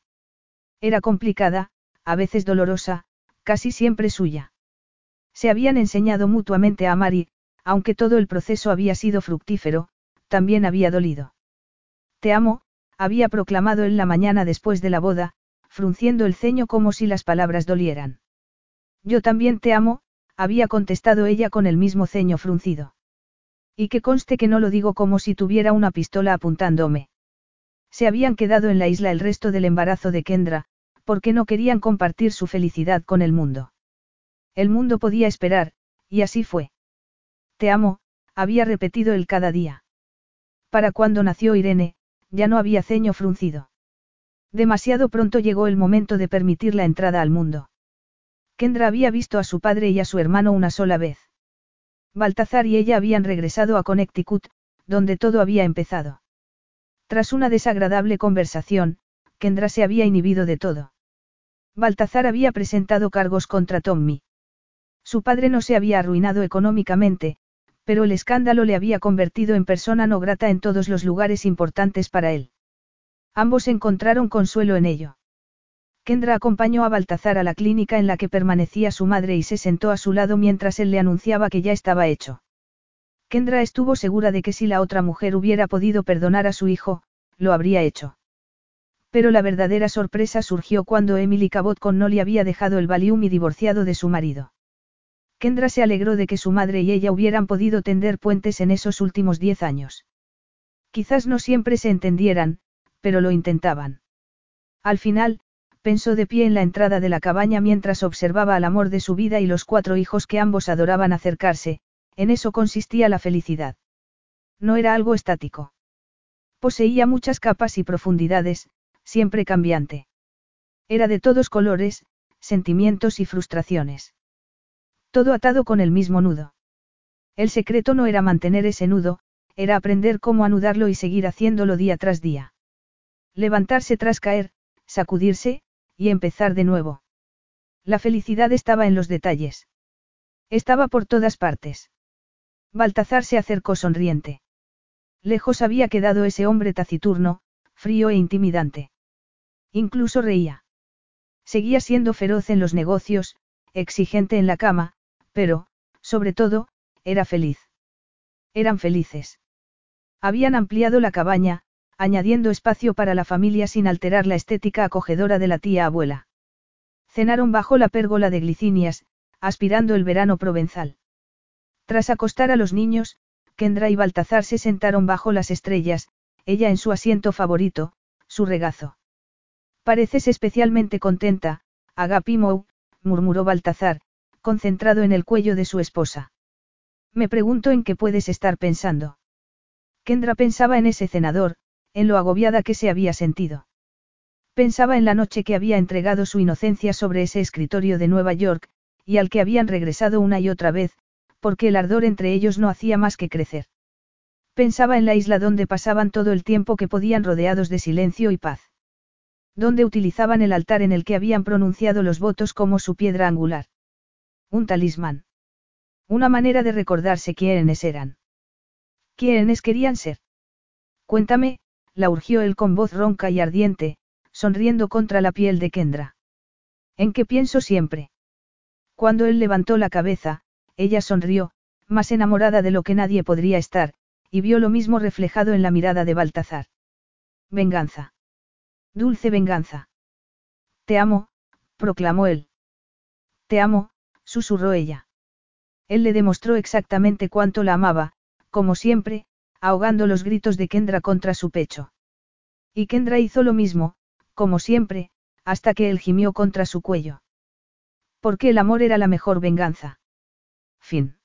Era complicada, a veces dolorosa, casi siempre suya. Se habían enseñado mutuamente a amar y, aunque todo el proceso había sido fructífero, también había dolido. Te amo, había proclamado él la mañana después de la boda, frunciendo el ceño como si las palabras dolieran. Yo también te amo, había contestado ella con el mismo ceño fruncido. Y que conste que no lo digo como si tuviera una pistola apuntándome. Se habían quedado en la isla el resto del embarazo de Kendra, porque no querían compartir su felicidad con el mundo. El mundo podía esperar, y así fue. Te amo, había repetido él cada día. Para cuando nació Irene, ya no había ceño fruncido. Demasiado pronto llegó el momento de permitir la entrada al mundo. Kendra había visto a su padre y a su hermano una sola vez. Baltazar y ella habían regresado a Connecticut, donde todo había empezado. Tras una desagradable conversación, Kendra se había inhibido de todo. Baltazar había presentado cargos contra Tommy. Su padre no se había arruinado económicamente, pero el escándalo le había convertido en persona no grata en todos los lugares importantes para él. Ambos encontraron consuelo en ello. Kendra acompañó a Baltazar a la clínica en la que permanecía su madre y se sentó a su lado mientras él le anunciaba que ya estaba hecho. Kendra estuvo segura de que si la otra mujer hubiera podido perdonar a su hijo, lo habría hecho. Pero la verdadera sorpresa surgió cuando Emily Cabot con Nolly había dejado el Valium y divorciado de su marido. Kendra se alegró de que su madre y ella hubieran podido tender puentes en esos últimos diez años. Quizás no siempre se entendieran, pero lo intentaban. Al final, pensó de pie en la entrada de la cabaña mientras observaba al amor de su vida y los cuatro hijos que ambos adoraban acercarse, en eso consistía la felicidad. No era algo estático. Poseía muchas capas y profundidades, siempre cambiante. Era de todos colores, sentimientos y frustraciones. Todo atado con el mismo nudo. El secreto no era mantener ese nudo, era aprender cómo anudarlo y seguir haciéndolo día tras día. Levantarse tras caer, sacudirse, y empezar de nuevo. La felicidad estaba en los detalles. Estaba por todas partes. Baltazar se acercó sonriente. Lejos había quedado ese hombre taciturno, frío e intimidante. Incluso reía. Seguía siendo feroz en los negocios, exigente en la cama, pero, sobre todo, era feliz. Eran felices. Habían ampliado la cabaña, añadiendo espacio para la familia sin alterar la estética acogedora de la tía abuela. Cenaron bajo la pérgola de glicinias, aspirando el verano provenzal. Tras acostar a los niños, Kendra y Baltazar se sentaron bajo las estrellas, ella en su asiento favorito, su regazo. Pareces especialmente contenta, Agapimou, murmuró Baltazar, concentrado en el cuello de su esposa. Me pregunto en qué puedes estar pensando. Kendra pensaba en ese cenador, en lo agobiada que se había sentido. Pensaba en la noche que había entregado su inocencia sobre ese escritorio de Nueva York, y al que habían regresado una y otra vez, porque el ardor entre ellos no hacía más que crecer. Pensaba en la isla donde pasaban todo el tiempo que podían rodeados de silencio y paz. Donde utilizaban el altar en el que habían pronunciado los votos como su piedra angular. Un talismán. Una manera de recordarse quiénes eran. ¿Quiénes querían ser? Cuéntame, la urgió él con voz ronca y ardiente, sonriendo contra la piel de Kendra. ¿En qué pienso siempre? Cuando él levantó la cabeza, ella sonrió, más enamorada de lo que nadie podría estar, y vio lo mismo reflejado en la mirada de Baltazar. Venganza. Dulce venganza. Te amo, proclamó él. Te amo, susurró ella. Él le demostró exactamente cuánto la amaba, como siempre, ahogando los gritos de Kendra contra su pecho. Y Kendra hizo lo mismo, como siempre, hasta que él gimió contra su cuello. Porque el amor era la mejor venganza. Fin.